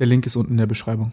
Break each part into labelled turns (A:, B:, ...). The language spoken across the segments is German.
A: Der Link ist unten in der Beschreibung.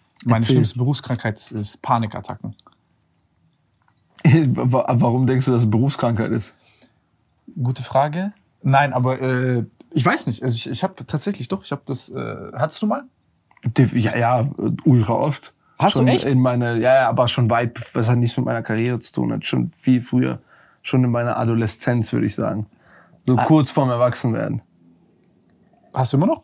A: meine
B: Erzähl.
A: schlimmste Berufskrankheit ist, ist Panikattacken.
C: Warum denkst du, dass es Berufskrankheit ist?
A: Gute Frage. Nein, aber äh, ich weiß nicht. Also ich, ich habe tatsächlich doch, ich habe das. Äh, hattest du mal?
C: Ja, ja, ultra oft.
A: Hast du
C: schon
A: echt?
C: In meine, ja, ja, aber schon weit, was hat nichts mit meiner Karriere zu tun hat. Schon viel früher. Schon in meiner Adoleszenz, würde ich sagen. So
A: Ah.
C: kurz vorm Erwachsenwerden.
A: Hast du immer noch?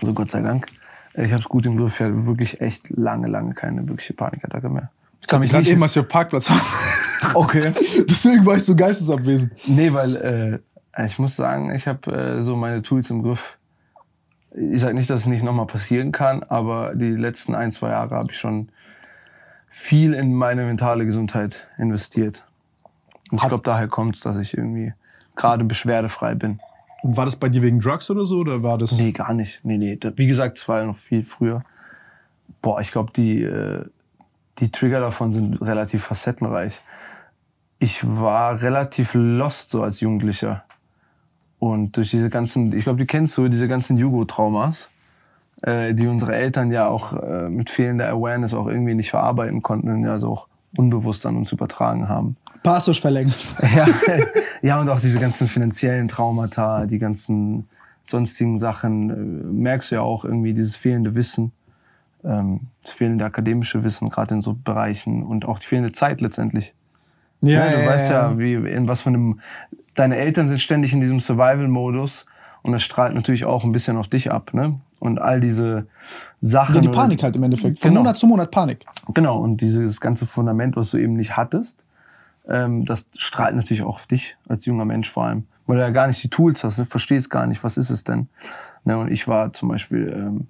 C: So Gott sei Dank. Ich habe es gut im Griff. Ich hatte wirklich echt lange, lange keine wirkliche Panikattacke mehr. Ich kann mich
A: gerade eben, als wir auf Parkplatz waren.
C: Okay.
A: Deswegen war ich so geistesabwesend.
C: Nee, weil äh, ich muss sagen, ich habe äh, so meine Tools im Griff. Ich sage nicht, dass es nicht nochmal passieren kann, aber die letzten ein, zwei Jahre habe ich schon viel in meine mentale Gesundheit investiert. Und ich glaube, daher kommt es, dass ich irgendwie gerade beschwerdefrei bin.
A: Und war das bei dir wegen Drugs oder so? Oder war das.
C: Nee, gar nicht. Nee, nee. Wie gesagt, es war ja noch viel früher. Boah, ich glaube, die, äh, die Trigger davon sind relativ facettenreich. Ich war relativ lost so als Jugendlicher. Und durch diese ganzen, ich glaube, du kennst so diese ganzen Jugo-Traumas, äh, die unsere Eltern ja auch äh, mit fehlender Awareness auch irgendwie nicht verarbeiten konnten ja so auch unbewusst an uns übertragen haben.
A: Passage verlängert.
C: Ja, ja, und auch diese ganzen finanziellen Traumata, die ganzen sonstigen Sachen, äh, merkst du ja auch irgendwie dieses fehlende Wissen, ähm, das fehlende akademische Wissen, gerade in so Bereichen und auch die fehlende Zeit letztendlich.
A: Ja,
C: du weißt ja, wie, in was von einem, deine Eltern sind ständig in diesem Survival-Modus und das strahlt natürlich auch ein bisschen auf dich ab, ne? Und all diese Sachen.
A: Ja, die Panik halt im Endeffekt. Von
C: Genau.
A: Monat zu Monat Panik.
C: Genau, und dieses ganze Fundament, was du eben nicht hattest, ähm, das strahlt natürlich auch auf dich als junger Mensch vor allem. Weil du ja gar nicht die Tools hast, du verstehst gar nicht, was ist es denn. Ne, und ich war zum Beispiel ähm,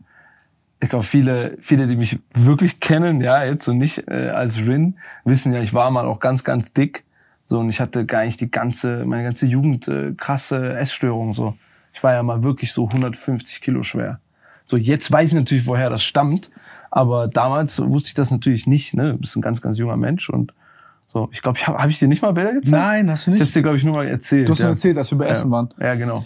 C: ich glaube, viele, viele, die mich wirklich kennen, ja, jetzt und nicht äh, als Rin, wissen ja, ich war mal auch ganz, ganz dick. So, und ich hatte gar nicht die ganze, meine ganze Jugend äh, krasse Essstörung. So. Ich war ja mal wirklich so 150 Kilo schwer. So, jetzt weiß ich natürlich, woher das stammt. Aber damals wusste ich das natürlich nicht. Ne? Du bist ein ganz, ganz junger Mensch und so. Ich glaube, ich habe hab ich dir nicht mal Bilder gezeigt?
B: Nein, hast du
C: Ich
B: nicht.
C: habe dir, glaube ich, nur mal erzählt.
B: Du hast
C: ja.
B: mir erzählt, als wir bei Essen
C: ja.
B: waren.
C: Ja, genau.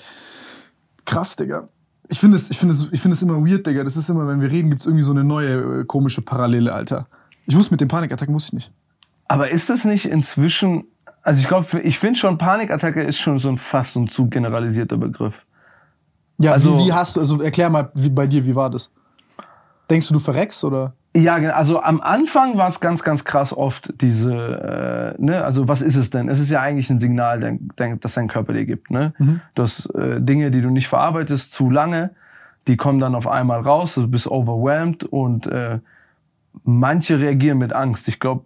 B: Krass, Digga. Ich finde es, ich finde es, ich finde es immer weird, Digga. Das ist immer, wenn wir reden, gibt's irgendwie so eine neue äh, komische Parallele, Alter. Ich wusste mit den Panikattacken, wusste ich nicht.
C: Aber ist das nicht inzwischen, also ich glaube, ich finde schon, Panikattacke ist schon so ein fast so ein zu generalisierter Begriff.
B: Ja,
C: Also-
B: wie, wie hast du, also erklär mal, wie bei dir, wie war das? Denkst du, du verreckst oder?
C: Ja, genau. also am Anfang war es ganz, ganz krass oft diese, äh, ne, also was ist es denn? Es ist ja eigentlich ein Signal, dein, dein, das dein Körper dir gibt, ne? Du hast äh, Dinge, die du nicht verarbeitest, zu lange, die kommen dann auf einmal raus, du bist overwhelmed und äh, manche reagieren mit Angst. Ich glaube,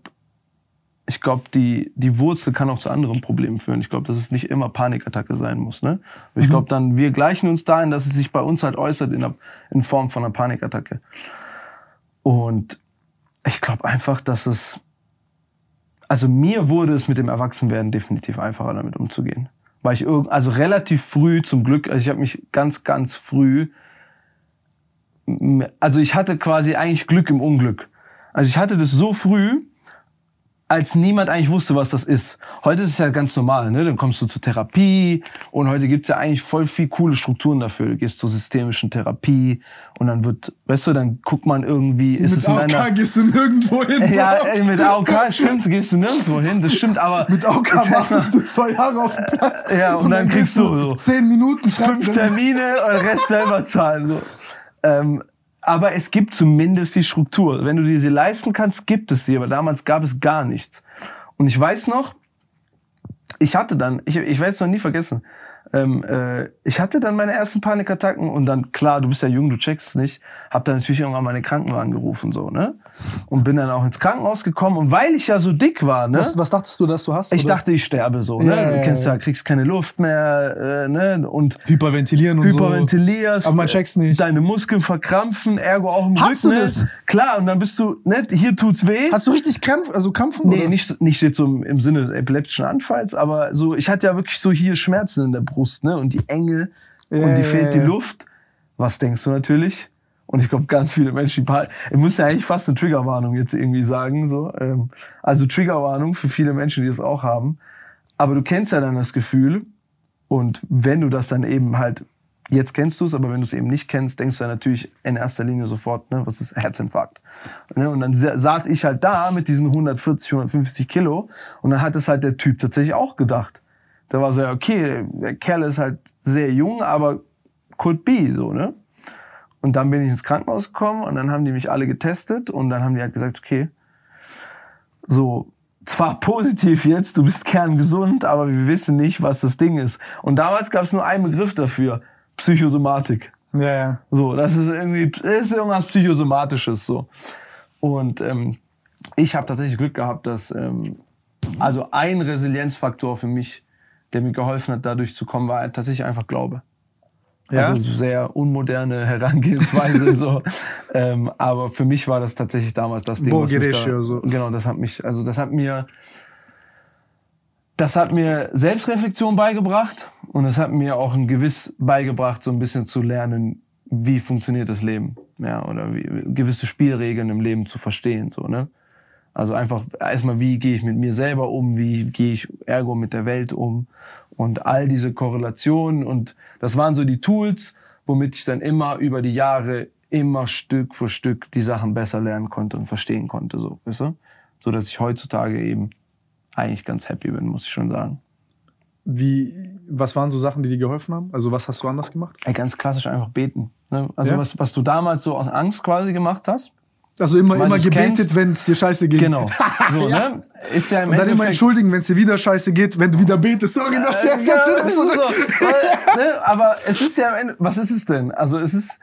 C: ich glaube, die, die Wurzel kann auch zu anderen Problemen führen. Ich glaube, dass es nicht immer Panikattacke sein muss. Ne? Ich glaube dann, wir gleichen uns dahin, dass es sich bei uns halt äußert in, der, in Form von einer Panikattacke. Und ich glaube einfach, dass es, also mir wurde es mit dem Erwachsenwerden definitiv einfacher, damit umzugehen. Weil ich irgend, also relativ früh zum Glück, also ich habe mich ganz, ganz früh, also ich hatte quasi eigentlich Glück im Unglück. Also ich hatte das so früh, als niemand eigentlich wusste, was das ist. Heute ist es ja ganz normal, ne? Dann kommst du zur Therapie und heute gibt's ja eigentlich voll viel coole Strukturen dafür. Du gehst zur systemischen Therapie und dann wird, weißt du, dann guckt man irgendwie, ist es in einer...
B: gehst du nirgendwo hin.
C: Ja, ey, mit AOK stimmt, gehst du nirgendwo hin, das stimmt, aber...
B: Mit AOK wartest du zwei Jahre auf dem Platz.
C: Ja, und dann kriegst du so
B: zehn Minuten
C: fünf
B: schreibt-
C: Termine und den Rest selber zahlen. So. Ähm, aber es gibt zumindest die Struktur. Wenn du dir sie leisten kannst, gibt es sie. Aber damals gab es gar nichts. Und ich weiß noch, ich hatte dann, ich, ich werde es noch nie vergessen, ähm, äh, ich hatte dann meine ersten Panikattacken und dann, klar, du bist ja jung, du checkst nicht, hab dann natürlich irgendwann meine Krankenwagen gerufen, so, ne? Und bin dann auch ins Krankenhaus gekommen und weil ich ja so dick war, ne?
B: Was, was dachtest du, dass du hast?
C: Ich
B: oder?
C: dachte, ich sterbe so, ne?
B: Ja,
C: du kennst ja, kriegst keine Luft mehr, äh, ne? Und
B: Hyperventilieren und so.
C: hyperventilierst.
B: Aber man checkt's nicht.
C: Deine Muskeln verkrampfen, ergo auch im
B: Hattest
C: Rücken.
B: du das?
C: Klar, und dann bist du, ne? Hier tut's weh.
B: Hast du richtig Krampf, also Krampfen?
C: Nee,
B: oder?
C: nicht, nicht jetzt so im, im Sinne des epileptischen Anfalls, aber so, ich hatte ja wirklich so hier Schmerzen in der Brust, ne? Und die Enge
B: Ja,
C: und die fehlt die Luft. Was denkst du natürlich? Und ich glaube, ganz viele Menschen, ich muss ja eigentlich fast eine Triggerwarnung jetzt irgendwie sagen, so. Ähm, also Triggerwarnung für viele Menschen, die es auch haben. Aber du kennst ja dann das Gefühl. Und wenn du das dann eben halt, jetzt kennst du es, aber wenn du es eben nicht kennst, denkst du ja natürlich in erster Linie sofort, ne, was ist Herzinfarkt? Ne, und dann sa- saß ich halt da mit diesen 140, 150 Kilo und dann hat es halt der Typ tatsächlich auch gedacht. Da war so, ja, okay, der Kerl ist halt sehr jung, aber could be, so, ne? Und dann bin ich ins Krankenhaus gekommen und dann haben die mich alle getestet und dann haben die halt gesagt, okay, so, zwar positiv jetzt, du bist kerngesund, aber wir wissen nicht, was das Ding ist. Und damals gab es nur einen Begriff dafür, Psychosomatik.
B: Ja, ja.
C: So, das ist irgendwie, ist irgendwas Psychosomatisches so. Und ähm, ich habe tatsächlich Glück gehabt, dass ähm, also ein Resilienzfaktor für mich, der mir geholfen hat, dadurch zu kommen, war tatsächlich einfach Glaube.
B: Ja?
C: Also sehr unmoderne Herangehensweise so. Ähm, aber für mich war das tatsächlich damals das Ding.
B: Boah,
C: was mich da,
B: so.
C: Genau, das hat mich, also das hat mir, das hat mir Selbstreflexion beigebracht und es hat mir auch ein gewiss beigebracht, so ein bisschen zu lernen, wie funktioniert das Leben, ja, oder wie, gewisse Spielregeln im Leben zu verstehen, so, ne? Also einfach erstmal, wie gehe ich mit mir selber um, wie gehe ich ergo mit der Welt um und all diese Korrelationen und das waren so die Tools, womit ich dann immer über die Jahre immer Stück für Stück die Sachen besser lernen konnte und verstehen konnte, so, weißt du? So dass ich heutzutage eben eigentlich ganz happy bin, muss ich schon sagen.
B: Wie, was waren so Sachen, die dir geholfen haben? Also was hast du anders gemacht?
C: Ey, ganz klassisch einfach beten. Ne? Also
B: Ja?
C: was, was du damals so aus Angst quasi gemacht hast.
B: Also immer, immer gebetet, wenn es dir scheiße geht.
C: Genau. So,
B: Ja.
C: ne? Ist ja im
B: Und dann immer entschuldigen, wenn es dir wieder scheiße geht, wenn du wieder betest. Sorry, dass ich jetzt, jetzt
C: Ja,
B: wieder
C: ist so.
B: zurück.
C: Weil, ne, aber es ist ja am Ende, was ist es denn? Also es ist,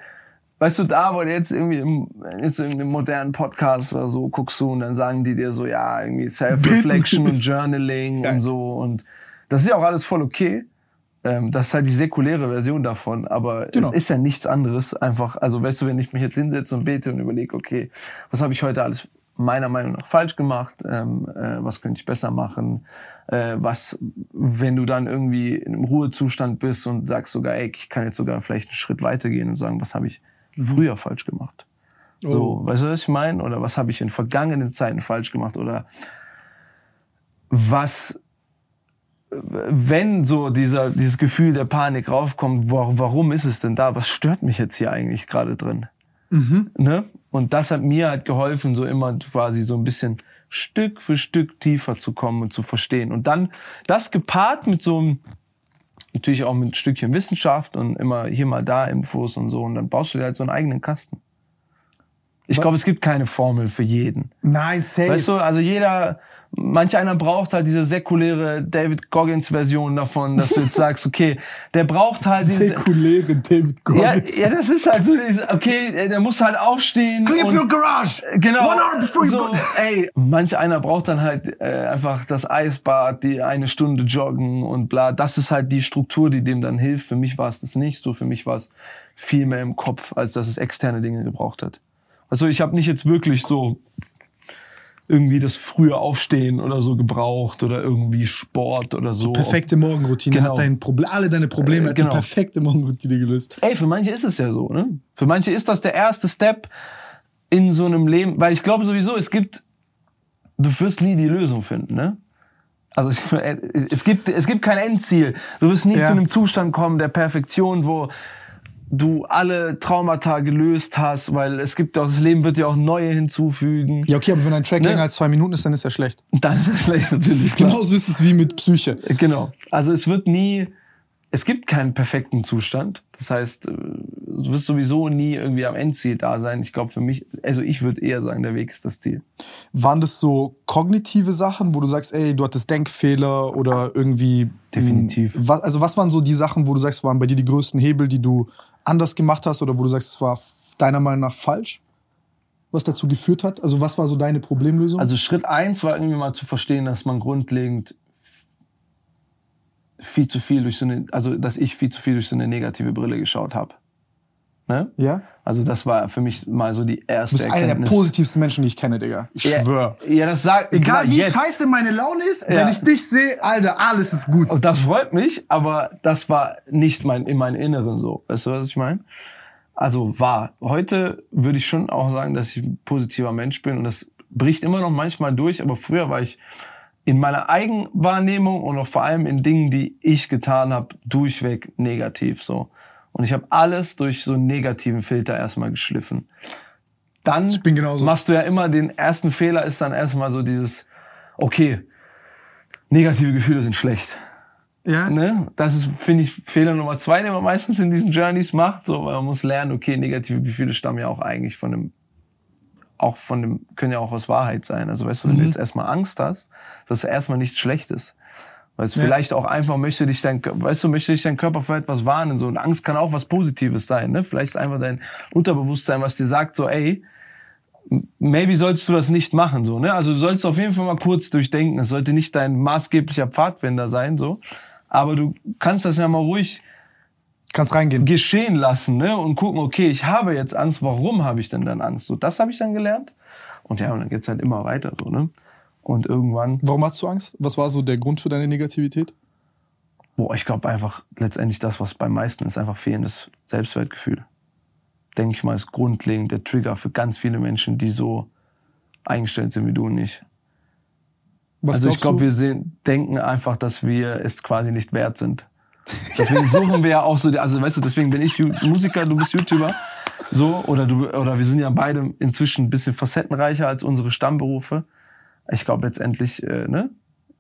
C: weißt du, da, wo du jetzt irgendwie im, jetzt in einem modernen Podcast oder so guckst du und dann sagen die dir so, ja, irgendwie Self-Reflection und Journaling
B: Geil.
C: und so und das ist ja auch alles voll okay. Äh, Ähm, das ist halt die säkuläre Version davon, aber
B: Genau.
C: es ist ja nichts anderes. Einfach, also weißt du, wenn ich mich jetzt hinsetze und bete und überlege, okay, was habe ich heute alles meiner Meinung nach falsch gemacht, ähm, äh, was könnte ich besser machen, äh, was, wenn du dann irgendwie im Ruhezustand bist und sagst sogar, ey, ich kann jetzt sogar vielleicht einen Schritt weitergehen und sagen, was habe ich früher falsch gemacht. So, weißt du, was ich meine? Oder was habe ich in vergangenen Zeiten falsch gemacht? Oder was, wenn so dieser, dieses Gefühl der Panik raufkommt, wa- warum ist es denn da? Was stört mich jetzt hier eigentlich gerade drin? Ne? Und das hat mir halt geholfen, so immer quasi so ein bisschen Stück für Stück tiefer zu kommen und zu verstehen. Und dann das gepaart mit so einem, natürlich auch mit ein Stückchen Wissenschaft und immer hier mal da Infos und so. Und dann baust du dir halt so einen eigenen Kasten. Ich glaube, es gibt keine Formel für jeden.
B: Nein, safe.
C: Weißt du, also jeder, manch einer braucht halt diese säkuläre David Goggins Version davon, dass du jetzt sagst, okay, der braucht halt diese,
B: Säkuläre David
C: ja,
B: Goggins.
C: ja, das ist halt so, okay, der muss halt aufstehen.
B: Clean up your garage!
C: Genau.
B: One hour before you
C: so,
B: go.
C: ey, manch einer braucht dann halt äh, einfach das Eisbad, die eine Stunde joggen und bla. Das ist halt die Struktur, die dem dann hilft. Für mich war es das nicht so. Für mich war es viel mehr im Kopf, als dass es externe Dinge gebraucht hat. Also ich habe nicht jetzt wirklich so irgendwie das frühe Aufstehen oder so gebraucht oder irgendwie Sport oder so.
B: Perfekte Morgenroutine
C: Genau.
B: hat dein Problem, alle deine Probleme
C: Äh,
B: hat
C: genau.
B: die perfekte Morgenroutine gelöst.
C: Ey, für manche ist es ja so, ne? Für manche ist das der erste Step in so einem Leben, weil ich glaube sowieso, es gibt, du wirst nie die Lösung finden, ne? Also ich, es gibt, es gibt kein Endziel. Du wirst nie
B: Ja.
C: zu einem Zustand kommen der Perfektion, wo du alle Traumata gelöst hast, weil es gibt auch, das Leben wird dir auch neue hinzufügen.
B: Ja, okay, aber wenn ein Track
C: Ne?
B: länger als zwei Minuten ist, dann ist er schlecht.
C: Dann ist es schlecht natürlich. Klar.
B: Genauso ist es wie mit Psyche.
C: Genau. Also es wird nie, es gibt keinen perfekten Zustand. Das heißt, äh, du wirst sowieso nie irgendwie am Endziel da sein. Ich glaube für mich, also ich würde eher sagen, der Weg ist das Ziel.
B: Waren das so kognitive Sachen, wo du sagst, ey, du hattest Denkfehler oder irgendwie.
C: Definitiv.
B: mh, Was, also, was waren so die Sachen, wo du sagst, waren bei dir die größten Hebel, die du anders gemacht hast oder wo du sagst, es war deiner Meinung nach falsch? Was dazu geführt hat? Also, was war so deine Problemlösung?
C: Also Schritt eins war irgendwie mal zu verstehen, dass man grundlegend viel zu viel durch so eine, also dass ich viel zu viel durch so eine negative Brille geschaut habe. Ne?
B: ja?
C: Also das war für mich mal so die erste
B: Du bist einer der
C: Erkenntnis.
B: positivsten Menschen, die ich kenne, Digga. Ich
C: ja,
B: schwör.
C: Ja, das sagt
B: Egal
C: na,
B: wie
C: jetzt.
B: scheiße meine Laune ist,
C: Ja.
B: wenn ich dich sehe, Alter, alles ist gut.
C: Und das freut mich, aber das war nicht mein, in meinem Inneren so. Weißt du, was ich meine? Also war. Heute würde ich schon auch sagen, dass ich ein positiver Mensch bin und das bricht immer noch manchmal durch, aber früher war ich in meiner Eigenwahrnehmung und auch vor allem in Dingen, die ich getan habe, durchweg negativ so. Und ich habe alles durch so einen negativen Filter erstmal geschliffen. Dann machst du ja immer den ersten Fehler, ist dann erstmal so dieses, okay, negative Gefühle sind schlecht.
B: Ja?
C: Ne? Das ist, finde ich, Fehler Nummer zwei, den man meistens in diesen Journeys macht. So, weil man muss lernen, okay, negative Gefühle stammen ja auch eigentlich von dem, auch von dem, können ja auch aus Wahrheit sein. Also weißt du, wenn
B: Mhm.
C: du jetzt erstmal Angst hast, das ist erstmal nichts Schlechtes. Weil es
B: Ja.
C: vielleicht auch einfach möchte dich dein, weißt du, möchte dich dein Körper für etwas warnen. So, und Angst kann auch was Positives sein, ne? Vielleicht ist einfach dein Unterbewusstsein, was dir sagt, so, ey, maybe solltest du das nicht machen, so, ne? Also du sollst auf jeden Fall mal kurz durchdenken. Es sollte nicht dein maßgeblicher Pfadfinder sein, so. Aber du kannst das ja mal ruhig
B: Kannst reingehen.
C: geschehen lassen, ne? Und gucken, okay, ich habe jetzt Angst, warum habe ich denn dann Angst? So, das habe ich dann gelernt. Und ja, und dann geht's halt immer weiter, so, ne? Und irgendwann,
B: Warum hast du Angst? Was war so der Grund für deine Negativität?
C: boah, ich glaube einfach, letztendlich das, was beim meisten ist, einfach fehlendes Selbstwertgefühl. Denke ich mal, ist grundlegend der Trigger für ganz viele Menschen, die so eingestellt sind wie du und ich.
B: Was
C: also ich glaube, wir sehen, denken einfach, dass wir es quasi nicht wert sind. Deswegen suchen wir ja auch so, also weißt du, deswegen bin ich Musiker, du bist YouTuber. So, oder du, oder wir sind ja beide inzwischen ein bisschen facettenreicher als unsere Stammberufe. Ich glaube letztendlich, äh, ne?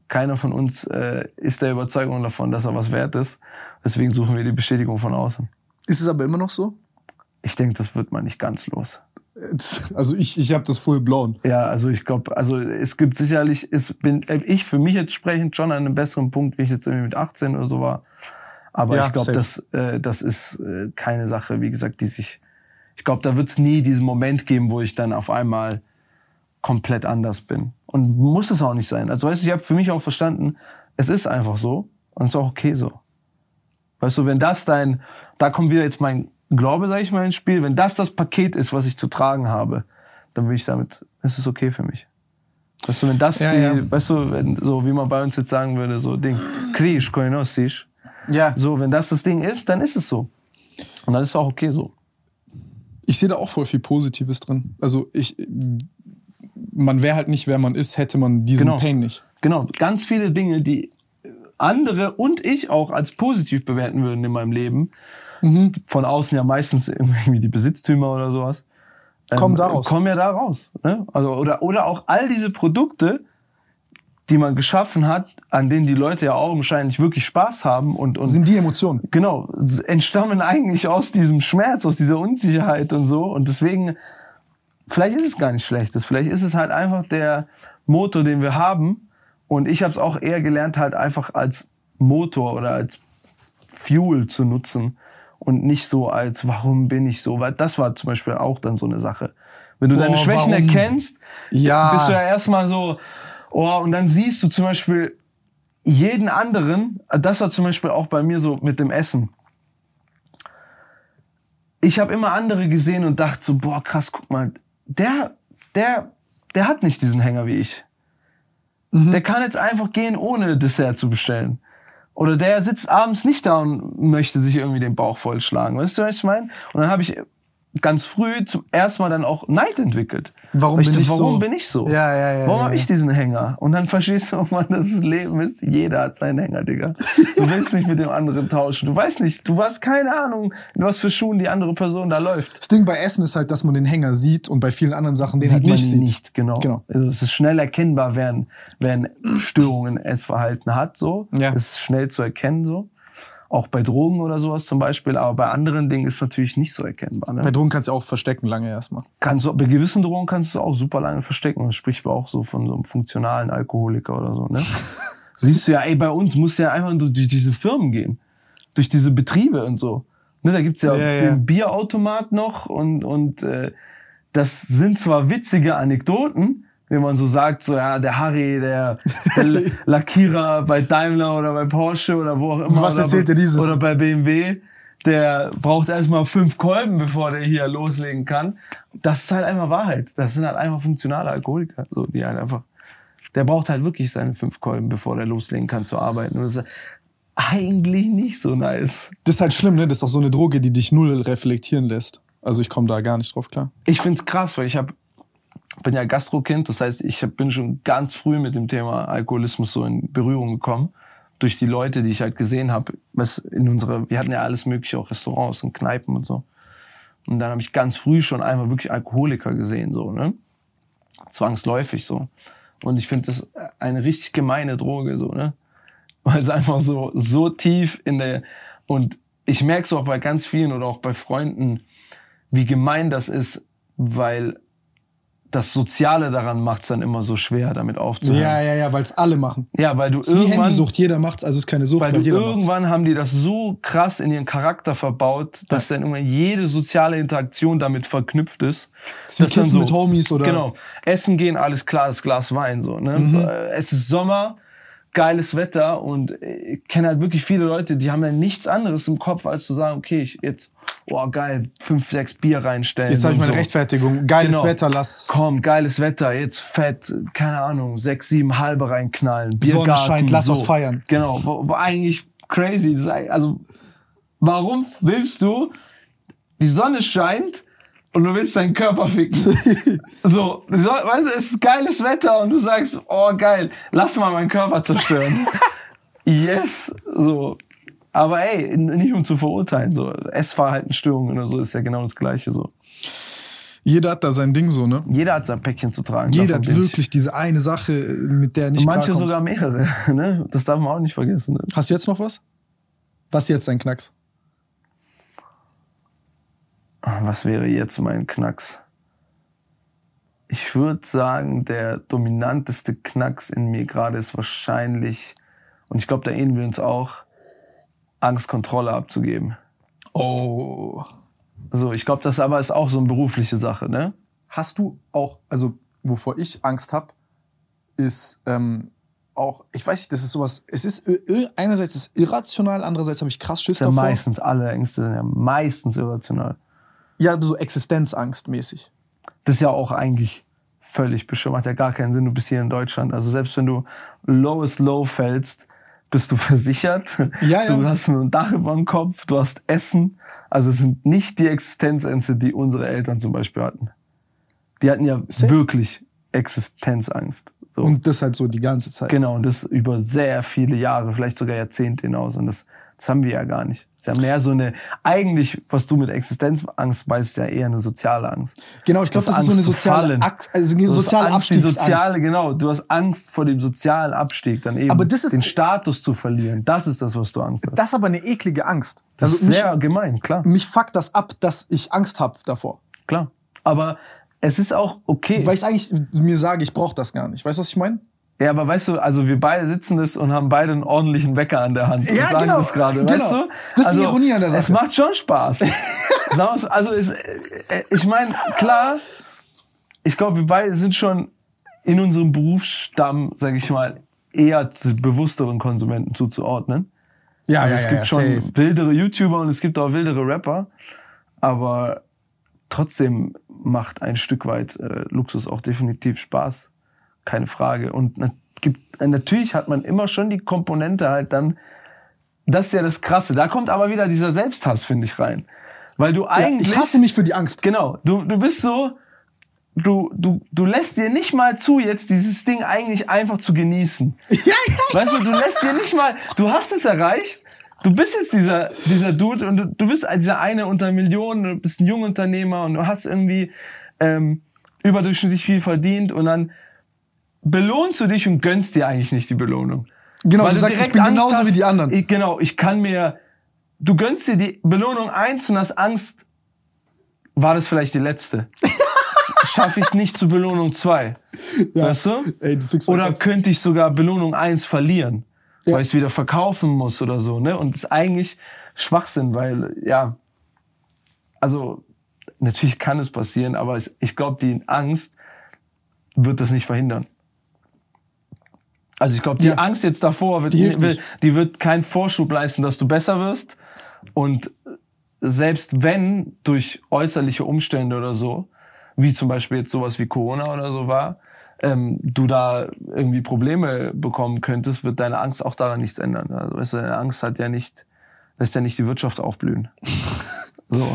C: Keiner von uns äh, ist der Überzeugung davon, dass er was wert ist. Deswegen suchen wir die Bestätigung von außen.
B: Ist es aber immer noch so?
C: Ich denke, das wird man nicht ganz los.
B: Also ich, ich habe das full blown.
C: Ja, also ich glaube, also es gibt sicherlich, es bin äh, ich für mich jetzt sprechend schon an einem besseren Punkt, wie ich jetzt irgendwie mit 18 oder so war. Aber
B: Ja,
C: ich glaube, das, äh, das ist äh, keine Sache, wie gesagt, die sich. Ich glaube, da wird es nie diesen Moment geben, wo ich dann auf einmal komplett anders bin. Und muss es auch nicht sein. Also weißt du, ich habe für mich auch verstanden, es ist einfach so und es ist auch okay so. Weißt du, wenn das dein, da kommt wieder jetzt mein Glaube, sag ich mal, ins Spiel, wenn das das Paket ist, was ich zu tragen habe, dann bin ich damit, ist es okay für mich. Weißt du, wenn das
B: Ja,
C: die,
B: ja.
C: weißt du, wenn, so wie man bei uns jetzt sagen würde, so Ding, kriegst, koinosisch.
B: Ja.
C: So, wenn das das Ding ist, dann ist es so. Und dann ist es auch okay so.
B: Ich sehe da auch voll viel Positives drin. Also ich, man wäre halt nicht, wer man ist, hätte man diesen
C: Genau.
B: Pain nicht.
C: Genau, ganz viele Dinge, die andere und ich auch als positiv bewerten würden in meinem Leben.
B: Mhm.
C: Von außen ja meistens irgendwie die Besitztümer oder sowas. ähm,
B: Kommen da raus.
C: Kommen ja da raus. Ne? Also, oder, oder auch all diese Produkte, die man geschaffen hat, an denen die Leute ja augenscheinlich wirklich Spaß haben und, und
B: Sind die Emotionen.
C: genau, entstammen eigentlich aus diesem Schmerz, aus dieser Unsicherheit und so. Und deswegen, vielleicht ist es gar nicht schlechtes. Vielleicht ist es halt einfach der Motor, den wir haben. Und ich habe es auch eher gelernt, halt einfach als Motor oder als Fuel zu nutzen und nicht so als, warum bin ich so? Weil das war zum Beispiel auch dann so eine Sache. Wenn du
B: Boah,
C: deine Schwächen
B: warum?
C: erkennst,
B: Ja.
C: bist du ja erstmal so, oh, und dann siehst du zum Beispiel jeden anderen, das war zum Beispiel auch bei mir so mit dem Essen. Ich habe immer andere gesehen und dachte so, boah, krass, guck mal, der, der, der hat nicht diesen Hänger wie ich. Der kann jetzt einfach gehen, ohne Dessert zu bestellen. Oder der sitzt abends nicht da und möchte sich irgendwie den Bauch vollschlagen. Weißt du, was ich meine? Und dann habe ich ganz früh zum ersten Mal dann auch Neid entwickelt.
B: Warum bin
C: dachte,
B: ich
C: warum
B: so?
C: bin ich so?
B: Ja, ja, ja,
C: Warum
B: ja,
C: habe
B: ja.
C: ich diesen Hänger? Und dann verstehst du irgendwann, dass das Leben ist, jeder hat seinen Hänger, Digga. Du willst nicht mit dem anderen tauschen. Du weißt nicht, du hast keine Ahnung, in was für Schuhen die andere Person da läuft.
B: Das Ding bei Essen ist halt, dass man den Hänger sieht und bei vielen anderen Sachen den halt
C: Sieht man
B: nicht
C: ihn
B: sieht.
C: nicht, genau.
B: Genau.
C: Also es ist schnell erkennbar, wer ein, wer ein Störungen Essverhalten hat, so.
B: Ja.
C: Es ist schnell zu erkennen, so. Auch bei Drogen oder sowas zum Beispiel, aber bei anderen Dingen ist es natürlich nicht so erkennbar. Ne?
B: Bei Drogen kannst du auch verstecken lange erstmal.
C: kannst du, bei gewissen Drogen kannst du auch super lange verstecken. Das spricht man auch so von so einem funktionalen Alkoholiker oder so, ne? Siehst du ja, ey, bei uns muss ja einfach durch diese Firmen gehen. Durch diese Betriebe und so. Ne, da gibt's ja,
B: Ja, ja.
C: den Bierautomat noch und, und äh, das sind zwar witzige Anekdoten, wenn man so sagt, so ja, der Harry, der, der Lackierer bei Daimler oder bei Porsche oder wo auch immer.
B: Was
C: oder
B: erzählt
C: bei,
B: er dieses?
C: Oder bei BMW, der braucht erstmal fünf Kolben, bevor der hier loslegen kann. Das ist halt einfach Wahrheit. Das sind halt einfach funktionale Alkoholiker, so die halt einfach. Der braucht halt wirklich seine fünf Kolben, bevor der loslegen kann zu arbeiten. Und das ist eigentlich nicht so nice.
B: Das ist halt schlimm, ne? Das ist auch so eine Droge, die dich null reflektieren lässt. Also ich komme da gar nicht drauf klar.
C: Ich find's krass, weil ich hab, bin ja Gastrokind, das heißt, ich bin schon ganz früh mit dem Thema Alkoholismus so in Berührung gekommen. Durch die Leute, die ich halt gesehen habe, in unserer, wir hatten ja alles mögliche, auch Restaurants und Kneipen und so. Und dann habe ich ganz früh schon einmal wirklich Alkoholiker gesehen, so, ne? Zwangsläufig so. Und ich finde das eine richtig gemeine Droge, so, ne? Weil es einfach so, so tief in der, und ich merke es auch bei ganz vielen oder auch bei Freunden, wie gemein das ist, weil das Soziale daran macht es dann immer so schwer, damit aufzuhören.
B: Ja, ja, ja, weil es alle machen.
C: Ja, weil du
B: ist wie
C: irgendwann,
B: Handysucht, jeder macht's, also ist keine Sucht,
C: weil
B: weil,
C: du
B: jeder macht's.
C: irgendwann haben die das so krass in ihren Charakter verbaut, dass dann irgendwann jede soziale Interaktion damit verknüpft ist.
B: Das ist wie Kiffen mit Homies oder-
C: Genau. Essen gehen, alles klar, das Glas Wein, so, ne?
B: Mhm.
C: Äh, Es ist Sommer, geiles Wetter und ich kenne halt wirklich viele Leute, die haben ja nichts anderes im Kopf, als zu sagen, okay, ich jetzt, oh geil, fünf, sechs Bier reinstellen.
B: Jetzt habe ich meine
C: so.
B: Rechtfertigung. Geiles
C: Genau.
B: Wetter, lass.
C: Komm, geiles Wetter, jetzt fett, keine Ahnung, sechs, sieben halbe reinknallen. Biergarten,
B: Sonne scheint, lass was feiern.
C: Genau, eigentlich crazy. Also, warum willst du, die Sonne scheint und du willst deinen Körper ficken? so, Sonne, weißt du, es ist geiles Wetter und du sagst, oh geil, lass mal meinen Körper zerstören. yes, so. Aber ey, nicht um zu verurteilen, so. Essverhaltensstörungen oder so ist ja genau das Gleiche, so.
B: Jeder hat da sein Ding so, ne?
C: Jeder hat sein Päckchen zu tragen.
B: Jeder hat
C: bin ich-
B: wirklich diese eine Sache, mit der er nicht
C: Manche
B: klarkommt.
C: sogar mehrere. Ne? Das darf man auch nicht vergessen. Ne?
B: Hast du jetzt noch was? Was ist jetzt dein Knacks?
C: Was wäre jetzt mein Knacks? Ich würde sagen, der dominanteste Knacks in mir gerade ist wahrscheinlich, und ich glaube, da ähneln wir uns auch, Angst, Kontrolle abzugeben.
B: Oh.
C: So, ich glaube, das aber ist auch so eine berufliche Sache, ne?
B: Hast du auch, also wovor ich Angst habe, ist ähm, auch, ich weiß nicht, das ist sowas, es ist ir- ir- einerseits ist irrational, andererseits habe ich krass Schiss
C: Ja,
B: davor.
C: meistens alle Ängste sind ja meistens irrational.
B: Ja, so Existenzangst-mäßig.
C: Das ist ja auch eigentlich völlig bestimmt. Macht ja gar keinen Sinn. Du bist hier in Deutschland. Also selbst wenn du lowest low fällst, bist du versichert.
B: Ja, ja.
C: Du hast ein Dach über dem Kopf, du hast Essen. Also es sind nicht die Existenzängste, die unsere Eltern zum Beispiel hatten. Die hatten ja
B: Safe.
C: wirklich Existenzangst. So.
B: Und das halt so die ganze Zeit.
C: Genau, und das über sehr viele Jahre, vielleicht sogar Jahrzehnte hinaus. Und das, das haben wir ja gar nicht. Ist ja mehr so eine, eigentlich, was du mit Existenzangst meinst, ist ja eher eine soziale Angst.
B: Genau, ich glaube, das
C: hast
B: ist so eine
C: Angst zu
B: soziale. Ak also eine soziale
C: Angst, die
B: Abstiegsangst.
C: soziale, genau. Du hast Angst vor dem sozialen Abstieg, dann eben
B: Aber das ist-
C: den Status zu verlieren. Das ist das, was du Angst hast.
B: Das ist aber eine eklige Angst.
C: Das
B: also
C: ist
B: mich,
C: sehr gemein, klar,
B: mich fuckt das ab, dass ich Angst habe davor.
C: klar. Aber es ist auch okay.
B: Weil ich eigentlich mir sage, ich brauche das gar nicht. Weißt du, was ich meine?
C: Ja, aber weißt du, also wir beide sitzen das und haben beide einen ordentlichen Wecker an der Hand. und
B: Ja,
C: sagen
B: genau,
C: das gerade,
B: genau.
C: weißt du?
B: Das ist die
C: also,
B: Ironie an der
C: Es
B: Sache.
C: macht schon Spaß. Also es, äh, ich meine, klar, ich glaube, wir beide sind schon in unserem Berufsstamm, sage ich mal, eher zu bewussteren Konsumenten zuzuordnen.
B: Ja,
C: Also es gibt schon wildere YouTuber und es gibt auch wildere Rapper, aber trotzdem macht ein Stück weit äh, Luxus auch definitiv Spaß, keine Frage. Und gibt, natürlich hat man immer schon die Komponente halt dann, das ist ja das Krasse. Da kommt aber wieder dieser Selbsthass, finde ich, rein. Weil du
B: Ja,
C: eigentlich,
B: ich hasse mich für die Angst.
C: genau, du, du bist so, du, du, du lässt dir nicht mal zu, jetzt dieses Ding eigentlich einfach zu genießen.
B: Ja, ja.
C: Weißt du, du lässt dir nicht mal, du hast es erreicht, du bist jetzt dieser, dieser Dude und du, du bist dieser eine unter Millionen, du bist ein Jungunternehmer und du hast irgendwie ähm, überdurchschnittlich viel verdient und dann belohnst du dich und gönnst dir eigentlich nicht die Belohnung.
B: Genau,
C: Weil
B: du sagst, ich bin genauso
C: hast,
B: wie die anderen.
C: Ich, genau, ich kann mir, du gönnst dir die Belohnung eins und hast Angst, war das vielleicht die letzte? Schaffe ich es nicht zu Belohnung zwei? Weißt du?
B: Ey, du
C: Oder könnte ich sogar Belohnung eins verlieren,
B: Ja.
C: weil ich es wieder verkaufen muss oder so, ne? Und das ist eigentlich Schwachsinn, weil, ja, also, natürlich kann es passieren, aber ich glaube, die Angst wird das nicht verhindern. Also ich glaube, die
B: Ja.
C: Angst jetzt davor wird,
B: Die nicht.
C: die wird keinen Vorschub leisten, dass du besser wirst. Und selbst wenn durch äußerliche Umstände oder so, wie zum Beispiel jetzt sowas wie Corona oder so war, ähm, du da irgendwie Probleme bekommen könntest, wird deine Angst auch daran nichts ändern. Also weißt du, deine Angst hat ja nicht, lässt ja nicht die Wirtschaft aufblühen. so.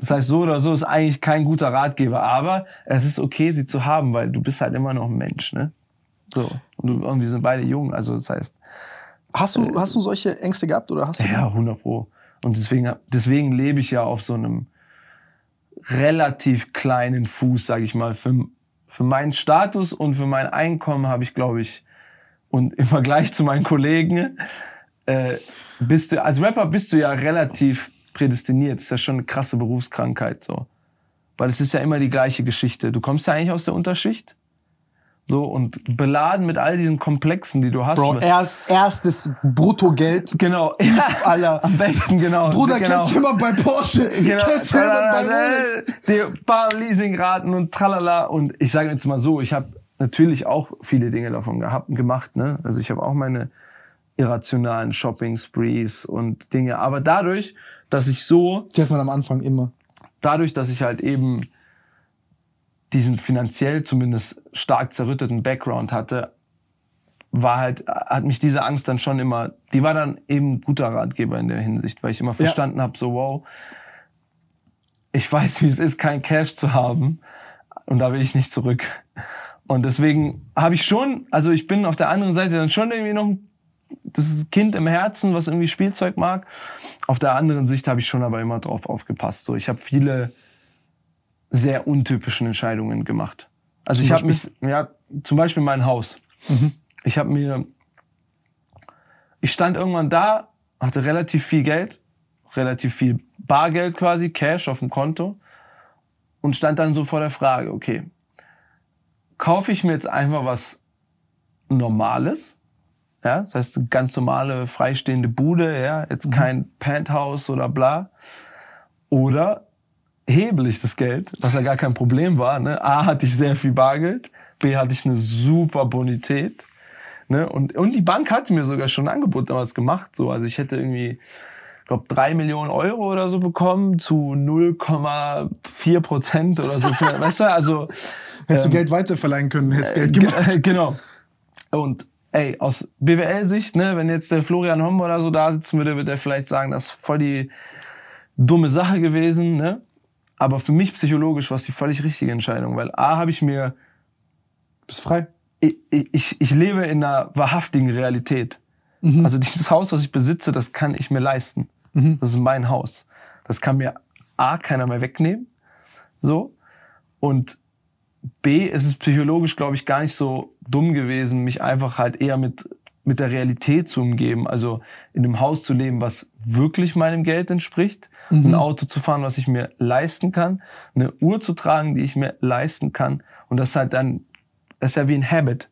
C: Das heißt, so oder so ist eigentlich kein guter Ratgeber, aber es ist okay, sie zu haben, weil du bist halt immer noch ein Mensch, ne? So. Und, und wir sind beide jung, also das heißt,
B: Hast du, hast du solche Ängste gehabt oder hast du?
C: ja, 100 Pro. Und deswegen, deswegen lebe ich ja auf so einem relativ kleinen Fuß, sage ich mal. Für, für meinen Status und für mein Einkommen habe ich, glaube ich, und im Vergleich zu meinen Kollegen, äh, bist du, als Rapper bist du ja relativ prädestiniert. Das ist ja schon eine krasse Berufskrankheit, so. Weil es ist ja immer die gleiche Geschichte. Du kommst ja eigentlich aus der Unterschicht. So, und beladen mit all diesen Komplexen, die du hast.
B: Bro, erst, erstes Bruttogeld.
C: Genau.
B: Alter.
C: Am besten, genau.
B: Bruder,
C: genau.
B: kennst du jemand bei Porsche?
C: Genau.
B: Kennst du jemand bei Rolex?
C: Die paar Leasingraten und tralala. Und ich sage jetzt mal so, ich habe natürlich auch viele Dinge davon gehabt, gemacht. Ne? Also ich habe auch meine irrationalen Shopping-Sprees und Dinge. Aber dadurch, dass ich so
B: Die hat man am Anfang immer.
C: dadurch, dass ich halt eben diesen finanziell zumindest stark zerrütteten Background hatte, war halt, hat mich diese Angst dann schon immer, die war dann eben ein guter Ratgeber in der Hinsicht, weil ich immer verstanden habe, so wow, ich weiß, wie es ist, kein Cash zu haben und da will ich nicht zurück. Und deswegen habe ich schon, also ich bin auf der anderen Seite dann schon irgendwie noch ein das Kind im Herzen, was irgendwie Spielzeug mag. Auf der anderen Sicht habe ich schon aber immer drauf aufgepasst. So, ich habe viele sehr untypischen Entscheidungen gemacht. Also
B: Zum
C: ich habe mich, ja, zum Beispiel mein Haus. Ich habe mir, ich stand irgendwann da, hatte relativ viel Geld, relativ viel Bargeld quasi, Cash auf dem Konto und stand dann so vor der Frage, okay, kaufe ich mir jetzt einfach was Normales, ja, das heißt eine ganz normale freistehende Bude, ja, jetzt kein Penthouse oder bla, oder hebel ich das Geld, was ja gar kein Problem war. Ne? A hatte ich sehr viel Bargeld, B hatte ich eine super Bonität, Ne? Und, und die Bank hatte mir sogar schon ein Angebot damals gemacht. So. Also ich hätte irgendwie, glaube drei Millionen Euro oder so bekommen zu 0,4 Prozent oder so. weißt du, also
B: Hättest du Geld weiterverleihen können, hättest Geld gemacht.
C: Äh, genau. Und ey, aus BWL-Sicht, ne, wenn jetzt der Florian Homm oder so da sitzen würde, würde er vielleicht sagen, das ist voll die dumme Sache gewesen, ne? Aber für mich psychologisch war es die völlig richtige Entscheidung, weil A, habe ich mir,
B: Bist frei.
C: ich, ich, ich lebe in einer wahrhaftigen Realität. Also dieses Haus, was ich besitze, das kann ich mir leisten. Das ist mein Haus. Das kann mir A, keiner mehr wegnehmen. So. Und B, ist es psychologisch, glaube ich, gar nicht so dumm gewesen, mich einfach halt eher mit, mit der Realität zu umgeben. Also in einem Haus zu leben, was wirklich meinem Geld entspricht. Ein Auto zu fahren, was ich mir leisten kann. Eine Uhr zu tragen, die ich mir leisten kann. Und das ist halt dann, das ist ja wie ein Habit.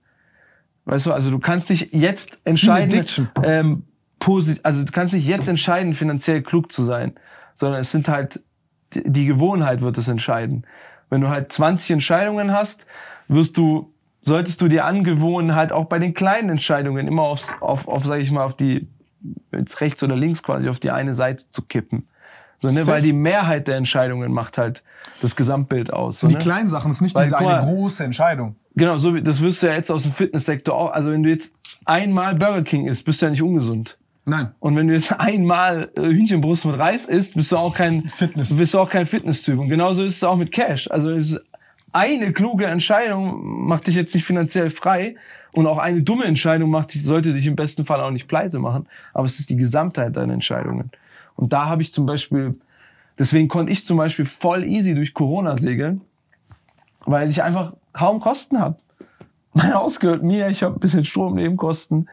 C: Weißt du, also du kannst dich jetzt entscheiden, ähm, posit also du kannst dich jetzt entscheiden, finanziell klug zu sein, sondern es sind halt, die, die Gewohnheit wird es entscheiden. Wenn du halt 20 Entscheidungen hast, wirst du, solltest du dir angewohnen, halt auch bei den kleinen Entscheidungen immer aufs, auf, auf, sag ich mal, auf die, jetzt rechts oder links quasi, auf die eine Seite zu kippen. So, ne? Weil die Mehrheit der Entscheidungen macht halt das Gesamtbild aus.
B: Das sind
C: so,
B: die
C: ne?
B: kleinen Sachen, das ist nicht
C: Weil,
B: diese eine
C: mal,
B: große Entscheidung.
C: Genau, so wie, das wirst du ja jetzt aus dem Fitnesssektor auch. Also wenn du jetzt einmal Burger King isst, bist du ja nicht ungesund.
B: Nein.
C: Und wenn du jetzt einmal äh, Hühnchenbrust mit Reis isst, bist du auch kein
B: Fitness.
C: Bist du auch kein Fitnesstyp. Und genauso ist es auch mit Cash. Also eine kluge Entscheidung macht dich jetzt nicht finanziell frei und auch eine dumme Entscheidung macht dich, sollte dich im besten Fall auch nicht pleite machen. Aber es ist die Gesamtheit deiner Entscheidungen. Und da habe ich zum Beispiel, deswegen konnte ich zum Beispiel voll easy durch Corona segeln, weil ich einfach kaum Kosten habe. Mein Haus gehört mir, ich habe ein bisschen Stromnebenkosten.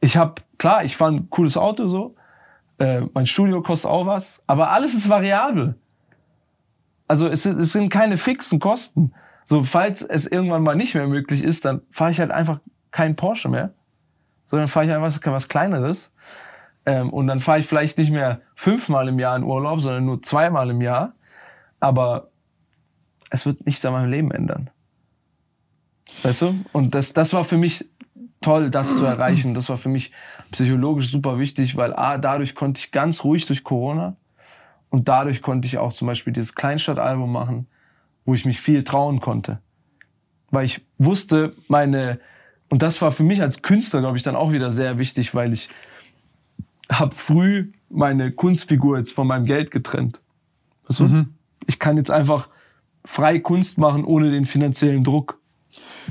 C: Ich habe, klar, ich fahre ein cooles Auto so, äh, mein Studio kostet auch was, aber alles ist variabel. Also es, sind- es sind keine fixen Kosten. So, falls es irgendwann mal nicht mehr möglich ist, dann fahre ich halt einfach kein Porsche mehr, sondern fahre ich einfach was Kleineres. Ähm, und dann fahre ich vielleicht nicht mehr fünfmal im Jahr in Urlaub, sondern nur zweimal im Jahr. Aber es wird nichts an meinem Leben ändern. Weißt du? Und das, das war für mich toll, das zu erreichen. Das war für mich psychologisch super wichtig, weil A, dadurch konnte ich ganz ruhig durch Corona und dadurch konnte ich auch zum Beispiel dieses Kleinstadtalbum machen, wo ich mich viel trauen konnte. Weil ich wusste, meine, und das war für mich als Künstler, glaube ich, dann auch wieder sehr wichtig, weil ich habe früh meine Kunstfigur jetzt von meinem Geld getrennt. Weißt du? Ich kann jetzt einfach frei Kunst machen ohne den finanziellen Druck.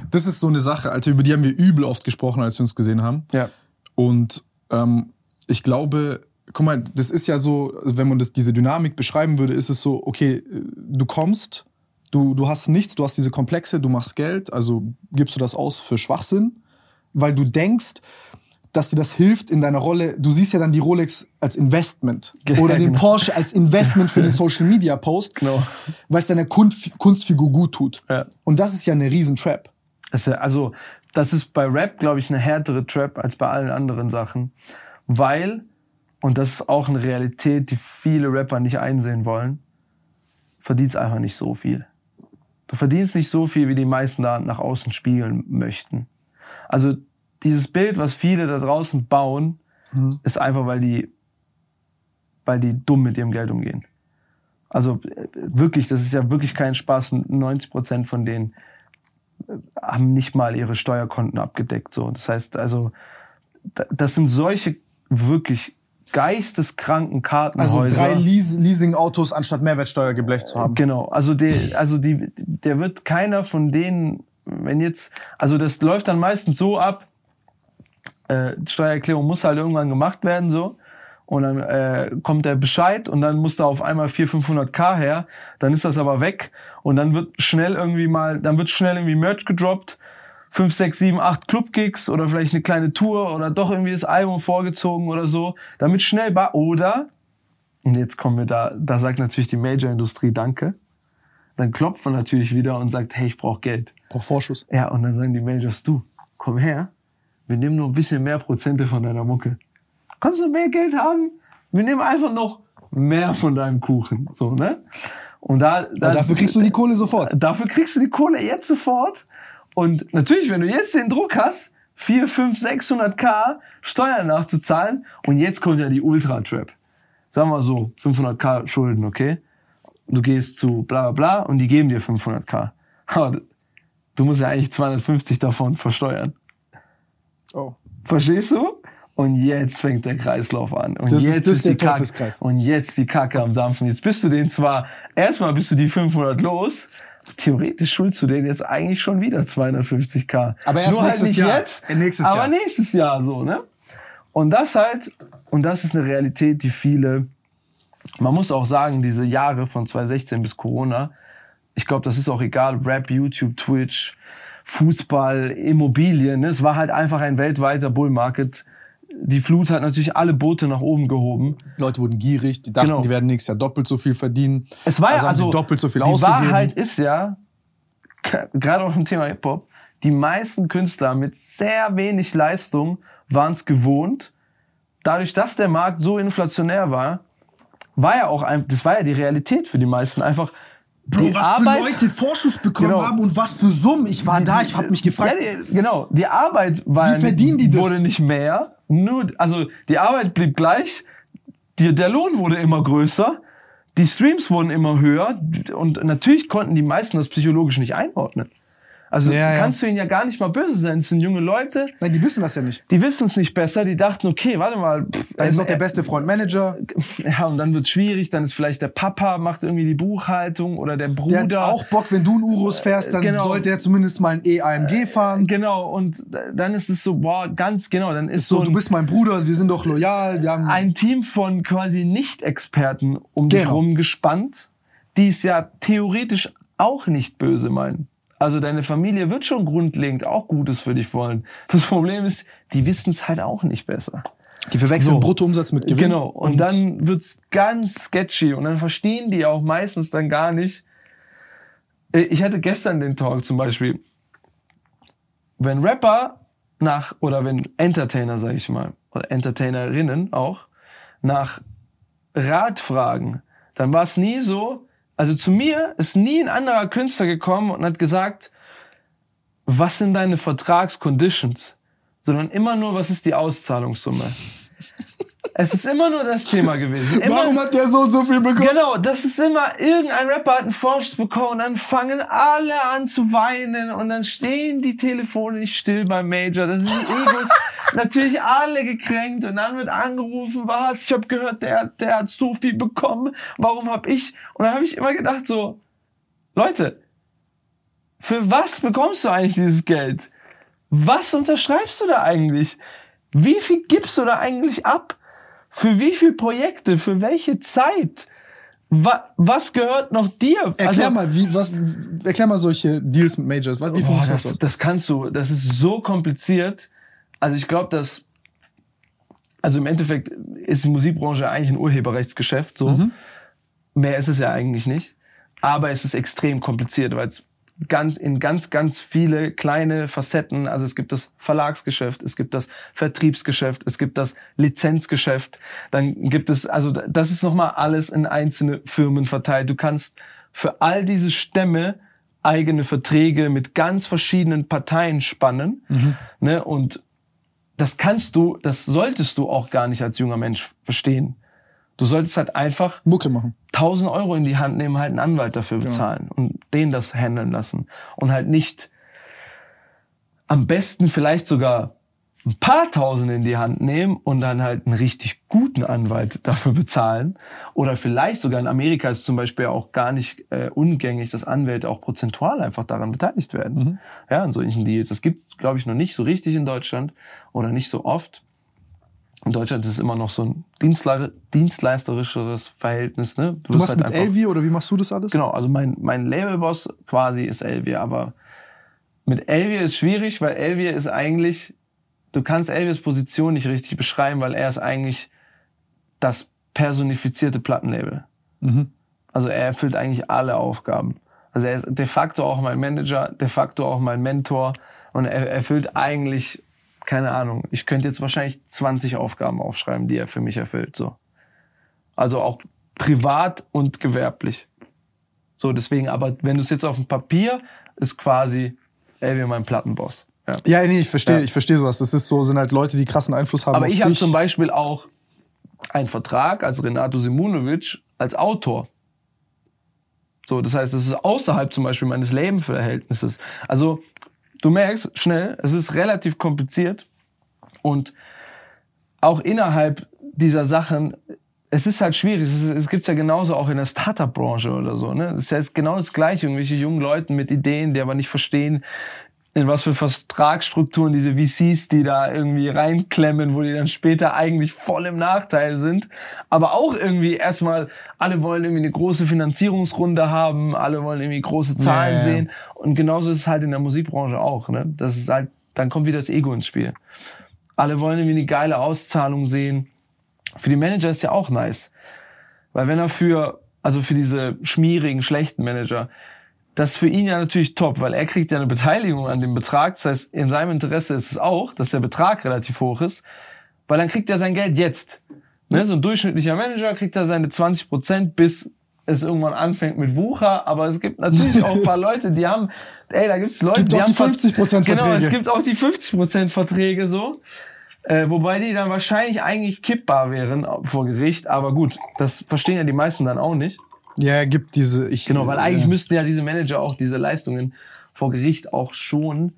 B: Das ist so eine Sache, Alter, über die haben wir übel oft gesprochen, als wir uns gesehen haben.
C: Ja.
B: Und ähm, ich glaube, guck mal, das ist ja so, wenn man das, diese Dynamik beschreiben würde, ist es so, okay, du kommst, du, du hast nichts, du hast diese Komplexe, du machst Geld, also gibst du das aus für Schwachsinn, weil du denkst, dass dir das hilft in deiner Rolle. Du siehst ja dann die Rolex als Investment oder den
C: genau.
B: Porsche als Investment für den Social Media Post,
C: Genau.
B: weil es deiner Kunst, Kunstfigur gut tut.
C: Ja.
B: Und das ist ja eine riesen Trap.
C: Also, das ist bei Rap, glaube ich, eine härtere Trap als bei allen anderen Sachen. Weil, und das ist auch eine Realität, die viele Rapper nicht einsehen wollen, verdienst einfach nicht so viel. Du verdienst nicht so viel, wie die meisten da nach außen spiegeln möchten. Also, dieses Bild, was viele da draußen bauen, ist einfach, weil die, weil die dumm mit ihrem Geld umgehen. Also äh, wirklich, das ist ja wirklich kein Spaß. 90 Prozent von denen haben nicht mal ihre Steuerkonten abgedeckt. So, das heißt also, da- das sind solche wirklich geisteskranken Kartenhäuser.
B: Also drei Leas Leasing-Autos anstatt Mehrwertsteuer geblecht zu haben.
C: Genau, also der, also die, der wird keiner von denen, wenn jetzt, also das läuft dann meistens so ab, äh, Steuererklärung muss halt irgendwann gemacht werden, so. Und dann äh, kommt der Bescheid und dann muss da auf einmal 400, 500k her. Dann ist das aber weg und dann wird schnell irgendwie mal, dann wird schnell irgendwie Merch gedroppt. 5, 6, 7, 8 Clubgigs oder vielleicht eine kleine Tour oder doch irgendwie das Album vorgezogen oder so. Damit schnell, ba oder, und jetzt kommen wir da, da sagt natürlich die Major-Industrie Danke. Dann klopft man natürlich wieder und sagt, hey, ich brauche Geld.
B: Braucht Vorschuss.
C: Ja, und dann sagen die Majors, du, komm her, wir nehmen nur ein bisschen mehr Prozente von deiner Mucke. Kannst du mehr Geld haben? Wir nehmen einfach noch mehr von deinem Kuchen. So, ne? Und da, da
B: Aber dafür kriegst du die Kohle sofort.
C: Dafür kriegst du die Kohle jetzt sofort. Und natürlich, wenn du jetzt den Druck hast, 4, 5, 600k Steuern nachzuzahlen und jetzt kommt ja die Ultra-Trap. Sagen wir so, 500k Schulden, okay? Du gehst zu bla bla bla und die geben dir 500k. Aber du musst ja eigentlich 250 davon versteuern.
B: Oh.
C: Verstehst du? Und jetzt fängt der Kreislauf an. Und
B: Das ist-
C: jetzt
B: das ist
C: die
B: der
C: Kacke. Und jetzt die Kacke am Dampfen. Jetzt bist du den zwar, erstmal bist du die 500 los. Theoretisch schuldest du den jetzt eigentlich schon wieder 250k.
B: Aber erst
C: Nur halt
B: nächstes
C: nicht
B: Jahr.
C: jetzt,
B: Äh, nächstes
C: aber
B: Jahr.
C: nächstes Jahr so, ne? Und das halt, und das ist eine Realität, die viele, man muss auch sagen, diese Jahre von 2016 bis Corona, ich glaube, das ist auch egal, Rap, YouTube, Twitch, Fußball, Immobilien, ne? es war halt einfach ein weltweiter Bullmarket. Die Flut hat natürlich alle Boote nach oben gehoben.
B: Leute wurden gierig, die dachten,
C: Genau.
B: die werden nächstes Jahr doppelt so viel verdienen.
C: Es war
B: also
C: also
B: doppelt so viel
C: die
B: ausgegeben.
C: Wahrheit ist ja, gerade auch im Thema Hip-Hop, die meisten Künstler mit sehr wenig Leistung waren es gewohnt. Dadurch, dass der Markt so inflationär war, war ja auch ein, das war ja die Realität für die meisten einfach. Die Arbeit,
B: Vorschuss bekommen
C: Genau.
B: haben und was für Summen. Ich war da, ich habe mich gefragt.
C: Ja, die, genau, die Arbeit war,
B: die
C: wurde nicht mehr. Nur, also die Arbeit blieb gleich, die, der Lohn wurde immer größer, die Streams wurden immer höher und natürlich konnten die meisten das psychologisch nicht einordnen. Also
B: Ja, ja.
C: kannst du ihnen ja gar nicht mal böse sein. Es sind junge Leute,
B: Nein, die wissen das ja nicht.
C: die wissen es nicht besser, die dachten, okay, warte mal. Pff,
B: Da ist noch
C: äh,
B: der beste Freund Manager.
C: ja, und dann wird schwierig, dann ist vielleicht der Papa, macht irgendwie die Buchhaltung oder der
B: Der
C: Bruder.
B: hat auch Bock, wenn du einen Urus fährst, dann
C: Genau.
B: sollte der zumindest mal ein E-AMG fahren.
C: Genau, und dann ist es so, boah, ganz genau, dann ist
B: So,
C: so,
B: du
C: ein,
B: bist mein Bruder, wir sind doch loyal, wir haben.
C: ein Team von quasi Nicht-Experten um dich
B: Genau.
C: rum gespannt, die es ja theoretisch auch nicht böse meinen. Also deine Familie wird schon grundlegend auch Gutes für dich wollen. Das Problem ist, die wissen es halt auch nicht besser.
B: die verwechseln
C: so.
B: Bruttoumsatz mit Gewinn.
C: Genau. Und, dann wird's ganz sketchy und dann verstehen die auch meistens dann gar nicht. Äh, Ich hatte gestern den Talk zum Beispiel. Wenn Rapper nach, oder wenn Entertainer, sag ich mal, oder Entertainerinnen auch, nach Rat fragen, dann war es nie so, also zu mir ist nie ein anderer Künstler gekommen und hat gesagt, was sind deine Vertragsconditions? Sondern immer nur, was ist die Auszahlungssumme? es ist immer nur das Thema gewesen. Immer,
B: Warum hat der so und so viel bekommen?
C: Genau, das ist immer, irgendein Rapper hat einen Vorschuss bekommen und dann fangen alle an zu weinen und dann stehen die Telefone nicht still beim Major. Das sind die Egos natürlich alle gekränkt und dann wird angerufen, was, ich habe gehört, der, der hat so viel bekommen, warum hab ich? Und dann habe ich immer gedacht so, Leute, für was bekommst du eigentlich dieses Geld? Was unterschreibst du da eigentlich? Wie viel gibst du da eigentlich ab? Für wie viele Projekte? Für welche Zeit? Wa was gehört noch dir?
B: Erklär mal, wie, was, erklär mal solche Deals mit Majors. Was, wie funktioniert
C: das,
B: das?
C: das kannst du, das ist so kompliziert. Also ich glaube, dass, also im Endeffekt ist die Musikbranche eigentlich ein Urheberrechtsgeschäft, so.
B: Mhm.
C: Mehr ist es ja eigentlich nicht. Aber es ist extrem kompliziert, weil es ganz, in ganz, ganz viele kleine Facetten, also es gibt das Verlagsgeschäft, es gibt das Vertriebsgeschäft, es gibt das Lizenzgeschäft, dann gibt es, also das ist nochmal alles in einzelne Firmen verteilt. Du kannst für all diese Stämme eigene Verträge mit ganz verschiedenen Parteien spannen. Ne? Und das kannst du, das solltest du auch gar nicht als junger Mensch verstehen. Du solltest halt einfach
B: Mucke machen.
C: 1000 Euro in die Hand nehmen, halt einen Anwalt dafür bezahlen und den das handeln lassen. Und halt nicht am besten vielleicht sogar ein paar Tausend in die Hand nehmen und dann halt einen richtig guten Anwalt dafür bezahlen. Oder vielleicht sogar in Amerika ist zum Beispiel auch gar nicht äh, ungängig, dass Anwälte auch prozentual einfach daran beteiligt werden. Ja, in solchen Deals. Das gibt glaube ich, noch nicht so richtig in Deutschland oder nicht so oft. In Deutschland ist es immer noch so ein Dienstler dienstleisterischeres Verhältnis. Ne?
B: Du machst
C: wirst
B: mit
C: halt einfach-
B: Elvi oder wie machst du das alles?
C: Genau, also mein, mein Labelboss quasi ist Elvier, aber mit Elvier ist schwierig, weil Elvier ist eigentlich, du kannst Elviers Position nicht richtig beschreiben, weil er ist eigentlich das personifizierte Plattenlabel. Also er erfüllt eigentlich alle Aufgaben. Also er ist de facto auch mein Manager, de facto auch mein Mentor und er erfüllt eigentlich, keine Ahnung, ich könnte jetzt wahrscheinlich 20 Aufgaben aufschreiben, die er für mich erfüllt, so. Also auch privat und gewerblich. So, deswegen, aber wenn du es jetzt auf dem Papier, ist quasi Elvier mein Plattenboss. Ja.
B: Ja, nee, ich verstehe,
C: Ja.
B: ich verstehe sowas. Das ist so, sind halt Leute, die krassen Einfluss haben
C: Aber ich habe zum Beispiel auch einen Vertrag als Renato Simunovic als Autor. So, das heißt, das ist außerhalb zum Beispiel meines Lebensverhältnisses. Also, du merkst schnell, es ist relativ kompliziert und auch innerhalb dieser Sachen, es ist halt schwierig. Es, ist, es ja genauso auch in der Startup-Branche oder so. Ne? Es ist ja genau das Gleiche. Irgendwelche jungen Leuten mit Ideen, die aber nicht verstehen, in was für Vertragsstrukturen diese VCs, die da irgendwie reinklemmen, wo die dann später eigentlich voll im Nachteil sind. Aber auch irgendwie erstmal, alle wollen irgendwie eine große Finanzierungsrunde haben, alle wollen irgendwie große Zahlen
B: ja.
C: sehen. Und genauso ist es halt in der Musikbranche auch. Ne? Das ist halt, dann kommt wieder das Ego ins Spiel. Alle wollen irgendwie eine geile Auszahlung sehen. Für die Manager ist ja auch nice. Weil wenn er für, also für diese schmierigen, schlechten Manager, das ist für ihn ja natürlich top, weil er kriegt ja eine Beteiligung an dem Betrag. Das heißt, in seinem Interesse ist es auch, dass der Betrag relativ hoch ist, weil dann kriegt er sein Geld jetzt. Ne? So ein durchschnittlicher Manager kriegt er seine 20 Prozent, bis es irgendwann anfängt mit Wucher. Aber es gibt natürlich auch ein paar Leute, die haben, ey, da gibt's Leute,
B: Gibt
C: die
B: auch
C: haben
B: die 50%
C: Genau,
B: Verträge.
C: es gibt auch die 50 Prozent Verträge so. Äh, wobei die dann wahrscheinlich eigentlich kippbar wären vor Gericht. Aber gut, das verstehen ja die meisten dann auch nicht.
B: Ja, gibt diese. Ich,
C: Genau, weil eigentlich
B: ja.
C: müssten ja diese Manager auch diese Leistungen vor Gericht auch schon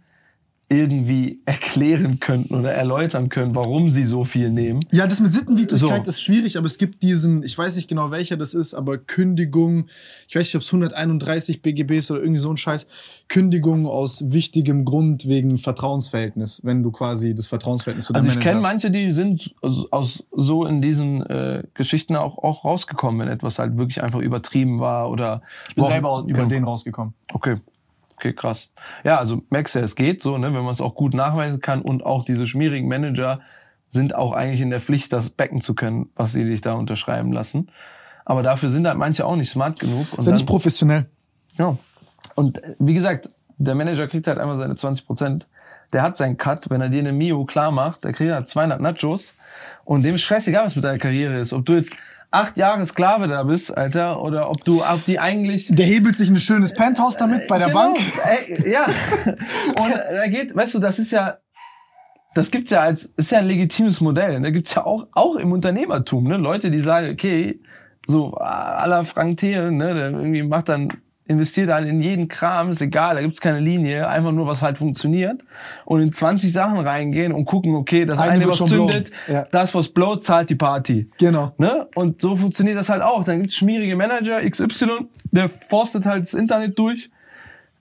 C: irgendwie erklären könnten oder erläutern können, warum sie so viel nehmen.
B: Ja, das mit Sittenwidrigkeit
C: So.
B: ist schwierig, aber es gibt diesen, ich weiß nicht genau welcher das ist, aber Kündigung, ich weiß nicht, ob es 131 BGBs oder irgendwie so ein Scheiß, Kündigung aus wichtigem Grund wegen Vertrauensverhältnis, wenn du quasi das Vertrauensverhältnis zu
C: Also
B: deinem
C: ich kenne manche, die sind aus, aus so in diesen äh, Geschichten auch, auch rausgekommen, wenn etwas halt wirklich einfach übertrieben war oder
B: Ich bin selber über den rausgekommen.
C: Okay. Okay, krass. Ja, also merkst du, ja, es geht so, ne, wenn man es auch gut nachweisen kann und auch diese schmierigen Manager sind auch eigentlich in der Pflicht, das backen zu können, was sie dich da unterschreiben lassen. Aber dafür sind halt manche auch nicht smart genug. Und
B: Ist ja nicht
C: dann-
B: professionell.
C: ja. Und äh, wie gesagt, der Manager kriegt halt einfach seine 20 Prozent. Der hat seinen Cut, wenn er dir eine Mio klar macht, der kriegt halt 200 Nachos. Und dem ist scheißegal, was mit deiner Karriere ist. Ob du jetzt acht Jahre Sklave da bist, Alter, oder ob du, ob die eigentlich
B: Der hebelt sich ein schönes Penthouse damit bei der
C: Genau,
B: Bank.
C: Ey, ja. Und da geht, weißt du, das ist ja, das gibt's ja als, ist ja ein legitimes Modell. Da gibt's ja auch, auch im Unternehmertum, ne, Leute, die sagen, okay, so, à la Frank Thelen, ne, der irgendwie macht dann, investiert dann in jeden Kram, ist egal, da gibt's keine Linie, einfach nur, was halt funktioniert. Und in 20 Sachen reingehen und gucken, okay, das
B: Eine
C: eine, was zündet.
B: Ja.
C: das, was blowt, zahlt die Party.
B: Genau.
C: Ne? Und so funktioniert das halt auch. Dann gibt's schmierige Manager, XY, der forstet halt das Internet durch,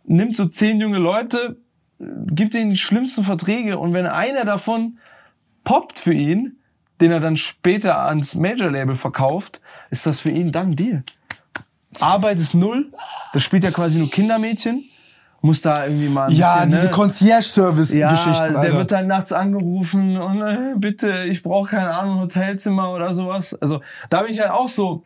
C: nimmt so zehn junge Leute, gibt denen die schlimmsten Verträge und wenn einer davon poppt für ihn, den er dann später ans Major-Label verkauft, ist das für ihn dann ein Deal. Arbeit ist null, das spielt ja quasi nur Kindermädchen, muss da irgendwie mal ein
B: Ja,
C: bisschen,
B: diese
C: ne?
B: Concierge-Service-Geschichten,
C: der
B: Alter.
C: wird dann nachts angerufen und äh, bitte, ich brauche keine Ahnung, Hotelzimmer oder sowas. Also da bin ich halt auch so.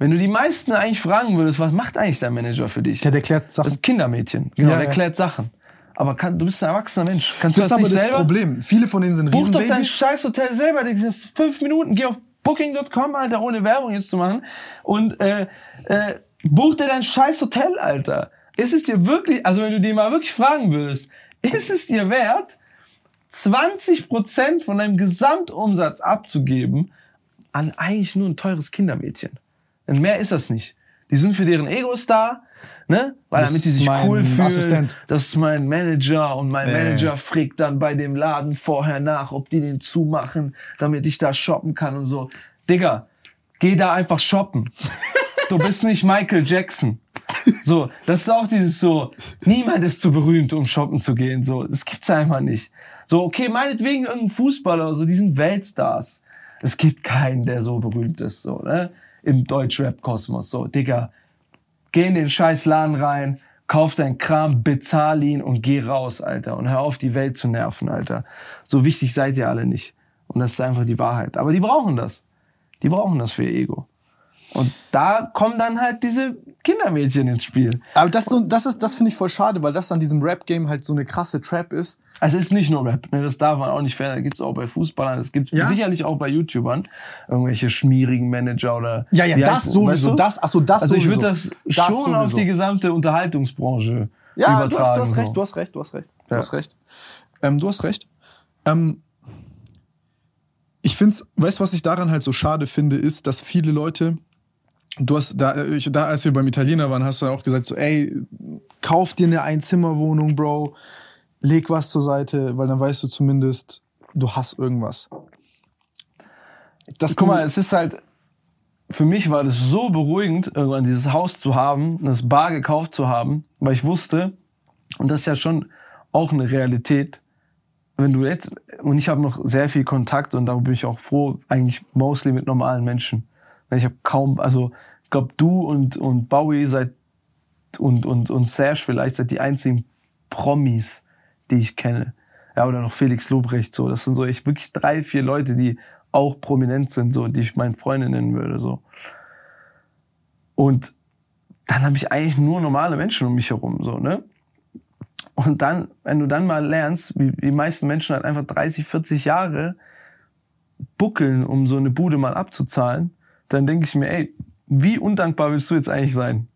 C: Wenn du die meisten eigentlich fragen würdest, was macht eigentlich dein Manager für dich?
B: ja, der klärt
C: Das
B: Sachen.
C: ist Kindermädchen. Genau,
B: Ja,
C: der
B: ja.
C: klärt Sachen. Aber kann, du bist ein erwachsener Mensch. Kannst
B: Das ist
C: du das
B: aber
C: nicht
B: das
C: selber?
B: Problem. Viele von denen sind
C: Buch doch dein
B: Riesenbabys.
C: scheiß Hotel selber. Das ist fünf Minuten. Geh auf Booking.com, Alter, ohne Werbung jetzt zu machen. Und äh, äh, buch dir dein scheiß Hotel, Alter. Ist es dir wirklich, also wenn du die mal wirklich fragen würdest, ist es dir wert, 20% von deinem Gesamtumsatz abzugeben an eigentlich nur ein teures Kindermädchen? Denn mehr ist das nicht. Die sind für deren Egos da, ne? Weil
B: Das
C: damit die sich cool fühlen.
B: Assistent.
C: Das ist mein Manager und mein Manager fragt dann bei dem Laden vorher nach, ob die den zumachen, damit ich da shoppen kann und so. Digga, geh da einfach shoppen. Du bist nicht Michael Jackson. So, das ist auch dieses so, niemand ist zu berühmt, um shoppen zu gehen. So, das gibt's einfach nicht. So, okay, meinetwegen irgendein Fußballer, so, die sind Weltstars. Es gibt keinen, der so berühmt ist, so, ne? Im Deutschrap-Kosmos. So, Digga, geh in den scheiß Laden rein, kauf deinen Kram, bezahl ihn und geh raus, Alter. Und hör auf, die Welt zu nerven, Alter. So wichtig seid ihr alle nicht. Und das ist einfach die Wahrheit. Aber die brauchen das. Die brauchen das für ihr Ego. Und da kommen dann halt diese Kindermädchen ins Spiel.
B: Aber das, so, das, ist, das finde ich voll schade, weil das an diesem Rap-Game halt so eine krasse Trap ist.
C: Also es ist nicht nur Rap, ne? das darf man auch nicht fair. Das gibt's auch bei Fußballern, das gibt's
B: Ja?
C: sicherlich auch bei YouTubern. Irgendwelche schmierigen Manager oder...
B: Ja, ja, das
C: heißt-
B: sowieso,
C: weißt du?
B: das- ach so, das
C: Also ich
B: sowieso.
C: würde das,
B: Das
C: schon auf
B: sowieso.
C: die gesamte Unterhaltungsbranche
B: Ja,
C: übertragen.
B: du hast, du hast recht, du hast recht, du hast recht. Du
C: Ja.
B: hast recht. Ähm, du hast recht. Ähm, ich finde es, weißt du, was ich daran halt so schade finde, ist, dass viele Leute, du hast, da, ich, da als wir beim Italiener waren, hast du ja auch gesagt, so, ey, kauf dir eine Einzimmerwohnung, Bro, leg was zur Seite, weil dann weißt du zumindest, du hast irgendwas. Dass
C: Guck mal, es ist halt, für mich war das so beruhigend, irgendwann dieses Haus zu haben, das Bar gekauft zu haben, weil ich wusste, und das ist ja schon auch eine Realität, wenn du jetzt, und ich habe noch sehr viel Kontakt und darüber bin ich auch froh, eigentlich mostly mit normalen Menschen. Ich habe kaum, also ich glaube, du und, und Bowie seid und, und, und Serge vielleicht seid die einzigen Promis, die ich kenne. Ja, oder noch Felix Lobrecht, so. Das sind so echt wirklich drei, vier Leute, die auch prominent sind, so, die ich meine Freunde nennen würde, so. Und dann habe ich eigentlich nur normale Menschen um mich herum, so, ne? Und dann, wenn du dann mal lernst, wie die meisten Menschen halt einfach 30, 40 Jahre buckeln, um so eine Bude mal abzuzahlen, dann denke ich mir, ey, wie undankbar willst du jetzt eigentlich sein?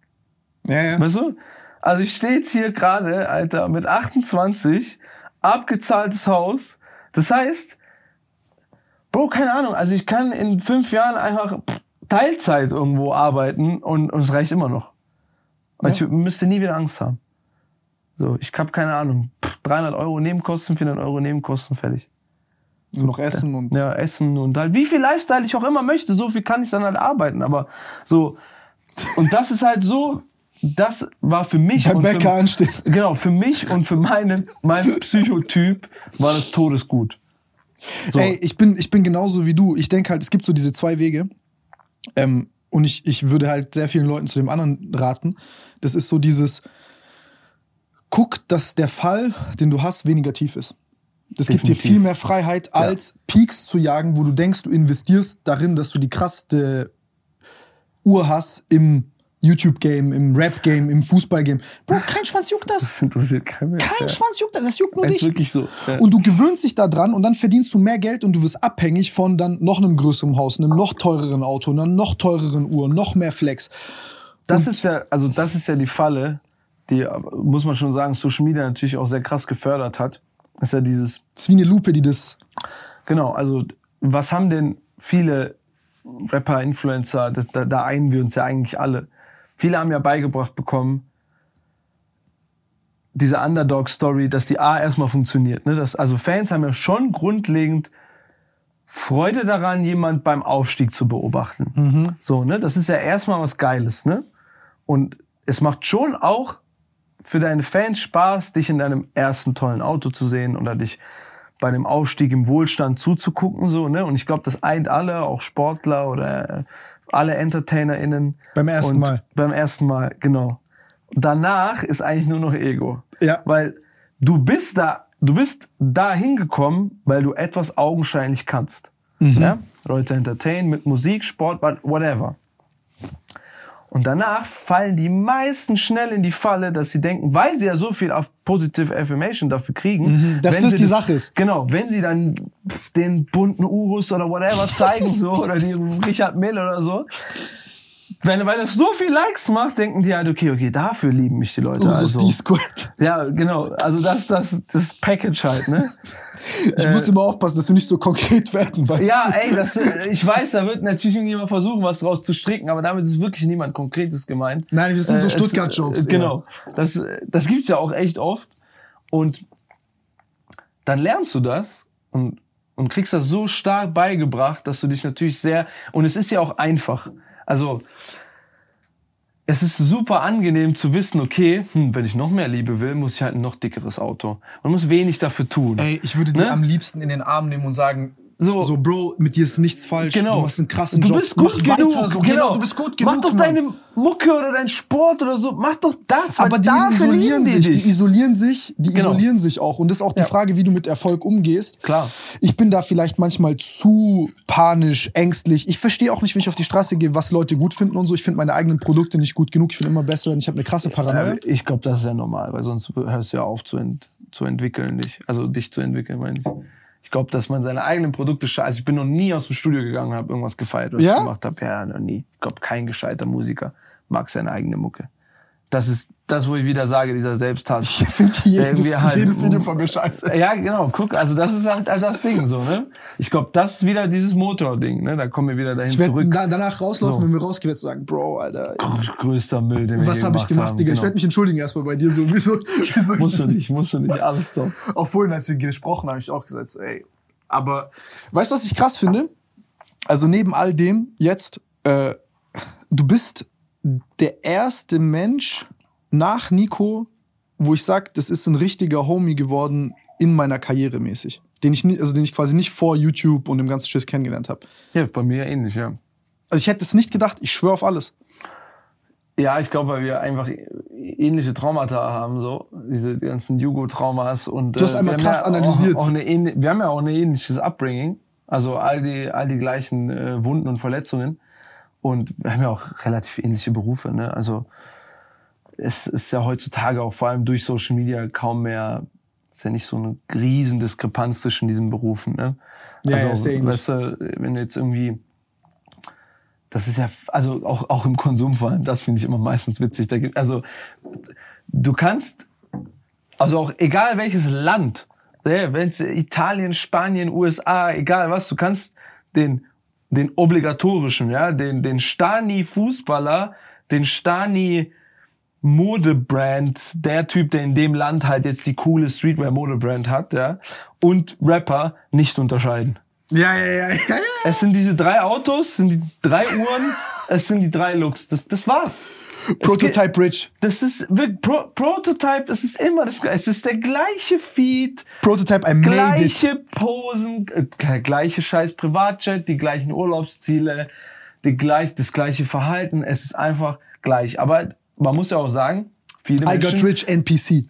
B: ja, ja.
C: Weißt du? Also ich stehe jetzt hier gerade, Alter, mit 28, abgezahltes Haus. Das heißt, Bro, keine Ahnung, also ich kann in fünf Jahren einfach Teilzeit irgendwo arbeiten und, und es reicht immer noch. Also ich müsste nie wieder Angst haben. So, ich habe keine Ahnung, pff, 300 Euro Nebenkosten, 400 Euro Nebenkosten, fertig.
B: So noch essen und.
C: Ja, Essen und halt, wie viel Lifestyle ich auch immer möchte, so viel kann ich dann halt arbeiten. Aber so, und das ist halt so, das war für mich.
B: Beim
C: und für,
B: Bäcker anstehen.
C: Genau, für mich und für meinen, meinen Psychotyp war das Todesgut. So.
B: Ey, ich bin, ich bin genauso wie du. Ich denke halt, es gibt so diese zwei Wege. Ähm, und ich, ich würde halt sehr vielen Leuten zu dem anderen raten. Das ist so dieses, guck, dass der Fall, den du hast, weniger tief ist. Das gibt dir viel mehr Freiheit, als Peaks zu jagen, wo du denkst, du investierst darin, dass du die krasseste Uhr hast im YouTube-Game, im Rap-Game, im Fußball-Game. Bro, kein Schwanz juckt das.
C: Das interessiert keinen mehr.
B: Kein
C: ja.
B: Schwanz juckt das. Das juckt nur
C: Das
B: dich.
C: ist wirklich so. Ja.
B: Und du gewöhnst dich da dran und dann verdienst du mehr Geld und du wirst abhängig von dann noch einem größeren Haus, einem noch teureren Auto, einer noch teureren Uhr, noch mehr Flex.
C: Das ist ja, also das ist ja die Falle, die, muss man schon sagen, Social Media natürlich auch sehr krass gefördert hat. Das ist ja dieses,
B: Das ist wie eine Lupe, die das.
C: genau, also was haben denn viele Rapper, Influencer, da, da einen wir uns ja eigentlich alle. Viele haben ja beigebracht bekommen, diese Underdog-Story, dass die A erstmal funktioniert. Ne? Das, also Fans haben ja schon grundlegend Freude daran, jemand beim Aufstieg zu beobachten. So, ne? Das ist ja erstmal was Geiles, ne? Und es macht schon auch für deine Fans Spaß, dich in deinem ersten tollen Auto zu sehen oder dich bei einem Aufstieg im Wohlstand zuzugucken, so, ne? Und ich glaube, das eint alle, auch Sportler oder äh, alle EntertainerInnen.
B: Beim ersten
C: Und
B: Mal.
C: Beim ersten Mal, genau. Danach ist eigentlich nur noch Ego.
B: Ja.
C: Weil du bist da, du bist da hingekommen, weil du etwas augenscheinlich kannst. Ja? Leute entertainen mit Musik, Sport, what- whatever. Und danach fallen die meisten schnell in die Falle, dass sie denken, weil sie ja so viel auf Positive Affirmation dafür kriegen,
B: dass
C: wenn
B: das die Sache ist.
C: Genau, wenn sie dann den bunten Urus oder whatever zeigen, so, oder die Richard Mill oder so, wenn, weil das so viel Likes macht, denken die halt, okay, okay, dafür lieben mich die Leute.
B: Urus
C: also.
B: D-Squared.
C: Ja, genau. Also das, das, das Package halt, ne?
B: Ich muss immer aufpassen, dass wir nicht so konkret werden. Weißt
C: Ja,
B: du?
C: ey, das, äh, ich weiß, da wird natürlich irgendjemand versuchen, was draus zu stricken, aber damit ist wirklich niemand Konkretes gemeint.
B: Nein, das sind so
C: Äh, es-
B: Stuttgart-Jokes
C: äh, Genau. Das, äh, das gibt's ja auch echt oft. Und dann lernst du das und, und kriegst das so stark beigebracht, dass du dich natürlich sehr, und es ist ja auch einfach. Also, es ist super angenehm zu wissen, okay, hm, wenn ich noch mehr Liebe will, muss ich halt ein noch dickeres Auto. Man muss wenig dafür tun.
B: Ey, ich würde die
C: Ne?
B: am liebsten in den Arm nehmen und sagen,
C: So.
B: so, Bro, mit dir ist nichts falsch.
C: Genau.
B: Du machst einen krassen
C: du
B: Job.
C: bist gut
B: Mach
C: genug.
B: Weiter so.
C: genau.
B: du bist gut genug.
C: Mach doch
B: Mann.
C: deine Mucke oder dein Sport oder so. Mach doch das.
B: Aber die isolieren
C: die
B: sich,
C: dich.
B: die isolieren sich, die
C: Genau.
B: isolieren sich auch. Und das ist auch die
C: Ja.
B: Frage, wie du mit Erfolg umgehst.
C: Klar.
B: Ich bin da vielleicht manchmal zu panisch, ängstlich. Ich verstehe auch nicht, wenn ich auf die Straße gehe, was Leute gut finden und so. Ich finde meine eigenen Produkte nicht gut genug. Ich finde immer besser, wenn ich habe eine krasse Paranoia.
C: Ja, ich glaube, das ist ja normal, weil sonst hörst du ja auf zu, ent zu entwickeln, dich. Also dich zu entwickeln, meine ich. Ich glaube, dass man seine eigenen Produkte scheiße. Also ich bin noch nie aus dem Studio gegangen und habe irgendwas gefeiert, was
B: Ja?
C: ich gemacht habe. Ja, noch nie. Ich glaube, kein gescheiter Musiker mag seine eigene Mucke. Das ist das, wo ich wieder sage, dieser Selbsthass.
B: Ich finde jedes,
C: halt-
B: jedes Video von mir scheiße.
C: Ja, genau, guck, also das ist halt das Ding so, ne? Ich glaube, das ist wieder dieses Motor-Ding, ne? Da kommen wir wieder dahin
B: Ich
C: zurück.
B: da, danach rauslaufen,
C: So.
B: wenn wir rausgehen, ich sagen, Bro, Alter,
C: Größter Müll, den wir
B: was habe ich gemacht,
C: haben.
B: Digga? Ich
C: Genau.
B: werde mich entschuldigen erstmal bei dir so. Wieso? wieso
C: Musst du nicht, musst du nicht, alles so.
B: Auch vorhin, als wir gesprochen haben, habe ich auch gesagt, so, ey. Aber weißt du, was ich krass finde? Also neben all dem jetzt, äh, du bist der erste Mensch nach Nico, wo ich sag, das ist ein richtiger Homie geworden in meiner Karriere mäßig. Den ich, also den ich quasi nicht vor YouTube und dem ganzen Schiss kennengelernt habe.
C: Ja, bei mir ähnlich, ja.
B: Also ich hätte es nicht gedacht, ich schwöre auf alles.
C: Ja, ich glaube, weil wir einfach ähnliche Traumata haben, so diese ganzen Jugo-Traumas und
B: Du hast
C: äh,
B: einmal krass
C: ja
B: analysiert.
C: Auch, auch eine, wir haben ja auch ein ähnliches Upbringing, also all die all die gleichen äh, Wunden und Verletzungen und wir haben ja auch relativ ähnliche Berufe, ne? Also es ist ja heutzutage auch vor allem durch Social Media kaum mehr ist ja nicht so eine riesen Diskrepanz zwischen diesen Berufen, ne?
B: Ja, ja,
C: also,
B: ist ja ähnlich.
C: weißt du, wenn du jetzt irgendwie das ist ja, also auch, auch im Konsum vor allem, das finde ich immer meistens witzig. Da gibt, also, du kannst, also auch egal welches Land, wenn es Italien, Spanien, USA, egal was, du kannst den, den obligatorischen, ja, den, den Stani-Fußballer, den Stani Modebrand, der Typ, der in dem Land halt jetzt die coole Streetwear-Modebrand hat, ja, und Rapper nicht unterscheiden.
B: Ja, ja, ja, ja, ja.
C: Es sind diese drei Autos, sind die drei Uhren, es sind die drei Looks. Das, das war's.
B: Prototype Rich.
C: Das ist Pro Prototype, es ist immer das gleiche. Es ist der gleiche Feed,
B: Prototype, I made it.
C: gleiche Posen, äh, gleiche scheiß Privatjet, die gleichen Urlaubsziele, die gleich, das gleiche Verhalten. Es ist einfach gleich. Aber man muss ja auch sagen, viele
B: I
C: Menschen...
B: got rich NPC.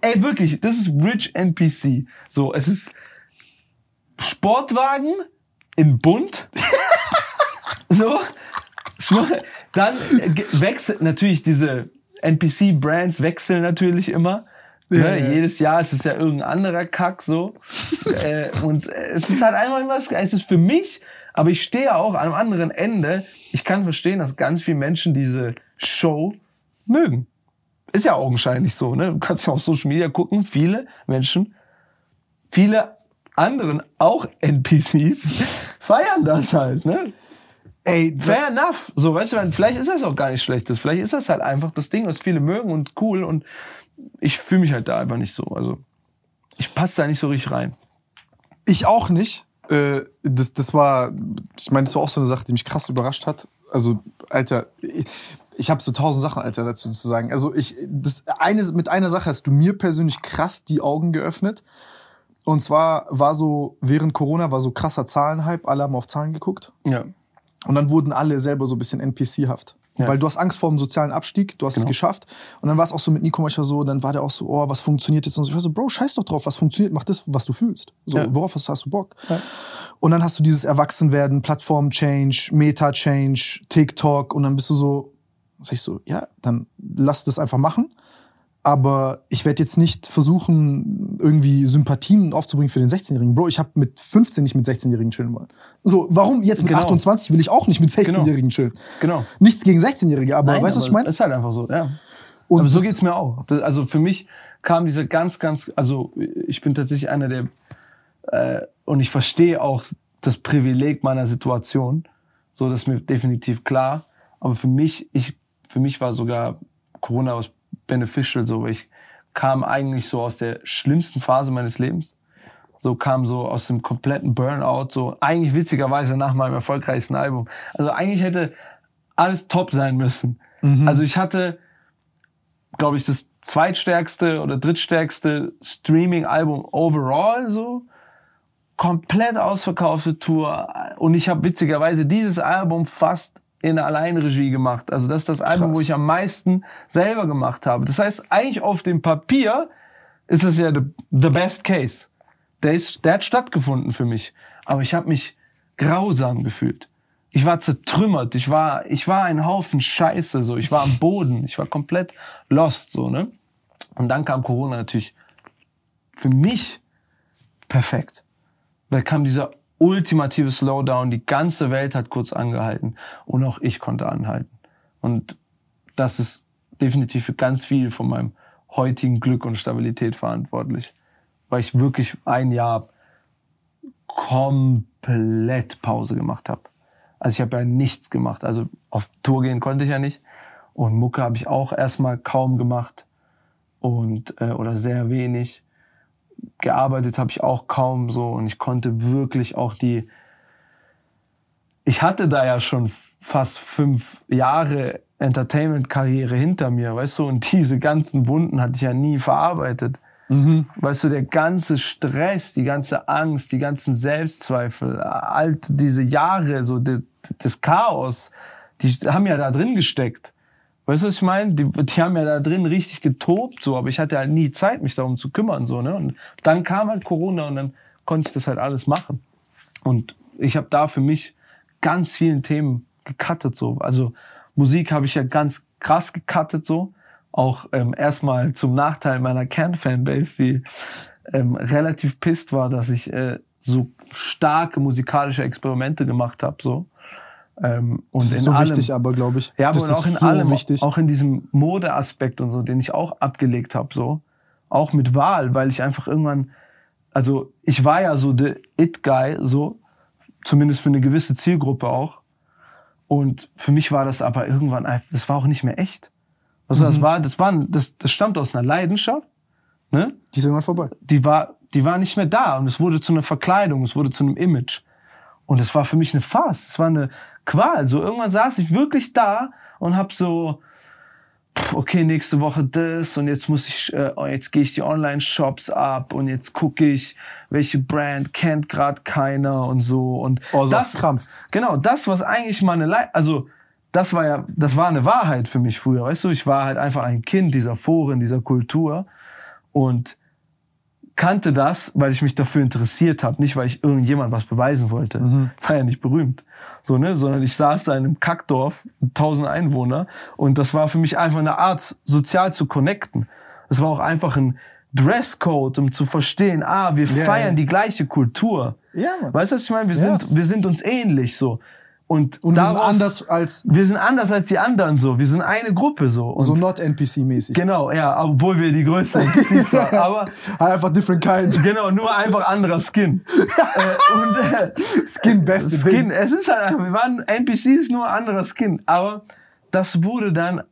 C: Ey, wirklich, das ist Rich NPC. So, es ist Sportwagen in bunt. so. Dann wechselt natürlich diese NPC-Brands wechseln natürlich immer.
B: Ja,
C: ne?
B: ja.
C: Jedes Jahr ist es ja irgendein anderer Kack so. äh, und es ist halt einfach immer, es ist für mich, aber ich stehe auch am anderen Ende. Ich kann verstehen, dass ganz viele Menschen diese Show mögen. Ist ja augenscheinlich so, ne? Du kannst ja auf Social Media gucken, viele Menschen, viele anderen, auch NPCs, feiern das halt, ne?
B: Ey,
C: Fair enough. So, weißt du, vielleicht ist das auch gar nicht schlechtes. Vielleicht ist das halt einfach das Ding, was viele mögen und cool und ich fühle mich halt da einfach nicht so. Also, ich passe da nicht so richtig rein.
B: Ich auch nicht. Äh, das, das war, ich meine, das war auch so eine Sache, die mich krass überrascht hat. Also, Alter, ich, ich habe so tausend Sachen, Alter, dazu zu sagen. Also, ich, das eine, mit einer Sache hast du mir persönlich krass die Augen geöffnet. Und zwar war so, während Corona war so krasser Zahlenhype, alle haben auf Zahlen geguckt.
C: Ja.
B: Und dann wurden alle selber so ein bisschen NPC-haft.
C: Ja.
B: Weil du hast Angst vor dem sozialen Abstieg, du hast es
C: Genau.
B: geschafft. Und dann war es auch so mit Nico manchmal so, dann war der auch so, oh, was funktioniert jetzt? Und so, ich war so, Bro, scheiß doch drauf, was funktioniert, mach das, was du fühlst. So,
C: Ja.
B: worauf hast, du Bock? Und dann hast du dieses Erwachsenwerden, Plattform-Change, Meta-Change, TikTok und dann bist du so, sag ich so, ja, dann lass das einfach machen. Aber ich werde jetzt nicht versuchen, irgendwie Sympathien aufzubringen für den 16-Jährigen. Bro, ich habe mit 15 nicht mit 16-Jährigen chillen wollen. So, warum jetzt mit
C: Genau.
B: 28 will ich auch nicht mit 16-Jährigen chillen?
C: Genau.
B: Nichts gegen 16-Jährige, aber
C: Nein,
B: weißt du, was ich meine?
C: Ist halt einfach so, ja.
B: Und
C: aber so
B: das-
C: geht's mir auch. Das, also für mich kam diese ganz, ganz, also ich bin tatsächlich einer der, äh, und ich verstehe auch das Privileg meiner Situation. So, das ist mir definitiv klar. Aber für mich, ich, für mich war sogar Corona was beneficial, so, weil ich kam eigentlich so aus der schlimmsten Phase meines Lebens. So kam so aus dem kompletten Burnout, so eigentlich witzigerweise nach meinem erfolgreichsten Album. Also eigentlich hätte alles top sein müssen. Also ich hatte, glaube ich, das zweitstärkste oder drittstärkste Streaming-Album overall so. Komplett ausverkaufte Tour. Und ich habe witzigerweise dieses Album fast in Alleinregie gemacht. Also das ist das Album,
B: Krass.
C: wo ich am meisten selber gemacht habe. Das heißt, eigentlich auf dem Papier ist es ja the, the best case. Der, ist, der hat stattgefunden für mich. Aber ich habe mich grausam gefühlt. Ich war zertrümmert. Ich war, ich war ein Haufen Scheiße. So, ich war am Boden. Ich war komplett lost. So ne. Und dann kam Corona natürlich für mich perfekt. Da kam dieser ultimative Slowdown. Die ganze Welt hat kurz angehalten und auch ich konnte anhalten. Und das ist definitiv für ganz viel von meinem heutigen Glück und Stabilität verantwortlich. Weil ich wirklich ein Jahr komplett Pause gemacht habe. Also ich habe ja nichts gemacht. Also auf Tour gehen konnte ich ja nicht. Und Mucke habe ich auch erstmal kaum gemacht und äh, oder sehr wenig. Gearbeitet habe ich auch kaum so und ich konnte wirklich auch die. Ich hatte da ja schon fast fünf Jahre Entertainment-Karriere hinter mir, weißt du, und diese ganzen Wunden hatte ich ja nie verarbeitet. Mhm. Weißt du, der ganze Stress, die ganze Angst, die ganzen Selbstzweifel, all diese Jahre, so das Chaos, die haben ja da drin gesteckt. Weißt du, was ich meine? Die, die haben ja da drin richtig getobt, so, aber ich hatte halt nie Zeit, mich darum zu kümmern, so, ne? Und dann kam halt Corona und dann konnte ich das halt alles machen. Und ich habe da für mich ganz vielen Themen gecuttet, so. Also Musik habe ich ja ganz krass gecuttet, so. Auch ähm, erstmal zum Nachteil meiner Kern-Fanbase, die ähm, relativ pisst war, dass ich äh, so starke musikalische Experimente gemacht habe, so.
B: Ähm, und das ist in so allem, wichtig, aber glaube ich.
C: Ja, aber auch in
B: so
C: allem,
B: wichtig.
C: auch in diesem Modeaspekt und so, den ich auch abgelegt habe, so. Auch mit Wahl, weil ich einfach irgendwann, also ich war ja so der It-Guy, so, zumindest für eine gewisse Zielgruppe auch. Und für mich war das aber irgendwann, das war auch nicht mehr echt. Also mhm. das war, das war, das, das stammt aus einer Leidenschaft, ne?
B: Die ist irgendwann vorbei.
C: Die war, die war nicht mehr da und es wurde zu einer Verkleidung, es wurde zu einem Image. Und es war für mich eine Farce. Es war eine Qual. So irgendwann saß ich wirklich da und hab so, okay, nächste Woche das und jetzt muss ich, äh, jetzt gehe ich die Online-Shops ab und jetzt gucke ich, welche Brand kennt gerade keiner und so und
B: oh, so
C: das
B: Krampf.
C: Genau, das was eigentlich meine, Le also das war ja, das war eine Wahrheit für mich früher, weißt du, ich war halt einfach ein Kind dieser Foren, dieser Kultur und kannte das, weil ich mich dafür interessiert habe, nicht weil ich irgendjemand was beweisen wollte. Mhm. War ja nicht berühmt. So, ne? Sondern ich saß da in einem Kackdorf, 1000 Einwohner, und das war für mich einfach eine Art, sozial zu connecten. Es war auch einfach ein Dresscode, um zu verstehen, ah, wir yeah, feiern die gleiche Kultur.
B: Ja, Mann.
C: Weißt du, was ich meine? Wir ja. sind, wir sind uns ähnlich so. Und,
B: und daraus, wir sind anders als
C: wir sind anders als die anderen so. Wir sind eine Gruppe so. Und
B: so not NPC mäßig.
C: Genau, ja, obwohl wir die größten NPCs waren. Aber
B: einfach different kind.
C: Genau, nur einfach anderer Skin. äh, und,
B: äh, Skin beste
C: Skin. Ding. Es ist halt einfach, wir waren NPCs nur anderer Skin. Aber das wurde dann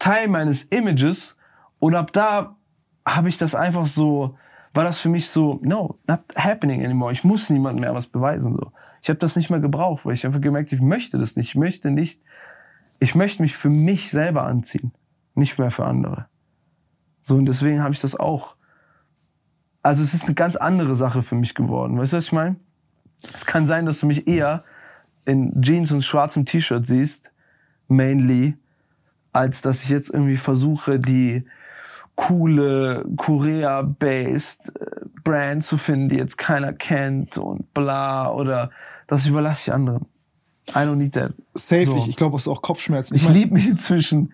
C: Teil meines Images und ab da habe ich das einfach so, war das für mich so, no, not happening anymore. Ich muss niemandem mehr was beweisen so. Ich habe das nicht mehr gebraucht, weil ich einfach gemerkt, ich möchte das nicht. Ich möchte nicht, ich möchte mich für mich selber anziehen, nicht mehr für andere. So und deswegen habe ich das auch. Also es ist eine ganz andere Sache für mich geworden. Weißt du, was ich meine? Es kann sein, dass du mich eher in Jeans und schwarzem T-Shirt siehst, mainly, als dass ich jetzt irgendwie versuche, die coole Korea-based äh, Brand zu finden, die jetzt keiner kennt und bla oder das überlasse ich anderen. I don't need that.
B: Safe, so. ich, ich glaube, es ist auch Kopfschmerzen.
C: Ich, ich liebe mich inzwischen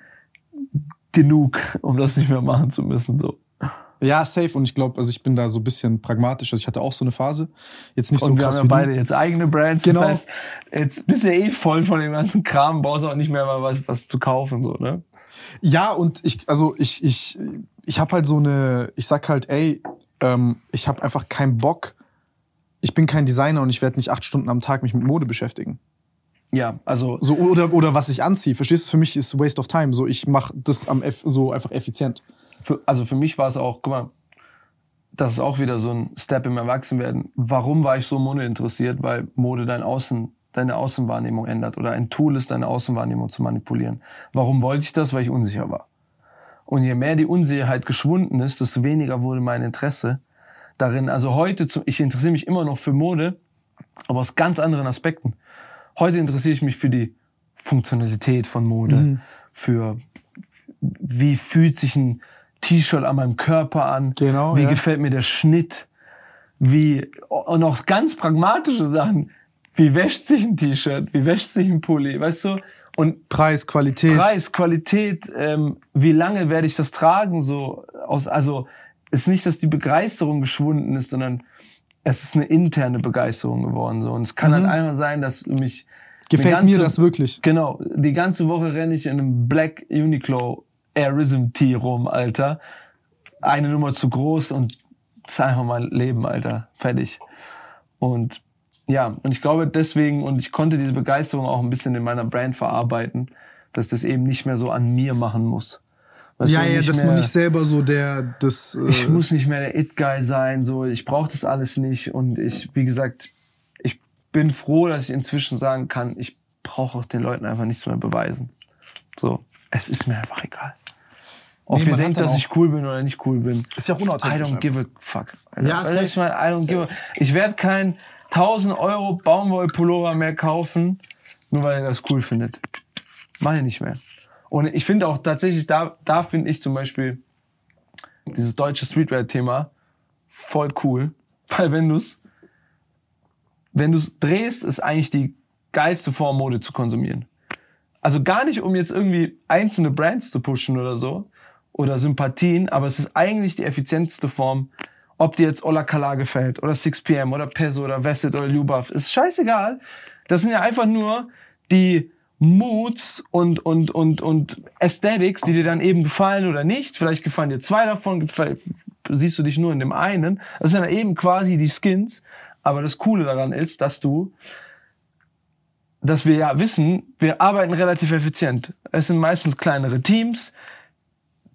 C: genug, um das nicht mehr machen zu müssen. So.
B: Ja, safe. Und ich glaube, also ich bin da so ein bisschen pragmatisch. Also ich hatte auch so eine Phase. Jetzt nicht
C: und
B: so
C: wir
B: krass.
C: haben ja beide jetzt eigene Brands.
B: Genau. Das
C: heißt, jetzt bist du eh voll von dem ganzen Kram, brauchst auch nicht mehr mal was, was zu kaufen, so, ne?
B: Ja, und ich, also ich, ich, ich habe halt so eine, ich sag halt, ey, ähm, ich habe einfach keinen Bock. Ich bin kein Designer und ich werde nicht acht Stunden am Tag mich mit Mode beschäftigen.
C: Ja, also.
B: So, oder, oder was ich anziehe. Verstehst du? Für mich ist Waste of Time. So, ich mache das am F so einfach effizient.
C: Für, also für mich war es auch, guck mal, das ist auch wieder so ein Step im Erwachsenwerden. Warum war ich so Mode interessiert? Weil Mode dein Außen, deine Außenwahrnehmung ändert oder ein Tool ist, deine Außenwahrnehmung zu manipulieren. Warum wollte ich das? Weil ich unsicher war. Und je mehr die Unsicherheit geschwunden ist, desto weniger wurde mein Interesse darin. Also heute, ich interessiere mich immer noch für Mode, aber aus ganz anderen Aspekten. Heute interessiere ich mich für die Funktionalität von Mode, mhm. für wie fühlt sich ein T-Shirt an meinem Körper an,
B: genau,
C: wie
B: ja.
C: gefällt mir der Schnitt, wie und auch ganz pragmatische Sachen, wie wäscht sich ein T-Shirt, wie wäscht sich ein Pulli, weißt du?
B: Und Preis, Qualität.
C: Preis, Qualität, ähm, wie lange werde ich das tragen? So aus, also ist nicht, dass die Begeisterung geschwunden ist, sondern es ist eine interne Begeisterung geworden. So. Und es kann halt mhm. halt einmal sein, dass mich
B: gefällt ganze, mir das wirklich.
C: Genau, die ganze Woche renne ich in einem Black Uniqlo Airism Tee rum, Alter. Eine Nummer zu groß und das ist einfach mein Leben, Alter. Fertig. Und ja, und ich glaube deswegen, und ich konnte diese Begeisterung auch ein bisschen in meiner Brand verarbeiten, dass das eben nicht mehr so an mir machen muss. Weißt
B: ja, ja, dass
C: mehr,
B: man nicht selber so der, das, äh,
C: ich muss nicht mehr der It-Guy sein, so, ich brauche das alles nicht. Und ich, wie gesagt, ich bin froh, dass ich inzwischen sagen kann, ich brauche auch den Leuten einfach nichts mehr beweisen. So, es ist mir einfach egal. Ob
B: Nee,
C: ihr denkt, dass ich cool bin oder nicht cool bin.
B: Ist ja auch unauthentisch
C: I don't give a fuck.
B: Ja,
C: du,
B: safe.
C: ich meine, I don't give a, ich werde kein 1000 Euro Baumwollpullover mehr kaufen, nur weil ihr das cool findet. Mach ich nicht mehr. Und ich finde auch tatsächlich, da, da finde ich zum Beispiel dieses deutsche Streetwear-Thema voll cool. Weil wenn du's, wenn du's drehst, ist eigentlich die geilste Form, Mode zu konsumieren. Also gar nicht, um jetzt irgendwie einzelne Brands zu pushen oder so oder Sympathien, aber es ist eigentlich die effizienteste Form, ob dir jetzt Ola Kala gefällt oder 6pm oder Peso oder Vested oder Lubaf, ist scheißegal. Das sind ja einfach nur die Moods und, und, und, und Aesthetics, die dir dann eben gefallen oder nicht. Vielleicht gefallen dir zwei davon, siehst du dich nur in dem einen. Das sind dann eben quasi die Skins. Aber das Coole daran ist, dass du dass wir ja wissen, wir arbeiten relativ effizient. Es sind meistens kleinere Teams.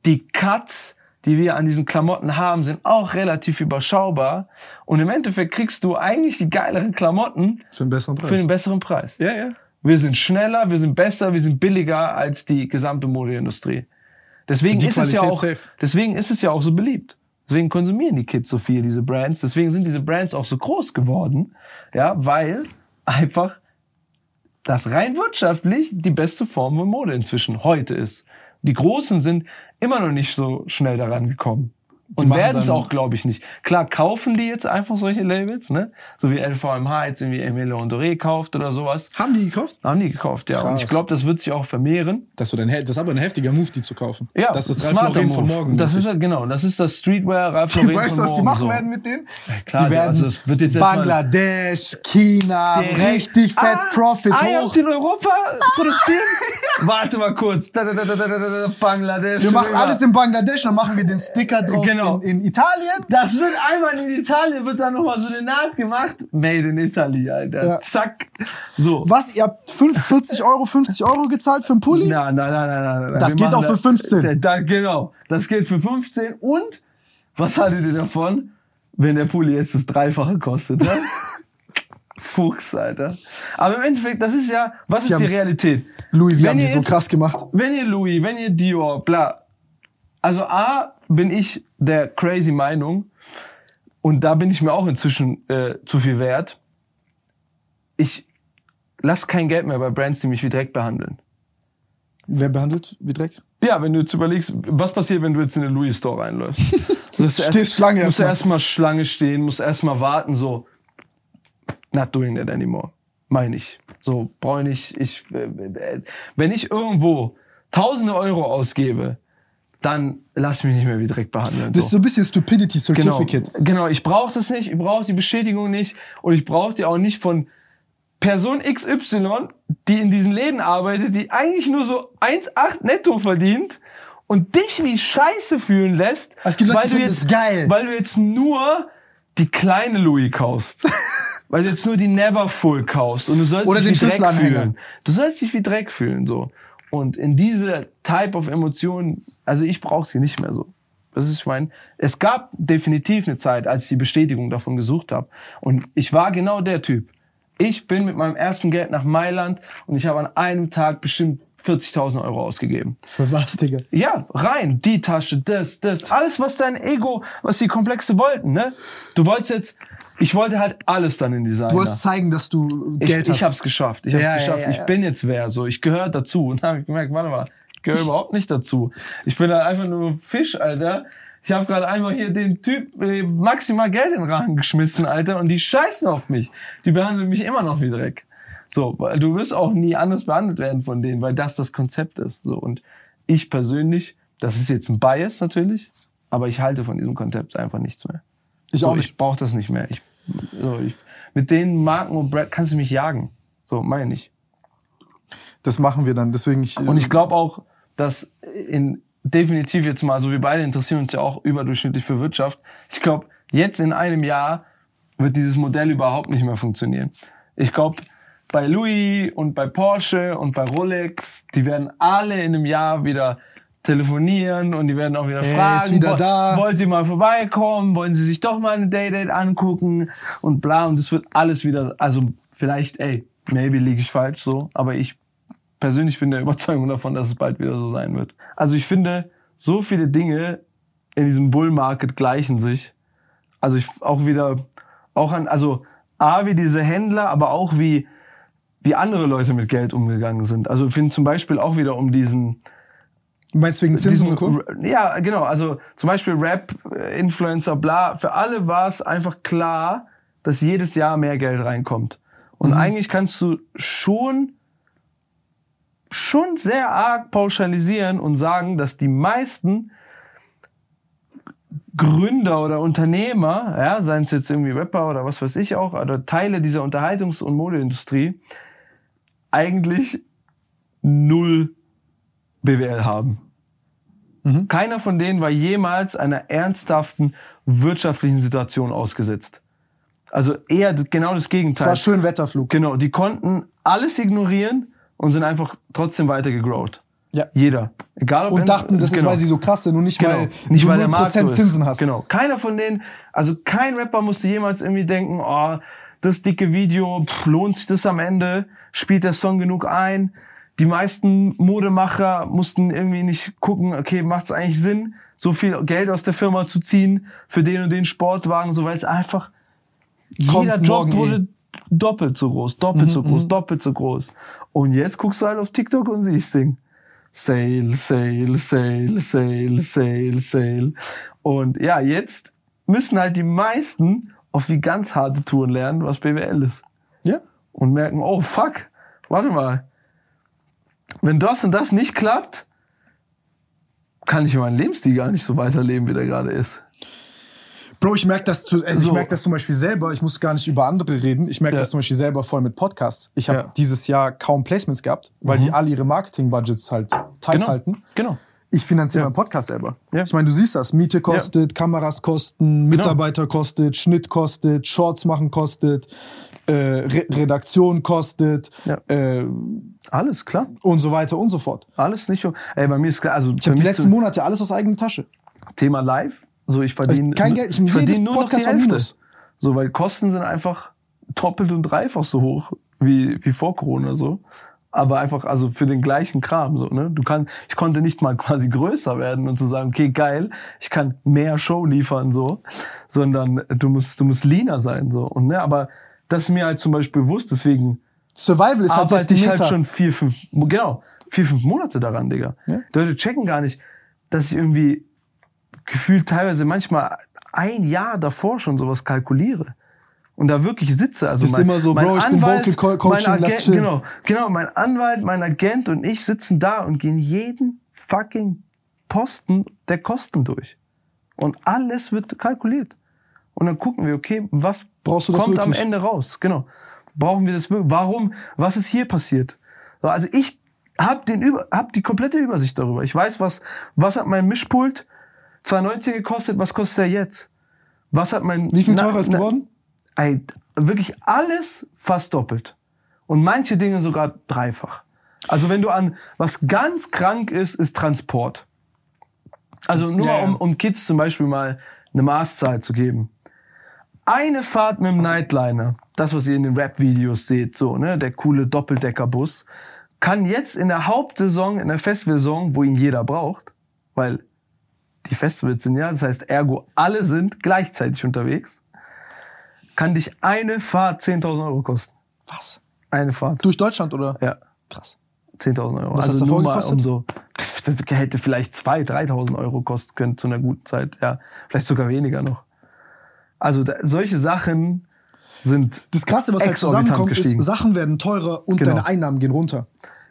C: Die Cuts, die wir an diesen Klamotten haben, sind auch relativ überschaubar. Und im Endeffekt kriegst du eigentlich die geileren Klamotten
B: für einen besseren Preis.
C: für einen besseren Preis.
B: ja, ja.
C: Wir sind schneller, wir sind besser, wir sind billiger als die gesamte Modeindustrie. Deswegen ist es ja auch,
B: safe.
C: deswegen ist es ja auch so beliebt. Deswegen konsumieren die Kids so viel diese Brands. Deswegen sind diese Brands auch so groß geworden, ja, weil einfach das rein wirtschaftlich die beste Form von Mode inzwischen heute ist. Die Großen sind immer noch nicht so schnell daran gekommen. Und werden es auch, glaube ich, nicht. Klar kaufen die jetzt einfach solche Labels, ne? So wie LVMH jetzt irgendwie Emile Ondoré kauft oder sowas.
B: Haben die gekauft?
C: Haben die gekauft, ja. Und
B: Krass.
C: ich glaube, das wird sich auch vermehren.
B: Das, wird ein, das ist aber ein heftiger Move, die zu kaufen.
C: Ja,
B: das ist
C: smarter
B: Lauren von morgen.
C: Das ist ja, genau, das ist das Streetwear Ralph Lauren
B: Weißt du,
C: von
B: was die
C: morgen,
B: machen
C: so.
B: werden mit denen?
C: klar,
B: die werden
C: also es wird jetzt
B: Bangladesch, China, richtig fett
C: Ah,
B: Profit
C: ah,
B: hoch.
C: in Europa produziert? Warte mal kurz. Da, da, da, da, da, da, da, Bangladesch.
B: Wir machen alles in Bangladesch, dann machen wir den Sticker drauf
C: Genau.
B: In, in Italien.
C: Das wird einmal in Italien, wird dann nochmal so eine Naht gemacht. Made in Italy, Alter.
B: Ja.
C: Zack. So.
B: Was, ihr habt 45 Euro, 50 Euro gezahlt für einen Pulli?
C: Nein, nein, nein, nein, nein.
B: Das
C: Wir
B: geht auch für 15.
C: Da, da, genau. Das geht für 15. Und was haltet ihr davon, wenn der Pulli jetzt das Dreifache kostet? Ja? Fuchs, Alter. Aber im Endeffekt, das ist ja, was
B: Die
C: ist die Realität?
B: Louis, wir
C: Wenn
B: haben die so
C: jetzt-
B: krass gemacht.
C: Wenn ihr Louis, wenn ihr Dior, bla. Also A, bin ich der crazy Meinung, und da bin ich mir auch inzwischen äh, zu viel wert. Ich lass kein Geld mehr bei Brands, die mich wie Dreck behandeln.
B: Wer behandelt wie Dreck?
C: Ja, wenn du jetzt überlegst, was passiert, wenn du jetzt in den Louis Store reinläufst? Du musst
B: Stehst
C: erst-
B: Schlange
C: musst du
B: erstmal.
C: erstmal Schlange stehen, musst erstmal warten, so. Not doing that anymore. Meine ich. So, brauche ich. Ich, äh, äh, wenn ich irgendwo tausende Euro ausgebe, dann lass mich nicht mehr wie Dreck behandeln.
B: Das ist so ein bisschen Stupidity
C: Genau,
B: Certificate.
C: genau, ich brauche das nicht, ich brauche die Beschädigung nicht und ich brauche die auch nicht von Person XY, die in diesen Läden arbeitet, die eigentlich nur so 1,8 netto verdient und dich wie Scheiße fühlen lässt,
B: gibt Leute,
C: weil, du jetzt, weil du jetzt nur die kleine Louis kaufst. weil du jetzt nur die Neverfull kaufst und du sollst
B: Oder
C: dich wie Dreck fühlen. Du sollst dich wie Dreck fühlen, so. Und in diese Type of Emotionen, also ich brauche sie nicht mehr so. Das ist, ich meine, es gab definitiv eine Zeit, als ich die Bestätigung davon gesucht habe. Und ich war genau der Typ. Ich bin mit meinem ersten Geld nach Mailand und ich habe an einem Tag bestimmt 40.000 Euro ausgegeben.
B: Für was, Digga?
C: Ja, rein, die Tasche, das, das, alles, was dein Ego, was die Komplexe wollten, ne? Du wolltest jetzt, ich wollte halt alles dann in Designer.
B: Du wolltest zeigen, dass du
C: Ich,
B: Geld
C: ich
B: hast.
C: hab's geschafft. Ich hab's
B: Ja,
C: geschafft.
B: ja, ja.
C: Ich bin jetzt wer. So, ich gehöre dazu. Und dann habe ich gemerkt, warte mal, ich gehöre überhaupt nicht dazu. Ich bin halt einfach nur Fisch, Alter. Ich habe gerade einmal hier den Typ äh, maximal Geld in den Rachen geschmissen, Alter, und die scheißen auf mich. Die behandeln mich immer noch wie Dreck. So, weil du wirst auch nie anders behandelt werden von denen, weil das das Konzept ist. So und ich persönlich, das ist jetzt ein Bias natürlich, aber ich halte von diesem Konzept einfach nichts mehr.
B: Ich
C: So,
B: auch nicht.
C: Ich brauche das nicht mehr. Ich, so, ich, mit den Marken und Brand kannst du mich jagen. So, meine ich.
B: Das machen wir dann. Deswegen ich.
C: Und ich glaube auch, dass in definitiv jetzt mal, also wir beide interessieren uns ja auch überdurchschnittlich für Wirtschaft. Ich glaube, jetzt in einem Jahr wird dieses Modell überhaupt nicht mehr funktionieren. Ich glaube, bei Louis und bei Porsche und bei Rolex, die werden alle in einem Jahr wieder telefonieren und die werden auch wieder
B: Er
C: fragen,
B: wieder da.
C: wollt ihr mal vorbeikommen, wollen sie sich doch mal eine Day-Date angucken und bla und es wird alles wieder, also vielleicht, ey, maybe liege ich falsch so, aber ich persönlich bin der Überzeugung davon, dass es bald wieder so sein wird. Also ich finde, so viele Dinge in diesem Bull Market gleichen sich. Also ich auch wieder, auch an, also A, wie diese Händler, aber auch wie, wie andere Leute mit Geld umgegangen sind. Also ich finde zum Beispiel auch wieder um diesen,
B: Du meinst wegen Zinsen
C: diesen,
B: und Co.?
C: ja, genau, also zum Beispiel Rap, äh, Influencer, bla, für alle war es einfach klar, dass jedes Jahr mehr Geld reinkommt. Und eigentlich kannst du schon, schon sehr arg pauschalisieren und sagen, dass die meisten Gründer oder Unternehmer, ja, seien es jetzt irgendwie Rapper oder was weiß ich auch, oder Teile dieser Unterhaltungs- und Modeindustrie, eigentlich null BWL haben. Keiner von denen war jemals einer ernsthaften wirtschaftlichen Situation ausgesetzt. Also eher genau das
B: Es
C: Gegenteil.
B: war schön Wetterflug.
C: Genau, die konnten alles ignorieren und sind einfach trotzdem weiter gegrowt.
B: Ja.
C: Jeder. Egal ob
B: Und dachten, das ist,
C: genau.
B: weil sie so krass sind und nicht,
C: Genau.
B: weil
C: nicht
B: du
C: weil der Markt so
B: 0%
C: ist.
B: Zinsen hast.
C: Genau. Keiner von denen, also kein Rapper musste jemals irgendwie denken, oh, das dicke Video, pff, lohnt sich das am Ende? Spielt der Song genug ein? Die meisten Modemacher mussten irgendwie nicht gucken, okay, macht es eigentlich Sinn, so viel Geld aus der Firma zu ziehen für den und den Sportwagen, so weil es einfach
B: Kommt
C: jeder Job
B: eh.
C: wurde doppelt so groß, doppelt so groß, doppelt so groß. Und jetzt guckst du halt auf TikTok und siehst Ding. Sale, Sale, Sale, Sale, Sale, Sale. Und ja, jetzt müssen halt die meisten auf die ganz harte Touren lernen, was BWL ist.
B: Ja.
C: Und merken, oh fuck, warte mal. Wenn das und das nicht klappt, kann ich meinen Lebensstil gar nicht so weiterleben, wie der gerade ist.
B: Bro, ich merke das, also ich
C: So.
B: merk das zum Beispiel selber, ich muss gar nicht über andere reden, ich merke
C: Ja.
B: das zum Beispiel selber voll mit Podcasts. Ich habe
C: Ja.
B: dieses Jahr kaum Placements gehabt, weil die alle ihre Marketing-Budgets halt tight
C: Genau.
B: halten.
C: Genau.
B: Ich finanziere
C: Ja.
B: meinen Podcast selber.
C: Ja.
B: Ich meine, du siehst das. Miete kostet, Kameras kosten, Mitarbeiter kostet, Schnitt kostet, Shorts machen kostet, äh, Re Redaktion kostet
C: Ja.
B: äh,
C: Alles klar.
B: und so weiter und so fort.
C: Alles nicht so. Ey, bei mir ist klar, also
B: Ich habe die letzten Monate alles aus eigener Tasche.
C: Thema live. So, ich verdiene
B: Also kein Geld, ich-
C: verdiene nur noch
B: Podcast
C: die Hälfte.
B: Minus.
C: So, weil Kosten sind einfach doppelt und dreifach so hoch wie, wie vor Corona so. Aber einfach, also für den gleichen Kram, so, ne? Du kannst, ich konnte nicht mal quasi größer werden und zu sagen, okay, geil, ich kann mehr Show liefern, so, sondern du musst, du musst leaner sein, so. Und, ne, aber das ist mir halt zum Beispiel bewusst, deswegen
B: Survival ist halt
C: arbeite
B: die
C: ich halt schon vier, fünf, genau, vier, fünf Monate daran, Digga.
B: Ja.
C: Die Leute checken gar nicht, dass ich irgendwie gefühlt teilweise manchmal ein Jahr davor schon sowas kalkuliere. Und da wirklich sitze. Also
B: Das ist immer so, Bro, ich bin Vocal Co- Coaching,
C: mein Agent, genau, genau, mein Anwalt, mein Agent und ich sitzen da und gehen jeden fucking Posten der Kosten durch. Und alles wird kalkuliert. Und dann gucken wir, okay, was
B: Brauchst du das
C: kommt
B: wirklich?
C: am Ende raus? Genau. Brauchen wir das wirklich? Warum? Was ist hier passiert? So, Also ich habe den über, hab die komplette Übersicht darüber. Ich weiß, was, was hat mein Mischpult 2,19 gekostet, was kostet er jetzt? Was hat mein
B: Wie viel teurer ist geworden?
C: Ey, wirklich alles fast doppelt. Und manche Dinge sogar dreifach. Also wenn du an was ganz krank ist, ist Transport. Also nur
B: Ja, ja.
C: um, um Kids zum Beispiel mal eine Maßzahl zu geben. Eine Fahrt mit dem Nightliner, das was ihr in den Rap-Videos seht, so, ne, der coole Doppeldeckerbus, kann jetzt in der Hauptsaison, in der Festivalsaison, wo ihn jeder braucht, weil die Festivals sind ja, das heißt ergo alle sind gleichzeitig unterwegs, kann dich eine Fahrt 10.000 Euro kosten.
B: Was?
C: Eine Fahrt.
B: Durch Deutschland oder?
C: Ja,
B: Krass.
C: 10.000 Euro.
B: Was
C: also nur mal
B: gekostet?
C: um so, das hätte vielleicht 2.000, 3.000 Euro kosten können zu einer guten Zeit. Ja, vielleicht sogar weniger noch. Also da, solche Sachen sind
B: Das Krasse, was halt zusammenkommt, ist,
C: gestiegen.
B: Sachen werden teurer und
C: Genau.
B: deine Einnahmen gehen runter.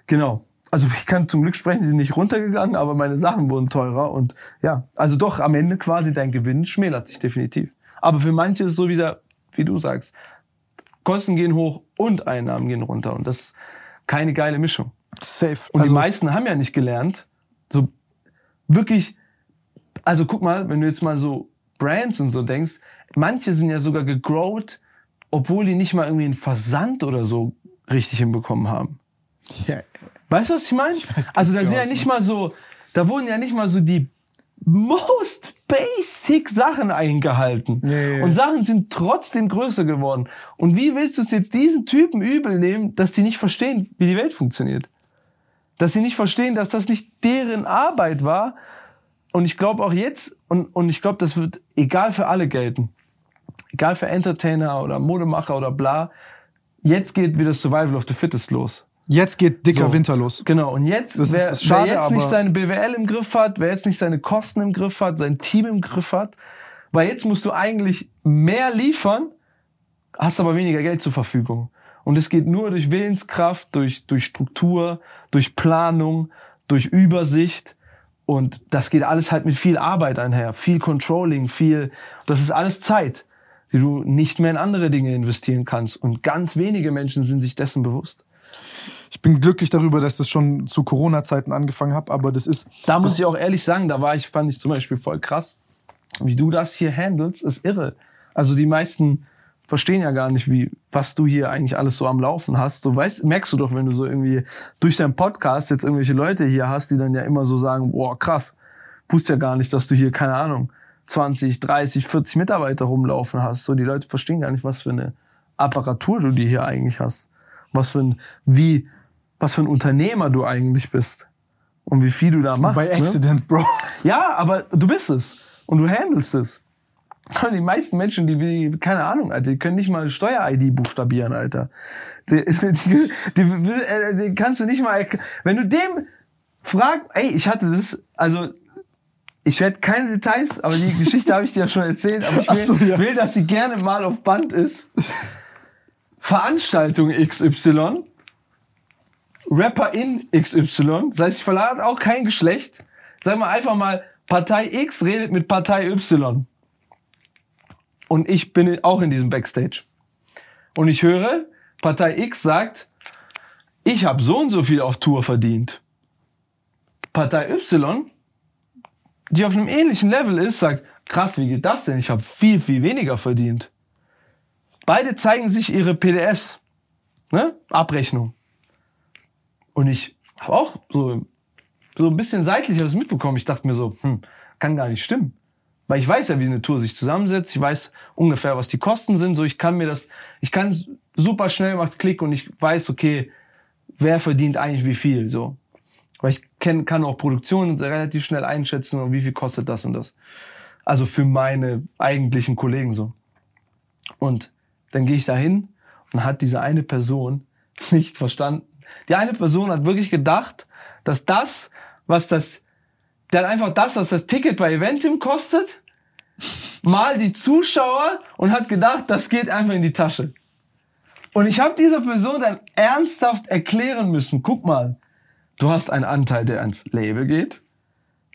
C: Genau. Also ich kann zum Glück sprechen, die sind nicht runtergegangen, aber meine Sachen wurden teurer und ja, also doch am Ende quasi dein Gewinn schmälert sich definitiv. Aber für manche ist es so wieder, wie du sagst, Kosten gehen hoch und Einnahmen gehen runter und das ist keine geile Mischung.
B: Safe.
C: Und
B: also,
C: die meisten haben ja nicht gelernt, so wirklich, also guck mal, wenn du jetzt mal so Brands und so denkst, manche sind ja sogar gegrowt, obwohl die nicht mal irgendwie einen Versand oder so richtig hinbekommen haben.
B: Ja,
C: Weißt du, was ich meine? Also da sind ja nicht mal so, da wurden ja nicht mal so die most basic Sachen eingehalten.
B: Ja.
C: Und Sachen sind trotzdem größer geworden. Und wie willst du es jetzt diesen Typen übel nehmen, dass die nicht verstehen, wie die Welt funktioniert? Dass sie nicht verstehen, dass das nicht deren Arbeit war. Und ich glaube auch jetzt, und, und ich glaube, das wird egal für alle gelten. Egal für Entertainer oder Modemacher oder bla. Jetzt geht wieder Survival of the Fittest los.
B: Jetzt geht dicker
C: So.
B: Winter los.
C: Genau, und jetzt,
B: Das
C: wer,
B: ist schade,
C: wer jetzt nicht seine BWL im Griff hat, wer jetzt nicht seine Kosten im Griff hat, sein Team im Griff hat, weil jetzt musst du eigentlich mehr liefern, hast aber weniger Geld zur Verfügung. Und es geht nur durch Willenskraft, durch, durch Struktur, durch Planung, durch Übersicht. Und das geht alles halt mit viel Arbeit einher, viel Controlling, viel, das ist alles Zeit, die du nicht mehr in andere Dinge investieren kannst. Und ganz wenige Menschen sind sich dessen bewusst.
B: Ich bin glücklich darüber, dass das schon zu Corona-Zeiten angefangen hat, aber das ist.
C: Da muss ich auch ehrlich sagen, da war ich, fand ich zum Beispiel voll krass. Wie du das hier handelst, ist irre. Also die meisten verstehen ja gar nicht, wie, was du hier eigentlich alles so am Laufen hast. So weißt, merkst du doch, wenn du so irgendwie durch deinen Podcast jetzt irgendwelche Leute hier hast, die dann ja immer so sagen, boah, krass, wusste ja gar nicht, dass du hier, keine Ahnung, 20, 30, 40 Mitarbeiter rumlaufen hast. So, die Leute verstehen gar nicht, was für eine Apparatur du dir hier eigentlich hast. Was für ein, wie, was für ein Unternehmer du eigentlich bist. Und wie viel du da machst.
B: bei
C: ne?
B: Accident, Bro.
C: Ja, aber du bist es. Und du handelst es. Die meisten Menschen, die, die keine Ahnung, Alter, die können nicht mal Steuer-ID buchstabieren, Alter. Die, die, die, äh, die kannst du nicht mal, wenn du dem fragst, ey, ich hatte das, also, ich werde keine Details, aber die Geschichte habe ich dir ja schon erzählt, aber ich will,
B: so, ja.
C: will, dass sie gerne mal auf Band ist. Veranstaltung XY, Rapper in XY, das heißt, ich verlade auch kein Geschlecht. Sag mal einfach mal, Partei X redet mit Partei Y. Und ich bin auch in diesem Backstage. Und ich höre, Partei X sagt, ich habe so und so viel auf Tour verdient. Partei Y, die auf einem ähnlichen Level ist, sagt, krass, wie geht das denn? Ich habe viel, viel weniger verdient. Beide zeigen sich ihre PDFs, ne? Abrechnung. Und ich habe auch so, so ein bisschen seitlich was mitbekommen. Ich dachte mir so, hm, kann gar nicht stimmen. Weil ich weiß ja, wie eine Tour sich zusammensetzt. Ich weiß ungefähr, was die Kosten sind. So, ich kann mir das, ich kann super schnell macht Klick und ich weiß, okay, wer verdient eigentlich wie viel. So, weil ich kenn, kann auch Produktion relativ schnell einschätzen und wie viel kostet das und das. Also für meine eigentlichen Kollegen so. Und dann gehe ich da hin und hat diese eine Person nicht verstanden. Die eine Person hat wirklich gedacht, dass das, was das, der hat einfach das, was das Ticket bei Eventim kostet, mal die Zuschauer und hat gedacht, das geht einfach in die Tasche. Und ich habe dieser Person dann ernsthaft erklären müssen, guck mal, du hast einen Anteil, der ans Label geht,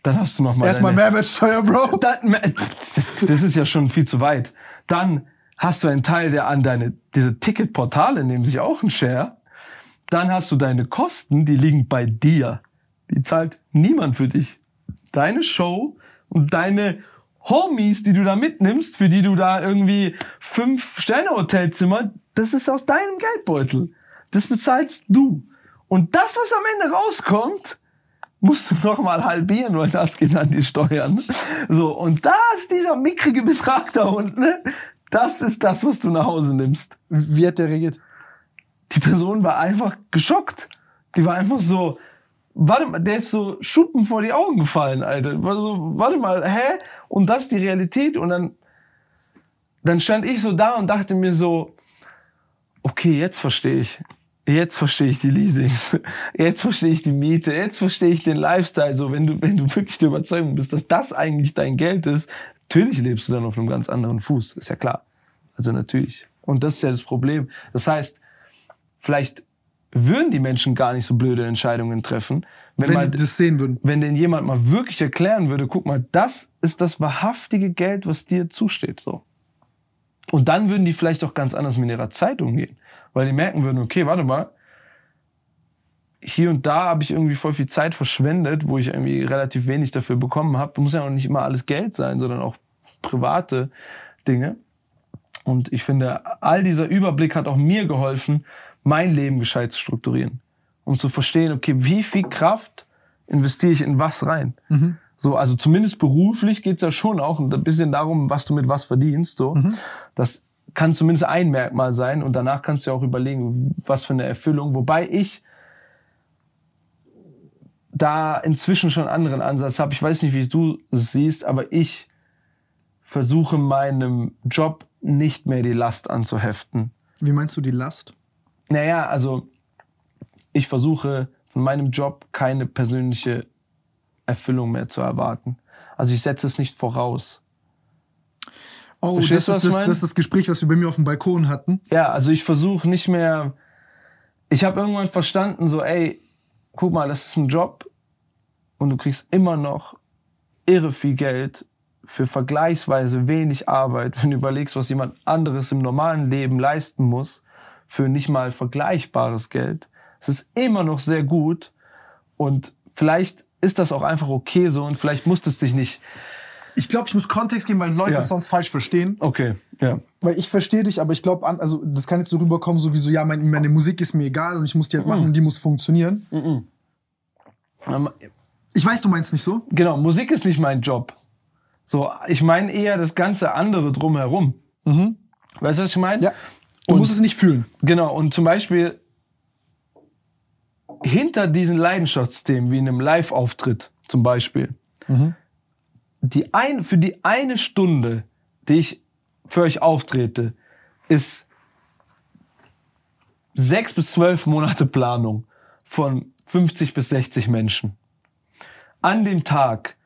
C: dann hast du noch mal
B: Erstmal Mehrwertsteuer, Bro.
C: dann, das, das ist ja schon viel zu weit. Dann hast du einen Teil, der an deine, diese Ticketportale nehmen sich auch einen Share. Dann hast du deine Kosten, die liegen bei dir. Die zahlt niemand für dich. Deine Show und deine Homies, die du da mitnimmst, für die du da irgendwie fünf Sterne Hotelzimmer, das ist aus deinem Geldbeutel. Das bezahlst du. Und das, was am Ende rauskommt, musst du noch mal halbieren, weil das geht an die Steuern. So, und da ist dieser mickrige Betrag da unten. ne? Das ist das, was du nach Hause nimmst.
B: Wie hat der reagiert?
C: Die Person war einfach geschockt. Die war einfach so, warte mal, der ist so Schuppen vor die Augen gefallen, Alter. War so, warte mal, hä? Und das die Realität. Und dann, dann stand ich so da und dachte mir so, okay, jetzt verstehe ich. Jetzt verstehe ich die Leasings. Jetzt verstehe ich die Miete. Jetzt verstehe ich den Lifestyle. So, wenn du, wenn du wirklich der Überzeugung bist, dass das eigentlich dein Geld ist, natürlich lebst du dann auf einem ganz anderen Fuß. Ist ja klar. Also natürlich. Und das ist ja das Problem. Das heißt, vielleicht würden die Menschen gar nicht so blöde Entscheidungen treffen, wenn,
B: Wenn
C: mal,
B: die das sehen würden.
C: wenn denn jemand mal wirklich erklären würde, guck mal, das ist das wahrhaftige Geld, was dir zusteht, so. Und dann würden die vielleicht auch ganz anders mit ihrer Zeit umgehen, weil die merken würden, okay, warte mal, hier und da habe ich irgendwie voll viel Zeit verschwendet, wo ich irgendwie relativ wenig dafür bekommen habe. Muss ja auch nicht immer alles Geld sein, sondern auch private Dinge. Und ich finde, all dieser Überblick hat auch mir geholfen, mein Leben gescheit zu strukturieren. Um zu verstehen, okay, wie viel Kraft investiere ich in was rein?
B: Mhm.
C: So, also zumindest beruflich geht's ja schon auch ein bisschen darum, was du mit was verdienst. So.
B: Mhm.
C: Das kann zumindest ein Merkmal sein und danach kannst du ja auch überlegen, was für eine Erfüllung. Wobei ich da inzwischen schon einen anderen Ansatz habe. Ich weiß nicht, wie du es siehst, aber ich versuche meinem Job nicht mehr die Last anzuheften.
B: Wie meinst du die Last?
C: Naja, also ich versuche von meinem Job keine persönliche Erfüllung mehr zu erwarten. Also ich setze es nicht voraus.
B: Oh,
C: Verstehst
B: das ist das, das ist das Gespräch, was wir bei mir auf dem Balkon hatten.
C: Ja, also ich versuche nicht mehr. Ich habe irgendwann verstanden, so, ey, guck mal, das ist ein Job und du kriegst immer noch irre viel Geld für vergleichsweise wenig Arbeit, wenn du überlegst, was jemand anderes im normalen Leben leisten muss, für nicht mal vergleichbares Geld. Es ist immer noch sehr gut und vielleicht ist das auch einfach okay so und vielleicht musst es dich nicht.
B: Ich glaube, ich muss Kontext geben, weil Leute
C: Ja.
B: es sonst falsch verstehen.
C: Okay, ja.
B: Weil ich verstehe dich, aber ich glaube, also das kann jetzt so rüberkommen, so wie so, ja, mein, meine Musik ist mir egal und ich muss die halt machen und die muss funktionieren.
C: Ähm,
B: Ich weiß, du meinst nicht so.
C: Genau, Musik ist nicht mein Job. So, ich meine eher das ganze andere drumherum. Weißt du, was ich meine?
B: Ja. Du
C: Und-
B: musst es nicht fühlen.
C: Genau, und zum Beispiel hinter diesen Leidenschaftsthemen, wie in einem Live-Auftritt zum Beispiel, die ein, für die eine Stunde, die ich für euch auftrete, ist sechs bis zwölf Monate Planung von 50 bis 60 Menschen. An dem Tag,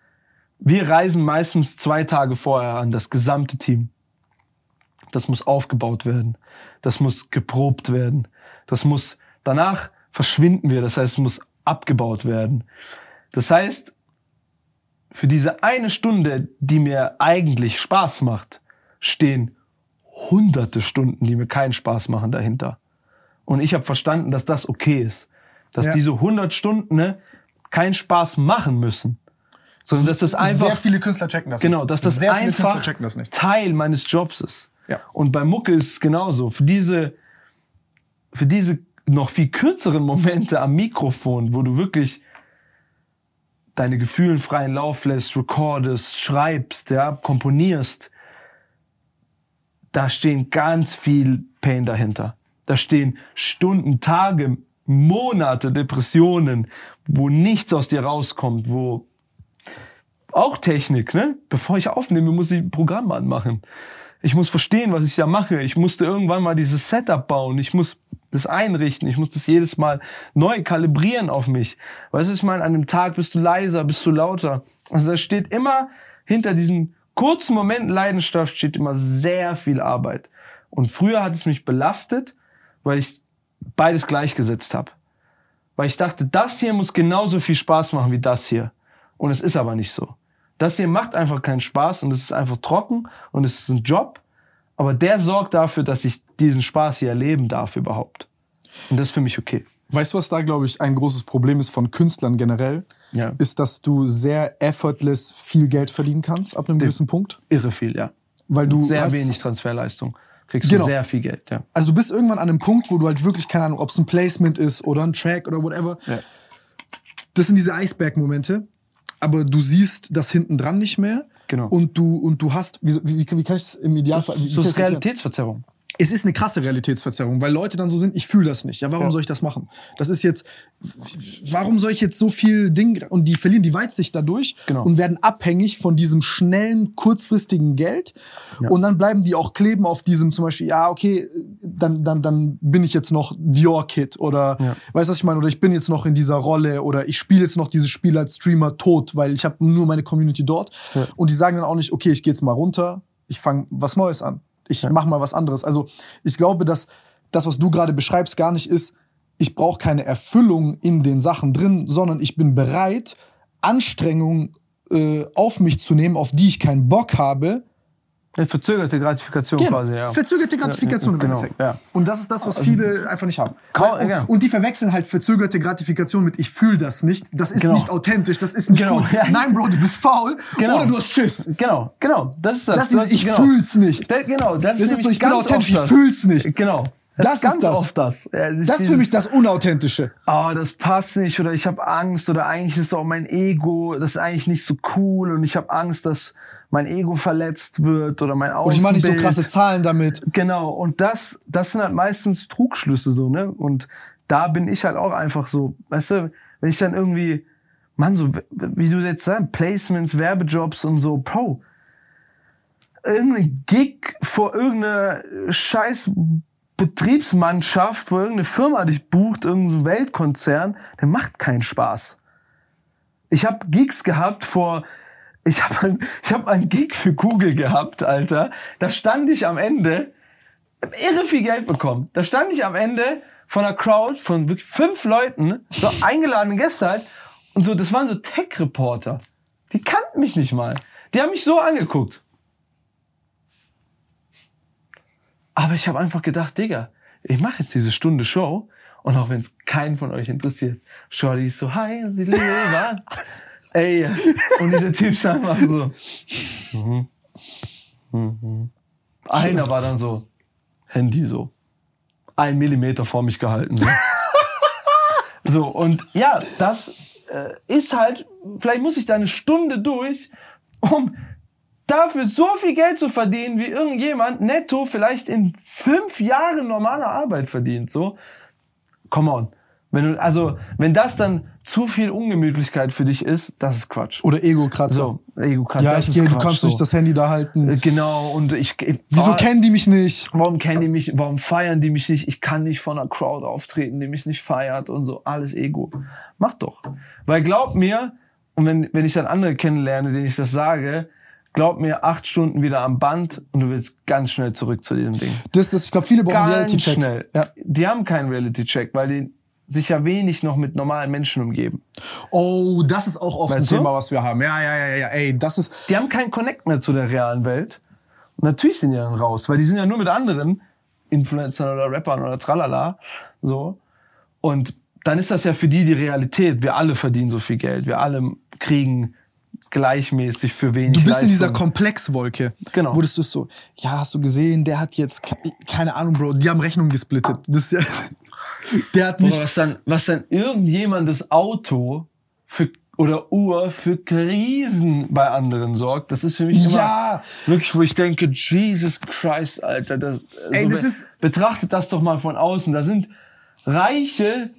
C: wir reisen meistens zwei Tage vorher an, das gesamte Team. Das muss aufgebaut werden. Das muss geprobt werden. Das muss, danach verschwinden wir. Das heißt, es muss abgebaut werden. Das heißt, für diese eine Stunde, die mir eigentlich Spaß macht, stehen hunderte Stunden, die mir keinen Spaß machen dahinter. Und ich habe verstanden, dass das okay ist. Dass
B: Ja.
C: diese 100 Stunden ne, keinen Spaß machen müssen. Sondern dass das einfach
B: Sehr viele Künstler checken das
C: Genau,
B: nicht.
C: dass das
B: Sehr
C: einfach
B: das.
C: Teil meines Jobs ist.
B: Ja.
C: Und bei Mucke ist es genauso. Für diese, für diese noch viel kürzeren Momente am Mikrofon, wo du wirklich deine Gefühlen freien Lauf lässt, recordest, schreibst, ja, komponierst, da stehen ganz viel Pain dahinter. Da stehen Stunden, Tage, Monate Depressionen, wo nichts aus dir rauskommt, wo auch Technik, ne? Bevor ich aufnehme, muss ich ein Programm anmachen. Ich muss verstehen, was ich da mache. Ich musste irgendwann mal dieses Setup bauen. Ich muss das einrichten. Ich muss das jedes Mal neu kalibrieren auf mich. Weißt du, ich meine? An dem Tag bist du leiser, bist du lauter. Also da steht immer hinter diesen kurzen Momenten Leidenschaft steht immer sehr viel Arbeit. Und früher hat es mich belastet, weil ich beides gleichgesetzt habe. Weil ich dachte, das hier muss genauso viel Spaß machen wie das hier. Und es ist aber nicht so. Das hier macht einfach keinen Spaß und es ist einfach trocken und es ist ein Job. Aber der sorgt dafür, dass ich diesen Spaß hier erleben darf überhaupt. Und das ist für mich okay.
B: Weißt du, was da, glaube ich, ein großes Problem ist von Künstlern generell?
C: Ja.
B: Ist, dass du sehr effortless viel Geld verdienen kannst ab einem gewissen Punkt.
C: Irre viel, ja.
B: Weil du
C: Sehr
B: hast,
C: wenig Transferleistung. Kriegst
B: Genau.
C: du sehr viel Geld, ja.
B: Also du bist irgendwann an einem Punkt, wo du halt wirklich, keine Ahnung, ob es ein Placement ist oder ein Track oder whatever.
C: Ja.
B: Das sind diese Eisberg-Momente. Aber du siehst das hinten dran nicht mehr.
C: Genau.
B: Und du, und du hast, wie, wie, wie kann ich es im Idealfall, wie,
C: So
B: kann
C: ist? Realitätsverzerrung.
B: Es ist eine krasse Realitätsverzerrung, weil Leute dann so sind, ich fühle das nicht. Ja, warum
C: Ja.
B: soll ich das machen? Das ist jetzt, warum soll ich jetzt so viel Ding, und die verlieren die Weitsicht dadurch
C: Genau.
B: und werden abhängig von diesem schnellen, kurzfristigen Geld. Und dann bleiben die auch kleben auf diesem zum Beispiel, ja, okay, dann, dann, dann bin ich jetzt noch Dior-Kid oder,
C: Ja.
B: weißt du, was ich meine? Oder ich bin jetzt noch in dieser Rolle oder ich spiele jetzt noch dieses Spiel als Streamer tot, weil ich habe nur meine Community dort. Und die sagen dann auch nicht, okay, ich gehe jetzt mal runter, ich fange was Neues an. Ich mach mal was anderes. Also ich glaube, dass das, was du gerade beschreibst, gar nicht ist, ich brauche keine Erfüllung in den Sachen drin, sondern ich bin bereit, Anstrengungen äh, auf mich zu nehmen, auf die ich keinen Bock habe,
C: verzögerte Gratifikation
B: Genau.
C: quasi, ja.
B: Verzögerte Gratifikation im
C: genau,
B: Endeffekt.
C: ja.
B: Und das ist das, was viele einfach nicht haben.
C: Kaum-
B: Weil-
C: ja.
B: und, die verwechseln halt verzögerte Gratifikation mit ich fühle das nicht. Das ist
C: Genau.
B: nicht authentisch, das ist nicht
C: Genau.
B: cool.
C: Ja.
B: Nein, Bro, du bist faul
C: Genau.
B: oder du hast Schiss.
C: Genau, genau. Das ist das.
B: Das ist,
C: das,
B: ich
C: genau.
B: fühl's nicht.
C: Da- Genau, das,
B: Das ist
C: nämlich
B: so, ich bin authentisch, ich
C: das.
B: fühl's nicht.
C: Genau.
B: Das ist
C: ganz
B: das.
C: oft das. Ja,
B: Das ist für mich das Unauthentische.
C: oh, das passt nicht oder ich habe Angst oder eigentlich ist auch mein Ego, das ist eigentlich nicht so cool und ich habe Angst, dass mein Ego verletzt wird oder mein
B: Und
C: Außenbild.
B: ich mache nicht so krasse Zahlen damit.
C: Genau, und das, das sind halt meistens Trugschlüsse so, ne? Und da bin ich halt auch einfach so, weißt du, wenn ich dann irgendwie, Mann, so, wie du jetzt sagst, Placements, Werbejobs und so, Bro, irgendein Gig vor irgendeiner scheiß Betriebsmannschaft, wo irgendeine Firma dich bucht, irgendein Weltkonzern, der macht keinen Spaß. Ich habe Gigs gehabt vor, ich habe ein, ich hab einen Gig für Google gehabt, Alter. Da stand ich am Ende, irre viel Geld bekommen. Da stand ich am Ende von einer Crowd von wirklich fünf Leuten, so eingeladene Gäste halt, und so, das waren so Tech-Reporter. Die kannten mich nicht mal. Die haben mich so angeguckt. Aber ich habe einfach gedacht, Digga, ich mache jetzt diese Stunde Show und auch wenn es keinen von euch interessiert, Shorty ist so, hi, sie. Ey, und diese Typs einfach so. Mhm. Mhm. Einer war dann so, Handy so, ein Millimeter vor mich gehalten. So, so und ja, das äh, ist halt, vielleicht muss ich da eine Stunde durch, um dafür so viel Geld zu verdienen, wie irgendjemand netto vielleicht in fünf Jahren normaler Arbeit verdient. So, come on. Wenn du, also, wenn das dann zu viel Ungemütlichkeit für dich ist, das ist Quatsch.
B: Oder Ego-Kratzer.
C: So, Ego kann,
B: ja, ich
C: ist
B: gehe, du kannst
C: so.
B: nicht das Handy da halten.
C: Äh, Genau, und ich. ich
B: Wieso
C: ah,
B: kennen die mich nicht?
C: Warum kennen die mich? Warum feiern die mich nicht? Ich kann nicht von einer Crowd auftreten, die mich nicht feiert und so. Alles Ego. Mach doch. Weil glaub mir, und wenn, wenn ich dann andere kennenlerne, denen ich das sage, glaub mir, acht Stunden wieder am Band und du willst ganz schnell zurück zu diesem Ding.
B: Das, das, ich glaube, viele brauchen Reality-Check.
C: schnell.
B: Ja.
C: Die haben keinen Reality-Check, weil die sich ja wenig noch mit normalen Menschen umgeben.
B: Oh, das ist auch oft ein
C: Weißt du?
B: Thema, was wir haben. Ja, ja, ja, ja. Ey, das ist.
C: die haben keinen Connect mehr zu der realen Welt. Und natürlich sind die dann raus, weil die sind ja nur mit anderen Influencern oder Rappern oder tralala. So. Und dann ist das ja für die die Realität. Wir alle verdienen so viel Geld. Wir alle kriegen gleichmäßig für wenig
B: Du bist in dieser
C: Leistung.
B: Komplexwolke.
C: Genau.
B: Das ist so, ja, hast du gesehen, der hat jetzt, ke- keine Ahnung, Bro, die haben Rechnung gesplittet. Das ist ja, der hat nicht,
C: was dann, was dann irgendjemandes Auto für, oder Uhr für Krisen bei anderen sorgt, das ist für mich immer
B: Ja.
C: wirklich, wo ich denke, Jesus Christ, Alter, das,
B: Ey,
C: so
B: das
C: be- betrachtet das doch mal von außen. Da sind Reiche,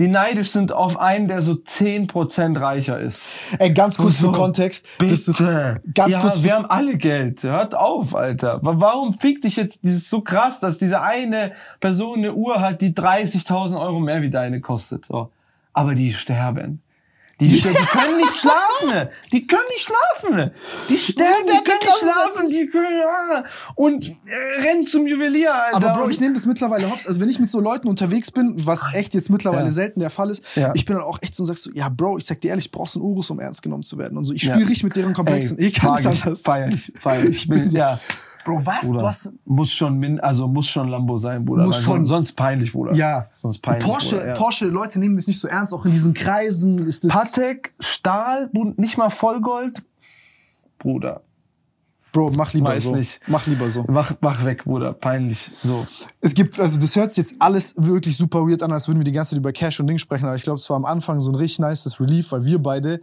C: die neidisch sind auf einen, der so 10% reicher ist.
B: ey, ganz kurz
C: So,
B: für Kontext. Das ist, ganz
C: ja,
B: kurz
C: wir haben alle Geld. Hört auf, Alter. Wa- Warum fickt dich jetzt dieses so krass, dass diese eine Person eine Uhr hat, die 30.000 Euro mehr wie deine kostet? So. Aber die sterben. Die, die können nicht schlafen. Die können nicht schlafen. Die sterben, die können nicht schlafen. Die können, ah. und äh, rennen zum Juwelier, Alter.
B: Aber Bro, ich nehme das mittlerweile hops. Also wenn ich mit so Leuten unterwegs bin, was echt jetzt mittlerweile
C: Ja.
B: selten der Fall ist,
C: Ja.
B: ich bin dann auch echt so und sagst so, ja Bro, ich sag dir ehrlich, ich brauchst einen Urus, um ernst genommen zu werden. Und so, ich
C: Ja.
B: spiele richtig mit deren Komplexen.
C: Ey,
B: ich kann
C: ich,
B: anders.
C: Feier ich, feier ich. ich bin
B: so-
C: ja.
B: Bro, was?
C: Bruder,
B: Du hast,
C: muss schon min, also muss schon Lambo sein, Bruder.
B: Muss schon.
C: Sonst, peinlich, Bruder.
B: ja.
C: Sonst peinlich.
B: Porsche,
C: Bruder, ja.
B: Porsche, Leute nehmen dich nicht so ernst, auch in diesen Kreisen ist das.
C: Patek, Stahl, nicht mal Vollgold. Bruder,
B: Bro, mach lieber
C: Weiß
B: so.
C: nicht.
B: Mach lieber so.
C: mach, mach weg, Bruder. Peinlich. So.
B: Es gibt, also das hört sich jetzt alles wirklich super weird an, als würden wir die ganze Zeit über Cash und Ding sprechen, aber ich glaube, es war am Anfang so ein richtig nices Relief, weil wir beide,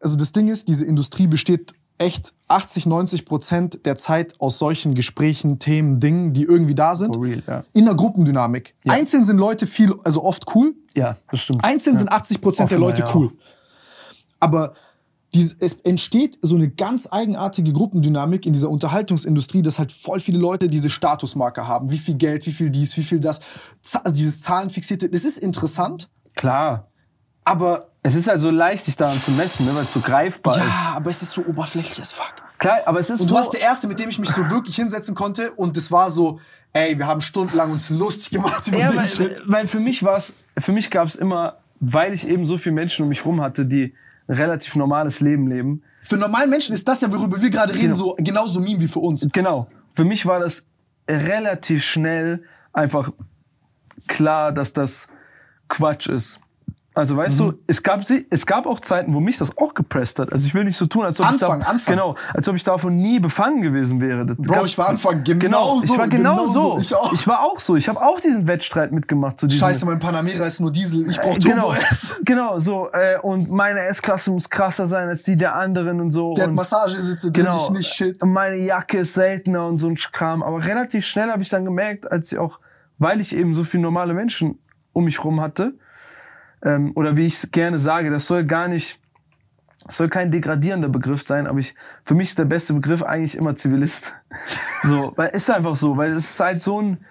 B: also das Ding ist, diese Industrie besteht echt 80, 90 Prozent der Zeit aus solchen Gesprächen, Themen, Dingen, die irgendwie da sind.
C: For real, ja.
B: In einer Gruppendynamik.
C: Ja.
B: Einzeln sind Leute viel, also oft cool.
C: Ja, das stimmt.
B: Einzeln sind 80 Prozent der Leute
C: ja.
B: cool. Aber dies, es entsteht so eine ganz eigenartige Gruppendynamik in dieser Unterhaltungsindustrie, dass halt voll viele Leute diese Statusmarker haben. Wie viel Geld, wie viel dies, wie viel das. Z dieses Zahlenfixierte. Das ist interessant,
C: Klar.
B: aber
C: Es ist halt so leicht, dich daran zu messen, ne, weil es so greifbar ist.
B: ja, aber es ist so oberflächlich as fuck.
C: Klar, aber es ist
B: Und
C: so.
B: du warst der Erste, mit dem ich mich so wirklich hinsetzen konnte und das war so, ey, wir haben stundenlang uns lustig gemacht über
C: Ja,
B: den
C: weil,
B: Shit.
C: weil für mich war es, für mich gab es immer, weil ich eben so viele Menschen um mich rum hatte, die ein relativ normales Leben leben,
B: Für normalen Menschen ist das ja, worüber wir gerade reden,
C: Genau.
B: so genauso Meme wie für uns.
C: Genau. Für mich war das relativ schnell einfach klar, dass das Quatsch ist. Also weißt
B: Mhm.
C: du, es gab es gab auch Zeiten, wo mich das auch gepresst hat. Also ich will nicht so tun, als ob
B: Anfang,
C: ich da,
B: Anfang.
C: genau, als ob ich davon nie befangen gewesen wäre. Das
B: Bro, ich war Anfang genau,
C: genau,
B: so.
C: ich war genau, so.
B: Ich auch.
C: Ich war auch so. Ich habe auch diesen Wettstreit mitgemacht zu diesem.
B: Scheiße, mein Panamera ist nur Diesel. Ich brauch
C: Genau,
B: Turbo S.
C: genau, so. Äh, und meine S-Klasse muss krasser sein als die der anderen und so.
B: Der hat
C: und
B: Massagesitze drin,
C: genau,
B: ich nicht shit.
C: meine Jacke ist seltener und so ein Kram. Aber relativ schnell habe ich dann gemerkt, als ich auch, weil ich eben so viele normale Menschen um mich rum hatte, ähm, oder wie ich es gerne sage, das soll gar nicht, soll kein degradierender Begriff sein, aber ich, für mich ist der beste Begriff eigentlich immer Zivilist. so, weil ist einfach so, weil es ist halt so ein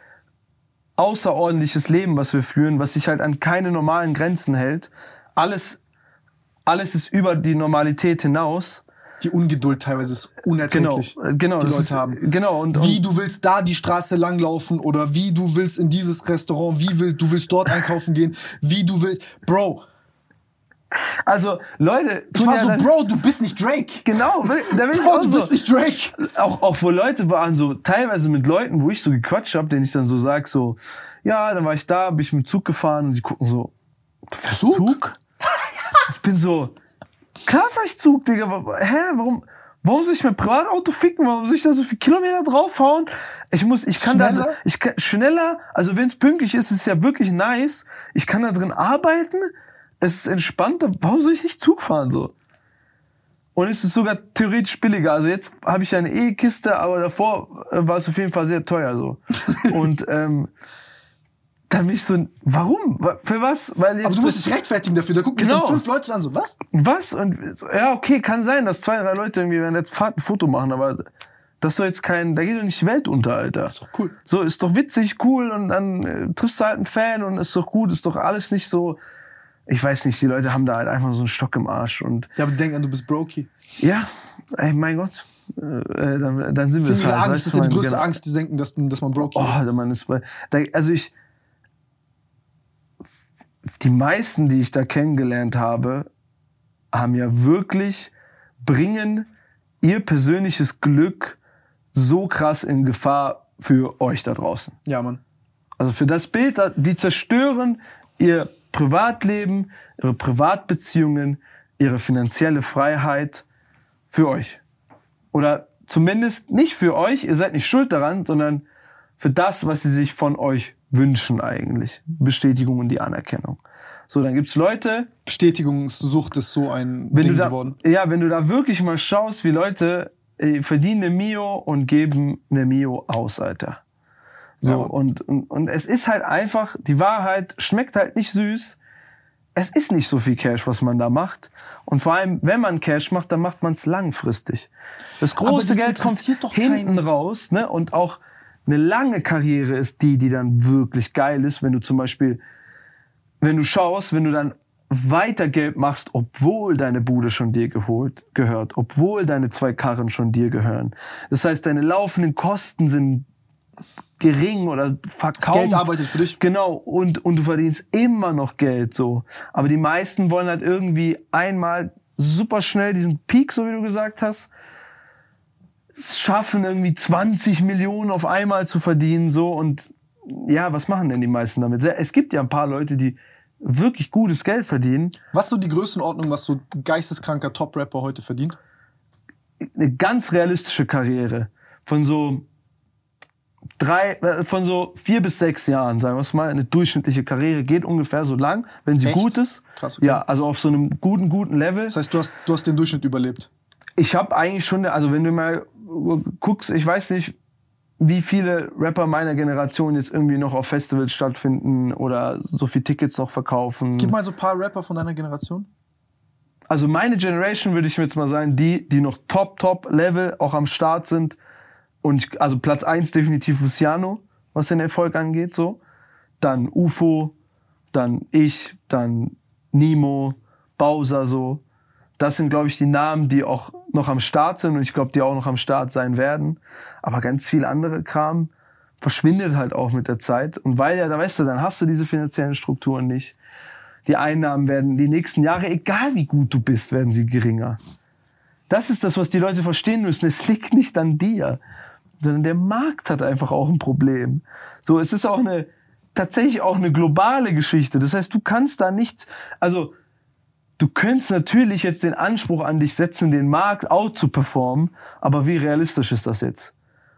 C: außerordentliches Leben, was wir führen, was sich halt an keine normalen Grenzen hält. Alles, alles ist über die Normalität hinaus.
B: Die Ungeduld teilweise ist unerträglich.
C: Genau, äh, genau,
B: die Leute
C: ist-
B: haben.
C: genau, und-
B: wie du willst da die Straße langlaufen oder wie du willst in dieses Restaurant, wie will, du willst dort einkaufen gehen, wie du willst. Bro,
C: Also, Leute,
B: ich war
C: ja
B: so,
C: dann-
B: Bro, du bist nicht Drake.
C: Genau, will- da bin ich
B: Bro,
C: auch
B: du
C: so.
B: bist nicht Drake.
C: auch, auch wo Leute waren so, teilweise mit Leuten, wo ich so gequatscht habe, denen ich dann so sag, so, ja, dann war ich da, bin ich mit Zug gefahren und die gucken so,
B: Zug?
C: Zug? Ich bin so, klar fahr ich Zug, Digga, hä, warum, warum soll ich mein Privatauto ficken, warum soll ich da so viel Kilometer draufhauen? Ich muss, ich kann
B: Schneller?
C: da, ich kann, schneller, also wenn es pünktlich ist, ist es ja wirklich nice, ich kann da drin arbeiten, es ist entspannter, warum soll ich nicht Zug fahren, so? Und es ist sogar theoretisch billiger. Also jetzt habe ich eine E-Kiste, aber davor äh, war es auf jeden Fall sehr teuer so. Und ähm, dann bin ich so, warum? Wa- Für was? Weil jetzt
B: Aber du musst dich rechtfertigen dafür. Da gucken dich
C: Genau.
B: dann fünf Leute an, so, was?
C: was? Und ja, okay, kann sein, dass zwei, drei Leute irgendwie während der Fahrt ein Foto machen, aber das soll jetzt kein, da geht doch nicht die Welt unter, Alter.
B: Ist doch cool.
C: So, ist doch witzig, cool und dann äh, triffst du halt einen Fan und ist doch gut, ist doch alles nicht so. Ich weiß nicht, die Leute haben da halt einfach so einen Stock im Arsch und
B: Ja, aber denk an, du bist Brokey.
C: ja, ey, mein Gott, äh, äh, dann, dann sind
B: Das
C: wir
B: ist
C: es halt.
B: Angst,
C: weißt
B: das
C: du,
B: ist ja die größte
C: genau.
B: Angst, die denken, dass, dass man Brokey
C: Oh,
B: ist.
C: der Mann ist bei. Da, also ich. Die meisten, die ich da kennengelernt habe, haben ja wirklich, bringen ihr persönliches Glück so krass in Gefahr für euch da draußen.
B: Ja, Mann.
C: Also für das Bild, die zerstören ihr Privatleben, ihre Privatbeziehungen, ihre finanzielle Freiheit für euch. Oder zumindest nicht für euch, ihr seid nicht schuld daran, sondern für das, was sie sich von euch wünschen eigentlich. Bestätigung und die Anerkennung. So, dann gibt's Leute,
B: Bestätigungssucht ist so ein
C: wenn
B: Ding
C: du da,
B: geworden.
C: ja, wenn du da wirklich mal schaust, wie Leute äh, verdienen eine Mio und geben eine Mio aus, Alter. So,
B: Ja.
C: und, und, und es ist halt einfach, die Wahrheit schmeckt halt nicht süß. Es ist nicht so viel Cash, was man da macht. Und vor allem, wenn man Cash macht, dann macht man es langfristig. Das große
B: das
C: Geld kommt hinten
B: keinen.
C: raus, ne? Und auch eine lange Karriere ist die, die dann wirklich geil ist, wenn du zum Beispiel wenn du schaust, wenn du dann weiter Geld machst, obwohl deine Bude schon dir geholt, gehört, obwohl deine zwei Karren schon dir gehören. Das heißt, deine laufenden Kosten sind gering oder verkauft.
B: Geld arbeitet für dich.
C: Genau, und, und du verdienst immer noch Geld so. Aber die meisten wollen halt irgendwie einmal super schnell diesen Peak, so wie du gesagt hast, es schaffen irgendwie 20 Millionen auf einmal zu verdienen so und ja, was machen denn die meisten damit? Es gibt ja ein paar Leute, die wirklich gutes Geld verdienen.
B: Was so die Größenordnung, was so geisteskranker Top-Rapper heute verdient?
C: Eine ganz realistische Karriere von so drei, äh, von so vier bis sechs Jahren, sagen wir es mal. Eine durchschnittliche Karriere geht ungefähr so lang, wenn sie
B: Echt?
C: gut ist.
B: Krass, okay.
C: Ja, also auf so einem guten, guten Level.
B: Das heißt, du hast, du hast den Durchschnitt überlebt.
C: ich habe eigentlich schon, also wenn du mal guckst, ich weiß nicht, wie viele Rapper meiner Generation jetzt irgendwie noch auf Festivals stattfinden oder so viel Tickets noch verkaufen.
B: Gib mal so ein paar Rapper von deiner Generation.
C: Also meine Generation würde ich jetzt mal sagen, die, die noch top, top Level auch am Start sind. Und ich, also Platz eins definitiv Luciano, was den Erfolg angeht, so. Dann UFO, dann ich, dann Nemo, Bowser, so. Das sind, glaube ich, die Namen, die auch noch am Start sind und ich glaube, die auch noch am Start sein werden. Aber ganz viel andere Kram verschwindet halt auch mit der Zeit. Und weil ja, da weißt du, dann hast du diese finanziellen Strukturen nicht. Die Einnahmen werden die nächsten Jahre, egal wie gut du bist, werden sie geringer. Das ist das, was die Leute verstehen müssen. Es liegt nicht an dir, sondern der Markt hat einfach auch ein Problem. So, es ist auch eine, tatsächlich auch eine globale Geschichte. Das heißt, du kannst da nichts, also, du könntest natürlich jetzt den Anspruch an dich setzen, den Markt out zu performen, aber wie realistisch ist das jetzt?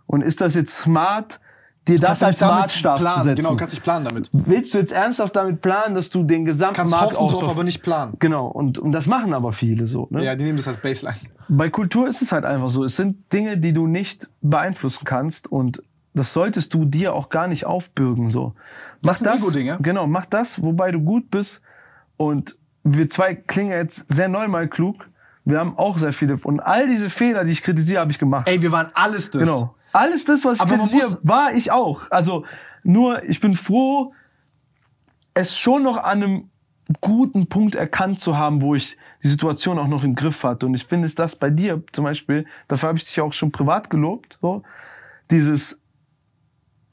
C: Und ist das jetzt smart, dir das als Maßstab
B: planen.
C: zu setzen?
B: Genau, kannst dich planen damit.
C: Willst du jetzt ernsthaft damit planen, dass du den gesamten
B: Kannst
C: Markt
B: hoffen drauf, aber nicht planen.
C: Genau, und, und das machen aber viele so. Ne?
B: Ja, die nehmen das als Baseline.
C: Bei Kultur ist es halt einfach so. Es sind Dinge, die du nicht beeinflussen kannst und das solltest du dir auch gar nicht aufbürgen. So. Mach
B: Das ein Ego-Ding, ja?
C: Genau, mach das, wobei du gut bist. Und wir zwei klingen jetzt sehr neunmal klug. Wir haben auch sehr viele. Und all diese Fehler, die ich kritisiere, habe ich gemacht.
B: Ey, wir waren alles das.
C: Genau. Alles das, was ich
B: Aber
C: kritisiere,
B: muss-
C: war ich auch. Also nur, ich bin froh, es schon noch an einem guten Punkt erkannt zu haben, wo ich die Situation auch noch im Griff hatte. Und ich finde es das bei dir zum Beispiel, dafür habe ich dich auch schon privat gelobt, so, dieses,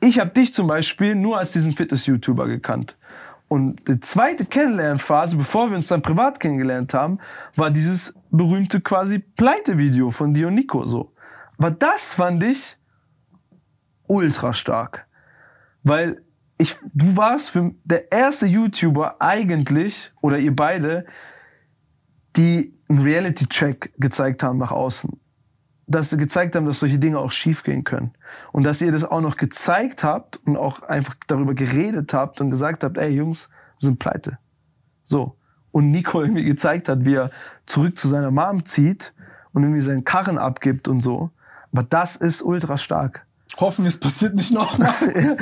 C: ich habe dich zum Beispiel nur als diesen Fitness-YouTuber gekannt. Und die zweite Kennenlernphase, bevor wir uns dann privat kennengelernt haben, war dieses berühmte quasi Pleite-Video von dir und Nico so. Aber das fand ich ultra stark. Weil ich, du warst für der erste YouTuber eigentlich, oder ihr beide, die einen Reality-Check gezeigt haben nach außen. Dass sie gezeigt haben, dass solche Dinge auch schiefgehen können. Und dass ihr das auch noch gezeigt habt und auch einfach darüber geredet habt und gesagt habt, ey Jungs, wir sind pleite. So. Und Nico irgendwie gezeigt hat, wie er zurück zu seiner Mom zieht und irgendwie seinen Karren abgibt und so. Aber das ist ultra stark.
B: Hoffen wir, es passiert nicht nochmal.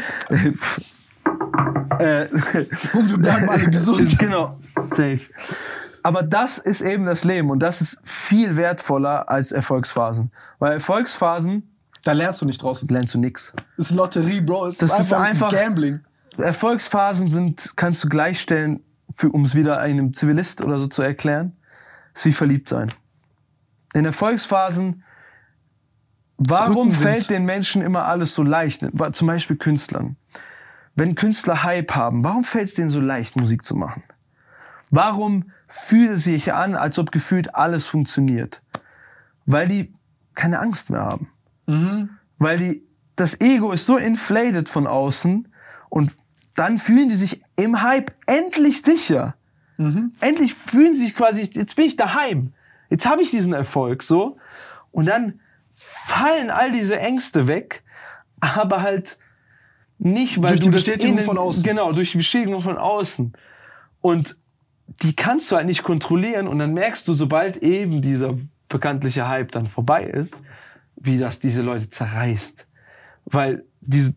C: äh,
B: Und wir bleiben alle gesund.
C: genau, safe. Aber das ist eben das Leben und das ist viel wertvoller als Erfolgsphasen. Weil Erfolgsphasen
B: Da lernst du nicht draußen.
C: lernst du nix.
B: Das ist Lotterie, Bro. Es
C: Das
B: ist einfach, Gambling.
C: Erfolgsphasen sind, kannst du gleichstellen, für, um es wieder einem Zivilist oder so zu erklären, ist wie verliebt sein. In Erfolgsphasen, warum fällt den Menschen immer alles so leicht? Zum Beispiel Künstlern. Wenn Künstler Hype haben, warum fällt es denen so leicht, Musik zu machen? Warum fühlt es sich an, als ob gefühlt alles funktioniert? Weil die keine Angst mehr haben. Weil die, das Ego ist so inflated von außen und dann fühlen die sich im Hype endlich sicher. Endlich fühlen sie sich quasi, jetzt bin ich daheim. Jetzt habe ich diesen Erfolg so. Und dann fallen all diese Ängste weg, aber halt nicht, weil
B: Durch
C: du
B: die
C: das
B: Bestätigung
C: innen-
B: von außen.
C: Genau, durch die Bestätigung von außen. Und die kannst du halt nicht kontrollieren und dann merkst du, sobald eben dieser bekanntliche Hype dann vorbei ist, wie das diese Leute zerreißt. Weil diese,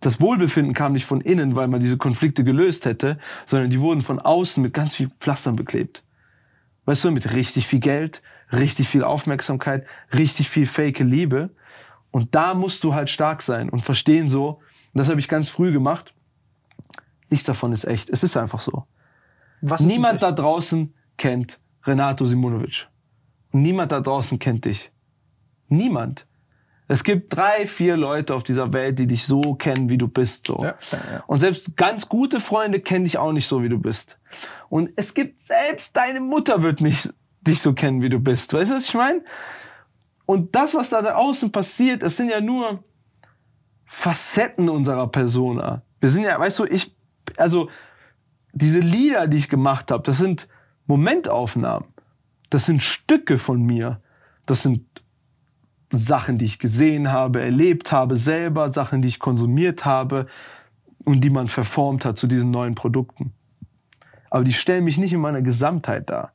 C: das Wohlbefinden kam nicht von innen, weil man diese Konflikte gelöst hätte, sondern die wurden von außen mit ganz viel Pflastern beklebt. Weißt du, mit richtig viel Geld, richtig viel Aufmerksamkeit, richtig viel fake Liebe. Und da musst du halt stark sein und verstehen so, und das habe ich ganz früh gemacht, nichts davon ist echt. Es ist einfach so.
B: Was ist
C: Niemand da draußen kennt Renato Simonovic. Niemand da draußen kennt dich. Niemand. Es gibt drei, vier Leute auf dieser Welt, die dich so kennen, wie du bist. So.
B: Ja, ja.
C: Und selbst ganz gute Freunde kennen dich auch nicht so, wie du bist. Und es gibt selbst deine Mutter wird nicht dich so kennen, wie du bist. Weißt du, was ich meine? Und das, was da außen passiert, es sind ja nur Facetten unserer Persona. Wir sind ja, weißt du, ich, also diese Lieder, die ich gemacht habe, das sind Momentaufnahmen. Das sind Stücke von mir. Das sind Sachen, die ich gesehen habe, erlebt habe selber, Sachen, die ich konsumiert habe und die man verformt hat zu diesen neuen Produkten. Aber die stellen mich nicht in meiner Gesamtheit dar.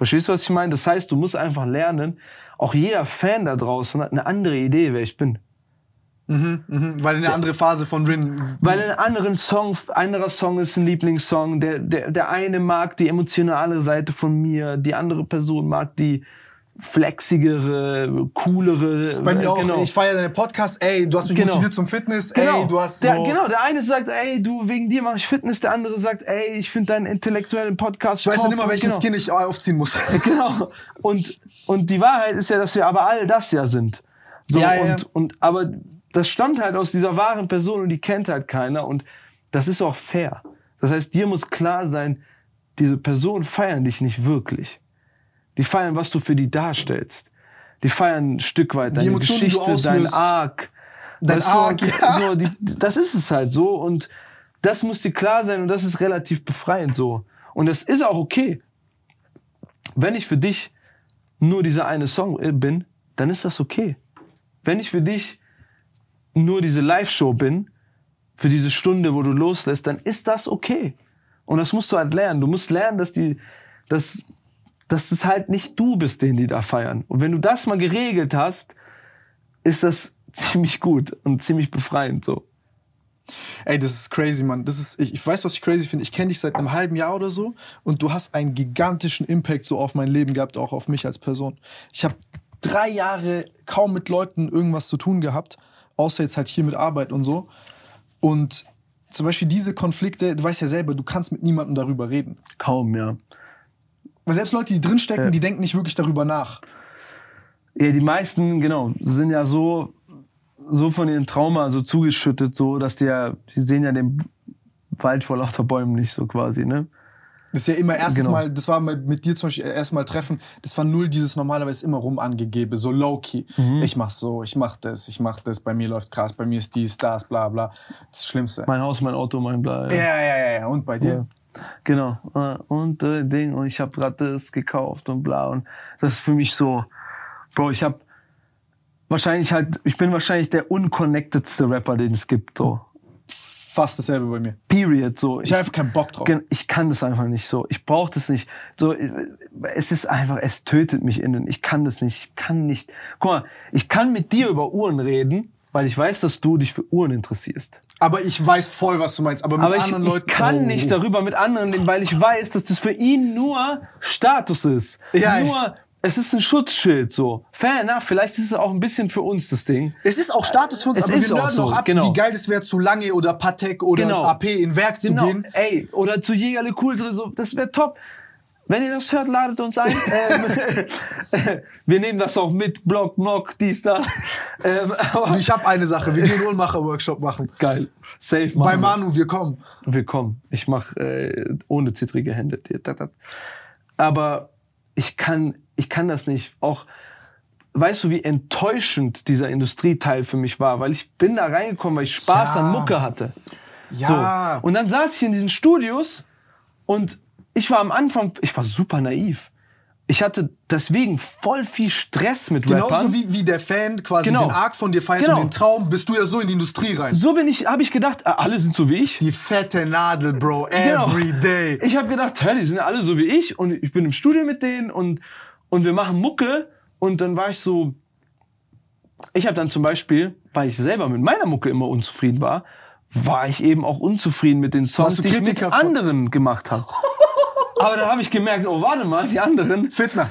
C: Verstehst du, was ich meine? Das heißt, du musst einfach lernen, auch jeder Fan da draußen hat eine andere Idee, wer ich bin.
B: Mhm, weil in eine andere Phase von Rin.
C: Weil ein anderen Song, anderer Song ist ein Lieblingssong. Der, der, der eine mag die emotionale Seite von mir, die andere Person mag die flexigere, coolere.
B: Das ist bei mir auch.
C: genau.
B: Ich feiere deine Podcasts. Ey, du hast mich
C: Genau.
B: motiviert zum Fitness.
C: Genau.
B: Ey, du hast
C: der,
B: so.
C: genau, der eine sagt, ey, du, wegen dir mache ich Fitness, der andere sagt, ey, ich finde deinen intellektuellen Podcast
B: Ich weiß dann
C: top.
B: immer, welches
C: genau.
B: Kind ich aufziehen muss.
C: Genau. Und, und die Wahrheit ist ja, dass wir aber all das ja sind. So,
B: Ja, ja, ja.
C: und, und, aber das stammt halt aus dieser wahren Person und die kennt halt keiner und das ist auch fair. Das heißt, dir muss klar sein, diese Personen feiern dich nicht wirklich. Die feiern, was du für die darstellst. Die feiern ein Stück weit deine
B: Emotionen,
C: Geschichte, dein. Arc.
B: Dein
C: Weißt
B: Arc, ja.
C: so, die, das ist es halt so und das muss dir klar sein und das ist relativ befreiend so. Und das ist auch okay. Wenn ich für dich nur dieser eine Song äh, bin, dann ist das okay. Wenn ich für dich nur diese Live-Show bin, für diese Stunde, wo du loslässt, dann ist das okay. Und das musst du halt lernen. Du musst lernen, dass die, dass, dass es halt nicht du bist, den die da feiern. Und wenn du das mal geregelt hast, ist das ziemlich gut und ziemlich befreiend so.
B: Ey, das ist crazy, Mann. Das ist, ich, ich weiß, was ich crazy finde. Ich kenne dich seit einem halben Jahr oder so und du hast einen gigantischen Impact so auf mein Leben gehabt, auch auf mich als Person. Ich habe drei Jahre kaum mit Leuten irgendwas zu tun gehabt, außer jetzt halt hier mit Arbeit und so. Und zum Beispiel diese Konflikte, du weißt ja selber, du kannst mit niemandem darüber reden.
C: Kaum, ja.
B: Weil selbst Leute, die drinstecken,
C: Ja.
B: die denken nicht wirklich darüber nach.
C: Ja, die meisten, genau, sind ja so, so von ihrem Trauma so zugeschüttet, so, dass die ja, die sehen ja den Wald vor lauter Bäumen nicht so quasi, ne?
B: Das ist ja immer erstes
C: Genau.
B: Mal, das war mit dir zum Beispiel erstmal Treffen, das war null dieses normalerweise immer rum angegebe, so low-key.
C: Mhm.
B: Ich mach so, ich mach das, ich mach das, bei mir läuft krass, bei mir ist dies, das, bla bla. Das Schlimmste.
C: Mein Haus, mein Auto, mein Bla.
B: Ja, ja, ja, ja. Und bei dir?
C: Genau. Äh, Und äh, Ding, und ich habe gerade das gekauft und bla. Und das ist für mich so, Bro, ich habe wahrscheinlich halt, ich bin wahrscheinlich der unconnectedste Rapper, den es gibt, so.
B: Fast dasselbe bei mir.
C: Period, so.
B: Ich habe einfach keinen Bock drauf.
C: Ich kann das einfach nicht so. Ich brauche das nicht. So, äh, es ist einfach, es tötet mich innen. Ich kann das nicht. Ich kann nicht. Guck mal, ich kann mit dir über Uhren reden, weil ich weiß, dass du dich für Uhren interessierst.
B: Aber ich weiß voll, was du meinst. Aber mit
C: Aber ich,
B: anderen
C: ich
B: Leuten.
C: kann
B: Oh.
C: nicht darüber mit anderen reden, weil ich weiß, dass das für ihn nur Status ist.
B: Ja,
C: nur, es ist ein Schutzschild, so. Fair enough, vielleicht ist es auch ein bisschen für uns das Ding.
B: Es ist auch Status für uns,
C: Es
B: aber
C: ist
B: wir
C: auch
B: nerden
C: so,
B: auch ab,
C: genau.
B: wie geil es wäre, zu Lange oder Patek oder
C: Genau.
B: AP in Werk zu
C: Genau,
B: gehen.
C: ey, oder zu Jägerle Cool, so, das wäre top. Wenn ihr das hört, ladet uns ein. ähm, wir nehmen das auch mit, Blog, Blog, dies, das. Ähm,
B: Ich habe eine Sache, wir gehen Uhrmacher-Workshop machen.
C: geil. Safe,
B: Bei
C: machen wir.
B: Manu, wir kommen.
C: Willkommen. Ich mache äh, ohne zittrige Hände. Aber ich kann, ich kann das nicht. Auch, weißt du, wie enttäuschend dieser Industrieteil für mich war? Weil ich bin da reingekommen, weil ich Spaß
B: Ja.
C: an Mucke hatte.
B: Ja.
C: So. Und dann saß ich in diesen Studios und ich war am Anfang, ich war super naiv. Ich hatte deswegen voll viel Stress mit
B: Genauso
C: Rappern.
B: wie, wie der Fan quasi
C: Genau.
B: den Arc von dir feiert
C: Genau.
B: und den Traum, bist du ja so in die Industrie rein.
C: so bin ich, habe ich gedacht, ah, alle sind so wie ich.
B: Die fette Nadel, Bro,
C: Genau.
B: every day.
C: Ich habe gedacht, hä, die sind alle so wie ich und ich bin im Studio mit denen und, und wir machen Mucke und dann war ich so, ich habe dann zum Beispiel, weil ich selber mit meiner Mucke immer unzufrieden war, war ich eben auch unzufrieden mit den Songs, die ich mit anderen gemacht habe. Aber dann habe ich gemerkt, oh warte mal, die anderen,
B: Fitner.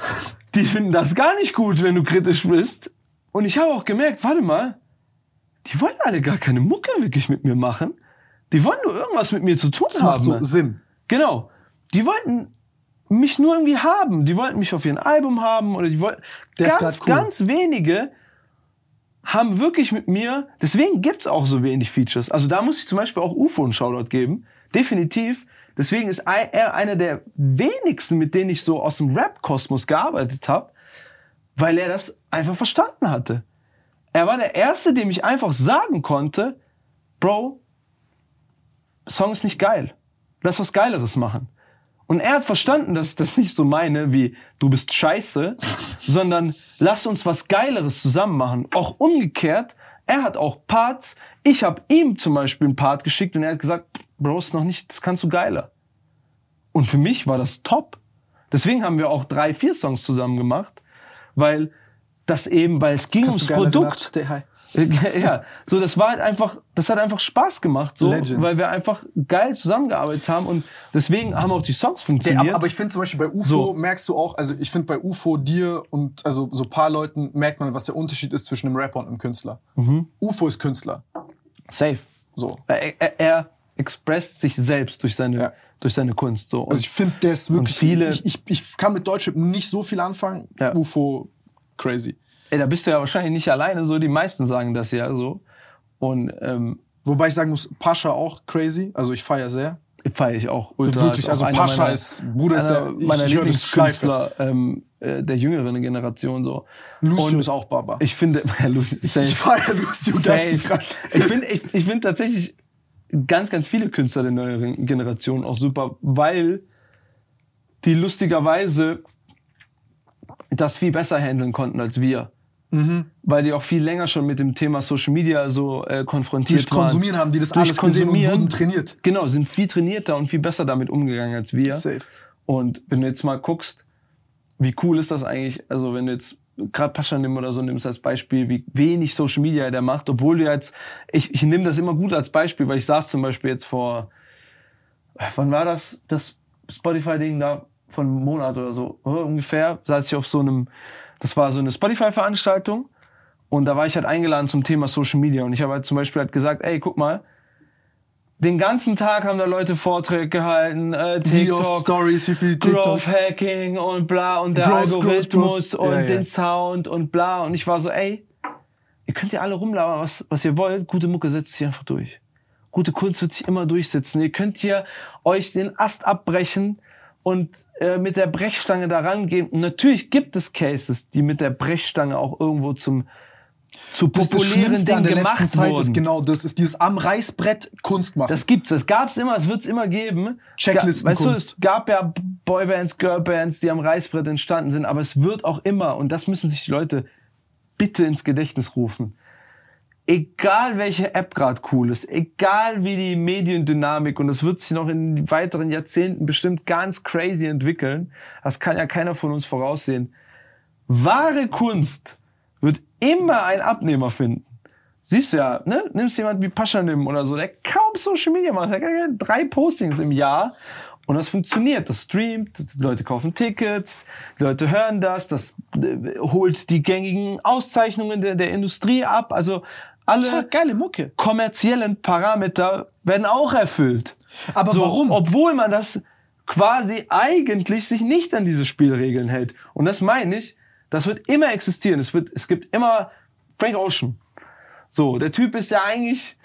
C: die finden das gar nicht gut, wenn du kritisch bist. Und ich habe auch gemerkt, warte mal, die wollen alle gar keine Mucke wirklich mit mir machen. Die wollen nur irgendwas mit mir zu tun
B: Das
C: haben.
B: macht so Sinn.
C: Genau. Die wollten mich nur irgendwie haben. Die wollten mich auf ihren Album haben oder die wollten.
B: Ist
C: ganz,
B: cool.
C: ganz wenige haben wirklich mit mir. Deswegen gibt's auch so wenig Features. Also da muss ich zum Beispiel auch UFO einen Shoutout geben. Definitiv. Deswegen ist er einer der wenigsten, mit denen ich so aus dem Rap-Kosmos gearbeitet habe, weil er das einfach verstanden hatte. Er war der Erste, dem ich einfach sagen konnte, Bro, Song ist nicht geil. Lass was Geileres machen. Und er hat verstanden, dass ich das nicht so meine wie du bist scheiße, sondern lass uns was Geileres zusammen machen. Auch umgekehrt, er hat auch Parts. Ich habe ihm zum Beispiel einen Part geschickt und er hat gesagt, Bro, ist noch nicht, das kannst du geiler. Und für mich war das top. Deswegen haben wir auch drei, vier Songs zusammen gemacht, weil das eben, weil es ging
B: Kannst
C: ums Produkt. Ja, so das war halt einfach, das hat einfach Spaß gemacht, so,
B: Legend.
C: weil wir einfach geil zusammengearbeitet haben und deswegen haben auch die Songs
B: Ja,
C: funktioniert.
B: aber, aber ich finde zum Beispiel bei UFO
C: So.
B: merkst du auch, also ich finde bei UFO dir und also so paar Leuten merkt man, was der Unterschied ist zwischen einem Rapper und einem Künstler.
C: Mhm.
B: UFO ist Künstler.
C: Safe.
B: So.
C: Er, er, er expresst sich selbst durch seine,
B: Ja.
C: durch seine Kunst. So. Und
B: Also ich finde, der ist wirklich.
C: viele-
B: ich, ich, ich kann mit Deutschrap nicht so viel anfangen.
C: Ja.
B: UFO, crazy.
C: ey, da bist du ja wahrscheinlich nicht alleine, so die meisten sagen das ja so. Und ähm,
B: Wobei ich sagen muss, Pascha auch crazy. Also ich feiere sehr.
C: feiere ich auch ultra.
B: Wirklich,
C: Ist
B: also Pascha
C: meiner-
B: ist- Bruder, ist der- ich-
C: meiner
B: ich höre das Schleife.
C: Ähm, äh, der jüngeren Generation so.
B: Lucio
C: Und
B: ist auch Baba.
C: Ich finde, Lucio.
B: Ich feiere Lucio
C: Safe.
B: geisteskrank.
C: Ich finde ich, ich find tatsächlich ganz, ganz viele Künstler der neueren Generation auch super, weil die lustigerweise das viel besser handeln konnten als wir.
B: Mhm.
C: Weil die auch viel länger schon mit dem Thema Social Media so äh, konfrontiert
B: Durch
C: waren.
B: Konsumieren haben die das
C: Durch
B: alles gesehen und wurden trainiert.
C: Genau, sind viel trainierter und viel besser damit umgegangen als wir.
B: Safe.
C: Und wenn du jetzt mal guckst, wie cool ist das eigentlich, also wenn du jetzt gerade Paschanim oder so nimmst als Beispiel, wie wenig Social Media der macht, obwohl du jetzt, ich, ich nehme das immer gut als Beispiel, weil ich saß zum Beispiel jetzt vor, äh, wann war das, das Spotify-Ding da, von einem Monat oder so, oder ungefähr, saß ich auf so einem, das war so eine Spotify-Veranstaltung und da war ich halt eingeladen zum Thema Social Media und ich habe halt zum Beispiel halt gesagt, ey, guck mal, den ganzen Tag haben da Leute Vorträge gehalten, äh,
B: Wie
C: TikTok,
B: oft Stories, wie viel
C: Growth
B: TikToks.
C: Hacking und bla und der
B: Growth,
C: Algorithmus
B: Growth, Growth.
C: und
B: Ja, ja.
C: den Sound und bla und ich war so, ey, ihr könnt ja alle rumlaufen, was, was ihr wollt, gute Mucke setzt sich einfach durch. Gute Kunst wird sich immer durchsetzen. Ihr könnt hier euch den Ast abbrechen und äh, mit der Brechstange da rangehen. Und natürlich gibt es Cases, die mit der Brechstange auch irgendwo zum zu
B: Das das
C: populären
B: an der
C: gemacht
B: letzten Zeit,
C: wurden.
B: ist genau das, ist dieses am Reißbrett Kunst machen.
C: Das gibt's, das gab's immer, es wird's immer geben.
B: Checklistenkunst.
C: Ga- Weißt du, es gab ja Boybands, Girlbands, die am Reißbrett entstanden sind, aber es wird auch immer, und das müssen sich die Leute bitte ins Gedächtnis rufen. Egal welche App gerade cool ist, egal wie die Mediendynamik, und das wird sich noch in weiteren Jahrzehnten bestimmt ganz crazy entwickeln, das kann ja keiner von uns voraussehen. Wahre Kunst immer einen Abnehmer finden. Siehst du ja, ne? Nimmst jemand wie Paschanim oder so, der kaum Social Media macht, der hat drei Postings im Jahr und das funktioniert. Das streamt, die Leute kaufen Tickets, die Leute hören das, das äh, holt die gängigen Auszeichnungen der, der Industrie ab. Also alle
B: geile Mucke.
C: kommerziellen Parameter werden auch erfüllt.
B: Aber warum?
C: Obwohl man das quasi eigentlich sich nicht an diese Spielregeln hält. Und das meine ich, das wird immer existieren. Es wird, es gibt immer Frank Ocean. So, der Typ ist ja eigentlich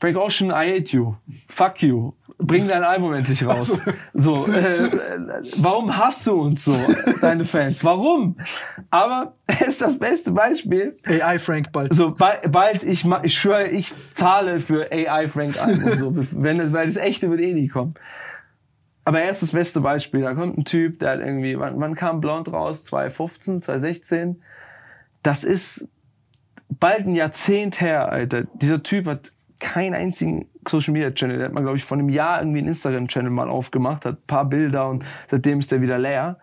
C: Frank Ocean, I hate you. Fuck you. Bring dein Album endlich raus. So, äh, äh, warum hast du uns so, deine Fans? Warum? Aber er ist das beste Beispiel.
B: AI Frank bald.
C: So, bald, bald ich, ich schwöre, ich zahle für AI Frank Album, so, wenn das, weil das echte wird eh nie kommen. Aber er ist das beste Beispiel. Da kommt ein Typ, der hat irgendwie, wann, wann kam Blond raus? 2015, 2016? Das ist bald ein Jahrzehnt her, Alter. Dieser Typ hat keinen einzigen Social Media Channel. Der hat mal, glaube ich, vor einem Jahr irgendwie einen Instagram Channel mal aufgemacht, hat ein paar Bilder und seitdem ist er wieder leer.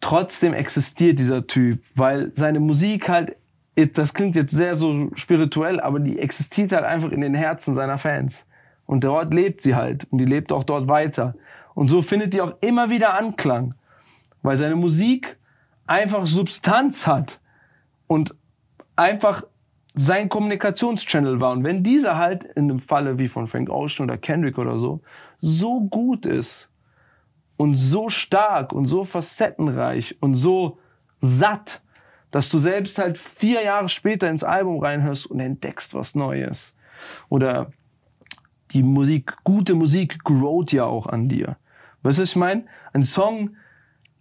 C: Trotzdem existiert dieser Typ, weil seine Musik halt, das klingt jetzt sehr so spirituell, aber die existiert halt einfach in den Herzen seiner Fans. Und dort lebt sie halt. Und die lebt auch dort weiter. Und so findet die auch immer wieder Anklang. Weil seine Musik einfach Substanz hat. Und einfach sein Kommunikationschannel war. Und wenn dieser halt in einem Falle wie von Frank Ocean oder Kendrick oder so, so gut ist und so stark und so facettenreich und so satt, dass du selbst halt vier Jahre später ins Album reinhörst und entdeckst was Neues. Oder die Musik, gute Musik growt ja auch an dir. Weißt du, was ich meine? Ein Song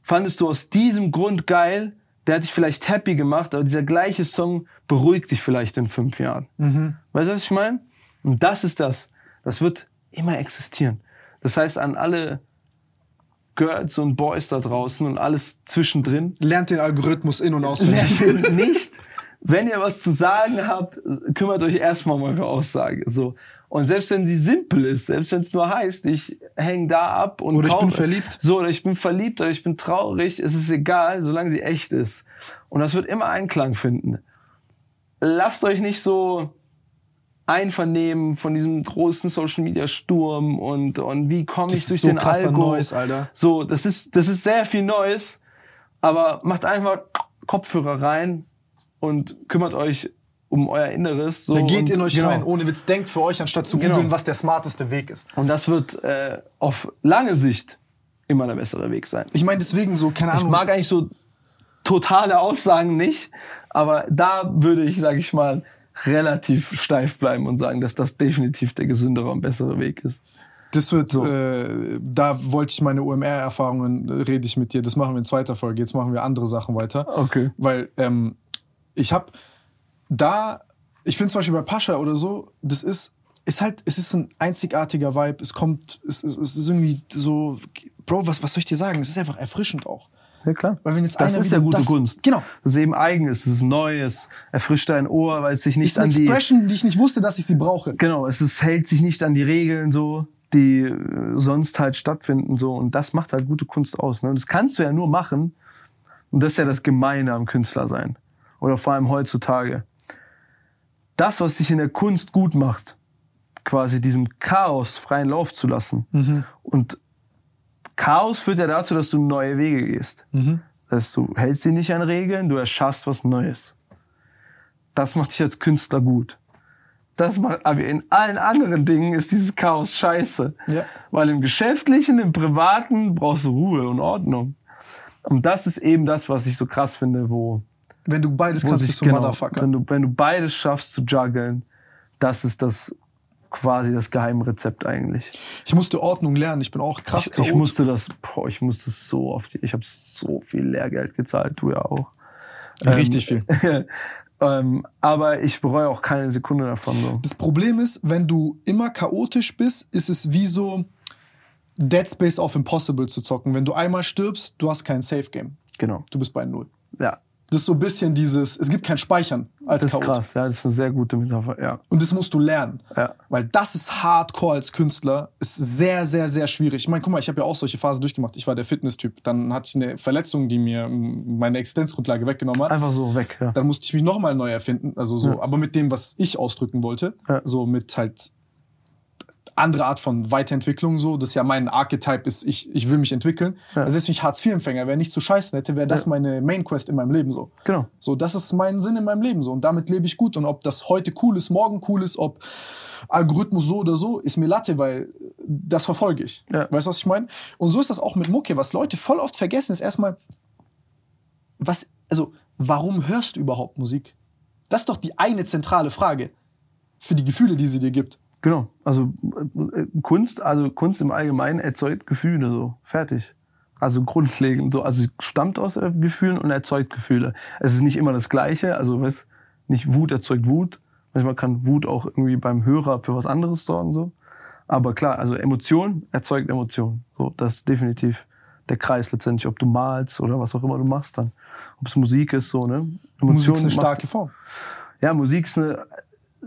C: fandest du aus diesem Grund geil, der hat dich vielleicht happy gemacht, aber dieser gleiche Song beruhigt dich vielleicht in fünf Jahren. Weißt du, was ich meine? Und das ist das. Das wird immer existieren. Das heißt, an alle Girls und Boys da draußen und alles zwischendrin,
B: Lernt den Algorithmus in- und auswendig.
C: lernt nicht, wenn ihr was zu sagen habt, kümmert euch erstmal um eure Aussage. So. Und selbst wenn sie simpel ist, selbst wenn es nur heißt, ich hänge da ab und
B: Oder ich bin verliebt.
C: So, oder ich bin verliebt oder ich bin traurig, es ist egal, solange sie echt ist. Und das wird immer Einklang finden. Lasst euch nicht so einvernehmen von diesem großen Social Media Sturm und, und wie komme ich durch
B: so
C: den Algo.
B: Noise, Alter.
C: So, das ist, das ist sehr viel Neues, aber macht einfach Kopfhörer rein und kümmert euch um euer Inneres. So
B: Da geht
C: und,
B: in euch
C: genau.
B: rein, ohne Witz. Denkt für euch, anstatt zu
C: Genau.
B: googeln, was der smarteste Weg ist.
C: Und das wird äh, auf lange Sicht immer der bessere Weg sein.
B: Ich meine, deswegen so, keine
C: Ich
B: Ahnung.
C: mag eigentlich so totale Aussagen nicht, aber da würde ich, sag ich mal, relativ steif bleiben und sagen, dass das definitiv der gesündere und bessere Weg ist.
B: Das wird, äh, da wollte ich meine OMR-Erfahrungen, äh, rede ich mit dir. Das machen wir in zweiter Folge. Jetzt machen wir andere Sachen weiter.
C: Okay.
B: Weil ähm, ich habe da, ich finde zum Beispiel bei Pascha oder so, das ist, ist halt, es ist ein einzigartiger Vibe. Es kommt, es, es, es ist irgendwie so, Bro, was, was soll ich dir sagen? Es ist einfach erfrischend auch.
C: Ja, klar.
B: Weil wenn jetzt
C: das ist ja gute
B: das-
C: Kunst.
B: Genau.
C: Das ist eben eigens, es ist neu, es erfrischt dein Ohr, weil es sich nicht
B: Ist eine
C: an die.
B: Expression, die ich nicht wusste, dass ich sie brauche.
C: Genau, es ist, hält sich nicht an die Regeln so, die äh, sonst halt stattfinden so. Und das macht halt gute Kunst aus. Ne? Und das kannst du ja nur machen. Und das ist ja das Gemeine am Künstler sein. Oder vor allem heutzutage. Das, was dich in der Kunst gut macht, quasi diesem Chaos freien Lauf zu lassen. Und Chaos führt ja dazu, dass du neue Wege gehst. Das heißt, du hältst dich nicht an Regeln, du erschaffst was Neues. Das macht dich als Künstler gut. Das macht, aber in allen anderen Dingen ist dieses Chaos scheiße.
B: Ja.
C: Weil im Geschäftlichen, im Privaten brauchst du Ruhe und Ordnung. Und das ist eben das, was ich so krass finde, wo,
B: Wenn du beides kannst, bist du
C: genau,
B: Motherfucker.
C: wenn du, wenn du beides schaffst zu juggeln, das ist das quasi das Geheimrezept eigentlich.
B: Ich musste Ordnung lernen. Ich bin auch krass
C: Ich, ich musste das, boah, ich musste so oft, ich habe so viel Lehrgeld gezahlt, du ja auch.
B: Richtig viel.
C: ähm, aber ich bereue auch keine Sekunde davon. So.
B: Das Problem ist, wenn du immer chaotisch bist, ist es wie so Dead Space auf Impossible zu zocken. Wenn du einmal stirbst, du hast kein Safe Game.
C: Genau.
B: Du bist bei Null.
C: Ja,
B: Das ist so ein bisschen dieses, es gibt kein Speichern als
C: das ist
B: Chaot.
C: krass. Ja, das ist eine sehr gute Metapher. Ja.
B: Und das musst du lernen.
C: Ja.
B: Weil das ist hardcore als Künstler. Ist sehr, sehr, sehr schwierig. Ich meine, guck mal, ich habe ja auch solche Phasen durchgemacht. Ich war der Fitness-Typ. Dann hatte ich eine Verletzung, die mir meine Existenzgrundlage weggenommen hat.
C: Einfach so weg. Ja.
B: Dann musste ich mich nochmal neu erfinden. Also so,
C: Ja.
B: aber mit dem, was ich ausdrücken wollte.
C: Ja.
B: So mit halt andere Art von Weiterentwicklung so. Das ist ja mein Archetype ist, ich, ich will mich entwickeln.
C: Ja.
B: Also selbst wenn ich Hartz-IV-Empfänger wäre, nicht zu scheißen hätte, wäre das
C: Ja.
B: meine Main-Quest in meinem Leben so.
C: Genau.
B: So, das ist mein Sinn in meinem Leben so. Und damit lebe ich gut. Und ob das heute cool ist, morgen cool ist, ob Algorithmus so oder so, ist mir Latte, weil das verfolge ich.
C: Ja.
B: Weißt du, was ich meine? Und so ist das auch mit Mucke. Was Leute voll oft vergessen, ist erstmal, was, also, warum hörst du überhaupt Musik? Das ist doch die eine zentrale Frage für die Gefühle, die sie dir gibt.
C: Genau. Also äh, Kunst, also Kunst im Allgemeinen erzeugt Gefühle so. Fertig. Also grundlegend so. Also stammt aus äh, Gefühlen und erzeugt Gefühle. Es ist nicht immer das Gleiche. Also weißt, nicht Wut erzeugt Wut. Manchmal kann Wut auch irgendwie beim Hörer für was anderes sorgen so. Aber klar, also Emotion erzeugt Emotion. So, das ist definitiv der Kreis letztendlich, ob du malst oder was auch immer du machst dann. Ob es Musik ist, so, ne?
B: Musik ist eine starke Form.
C: ja, Musik ist eine äh,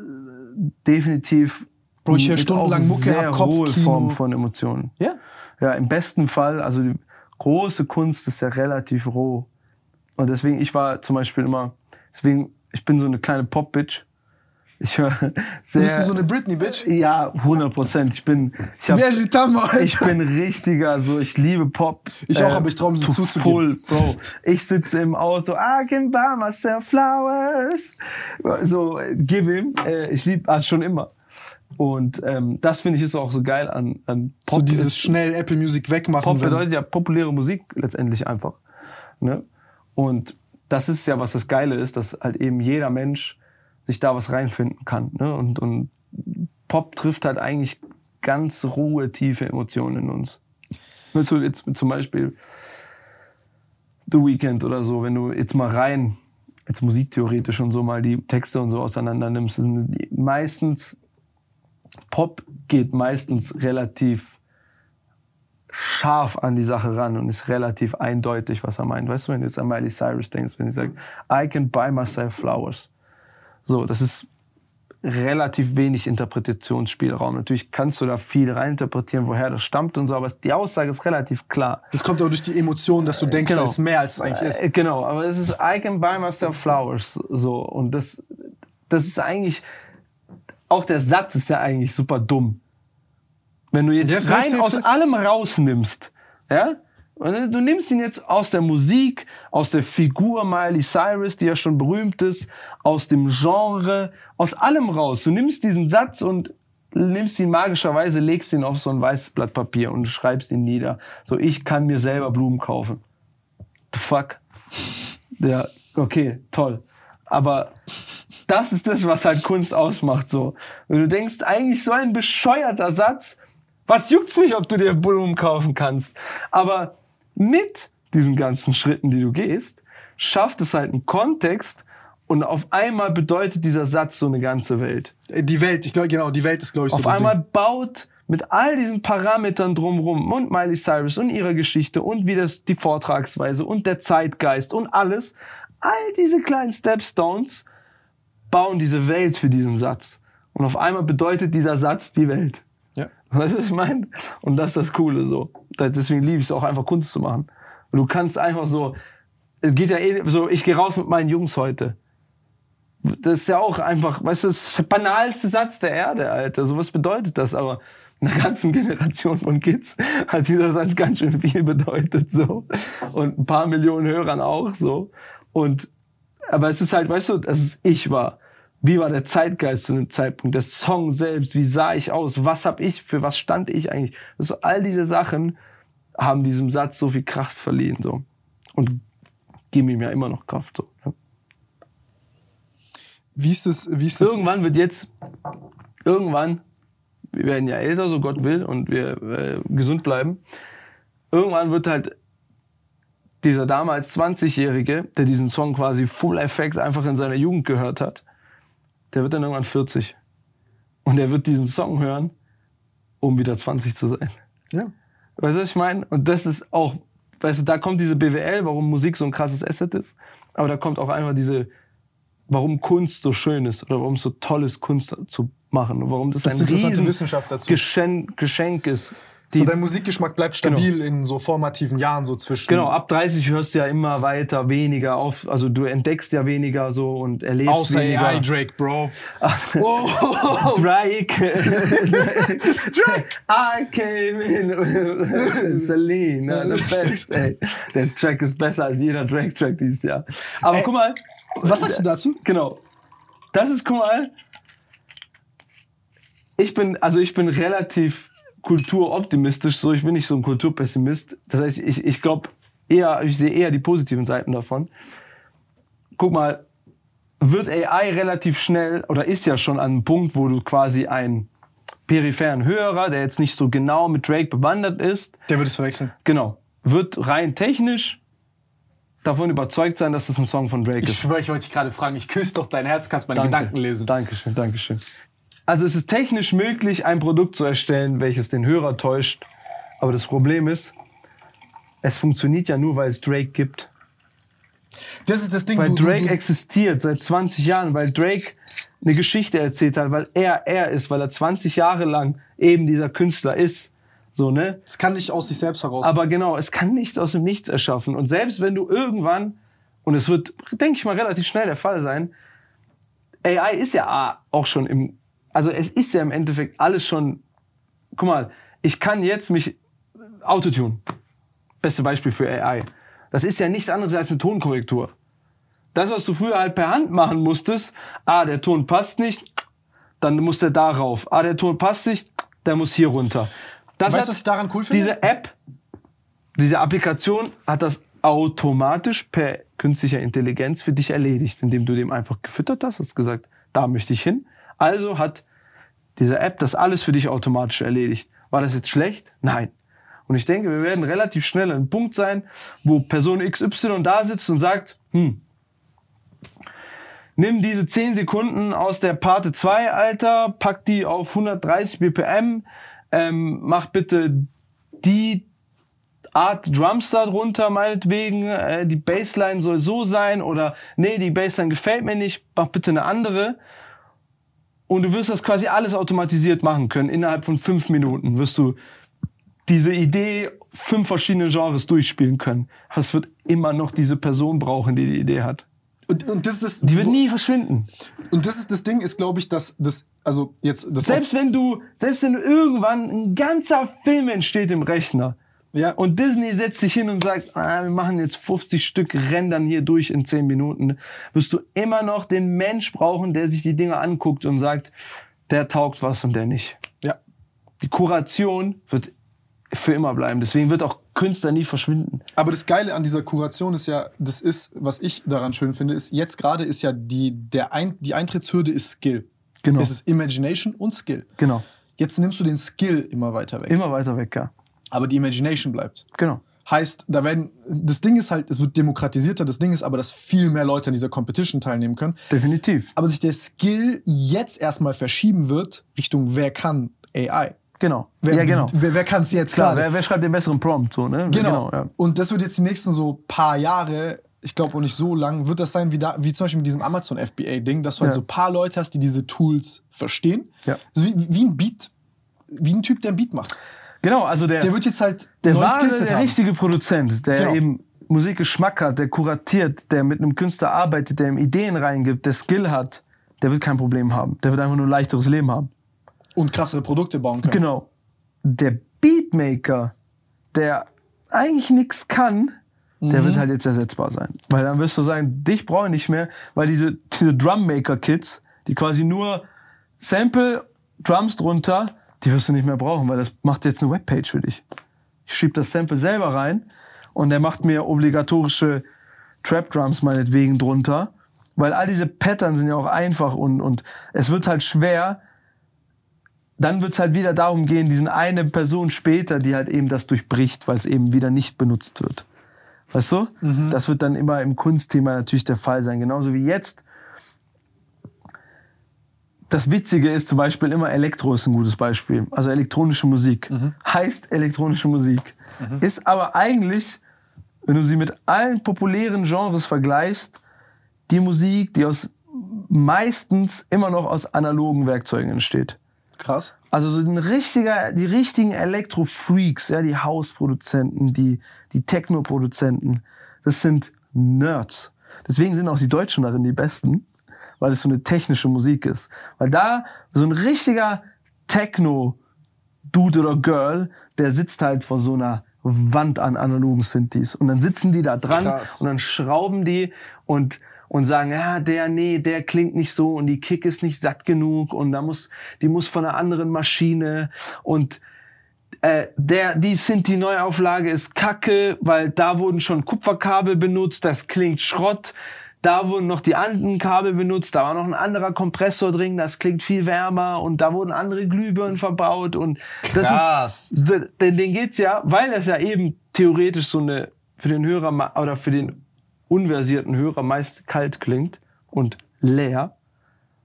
C: definitiv
B: Bro, ich höre stundenlang Mucke,
C: sehr
B: hab
C: hohe
B: Kopfkino.
C: Form von Emotionen.
B: Ja?
C: Ja, im besten Fall, also die große Kunst ist ja relativ roh. Und deswegen, ich war zum Beispiel immer, deswegen, ich bin so eine kleine Pop-Bitch. Ich höre sehr.
B: Bist du so eine Britney-Bitch?
C: ja, 100 Prozent. Ich bin, ich hab, ich bin richtiger, so ich liebe Pop. äh,
B: Ich auch, aber ich trau mich zuzugeben.
C: Full, Bro. Ich sitze im Auto, I can buy myself flowers. So, äh, give him. Äh, Ich liebe, also schon immer. Und ähm, das finde ich ist auch so geil an, an Pop.
B: so dieses schnell Apple Music wegmachen.
C: Pop
B: wenn-
C: bedeutet ja populäre Musik letztendlich einfach. Ne? Und das ist ja, was das Geile ist, dass halt eben jeder Mensch sich da was reinfinden kann. Ne? Und, und Pop trifft halt eigentlich ganz rohe, tiefe Emotionen in uns. Weißt du, jetzt zum Beispiel The Weeknd oder so, wenn du jetzt mal rein, jetzt musiktheoretisch und so mal die Texte und so auseinander nimmst, sind meistens, Pop geht meistens relativ scharf an die Sache ran und ist relativ eindeutig, was er meint. Weißt du, wenn du jetzt an Miley Cyrus denkst, wenn sie sagt, I can buy myself flowers. So, das ist relativ wenig Interpretationsspielraum. Natürlich kannst du da viel reininterpretieren, woher das stammt und so, aber die Aussage ist relativ klar.
B: Das kommt aber durch die Emotion, dass du denkst,
C: Genau.
B: da ist mehr, als es eigentlich ist.
C: Äh, Genau, aber es ist I can buy myself flowers. So, und das, das ist eigentlich, auch der Satz ist ja eigentlich super dumm. Wenn du jetzt
B: Ja,
C: rein aus allem rausnimmst, ja, du nimmst ihn jetzt aus der Musik, aus der Figur Miley Cyrus, die ja schon berühmt ist, aus dem Genre, aus allem raus. Du nimmst diesen Satz und nimmst ihn magischerweise, legst ihn auf so ein weißes Blatt Papier und schreibst ihn nieder. So, ich kann mir selber Blumen kaufen. The fuck? Ja, okay, toll. Aber das ist das, was halt Kunst ausmacht, so. Und du denkst, eigentlich so ein bescheuerter Satz. Was juckt's mich, ob du dir Blumen kaufen kannst? Aber mit diesen ganzen Schritten, die du gehst, schafft es halt einen Kontext und auf einmal bedeutet dieser Satz so eine ganze Welt.
B: Die Welt, ich glaube, genau, die Welt ist, glaube ich, so
C: Auf einmal
B: Ding.
C: baut mit all diesen Parametern drumrum und Miley Cyrus und ihrer Geschichte und wie das die Vortragsweise und der Zeitgeist und alles, all diese kleinen Stepstones bauen diese Welt für diesen Satz. Und auf einmal bedeutet dieser Satz die Welt.
B: Ja.
C: Weißt du, was ich meine? Und das ist das Coole so. Deswegen liebe ich es auch einfach Kunst zu machen. Und du kannst einfach so, es geht ja eh so, ich gehe raus mit meinen Jungs heute. Das ist ja auch einfach, weißt du, das ist der banalste Satz der Erde, Alter. So was bedeutet das? Aber einer ganzen Generation von Kids hat dieser Satz ganz schön viel bedeutet, so. Und ein paar Millionen Hörern auch, so. Und, aber es ist halt, weißt du, dass es ich war. Wie war der Zeitgeist zu dem Zeitpunkt? Der Song selbst, wie sah ich aus? Was hab ich, für was stand ich eigentlich? Also all diese Sachen haben diesem Satz so viel Kraft verliehen, so. Und geben ihm ja immer noch Kraft, so. Ja.
B: Wie ist es, wie ist es?
C: Irgendwann wird jetzt, irgendwann, wir werden ja älter, so Gott will, und wir äh, gesund bleiben. Irgendwann wird halt dieser damals 20-Jährige, der diesen Song quasi Full Effect einfach in seiner Jugend gehört hat, der wird dann irgendwann 40. Und der wird diesen Song hören, um wieder 20 zu sein.
B: Ja.
C: Weißt du, was ich meine? Und das ist auch, weißt du, da kommt diese BWL, warum Musik so ein krasses Asset ist. Aber da kommt auch einfach diese, warum Kunst so schön ist oder warum es so toll ist, Kunst zu machen und warum das
B: Gibt's
C: ein
B: interessante
C: riesen? Geschenk, Geschenk ist.
B: So dein Musikgeschmack bleibt stabil in so formativen Jahren, so zwischen.
C: Genau, ab 30 hörst du ja immer weiter, weniger auf, also du entdeckst ja weniger so und erlebst
B: Außer
C: weniger.
B: AI Drake, Bro. Oh,
C: Drake. Drake. I came in Celine. The best, ey. Der Track ist besser als jeder Drake-Track dieses Jahr. Aber
B: Ey,
C: guck mal.
B: Was sagst du dazu?
C: Genau. Das ist, guck mal. Ich bin, also ich bin relativ kulturoptimistisch, so ich bin nicht so ein Kulturpessimist. Das heißt, ich, ich glaube eher, ich sehe eher die positiven Seiten davon. Guck mal, wird AI relativ schnell oder ist ja schon an einem Punkt, wo du quasi einen peripheren Hörer, der jetzt nicht so genau mit Drake bewandert ist,
B: Der würde es verwechseln.
C: genau, wird rein technisch davon überzeugt sein, dass das ein Song von Drake ist.
B: Ich schwöre, ich wollte dich gerade fragen, ich küsse doch dein Herz, kannst meine
C: Danke.
B: Gedanken lesen.
C: Dankeschön, Dankeschön. Also es ist technisch möglich, ein Produkt zu erstellen, welches den Hörer täuscht. Aber das Problem ist, es funktioniert ja nur, weil es Drake gibt.
B: Das ist das Ding,
C: Weil
B: du, du,
C: Drake
B: du,
C: existiert seit 20 Jahren, weil Drake eine Geschichte erzählt hat, weil er er ist, weil er 20 Jahre lang eben dieser Künstler ist. So, ne?
B: das kann nicht aus sich selbst heraus.
C: Aber genau, es kann nichts aus dem Nichts erschaffen. Und selbst wenn du irgendwann, und es wird, denke ich mal, relativ schnell der Fall sein, AI ist ja auch schon im, also es ist ja im Endeffekt alles schon, guck mal, ich kann jetzt mich Autotune, beste Beispiel für AI. Das ist ja nichts anderes als eine Tonkorrektur. Das, was du früher halt per Hand machen musstest, ah, der Ton passt nicht, dann muss der da rauf. Ah, der Ton passt nicht, der muss hier runter. Das
B: Weißt du, was ich daran cool finde?
C: Diese App, diese Applikation hat das automatisch per künstlicher Intelligenz für dich erledigt, indem du dem einfach gefüttert hast, hast gesagt, da möchte ich hin. Also hat diese App das alles für dich automatisch erledigt. War das jetzt schlecht? Nein. Und ich denke, wir werden relativ schnell an einem Punkt sein, wo Person XY da sitzt und sagt, hm, nimm diese 10 Sekunden aus der Parte 2, Alter, pack die auf 130 BPM, ähm, mach bitte die Art Drums da drunter, meinetwegen, äh, die Bassline soll so sein oder nee, die Bassline gefällt mir nicht, mach bitte eine andere. Und du wirst das quasi alles automatisiert machen können. Innerhalb von fünf Minuten wirst du diese Idee fünf verschiedene Genres durchspielen können. Aber es wird immer noch diese Person brauchen, die die Idee hat.
B: und, und das ist das,
C: Die wird nie verschwinden.
B: und das ist das Ding, ist glaube ich, dass das, also jetzt das
C: Selbst wenn du, selbst wenn du irgendwann ein ganzer Film entsteht im Rechner
B: ja,
C: und Disney setzt sich hin und sagt, ah, wir machen jetzt 50 Stück rendern hier durch in 10 Minuten, wirst du immer noch den Mensch brauchen, der sich die Dinge anguckt und sagt, der taugt was und der nicht.
B: ja,
C: Die Kuration wird für immer bleiben. Deswegen wird auch Künstler nie verschwinden.
B: Aber das Geile an dieser Kuration ist ja, das ist, was ich daran schön finde, ist, jetzt gerade ist ja die, der Ein, die Eintrittshürde ist Skill.
C: Genau.
B: Es ist Imagination und Skill.
C: Genau.
B: Jetzt nimmst du den Skill immer weiter weg.
C: Immer weiter weg, ja.
B: Aber die Imagination bleibt.
C: Genau.
B: Heißt, da werden, das Ding ist halt, es wird demokratisierter, das Ding ist aber, dass viel mehr Leute an dieser Competition teilnehmen können.
C: Definitiv.
B: Aber sich der Skill jetzt erstmal verschieben wird, Richtung wer kann AI.
C: Genau.
B: Wer,
C: ja, genau.
B: Wer, wer kann es jetzt
C: Klar, wer, wer schreibt den besseren Prompt? So, ne?
B: Genau.
C: ja.
B: Und das wird jetzt die nächsten so paar Jahre, ich glaube auch nicht so lang, wird das sein wie, da, wie zum Beispiel mit diesem Amazon FBA-Ding, dass du halt
C: Ja.
B: so paar Leute hast, die diese Tools verstehen.
C: Ja.
B: Also wie, wie ein Beat, wie ein Typ, der ein Beat macht.
C: Genau, also der,
B: Der wird jetzt halt
C: der wahre, der
B: haben.
C: richtige Produzent, der
B: Genau.
C: eben Musikgeschmack hat, der kuratiert, der mit einem Künstler arbeitet, der ihm Ideen reingibt, der Skill hat, der wird kein Problem haben. Der wird einfach nur ein leichteres Leben haben.
B: Und krassere Produkte bauen können.
C: Genau. Der Beatmaker, der eigentlich nichts kann, der
B: Mhm.
C: wird halt jetzt ersetzbar sein. Weil dann wirst du sagen, dich brauche ich nicht mehr, weil diese, diese Drummaker-Kids, die quasi nur Sample, Drums drunter, die wirst du nicht mehr brauchen, weil das macht jetzt eine Webpage für dich. Ich schieb das Sample selber rein und der macht mir obligatorische Trap-Drums meinetwegen drunter, weil all diese Pattern sind ja auch einfach und, und es wird halt schwer, dann wird es halt wieder darum gehen, diesen eine Person später, die halt eben das durchbricht, weil es eben wieder nicht benutzt wird. Weißt du? Das wird dann immer im Kunstthema natürlich der Fall sein. Genauso wie jetzt. Das Witzige ist zum Beispiel immer Elektro ist ein gutes Beispiel. Also elektronische Musik. Heißt elektronische Musik. Ist aber eigentlich, wenn du sie mit allen populären Genres vergleichst, die Musik, die aus meistens immer noch aus analogen Werkzeugen entsteht.
B: Krass.
C: Also so ein richtiger, die richtigen Elektro-Freaks, ja, die House-Produzenten, die, die Techno-Produzenten, das sind Nerds. Deswegen sind auch die Deutschen darin die Besten, weil es so eine technische Musik ist. Weil da so ein richtiger Techno-Dude oder Girl, der sitzt halt vor so einer Wand an analogen Synthes. Und dann sitzen die da dran
B: Krass.
C: und dann schrauben die und und sagen, ja, der, nee, der klingt nicht so und die Kick ist nicht satt genug und da muss, die muss von einer anderen Maschine und äh, der, die Sinti Neuauflage ist kacke, weil da wurden schon Kupferkabel benutzt, das klingt Schrott. Da wurden noch die anderen Kabel benutzt, da war noch ein anderer Kompressor drin, das klingt viel wärmer und da wurden andere Glühbirnen verbaut und
B: Krass.
C: das ist, d- denn denen geht's ja, weil es ja eben theoretisch so eine für den Hörer oder für den unversierten Hörer meist kalt klingt und leer.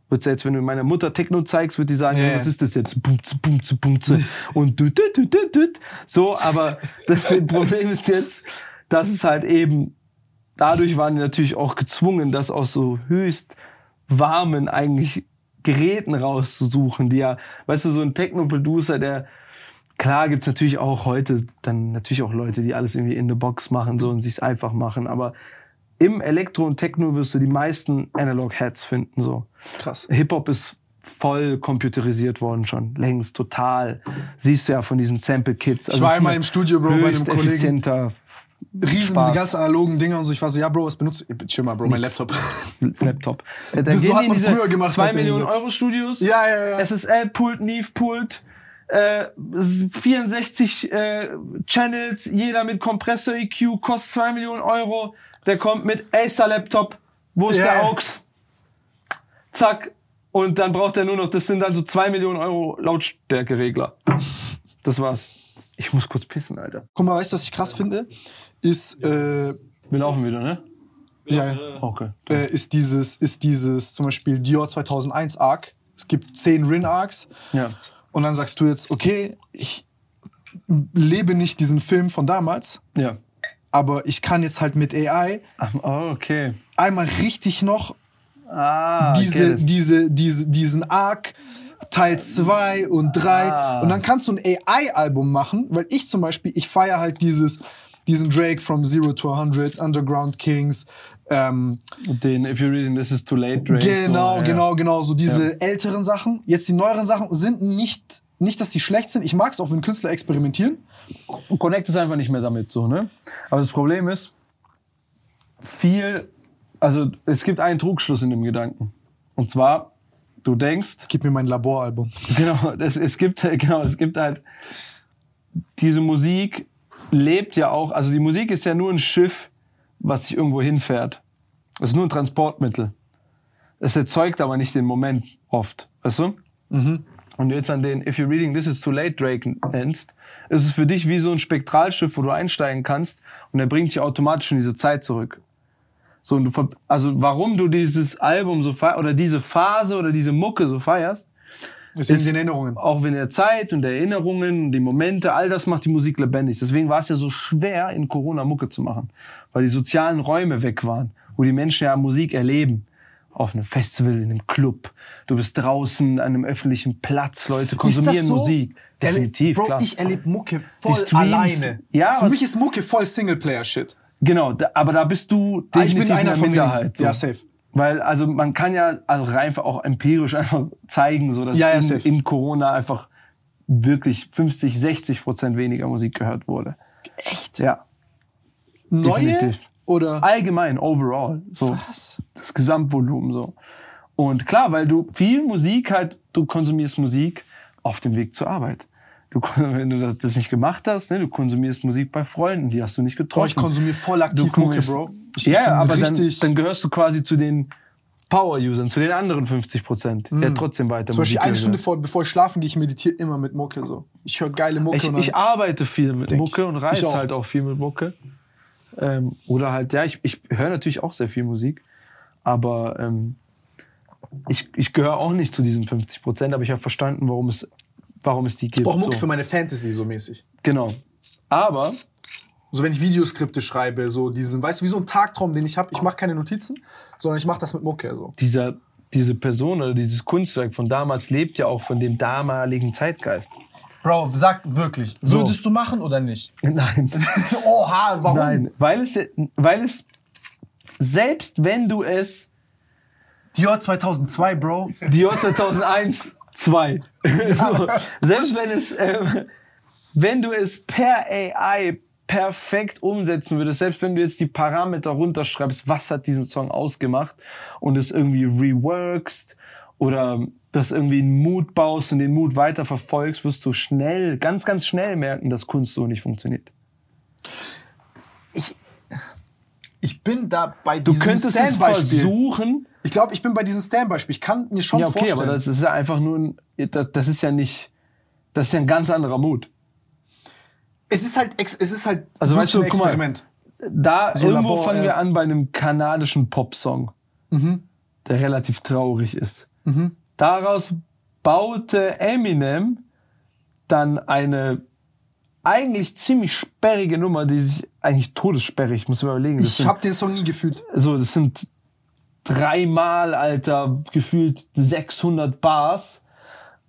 C: Wird's ja jetzt, wenn du meiner Mutter Techno zeigst, wird die sagen,
B: ja.
C: was ist das jetzt? Bumze, bumze, bumze. Und düt, düt, düt, düt, düt. So, aber das Problem ist jetzt, dass es halt eben, dadurch waren die natürlich auch gezwungen, das aus so höchst warmen eigentlich Geräten rauszusuchen, die ja, weißt du, so ein Techno-Producer, der, klar gibt's natürlich auch heute dann natürlich auch Leute, die alles irgendwie in the Box machen so und sich's einfach machen, aber im Elektro und Techno wirst du die meisten Analog-Heads finden, so.
B: Krass.
C: Hip-Hop ist voll computerisiert worden schon, längst, total. Siehst du ja von diesen Sample-Kits. Also
B: war
C: es ist
B: einmal im Studio, Bro, bei einem Kollegen.
C: effizienter
B: Riesen,
C: Spaß.
B: diese ganzen analogen Dinger und so. Ich war so, ja, Bro, was benutzt du? Chill mal, Bro, mein Laptop.
C: Laptop. Äh, Da
B: Das so
C: gehen
B: hat
C: die in
B: man früher gemacht,
C: 2
B: hat der
C: Millionen
B: gesagt.
C: Euro Studios.
B: Ja, ja, ja.
C: SSL-Pult, Neve-Pult. Äh, 64 äh, Channels, jeder mit Kompressor EQ, kostet 2 Millionen Euro. Der kommt mit Acer Laptop. Wo ist
B: Ja,
C: der. AUX? Zack. Und dann braucht er nur noch, das sind dann so 2 Millionen Euro Lautstärkeregler. Das war's. Ich muss kurz pissen, Alter.
B: Guck mal, weißt du, was ich krass finde? Ist, äh,
C: Wir laufen wieder, ne?
B: ja, ja.
C: Okay.
B: äh, ist dieses, ist dieses zum Beispiel Dior 2001 Arc. Es gibt 10 Rin Arcs.
C: Ja.
B: Und dann sagst du jetzt, okay, ich lebe nicht diesen Film von damals,
C: Ja.
B: aber ich kann jetzt halt mit AI
C: oh, okay.
B: einmal richtig noch
C: Ah,
B: diese,
C: okay.
B: diese, diese, diesen Arc Teil 2 und 3
C: Ah.
B: und dann kannst du ein AI-Album machen, weil ich zum Beispiel, ich feiere halt dieses, diesen Drake from Zero to 100, Underground Kings, ähm,
C: Den If You're Reading This Is Too Late, Drake.
B: genau,
C: so, ja.
B: genau, genau, so diese älteren Sachen. Jetzt die neueren Sachen sind nicht, nicht, dass die schlecht sind. Ich mag es auch, wenn Künstler experimentieren.
C: Und Connect ist einfach nicht mehr damit so, ne? Aber das Problem ist, viel, also es gibt einen Trugschluss in dem Gedanken. Und zwar, du denkst,
B: Gib mir mein Laboralbum.
C: genau, es, es gibt, genau, es gibt halt, diese Musik lebt ja auch, also die Musik ist ja nur ein Schiff, was sich irgendwo hinfährt. Es ist nur ein Transportmittel. Es erzeugt aber nicht den Moment oft, weißt du?
B: Mhm.
C: Und jetzt an den If You're Reading This Is Too Late Drake nennst, ist es für dich wie so ein Spektralschiff, wo du einsteigen kannst und er bringt dich automatisch in diese Zeit zurück. So, und du, also warum du dieses Album so feierst, oder diese Phase oder diese Mucke so feierst,
B: Ist wegen den Erinnerungen.
C: auch wenn der Zeit und der Erinnerungen und die Momente, all das macht die Musik lebendig. Deswegen war es ja so schwer, in Corona Mucke zu machen, weil die sozialen Räume weg waren, wo die Menschen ja Musik erleben. Auf einem Festival, in einem Club. Du bist draußen an einem öffentlichen Platz, Leute konsumieren Musik. Definitiv,
B: Bro,
C: klar.
B: ich erlebe Mucke voll alleine.
C: Ja,
B: Für mich ist Mucke voll Singleplayer-Shit.
C: Genau, aber da bist du
B: Ah, ich
C: definitiv
B: bin einer
C: in der
B: von
C: Minderheit. So.
B: Ja, safe.
C: Weil, also man kann ja also rein auch empirisch einfach zeigen, so dass
B: Ja, ja,
C: in, in Corona einfach wirklich 50, 60 Prozent weniger Musik gehört wurde.
B: Echt?
C: Ja.
B: Neue?
C: Definitiv.
B: Oder?
C: Allgemein, overall. So.
B: Was?
C: Das Gesamtvolumen so. Und klar, weil du viel Musik halt, du konsumierst Musik auf dem Weg zur Arbeit. Du, wenn du das, nicht gemacht hast, ne, du konsumierst Musik bei Freunden, die hast du nicht getroffen.
B: Boah, ich konsumiere voll aktiv Mucke, Bro. Ich,
C: ja,
B: ich
C: aber dann, dann gehörst du quasi zu den Power-Usern, zu den anderen 50 Prozent, der trotzdem weiter
B: Mhm. zum Beispiel
C: Musik
B: eine
C: hören.
B: Stunde vor, bevor ich schlafen gehe, ich meditiere immer mit Mucke. So. Ich höre geile Mucke.
C: Ich, ich arbeite viel mit Mucke und reise
B: auch.
C: halt auch viel mit Mucke. Ähm, oder halt, ja, ich, ich höre natürlich auch sehr viel Musik, aber ähm, ich, ich gehöre auch nicht zu diesen 50 Prozent, aber ich habe verstanden, warum es, warum es die gibt.
B: ich brauche Mucke
C: so.
B: für meine Fantasy so mäßig.
C: Genau. Aber
B: So wenn ich Videoskripte schreibe, so diesen, weißt du, wie so ein Tagtraum, den ich habe. Ich mache keine Notizen, sondern ich mache das mit Mucke. So.
C: dieser, diese Person oder dieses Kunstwerk von damals lebt ja auch von dem damaligen Zeitgeist.
B: Bro, sag wirklich,
C: So.
B: würdest du machen oder nicht?
C: Nein.
B: Oha, warum?
C: Nein, weil es, weil es, selbst wenn du es,
B: Dior 2002, Bro.
C: Dior 2001, 2, so, selbst wenn es, ähm, wenn du es per AI perfekt umsetzen würdest, selbst wenn du jetzt die Parameter runterschreibst, was hat diesen Song ausgemacht und es irgendwie reworkst oder das irgendwie einen Mut baust und den Mut weiter verfolgst, wirst du schnell, ganz, ganz schnell merken, dass Kunst so nicht funktioniert.
B: Ich bin da bei
C: Du
B: diesem
C: könntest es versuchen,
B: Ich glaube, ich bin bei diesem Stan-Beispiel. Ich kann mir schon
C: Ja, okay,
B: vorstellen.
C: aber das ist ja einfach nur ein, das, das ist ja nicht, das ist ja ein ganz anderer Mut.
B: es ist halt, es ist halt
C: Also, weißt du,
B: ein
C: guck mal,
B: Experiment.
C: Da
B: So
C: irgendwo
B: Labor,
C: fangen
B: ja.
C: wir an bei einem kanadischen Popsong, der relativ traurig ist. Daraus baute Eminem dann eine eigentlich ziemlich sperrige Nummer, die sich eigentlich todessperrig, ich muss mir überlegen. Das
B: Ich habe den Song nie gefühlt.
C: so, das sind dreimal, Alter, gefühlt 600 Bars.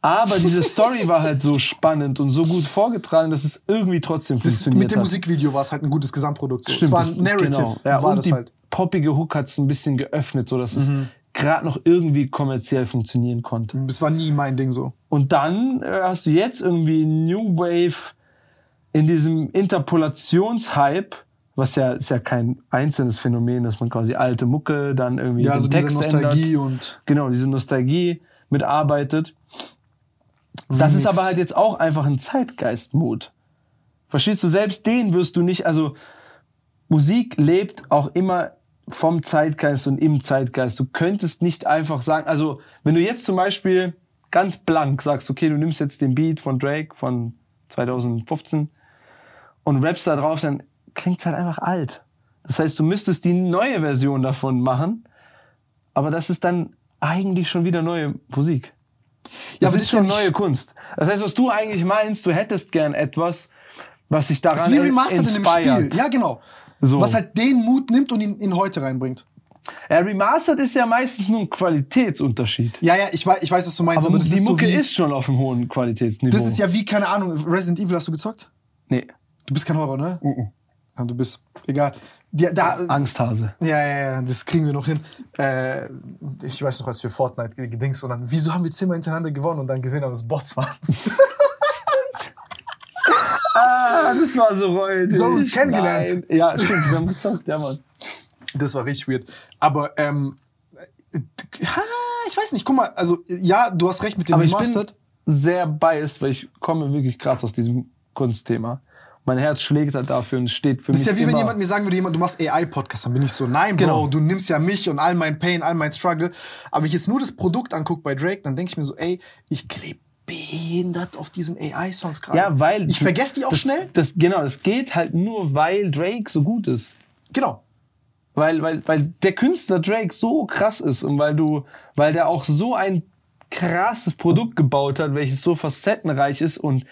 C: Aber diese Story war halt so spannend und so gut vorgetragen, dass es irgendwie trotzdem
B: Das,
C: funktioniert
B: mit dem
C: hat.
B: Musikvideo war es halt ein gutes Gesamtprodukt. So.
C: Stimmt,
B: es war ein Narrative,
C: Genau. Ja,
B: war
C: und
B: das
C: die
B: halt.
C: poppige Hook hat es ein bisschen geöffnet, sodass es
B: Mhm.
C: gerade noch irgendwie kommerziell funktionieren konnte.
B: Das war nie mein Ding so.
C: Und dann äh, hast du jetzt irgendwie New Wave in diesem Interpolationshype, was ja ist ja kein einzelnes Phänomen, dass man quasi alte Mucke dann irgendwie
B: Ja,
C: den
B: also diese
C: Text
B: Nostalgie
C: ändert.
B: und
C: Genau, diese Nostalgie mitarbeitet. Das ist
B: Remix.
C: aber halt jetzt auch einfach ein Zeitgeistmut. Verstehst du? Selbst den wirst du nicht, also Musik lebt auch immer vom Zeitgeist und im Zeitgeist. Du könntest nicht einfach sagen, also wenn du jetzt zum Beispiel ganz blank sagst, okay, du nimmst jetzt den Beat von Drake von 2015 und rappst da drauf, dann klingt's halt einfach alt. Das heißt, du müsstest die neue Version davon machen, aber das ist dann eigentlich schon wieder neue Musik.
B: Ja,
C: Das
B: aber
C: ist
B: das ist ja
C: schon
B: nicht-
C: neue Kunst. Das heißt, was du eigentlich meinst, du hättest gern etwas, was sich daran
B: Das ist wie remastered in dem. Spiel. Ja, genau.
C: So.
B: Was halt den Mut nimmt und ihn in heute reinbringt.
C: Ja, Remastered ist ja meistens nur ein Qualitätsunterschied.
B: Ja, ja, ich weiß, ich weiß was du meinst,
C: Aber,
B: aber,
C: die
B: ist so
C: Mucke
B: wie,
C: ist schon auf einem hohen Qualitätsniveau.
B: Das ist ja wie, keine Ahnung, Resident Evil hast du gezockt?
C: Nee,
B: Du bist kein Horror, ne?
C: Mhm.
B: Ja, du bist, egal. Ja, da,
C: Angsthase.
B: ja, ja, ja, das kriegen wir noch hin. Äh, ich weiß noch, was für Fortnite ge- gedings und dann, wieso haben wir zehnmal hintereinander gewonnen und dann gesehen haben, dass es Bots waren?
C: Ah, das war so räudig.
B: So haben wir uns kennengelernt.
C: Nein. Ja, stimmt, wir haben gezockt, ja, Mann.
B: Das war richtig weird. Aber, ähm, äh, ich weiß nicht, guck mal, also, ja, du hast recht mit dem
C: Aber ich
B: Remastered.
C: bin sehr biased, weil ich komme wirklich krass aus diesem Kunstthema. Mein Herz schlägt halt dafür und steht für
B: Das
C: mich
B: ist ja wie wenn
C: immer.
B: jemand mir sagen würde, jemand, du machst AI-Podcast, dann bin ich so, nein, Bro,
C: Genau.
B: du nimmst ja mich und all mein Pain, all mein Struggle. Aber wenn ich jetzt nur das Produkt angucke bei Drake, dann denke ich mir so, ey, ich klebe behindert auf diesen AI-Songs gerade.
C: ja, weil
B: Ich vergesse die auch
C: das,
B: schnell.
C: Das, genau, das geht halt nur, weil Drake so gut ist.
B: Genau.
C: Weil, weil, weil der Künstler Drake so krass ist und weil du, weil der auch so ein krasses Produkt gebaut hat, welches so facettenreich ist und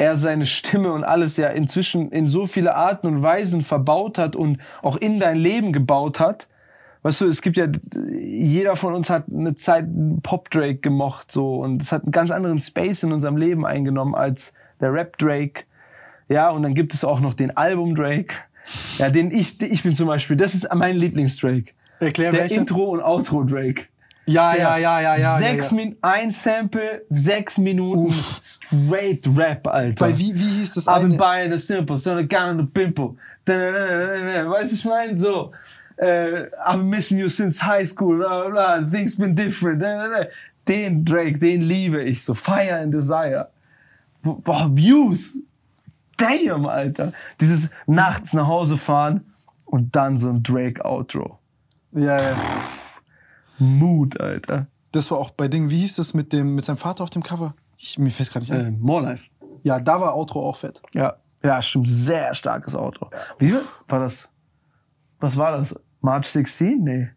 C: er seine Stimme und alles ja inzwischen in so viele Arten und Weisen verbaut hat und auch in dein Leben gebaut hat. Weißt du, es gibt ja, jeder von uns hat eine Zeit Pop Drake gemocht, so, und es hat einen ganz anderen Space in unserem Leben eingenommen als der Rap Drake. Ja, und dann gibt es auch noch den Album Drake. Ja, den ich, ich bin zum Beispiel, das ist mein Lieblings-Drake.
B: Erklär
C: Der
B: welche.
C: Intro und Outro Drake.
B: Ja, ja, ja, ja, ja.
C: Sechs
B: ja, ja.
C: Min ein Sample, sechs Minuten straight Rap, Alter.
B: Bei wie, wie hieß das
C: I've been
B: eine?
C: buying the simple, so the gun and the pimple. Weißt du, ich meine, so. Äh, I've missing you since high school, bla, bla, bla. Things been different. Den Drake, den liebe ich so. Fire and Desire. Boah, Views. Damn, Alter. Dieses nachts nach Hause fahren und dann so ein Drake-Outro.
B: Ja, ja.
C: Mood, Alter.
B: Das war auch bei Dingen, wie hieß das mit dem, mit seinem Vater auf dem Cover? Ich, mir fällt gerade nicht ein.
C: Äh, More Life.
B: Ja, da war Outro auch fett.
C: Ja, ja, stimmt. Sehr starkes Auto. Wie viel war das? Was war das? March 16? Nee.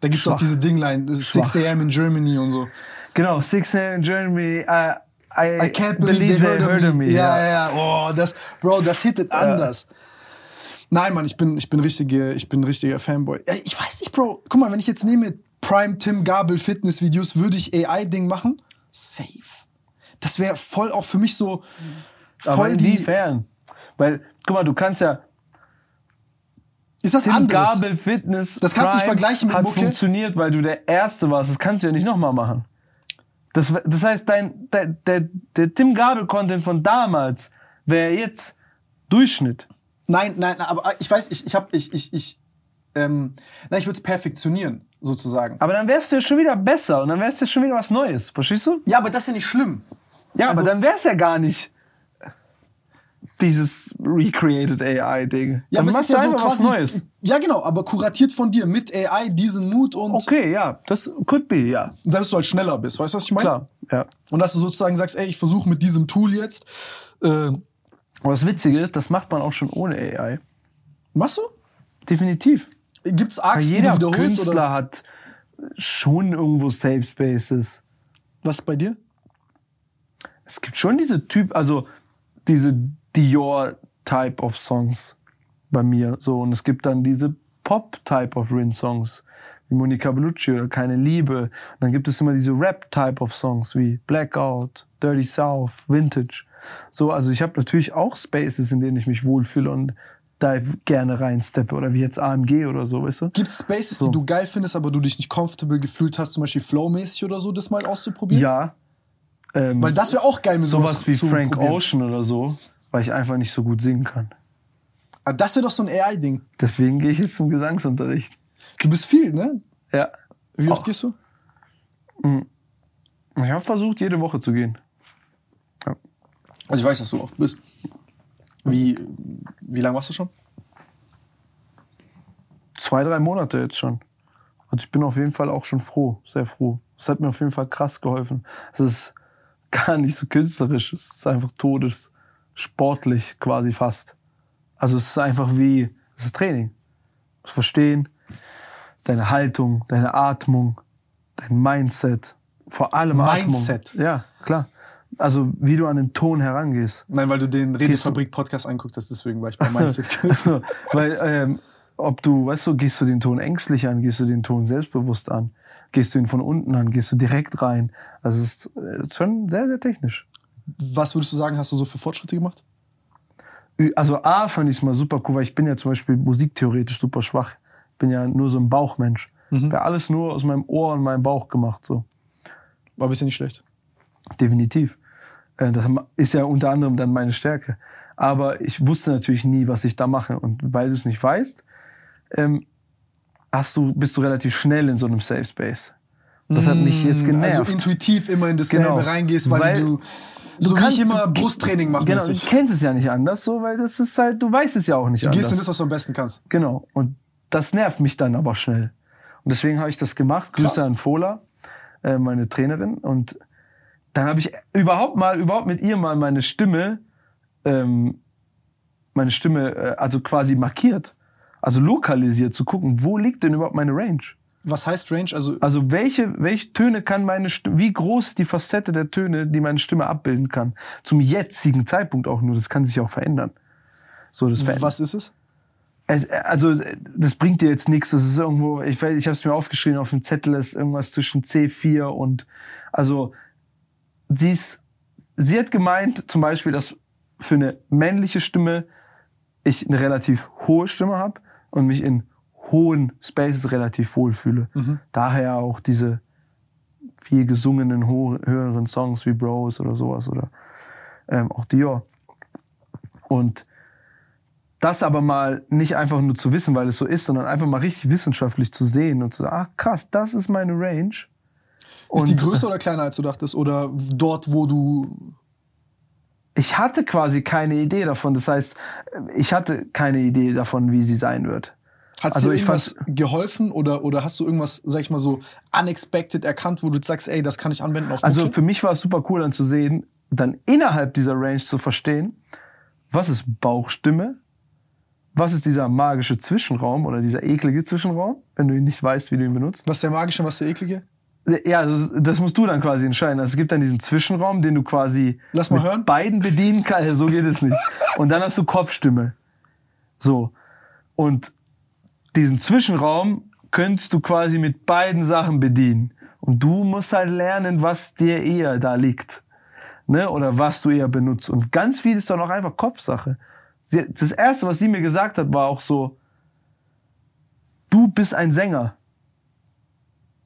B: Da gibt's auch
C: Schwach.
B: diese Dingline, 6 am in Germany und so.
C: Genau, 6 in Germany. I, I,
B: I can't believe, they heard, of me. Ja, ja, ja. Oh, das, Bro, das hittet anders. Nein, Mann, ich bin, ich bin richtige, ich bin ein richtiger Fanboy. Ich weiß nicht, Bro. Guck mal, wenn ich jetzt nehme Prime Tim Gabel Fitnessvideos, würde ich AI-Ding machen? Safe. Das wäre voll auch für mich so
C: Aber
B: voll die.
C: inwiefern? Weil, guck mal, du kannst ja
B: Ist das
C: Tim
B: anderes?
C: Gabel Fitness
B: Das kannst du nicht vergleichen mit
C: hat
B: Mucke.
C: funktioniert, weil du der Erste warst. Das kannst du ja nicht nochmal machen. Das, das heißt, dein, der, der, der Tim Gabel-Content von damals wäre jetzt Durchschnitt.
B: Nein, nein, nein, aber ich weiß, ich, ich hab, ich, ich, ich, ähm, nein, ich würde es perfektionieren, sozusagen.
C: Aber dann wärst du ja schon wieder besser und dann wärst du ja schon wieder was Neues. Verstehst du?
B: Ja, aber das ist ja nicht schlimm.
C: Ja,
B: Also-
C: aber dann wär's ja gar nicht dieses recreated AI-Ding.
B: Ja,
C: dann
B: aber es
C: machst
B: ist
C: du
B: ja so
C: einfach was
B: quasi,
C: Neues.
B: Ja, genau, aber kuratiert von dir mit AI diesen Mut und
C: Okay, ja, das could be, ja.
B: dass du halt schneller bist. Weißt du, was ich meine?
C: Klar, ja.
B: Und dass du sozusagen sagst, ey, ich versuche mit diesem Tool jetzt. Äh,
C: Aber das Witzige ist, das macht man auch schon ohne AI.
B: machst du?
C: Definitiv.
B: Gibt's
C: Weil
B: Arcs, die du
C: jeder
B: wiederholst?
C: Künstler
B: Oder
C: hat schon irgendwo Safe Spaces.
B: was bei dir?
C: Es gibt schon diese Typ, also diese Dior-Type of Songs bei mir. So, und es gibt dann diese Pop-Type of Rin-Songs, wie Monica Bellucci oder Keine Liebe. Und dann gibt es immer diese Rap-Type of Songs wie Blackout, Dirty South, Vintage. So, also ich habe natürlich auch Spaces, in denen ich mich wohlfühle und da gerne reinsteppe oder wie jetzt AMG oder so, weißt du?
B: Gibt's Spaces,
C: So.
B: die du geil findest, aber du dich nicht comfortable gefühlt hast, zum Beispiel flowmäßig oder so, das mal auszuprobieren?
C: Ja. Ähm,
B: Weil das wäre auch geil mit
C: sowas wie
B: zu
C: Frank
B: probieren.
C: Ocean oder so, weil ich einfach nicht so gut singen kann.
B: Aber das wäre doch so ein AI-Ding.
C: Deswegen gehe ich jetzt zum Gesangsunterricht.
B: Du bist viel, ne?
C: Ja.
B: Wie oft
C: Auch.
B: gehst du?
C: Ich habe versucht, jede Woche zu gehen.
B: Also ich weiß, dass du oft bist. Wie, wie lange warst du schon?
C: Zwei, drei Monate jetzt schon. Und ich bin auf jeden Fall auch schon froh, sehr froh. Es hat mir auf jeden Fall krass geholfen. Es ist gar nicht so künstlerisch, es ist einfach todessportlich quasi fast. Also es ist einfach wie, es ist Training. Das Verstehen, deine Haltung, deine Atmung, dein Mindset, vor allem
B: Mindset?
C: Atmung. Ja, klar. Also wie du an den Ton herangehst.
B: Nein, weil du den Redefabrik-Podcast anguckt hast, deswegen war ich bei Mindset.
C: Also, weil, ähm, ob du, weißt du, gehst du den Ton ängstlich an, gehst du den Ton selbstbewusst an, gehst du ihn von unten an, gehst du direkt rein. Also es ist äh, schon sehr, sehr technisch.
B: Was würdest du sagen, hast du so für Fortschritte gemacht?
C: Also A fand ich es mal super cool, weil ich bin ja zum Beispiel musiktheoretisch super schwach. Ich bin ja nur so ein Bauchmensch. Ich habe alles nur aus meinem Ohr und meinem Bauch gemacht. So.
B: War bisher nicht schlecht.
C: Definitiv. Äh, Das ist ja unter anderem dann meine Stärke. Aber ich wusste natürlich nie, was ich da mache. Und weil du es nicht weißt, ähm, hast du, bist du relativ schnell in so einem Safe Space. Das hat mich jetzt genervt.
B: Also intuitiv immer in dasselbe
C: Genau.
B: reingehst, weil,
C: Weil-
B: du So wie
C: kannst-
B: ich immer
C: du-
B: Brusttraining mache
C: Genau, du
B: mäßig.
C: kennst es ja nicht anders, so, weil das ist halt, du weißt es ja auch nicht
B: Du
C: anders.
B: gehst in das, was du am besten kannst.
C: Genau. Und das nervt mich dann aber schnell. Und deswegen habe ich das gemacht. Grüße
B: Krass.
C: an Fola, äh, meine Trainerin. Und dann habe ich überhaupt mal, überhaupt mit ihr mal meine Stimme, ähm, meine Stimme, äh, also quasi markiert. Also lokalisiert, zu gucken, wo liegt denn überhaupt meine Range?
B: Was heißt Range? Also,
C: Also welche, welche Töne kann meine Stimme, wie groß ist die Facette der Töne, die meine Stimme abbilden kann? Zum jetzigen Zeitpunkt auch nur, das kann sich auch verändern. So, das verändert.
B: was ist es?
C: Es- Also, das bringt dir jetzt nichts. Das ist irgendwo, ich weiß, ich habe es mir aufgeschrieben auf dem Zettel, ist irgendwas zwischen C4 und, also, sie ist, sie hat gemeint, zum Beispiel, dass für eine männliche Stimme ich eine relativ hohe Stimme habe und mich in hohen Spaces relativ wohlfühle. Daher auch diese viel gesungenen höheren Songs wie Bros oder sowas oder ähm, auch Dior. Und das aber mal nicht einfach nur zu wissen, weil es so ist, sondern einfach mal richtig wissenschaftlich zu sehen und zu sagen, ach krass, das ist meine Range.
B: Ist die größer oder kleiner, als du dachtest? Oder dort, wo du.
C: ich hatte quasi keine Idee davon. Das heißt, ich hatte keine Idee davon, wie sie sein wird.
B: Hat
C: Also
B: dir irgendwas geholfen oder, oder hast du irgendwas, sag ich mal so, unexpected erkannt, wo du sagst, ey, das kann ich anwenden auf
C: Also
B: Mucki?
C: für mich war es super cool dann zu sehen, dann innerhalb dieser Range zu verstehen, was ist Bauchstimme, was ist dieser magische Zwischenraum oder dieser eklige Zwischenraum, wenn du ihn nicht weißt, wie du ihn benutzt.
B: Was der magische, was der eklige?
C: Ja, also das musst du dann quasi entscheiden. Also es gibt dann diesen Zwischenraum, den du quasi
B: Lass mal hören.
C: beiden bedienen kannst. So geht es nicht. Und dann hast du Kopfstimme. So. Und diesen Zwischenraum könntest du quasi mit beiden Sachen bedienen. Und du musst halt lernen, was dir eher da liegt. Ne? Oder was du eher benutzt. Und ganz viel ist dann auch einfach Kopfsache. Sie, das erste, was sie mir gesagt hat, war auch so, du bist ein Sänger.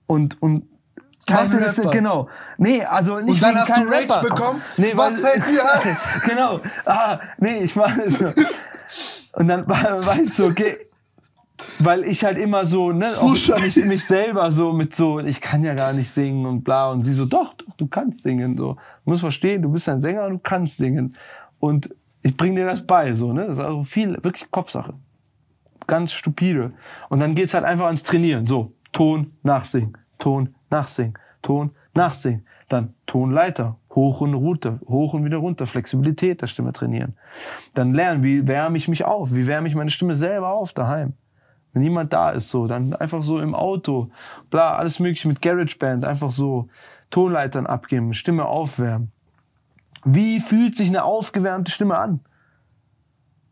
C: Und, und
B: Kein
C: mach das, genau. Nee, also nicht
B: Und dann hast du Rage
C: Rapper.
B: bekommen?
C: Nee,
B: Was
C: weil-
B: fällt dir ein?
C: genau. Ah, nee, ich es so. Und dann war- weißt du, okay, weil ich halt immer so, ne,
B: So
C: auch mich, mich selber so mit so, ich kann ja gar nicht singen und bla. Und sie so, doch, doch du kannst singen. So. Du musst verstehen, du bist ein Sänger, du kannst singen. Und ich bring dir das bei, so, ne. Das ist also viel, wirklich Kopfsache. Ganz stupide. Und dann geht's halt einfach ans Trainieren. So, Ton, nachsingen, Ton, nachsingen, Ton, nachsingen. Dann Tonleiter, hoch und runter, hoch und wieder runter, Flexibilität der Stimme trainieren. Dann lernen, wie wärme ich mich auf, wie wärme ich meine Stimme selber auf daheim. Wenn niemand da ist, so, dann einfach so im Auto, bla, alles mögliche mit GarageBand, einfach so Tonleitern abgeben, Stimme aufwärmen. Wie fühlt sich eine aufgewärmte Stimme an?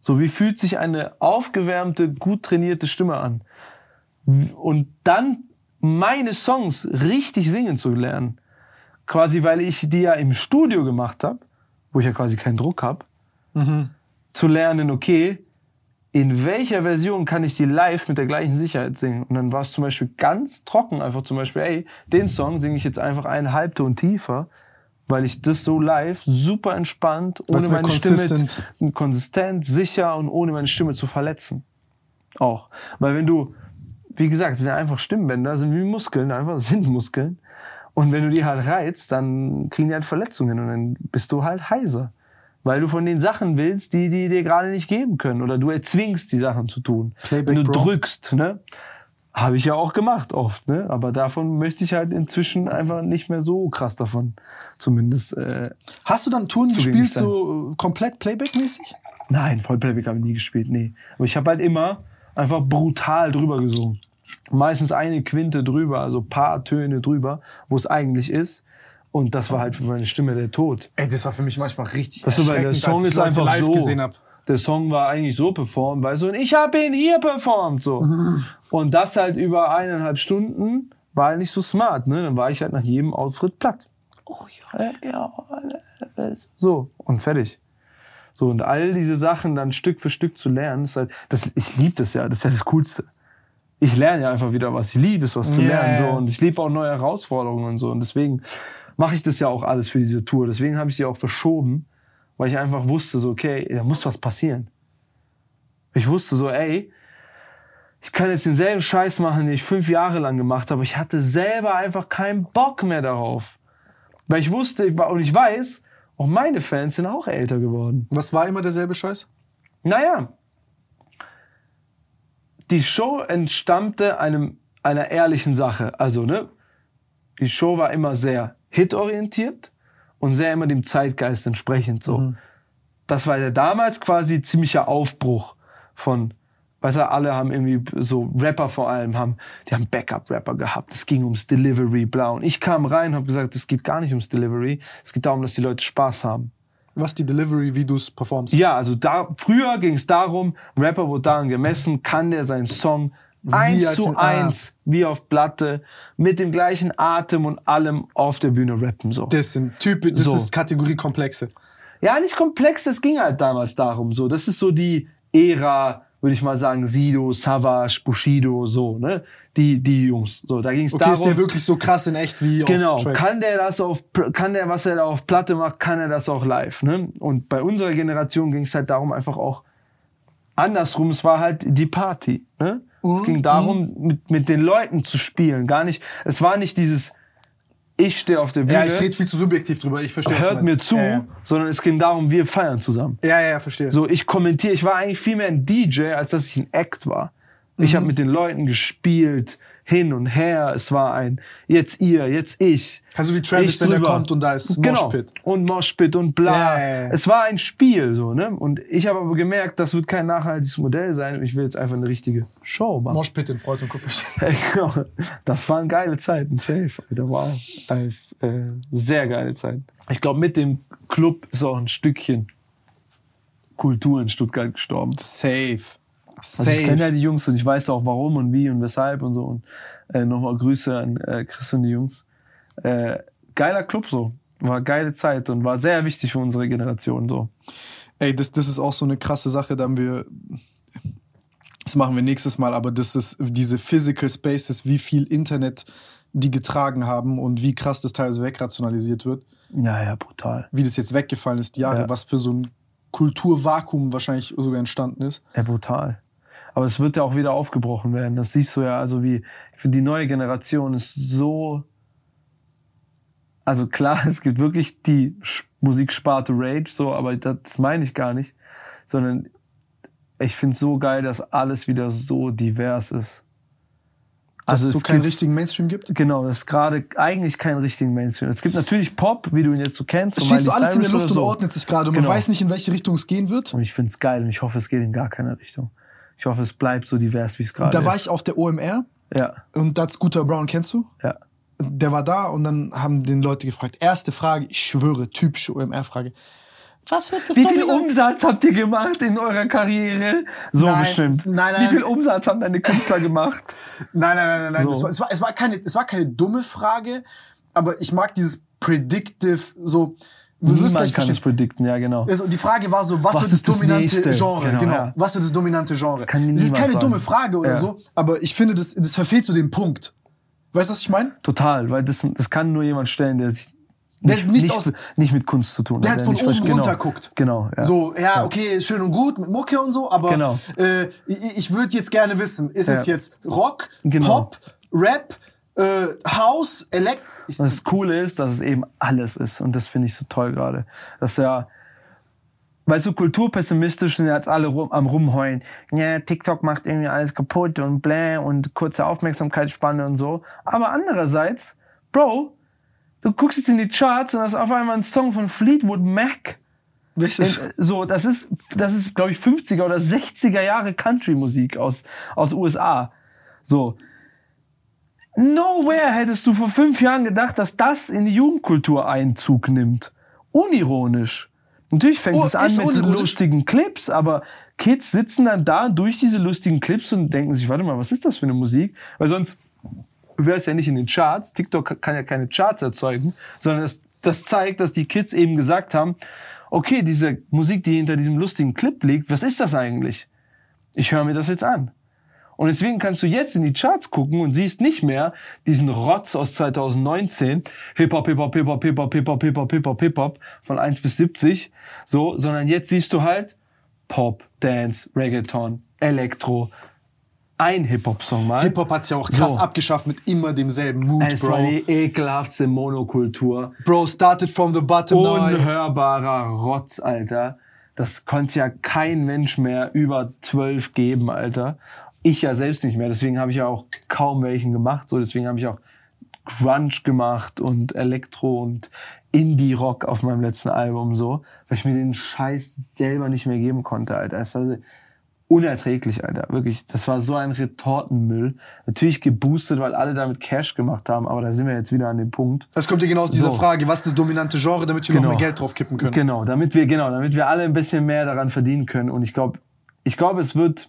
C: So, wie fühlt sich eine aufgewärmte, gut trainierte Stimme an? Und dann meine Songs richtig singen zu lernen. Quasi, weil ich die ja im Studio gemacht habe, wo ich ja quasi keinen Druck habe, zu lernen, okay, in welcher Version kann ich die live mit der gleichen Sicherheit singen? Und dann war es zum Beispiel ganz trocken, einfach zum Beispiel, ey, den Song singe ich jetzt einfach einen Halbton tiefer, weil ich das so live super entspannt, ohne meine Stimme
B: consistent.
C: konsistent, sicher und ohne meine Stimme zu verletzen. Auch. Weil wenn du, wie gesagt, sind einfach Stimmbänder, sind wie Muskeln, einfach sind Muskeln. Und wenn du die halt reizt, dann kriegen die halt Verletzungen und dann bist du halt heiser. Weil du von den Sachen willst, die die dir gerade nicht geben können. Oder du erzwingst die Sachen zu tun.
B: Playback,
C: du
B: Bro.
C: drückst, ne? Habe ich ja auch gemacht oft, ne? Aber davon möchte ich halt inzwischen einfach nicht mehr so krass davon. Zumindest, äh,
B: Hast du dann Touren gespielt, so äh, komplett Playback-mäßig?
C: Nein, Vollplayback habe ich nie gespielt, nee. Aber ich habe halt immer einfach brutal drüber gesungen. Meistens eine Quinte drüber, also paar Töne drüber, wo es eigentlich ist. Und das war halt für meine Stimme der Tod.
B: Ey, das war für mich manchmal richtig
C: Weißt du, weil der Song ist einfach
B: live
C: so.
B: gesehen hab.
C: Der Song war eigentlich so performt, weißt du, und ich habe ihn hier performt, so. Und das halt über eineinhalb Stunden war halt nicht so smart, ne? Dann war ich halt nach jedem Auftritt platt. Oh ja, ja, so und fertig. So und all diese Sachen dann Stück für Stück zu lernen, ist halt, das, ich liebe das ja, das ist ja das Coolste. Ich lerne ja einfach wieder was. Ich liebe es, was zu
B: Ja,
C: lernen, so und ich liebe auch neue Herausforderungen und so und deswegen mache ich das ja auch alles für diese Tour. Deswegen habe ich sie auch verschoben, weil ich einfach wusste, so, okay, da muss was passieren. Ich wusste so, ey, ich kann jetzt denselben Scheiß machen, den ich fünf Jahre lang gemacht habe. Ich hatte selber einfach keinen Bock mehr darauf. Weil ich wusste, ich war, und ich weiß, auch meine Fans sind auch älter geworden.
B: Was war immer derselbe Scheiß?
C: Naja, die Show entstammte einem, einer ehrlichen Sache. Also, ne, die Show war immer sehr hitorientiert und sehr immer dem Zeitgeist entsprechend so. Das war ja damals quasi ziemlicher Aufbruch von, weißt du, alle haben irgendwie so Rapper vor allem haben, die haben Backup-Rapper gehabt. Es ging ums Delivery, blau. Und ich kam rein und habe gesagt, es geht gar nicht ums Delivery. Es geht darum, dass die Leute Spaß haben.
B: Was die Delivery, wie du es performst.
C: Ja, also da, früher ging es darum, Rapper wurde daran gemessen, kann der seinen Song eins
B: als
C: zu
B: ein- ah.
C: eins, wie auf Platte, mit dem gleichen Atem und allem auf der Bühne rappen, so.
B: Das sind Typen, das
C: So.
B: ist Kategorie Komplexe.
C: Ja, nicht komplex, es ging halt damals darum, so. Das ist so die Ära, würde ich mal sagen, Sido, Savage, Bushido, so, ne? Die, die Jungs, so. Da ging es
B: Okay,
C: darum.
B: ist der wirklich so krass in echt wie
C: Genau,
B: auf Track?
C: kann der das auf, kann der, was er da auf Platte macht, kann er das auch live, ne? Und bei unserer Generation ging es halt darum, einfach auch andersrum, es war halt die Party, ne?
B: Mhm,
C: Es ging darum, mit, mit den Leuten zu spielen, gar nicht, es war nicht dieses, ich stehe auf der Bühne,
B: ja, ich rede viel zu subjektiv drüber. Ich verstehe
C: hört mir zu,
B: Ja, ja.
C: sondern es ging darum, wir feiern zusammen.
B: Ja, ja, ja, verstehe.
C: So, ich kommentiere, ich war eigentlich viel mehr ein DJ, als dass ich ein Act war. Ich
B: Mhm.
C: habe mit den Leuten gespielt, hin und her. Es war ein jetzt ihr, jetzt ich.
B: Also wie Travis,
C: ich
B: wenn er
C: drüber.
B: kommt und da ist
C: genau.
B: Moshpit.
C: Und Moshpit und bla.
B: Ja.
C: Es war ein Spiel, so, ne? Und ich habe aber gemerkt, das wird kein nachhaltiges Modell sein. Ich will jetzt einfach eine richtige Show machen.
B: Moshpit in Freud und Kupfer.
C: Genau. Das waren geile Zeiten, safe. Alter, wow. Äh, sehr geile Zeiten. Ich glaube, mit dem Club ist auch ein Stückchen Kultur in Stuttgart gestorben.
B: Safe.
C: Also ich kenne ja
B: Safe.
C: die Jungs und ich weiß auch warum und wie und weshalb und so. Und äh, nochmal Grüße an äh, Chris und die Jungs. Äh, geiler Club so. War geile Zeit und war sehr wichtig für unsere Generation so.
B: Ey, das, das ist auch so eine krasse Sache, da haben wir. Das machen wir nächstes Mal, aber das ist diese Physical Spaces, wie viel Internet die getragen haben und wie krass das teilweise wegrationalisiert wird.
C: Ja, ja, brutal.
B: Wie das jetzt weggefallen ist, die Jahre,
C: Ja.
B: was für so ein Kulturvakuum wahrscheinlich sogar entstanden ist.
C: Ja, brutal. Aber es wird ja auch wieder aufgebrochen werden. Das siehst du ja, also wie, ich finde, die neue Generation ist so. Also klar, es gibt wirklich die Musiksparte Rage, so, aber das meine ich gar nicht. Sondern ich finde es so geil, dass alles wieder so divers ist.
B: Dass es so keinen
C: gibt-
B: richtigen Mainstream gibt.
C: Genau, es ist gerade eigentlich keinen richtigen Mainstream. Es gibt natürlich Pop, wie du ihn jetzt so kennst.
B: Es steht so alles in der
C: Cyrus
B: Luft und
C: so.
B: ordnet sich gerade und
C: Genau.
B: man weiß nicht, in welche Richtung es gehen wird.
C: Und ich finde es geil und ich hoffe, es geht in gar keine Richtung. Ich hoffe, es bleibt so divers, wie es gerade
B: Da
C: ist.
B: war ich auf der OMR
C: Ja,
B: und da Scooter Brown kennst du?
C: ja.
B: der war da und dann haben den Leute gefragt. Erste Frage, ich schwöre, typische OMR-Frage. Was wird das
C: Wie viel
B: dominant-
C: Umsatz habt ihr gemacht in eurer Karriere? So
B: Nein,
C: bestimmt.
B: nein, nein.
C: Wie viel Umsatz haben deine Künstler gemacht?
B: Nein, nein, nein, nein. nein.
C: So.
B: Es, war, es, war, es, war keine, es war keine dumme Frage, aber ich mag dieses Predictive, so. Du wirst gleich
C: kann es
B: verstehen.
C: predikten, ja genau.
B: Also die Frage war so, was,
C: Was
B: wird das
C: das
B: dominante
C: nächste?
B: Genre?
C: Genau,
B: Genau,
C: ja.
B: was wird das dominante Genre?
C: kann
B: es ist keine
C: sagen.
B: dumme Frage oder
C: Ja.
B: so, aber ich finde, das, das verfehlt so den Punkt. Weißt du, was ich meine?
C: Total, weil das, das kann nur jemand stellen, der sich
B: Der
C: nicht,
B: nicht aus-
C: nicht mit Kunst zu tun
B: Der
C: hat.
B: von oben
C: versteht-
B: runter
C: genau.
B: guckt.
C: Genau, ja.
B: So, ja, okay, ist schön und gut mit Mucke und so, aber
C: Genau.
B: äh, ich, ich würde jetzt gerne wissen, ist es jetzt Rock,
C: Genau.
B: Pop, Rap, äh, House, Elekt... Ich,
C: Und das Coole ist, dass es eben alles ist. Und das finde ich so toll gerade. Dass ja, weißt du, kulturpessimistisch sind jetzt alle rum, am rumheulen. Ja, TikTok macht irgendwie alles kaputt und bläh und kurze Aufmerksamkeitsspanne und so. Aber andererseits, Bro, du guckst jetzt in die Charts und hast auf einmal einen Song von Fleetwood Mac.
B: Welches?
C: Äh, So, das ist, das ist, glaube ich, 50er oder 60er Jahre Country-Musik aus, aus USA. So. Nowhere hättest du vor fünf Jahren gedacht, dass das in die Jugendkultur Einzug nimmt. Unironisch. Natürlich fängt
B: Oh,
C: es an mit
B: unironisch?
C: lustigen Clips, aber Kids sitzen dann da durch diese lustigen Clips und denken sich, warte mal, was ist das für eine Musik? Weil sonst wäre es ja nicht in den Charts. TikTok kann ja keine Charts erzeugen, sondern das, das zeigt, dass die Kids eben gesagt haben, okay, diese Musik, die hinter diesem lustigen Clip liegt, was ist das eigentlich? Ich höre mir das jetzt an. Und deswegen kannst du jetzt in die Charts gucken und siehst nicht mehr diesen Rotz aus 2019, Hip-Hop, Hip-Hop, Hip-Hop, Hip-Hop, Hip-Hop, Hip-Hop, Hip-Hop, Hip-Hop, von 1 bis 70, so, sondern jetzt siehst du halt Pop, Dance, Reggaeton, Elektro, ein Hip-Hop-Song mal.
B: Hip-Hop hat's ja auch krass
C: So.
B: abgeschafft mit immer demselben Mood,
C: es war
B: Bro.
C: die ekelhaftste Monokultur.
B: Bro, started from the bottom now.
C: Unhörbarer Rotz, Alter. Das konnte ja kein Mensch mehr über zwölf geben, Alter. Ich ja selbst nicht mehr. Deswegen habe ich ja auch kaum welchen gemacht. So, deswegen habe ich auch Grunge gemacht und Elektro und Indie-Rock auf meinem letzten Album so, weil ich mir den Scheiß selber nicht mehr geben konnte, Alter. Es war unerträglich, Alter. Wirklich. Das war so ein Retortenmüll. Natürlich geboostet, weil alle damit Cash gemacht haben, aber da sind wir jetzt wieder an dem Punkt.
B: Das kommt ja genau aus dieser
C: So.
B: Frage, was ist das dominante Genre, damit wir noch mehr Geld drauf kippen können.
C: Genau, damit wir, genau, damit wir alle ein bisschen mehr daran verdienen können. Und ich glaube, ich glaube, es wird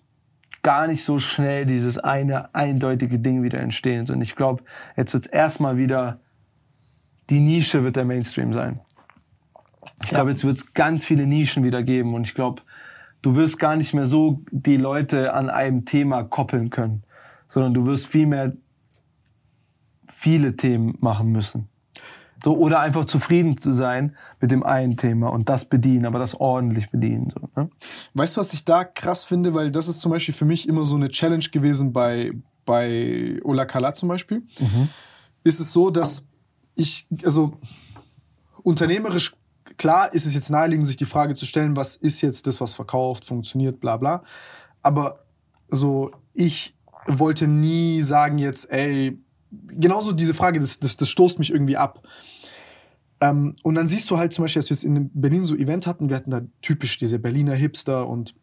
C: gar nicht so schnell dieses eine eindeutige Ding wieder entstehen. Und ich glaube, jetzt wird es erstmal wieder, die Nische wird der Mainstream sein. Ich glaube, jetzt wird es ganz viele Nischen wieder geben. Und ich glaube, du wirst gar nicht mehr so die Leute an einem Thema koppeln können, sondern du wirst viel mehr viele Themen machen müssen. So, oder einfach zufrieden zu sein mit dem einen Thema und das bedienen, aber das ordentlich bedienen. So, ne?
B: Weißt du, was ich da krass finde? Weil das ist zum Beispiel für mich immer so eine Challenge gewesen bei, bei Ola Kala zum Beispiel. Ist es so, dass ich, also unternehmerisch, klar ist es jetzt naheliegend, sich die Frage zu stellen, was ist jetzt das, was verkauft, funktioniert, bla bla. Aber so, ich wollte nie sagen jetzt, ey, genauso diese Frage, das, das, das stoßt mich irgendwie ab. Ähm, und dann siehst du halt zum Beispiel, dass wir es in Berlin so Event hatten, wir hatten da typisch diese Berliner Hipster und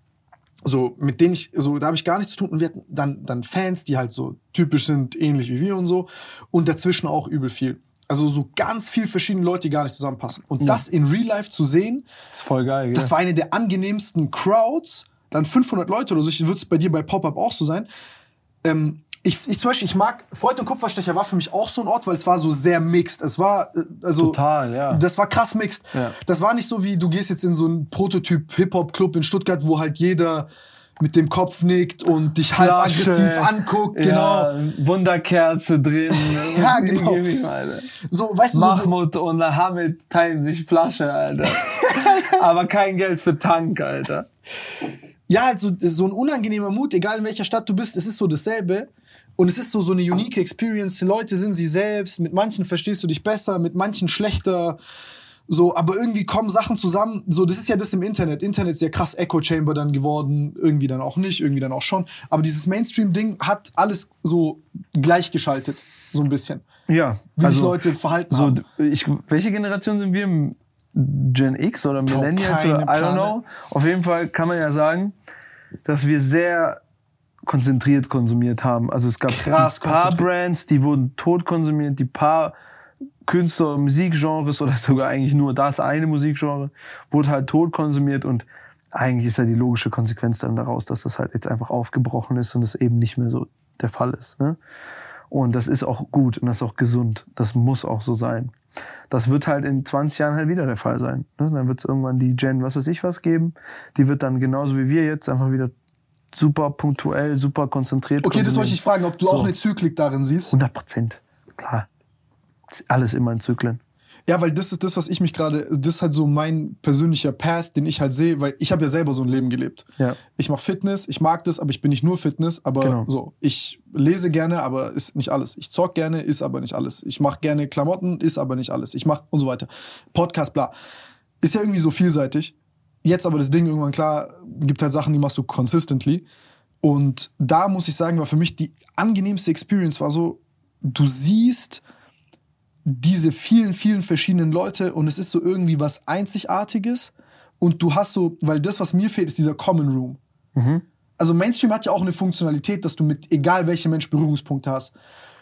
B: so, mit denen ich, so, da habe ich gar nichts zu tun. Und wir hatten dann, dann Fans, die halt so typisch sind, ähnlich wie wir und so. Und dazwischen auch übel viel. Also so ganz viel verschiedene Leute, die gar nicht zusammenpassen. Und das in Real Life zu sehen,
C: Das ist voll geil.
B: das
C: gell?
B: war eine der angenehmsten Crowds. Dann 500 Leute oder so. Wird es bei dir bei Pop-Up auch so sein. Ähm, ich, ich zum Beispiel, ich mag, Freud und Kupferstecher war für mich auch so ein Ort, weil es war so sehr mixed. Es war, äh, also.
C: Total, ja.
B: Das war krass mixed.
C: Ja.
B: Das war nicht so wie, du gehst jetzt in so einen Prototyp-Hip-Hop-Club in Stuttgart, wo halt jeder mit dem Kopf nickt und dich halb
C: Flasche,
B: aggressiv anguckt. Genau.
C: Ja, Wunderkerze drin.
B: Ja, genau. So, weißt du, so,
C: Mahmoud und Hamid teilen sich Flasche, Alter. Aber kein Geld für Tank, Alter.
B: ja, halt so, so ein unangenehmer Mut, egal in welcher Stadt du bist, es ist so dasselbe. Und es ist so, so eine unique Experience. Die Leute sind sie selbst. Mit manchen verstehst du dich besser, mit manchen schlechter. So, aber irgendwie kommen Sachen zusammen. So, das ist ja das im Internet. Internet ist ja krass Echo Chamber dann geworden. Irgendwie dann auch nicht, irgendwie dann auch schon. Aber dieses Mainstream-Ding hat alles so gleichgeschaltet. So ein bisschen.
C: Ja.
B: Wie sich Leute verhalten
C: Also so,
B: haben.
C: ich, welche Generation sind wir? Gen X oder Millennials oder I don't know. Auf jeden Fall kann man ja sagen, dass wir sehr konzentriert konsumiert haben. Also es gab
B: Krass
C: die paar. Brands, die wurden tot konsumiert, die paar Künstler, Musikgenres oder sogar eigentlich nur das eine Musikgenre wurde halt tot konsumiert und eigentlich ist ja die logische Konsequenz dann daraus, dass das halt jetzt einfach aufgebrochen ist und es eben nicht mehr so der Fall ist. Ne? Und das ist auch gut und das ist auch gesund. Das muss auch so sein. Das wird halt in 20 Jahren halt wieder der Fall sein. Ne? Dann wird es irgendwann die Gen, was weiß ich was geben. Die wird dann genauso wie wir jetzt einfach wieder super punktuell, super konzentriert.
B: Okay, das wollte ich fragen, ob du
C: So.
B: auch eine Zyklik darin siehst.
C: 100 Prozent. Klar. Alles immer in Zyklen.
B: Ja, weil das ist das, was ich mich gerade, das ist halt so mein persönlicher Path, den ich halt sehe, weil ich habe ja selber so ein Leben gelebt.
C: Ja.
B: Ich mache Fitness, ich mag das, aber ich bin nicht nur Fitness, aber
C: Genau.
B: so, ich lese gerne, aber ist nicht alles. Ich zock gerne, ist aber nicht alles. Ich mache gerne Klamotten, ist aber nicht alles. Ich mache und so weiter. Podcast, bla. Ist ja irgendwie so vielseitig. Jetzt aber das Ding irgendwann klar, gibt halt Sachen, die machst du consistently. Und da muss ich sagen, war für mich die angenehmste Experience war so, du siehst diese vielen, vielen verschiedenen Leute und es ist so irgendwie was Einzigartiges und du hast so, weil das, was mir fehlt, ist dieser Common Room. Also Mainstream hat ja auch eine Funktionalität, dass du mit egal welchem Mensch Berührungspunkte hast.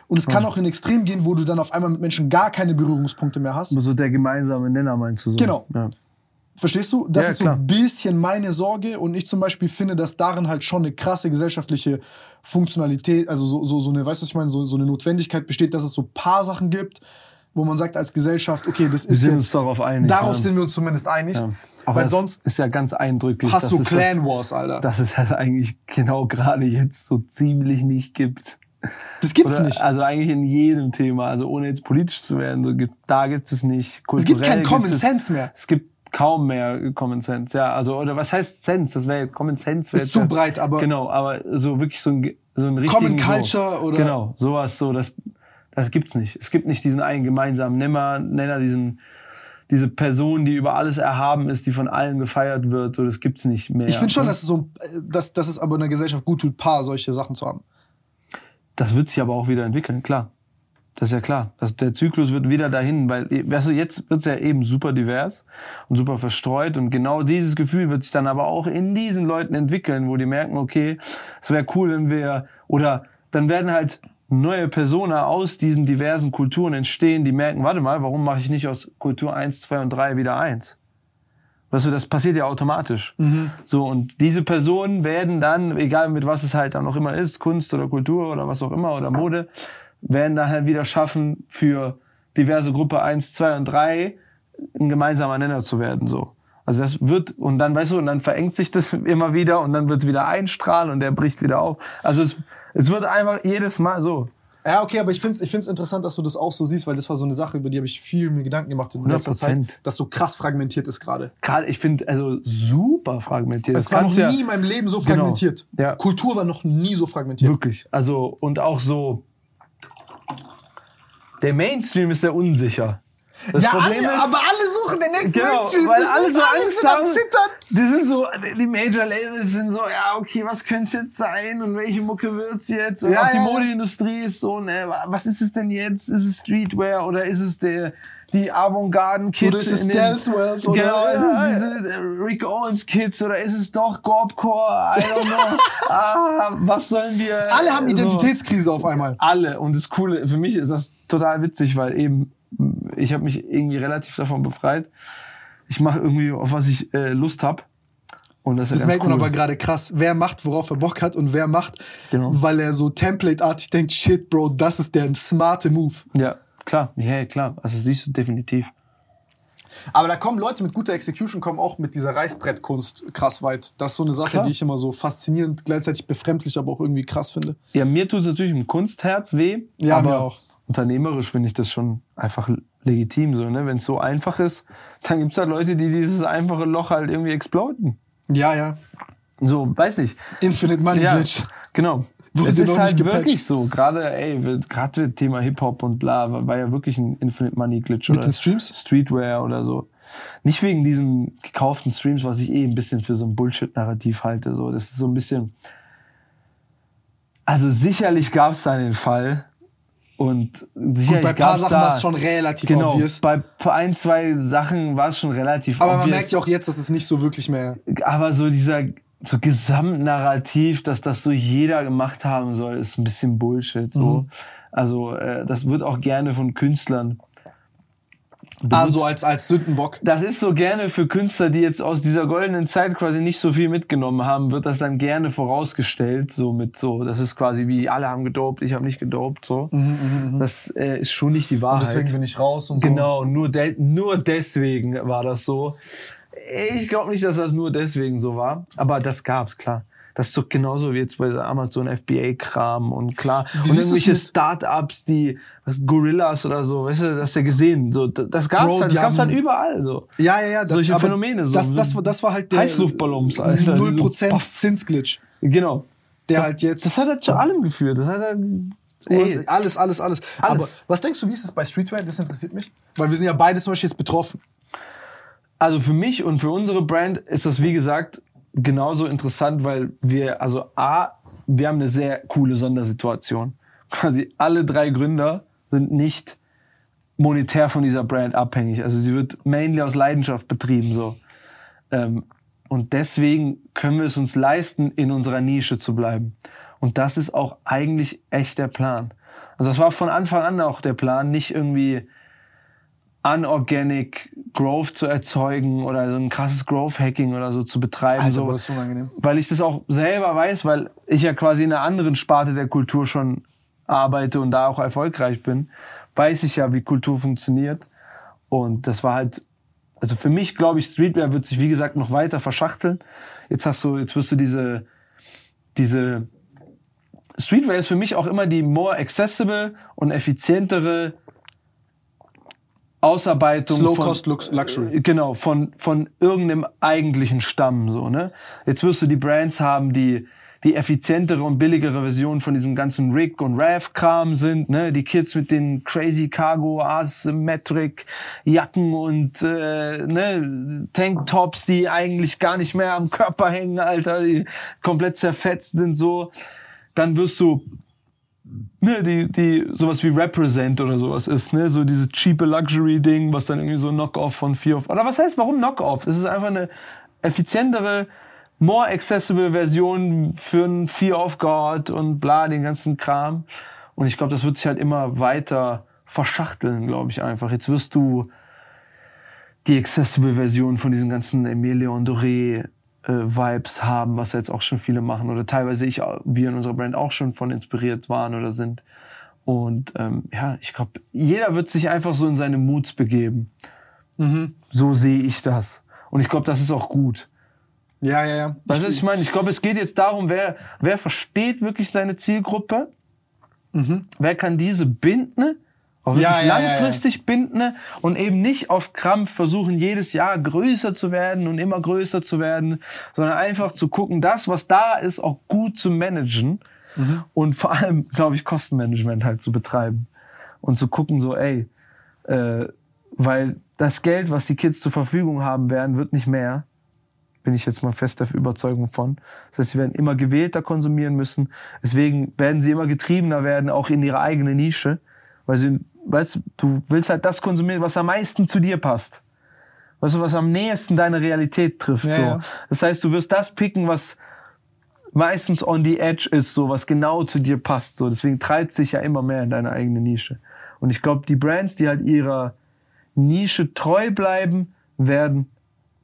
B: Und es kann auch in Extrem gehen, wo du dann auf einmal mit Menschen gar keine Berührungspunkte mehr hast.
C: So der gemeinsame Nenner meinst du so?
B: Genau.
C: Ja.
B: Verstehst du? Das
C: Ja,
B: ist so
C: klar.
B: ein bisschen meine Sorge und ich zum Beispiel finde, dass darin halt schon eine krasse gesellschaftliche Funktionalität, also so, so, so eine, weißt du, was ich meine, so, so eine Notwendigkeit besteht, dass es so paar Sachen gibt, wo man sagt als Gesellschaft, okay, das ist
C: sind
B: jetzt,
C: uns darauf einig,
B: Darauf
C: ja.
B: sind wir uns zumindest einig,
C: Ja. Aber
B: weil sonst
C: ist ja ganz eindrücklich.
B: hast du Clan
C: das,
B: Wars, Alter.
C: Dass es das eigentlich genau gerade jetzt so ziemlich nicht gibt.
B: Das gibt's
C: Oder,
B: nicht.
C: Also eigentlich in jedem Thema, also ohne jetzt politisch zu werden, so gibt, da gibt es nicht.
B: Es gibt
C: Kulturell
B: kein Common Sense mehr.
C: Es gibt kaum mehr Common Sense, ja. Also, oder was heißt Sense? Das wäre Common Sense. wär
B: Ist zu
C: ja-
B: breit, aber-
C: Genau, aber so wirklich so ein, so einen richtigen
B: Common Culture
C: so,
B: oder-
C: genau sowas so das das gibt's nicht. Es gibt nicht diesen einen gemeinsamen Nenner, Nenner diesen diese Person, die über alles erhaben ist, die von allen gefeiert wird, so das gibt's nicht mehr.
B: Ich finde schon,
C: ne?
B: dass es, so, dass, dass es aber in der Gesellschaft gut tut, paar solche Sachen zu haben.
C: Das wird sich aber auch wieder entwickeln, klar. Das ist ja klar. Das, der Zyklus wird wieder dahin, weil, weißt du, jetzt wird's ja eben super divers und super verstreut und genau dieses Gefühl wird sich dann aber auch in diesen Leuten entwickeln, wo die merken, okay, es wäre cool, wenn wir, oder dann werden halt neue Personen aus diesen diversen Kulturen entstehen, die merken, warte mal, warum mache ich nicht aus Kultur 1, 2 und 3 wieder 1? Weißt du, das passiert ja automatisch. So, und diese Personen werden dann, egal mit was es halt dann auch immer ist, Kunst oder Kultur oder was auch immer oder Mode, werden dann halt wieder schaffen, für diverse Gruppe 1, 2 und 3 ein gemeinsamer Nenner zu werden, so. Also das wird, und dann, weißt du, und dann verengt sich das immer wieder und dann wird es wieder einstrahlen und der bricht wieder auf. Also es, es wird einfach jedes Mal so.
B: Ja, okay, aber ich finde es ich find's interessant, dass du das auch so siehst, weil das war so eine Sache, über die habe ich viel mir Gedanken gemacht in letzter
C: 100%.
B: Zeit, dass so krass fragmentiert ist gerade.
C: Gerade, ich finde, also super fragmentiert.
B: Es war noch
C: ja-
B: nie in meinem Leben so
C: Genau.
B: fragmentiert.
C: Ja.
B: Kultur war noch nie so fragmentiert.
C: Wirklich. Also, und auch so. Der Mainstream ist sehr unsicher. Das
B: ja,
C: Problem
B: alle,
C: ist,
B: aber alle suchen den nächsten
C: genau,
B: Mainstream.
C: weil
B: Das
C: alle
B: ist-
C: so
B: alle
C: Angst haben.
B: Zittern.
C: Die sind so, die Major Labels sind so, ja, okay, was könnte es jetzt sein und welche Mucke wird's jetzt? Und
B: Ja,
C: auch die
B: ja.
C: Modeindustrie ist so, ne, was ist es denn jetzt? Ist es Streetwear oder ist es der, die Avantgarden Kids?
B: Oder ist es Stealthwear oder-
C: Genau, ist es diese äh, Rick Owens Kids oder ist es doch Gorbcore? I don't know. ah, was sollen wir?
B: Alle haben
C: so
B: Identitätskrise auf einmal.
C: alle. Und das Coole, für mich ist das total witzig, weil eben ich habe mich irgendwie relativ davon befreit. Ich mache irgendwie, auf was ich äh, Lust hab Und das
B: Das merkt
C: ganz
B: man
C: cool.
B: aber gerade krass. Wer macht, worauf er Bock hat und wer macht,
C: Genau.
B: weil er so templateartig denkt, shit, Bro, das ist der smarte Move.
C: Ja, klar. Ja, klar. Also siehst du definitiv.
B: Aber da kommen Leute mit guter Execution, kommen auch mit dieser Reißbrettkunst krass weit. Das ist so eine Sache,
C: Klar.
B: die ich immer so faszinierend, gleichzeitig befremdlich, aber auch irgendwie krass finde.
C: Ja, mir tut es natürlich im Kunstherz weh.
B: Ja,
C: aber
B: mir auch.
C: Unternehmerisch finde ich das schon einfach legitim so, ne? Wenn es so einfach ist, dann gibt's halt Leute, die dieses einfache Loch halt irgendwie exploden.
B: Ja, ja.
C: So, weiß nicht.
B: Infinite Money
C: Ja,
B: Glitch.
C: genau.
B: Wurde
C: es ist halt
B: gepatcht.
C: wirklich so. Gerade, ey, gerade Thema Hip-Hop und bla, war, ja wirklich ein Infinite Money Glitch.
B: Mit
C: oder
B: den Streams?
C: Streetwear oder so. Nicht wegen diesen gekauften Streams, was ich eh ein bisschen für so ein Bullshit-Narrativ halte. So, das ist so ein bisschen. Also sicherlich gab es da den Fall. Und sicherlich
B: Gut, bei ein paar Sachen war es schon relativ
C: genau,
B: obvious.
C: Bei ein, zwei Sachen war es schon relativ
B: Aber man
C: obvious.
B: merkt ja auch jetzt, dass es nicht so wirklich mehr.
C: Aber so dieser so Gesamtnarrativ, dass das so jeder gemacht haben soll, ist ein bisschen Bullshit. So.
B: Mhm.
C: Also äh, das wird auch gerne von Künstlern.
B: Also als, als Sündenbock.
C: Das ist so gerne für Künstler, die jetzt aus dieser goldenen Zeit quasi nicht so viel mitgenommen haben, wird das dann gerne vorausgestellt, so mit so, das ist quasi wie alle haben gedopt, ich habe nicht gedopt, so. Das äh, ist schon nicht die Wahrheit.
B: Mhm, Deswegen bin ich raus und so.
C: Genau, nur, de nur deswegen war das so. Ich glaube nicht, dass das nur deswegen so war, aber das gab's, klar. Das ist doch genauso wie jetzt bei Amazon FBA-Kram und klar.
B: Wie
C: und irgendwelche Startups, die, was, Gorillas oder so, weißt du, das hast du ja gesehen. So, das das gab's
B: Bro,
C: halt, das gab's
B: haben-
C: halt überall, so.
B: Ja, ja, ja. Das,
C: Solche Phänomene, so-
B: Das, das, war- das war halt der
C: Heißluftballons, Alter.
B: 0%
C: Paff.
B: Zinsglitch,
C: Genau.
B: der halt jetzt.
C: Das hat halt zu allem geführt. Das hat halt,
B: alles, alles, alles,
C: Alles.
B: Aber was denkst du, wie ist es bei Streetwear? Das interessiert mich. Weil wir sind ja beide zum Beispiel jetzt betroffen.
C: Also für mich und für unsere Brand ist das, wie gesagt, genauso interessant, weil wir, also A, wir haben eine sehr coole Sondersituation. Quasi alle drei Gründer sind nicht monetär von dieser Brand abhängig. Also sie wird mainly aus Leidenschaft betrieben, so. Ähm, und deswegen können wir es uns leisten, in unserer Nische zu bleiben. Und das ist auch eigentlich echt der Plan. Also das war von Anfang an auch der Plan, nicht irgendwie unorganic Growth zu erzeugen oder so ein krasses Growth Hacking oder so zu betreiben.
B: Alter,
C: so,
B: das ist unangenehm.
C: Weil ich das auch selber weiß, weil ich ja quasi in einer anderen Sparte der Kultur schon arbeite und da auch erfolgreich bin, weiß ich ja, wie Kultur funktioniert. Und das war halt, also für mich glaube ich, Streetwear wird sich wie gesagt noch weiter verschachteln. Jetzt hast du, jetzt wirst du diese, diese Streetwear ist für mich auch immer die more accessible und effizientere Ausarbeitung
B: Slow
C: von,
B: Cost Lux- Luxury.
C: äh, Genau, von, von irgendeinem eigentlichen Stamm, so, ne? Jetzt wirst du die Brands haben, die, die effizientere und billigere Version von diesem ganzen Rig und Rav Kram sind, ne? Die Kids mit den crazy Cargo Asymmetric Jacken und äh, ne Tanktops, die eigentlich gar nicht mehr am Körper hängen, Alter, die komplett zerfetzt sind so. Dann wirst du ne, die, die sowas wie Represent oder sowas ist, ne, so dieses cheape Luxury-Ding, was dann irgendwie so Knock-off von Fear of, oder was heißt, warum Knock-off? Es ist einfach eine effizientere, more accessible Version für ein Fear of God und bla, den ganzen Kram. Und ich glaube, das wird sich halt immer weiter verschachteln, glaube ich einfach. Jetzt wirst du die accessible Version von diesen ganzen Emile Doré äh, Vibes haben, was jetzt auch schon viele machen oder teilweise ich, wir in unserer Brand auch schon von inspiriert waren oder sind. Und ähm, ja, ich glaube, jeder wird sich einfach so in seine Moods begeben.
B: Mhm.
C: So sehe ich das. Und ich glaube, das ist auch gut.
B: Ja, ja, ja.
C: Weißt du, was ich meine? Ich glaube, es geht jetzt darum, wer, wer versteht wirklich seine Zielgruppe? Wer kann diese binden? Auch wirklich
B: Ja, ja, ja,
C: langfristig binden und eben nicht auf Krampf versuchen, jedes Jahr größer zu werden und immer größer zu werden, sondern einfach zu gucken, das, was da ist, auch gut zu managen und vor allem, glaube ich, Kostenmanagement halt zu betreiben und zu gucken, so, ey, äh, weil das Geld, was die Kids zur Verfügung haben werden, wird nicht mehr. Bin ich jetzt mal fest der Überzeugung von. Das heißt, sie werden immer gewählter konsumieren müssen. Deswegen werden sie immer getriebener werden, auch in ihre eigene Nische. Weil sie, weißt du, willst halt das konsumieren, was am meisten zu dir passt. Weißt du, was am nächsten deine Realität trifft.
B: Ja,
C: so.
B: ja.
C: Das heißt, du wirst das picken, was meistens on the edge ist, so was genau zu dir passt. So, deswegen treibt sich ja immer mehr in deine eigene Nische. Und ich glaube, die Brands, die halt ihrer Nische treu bleiben, werden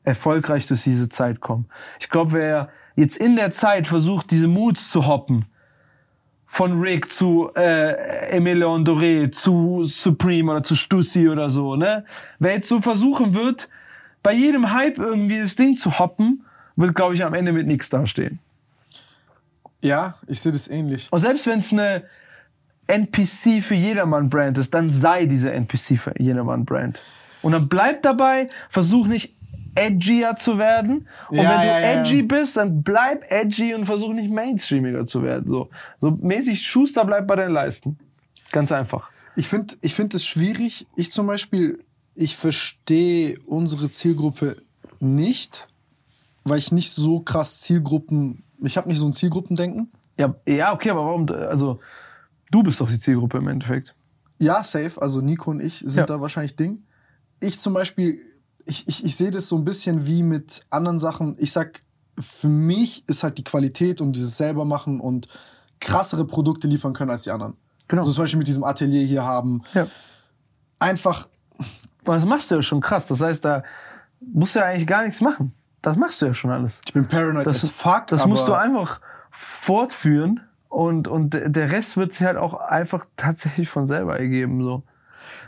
C: erfolgreich durch diese Zeit kommen. Ich glaube, wer jetzt in der Zeit versucht, diese Moods zu hoppen, von Rick zu äh, Emilion Doré zu Supreme oder zu Stussy oder so, ne? Wer jetzt so versuchen wird, bei jedem Hype irgendwie das Ding zu hoppen, wird, glaube ich, am Ende mit nichts dastehen.
B: Ja, ich sehe das ähnlich.
C: Und selbst wenn es eine NPC für jedermann Brand ist, dann sei diese NPC für jedermann Brand. Und dann bleib dabei, versuch nicht edgier zu werden. Und
B: Ja,
C: wenn du
B: ja,
C: edgy
B: ja.
C: bist, dann bleib edgy und versuch nicht mainstreamiger zu werden. So, so mäßig Schuster bleibt bei deinen Leisten. Ganz einfach.
B: Ich finde ich find es schwierig. Ich zum Beispiel, ich verstehe unsere Zielgruppe nicht, weil ich nicht so krass Zielgruppen, ich habe nicht so ein Zielgruppendenken.
C: Ja, ja, okay, aber warum? Also, du bist doch die Zielgruppe im Endeffekt.
B: Ja, safe. Also Nico und ich sind da wahrscheinlich Ding. Ich zum Beispiel, ich, ich, ich sehe das so ein bisschen wie mit anderen Sachen. Ich sag, für mich ist halt die Qualität und dieses selber machen und krassere Produkte liefern können als die anderen.
C: Genau.
B: Also zum Beispiel mit diesem Atelier hier haben.
C: Ja.
B: Einfach,
C: das machst du ja schon krass. Das heißt, da musst du ja eigentlich gar nichts machen. Das machst du ja schon alles.
B: ich bin paranoid
C: Das,
B: as fuck.
C: das musst du einfach fortführen und, und der Rest wird sich halt auch einfach tatsächlich von selber ergeben. So.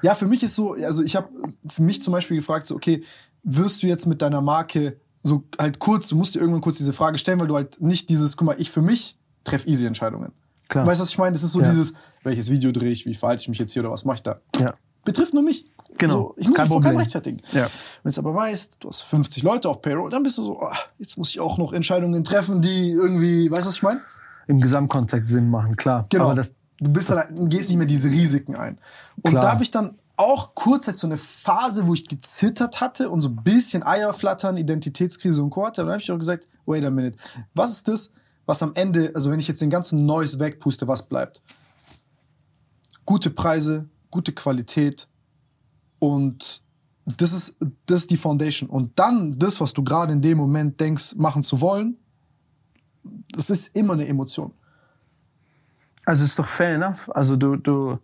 B: Ja, für mich ist so, also ich habe für mich zum Beispiel gefragt, so, okay, wirst du jetzt mit deiner Marke so halt kurz, du musst dir irgendwann kurz diese Frage stellen, weil du halt nicht dieses, guck mal, ich für mich treffe easy Entscheidungen.
C: Klar.
B: Weißt du, was ich meine? Das ist so
C: Ja.
B: dieses, welches Video drehe ich, wie verhalte ich mich jetzt hier oder was mache ich da?
C: Ja.
B: Betrifft nur mich.
C: Genau.
B: So, ich muss
C: Kein
B: mich vor keinem rechtfertigen.
C: Ja.
B: Wenn du jetzt aber weißt, du hast 50 Leute auf Payroll, dann bist du so, ah, jetzt muss ich auch noch Entscheidungen treffen, die irgendwie, weißt du, was ich meine?
C: Im Gesamtkontext Sinn machen, klar.
B: Genau.
C: Aber das,
B: du bist dann, gehst nicht mehr diese Risiken ein. Und
C: Klar.
B: da habe ich dann auch kurz halt so eine Phase, wo ich gezittert hatte und so ein bisschen Eierflattern, Identitätskrise und Co. hatte. Und dann habe ich auch gesagt, wait a minute, was ist das, was am Ende, also wenn ich jetzt den ganzen Noise wegpuste, was bleibt? Gute Preise, gute Qualität und das ist, das ist die Foundation. Und dann das, was du gerade in dem Moment denkst, machen zu wollen, das ist immer eine Emotion.
C: Also ist doch fair enough. Also du, du,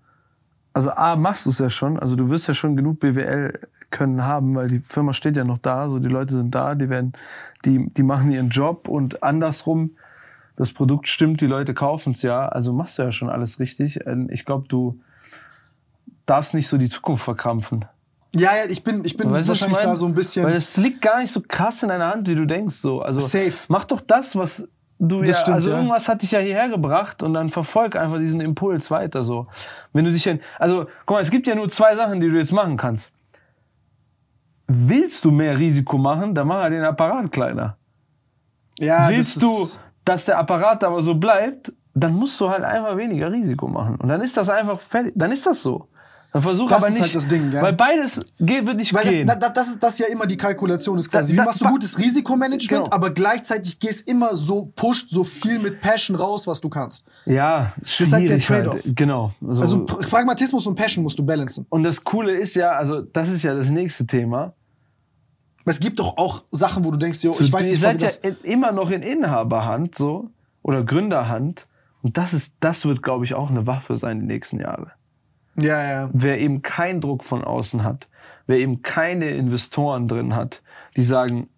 C: also A, machst du es ja schon. Also du wirst ja schon genug BWL können haben, weil die Firma steht ja noch da. So die Leute sind da, die werden, die, die machen ihren Job und andersrum, das Produkt stimmt, die Leute kaufen es ja. Also machst du ja schon alles richtig. Ähm, Ich glaube, du darfst nicht so die Zukunft verkrampfen.
B: Ja, ja, ich bin, ich bin
C: Weißt was ich
B: wahrscheinlich
C: mein?
B: da so ein bisschen.
C: Weil es liegt gar nicht so krass in deiner Hand, wie du denkst. So. Also
B: Safe.
C: mach doch das, was du
B: Das
C: ja.
B: stimmt,
C: also
B: ja.
C: irgendwas hat dich ja hierher gebracht und dann verfolg einfach diesen Impuls weiter. So. Wenn du dich in, also guck mal, es gibt ja nur zwei Sachen, die du jetzt machen kannst. Willst du mehr Risiko machen, dann mach halt den Apparat kleiner.
B: ja,
C: Willst
B: das
C: du dass der Apparat aber so bleibt, dann musst du halt einfach weniger Risiko machen. Und dann ist das einfach fertig. Dann ist das so. Dann versuch
B: Das
C: aber
B: ist
C: nicht,
B: halt das Ding, ja.
C: weil beides geht, wird nicht
B: Weil
C: gehen.
B: das, das, das, ist, das ist ja immer die Kalkulation ist quasi.
C: Da-
B: Wie
C: da-
B: machst du gutes Risikomanagement,
C: Genau.
B: aber gleichzeitig gehst immer so, pusht so viel mit Passion raus, was du kannst.
C: ja,
B: ist halt der
C: schwierig
B: Trade-off.
C: Halt. Genau. So.
B: Also Pr- Pragmatismus und Passion musst du balancen.
C: und das Coole ist ja, also das ist ja das nächste Thema.
B: Es gibt doch auch Sachen, wo du denkst, yo, ich weiß
C: Ihr
B: nicht,
C: seid ja
B: das.
C: in, immer noch in Inhaberhand so oder Gründerhand. Und das ist, das wird, glaube ich, auch eine Waffe sein die nächsten Jahre.
B: Ja, ja.
C: wer eben keinen Druck von außen hat, wer eben keine Investoren drin hat, die sagen,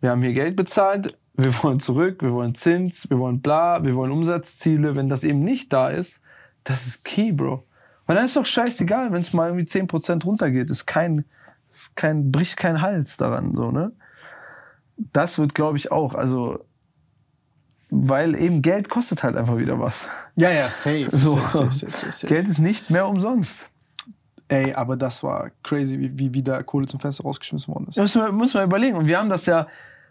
C: wir haben hier Geld bezahlt, wir wollen zurück, wir wollen Zins, wir wollen bla, wir wollen Umsatzziele. Wenn das eben nicht da ist, das ist key, Bro. Weil dann ist doch scheißegal, wenn es mal irgendwie 10% runtergeht, ist kein, ist kein, bricht kein Hals daran, so, ne? Das wird, glaube ich, auch, also, weil eben Geld kostet halt einfach wieder was.
B: Ja, ja, safe.
C: So.
B: safe, safe, safe.
C: Geld ist nicht mehr umsonst.
B: Ey, aber das war crazy, wie, wie, wie da Kohle zum Fenster rausgeschmissen worden ist.
C: Muss man, muss man überlegen. Und wir haben das ja,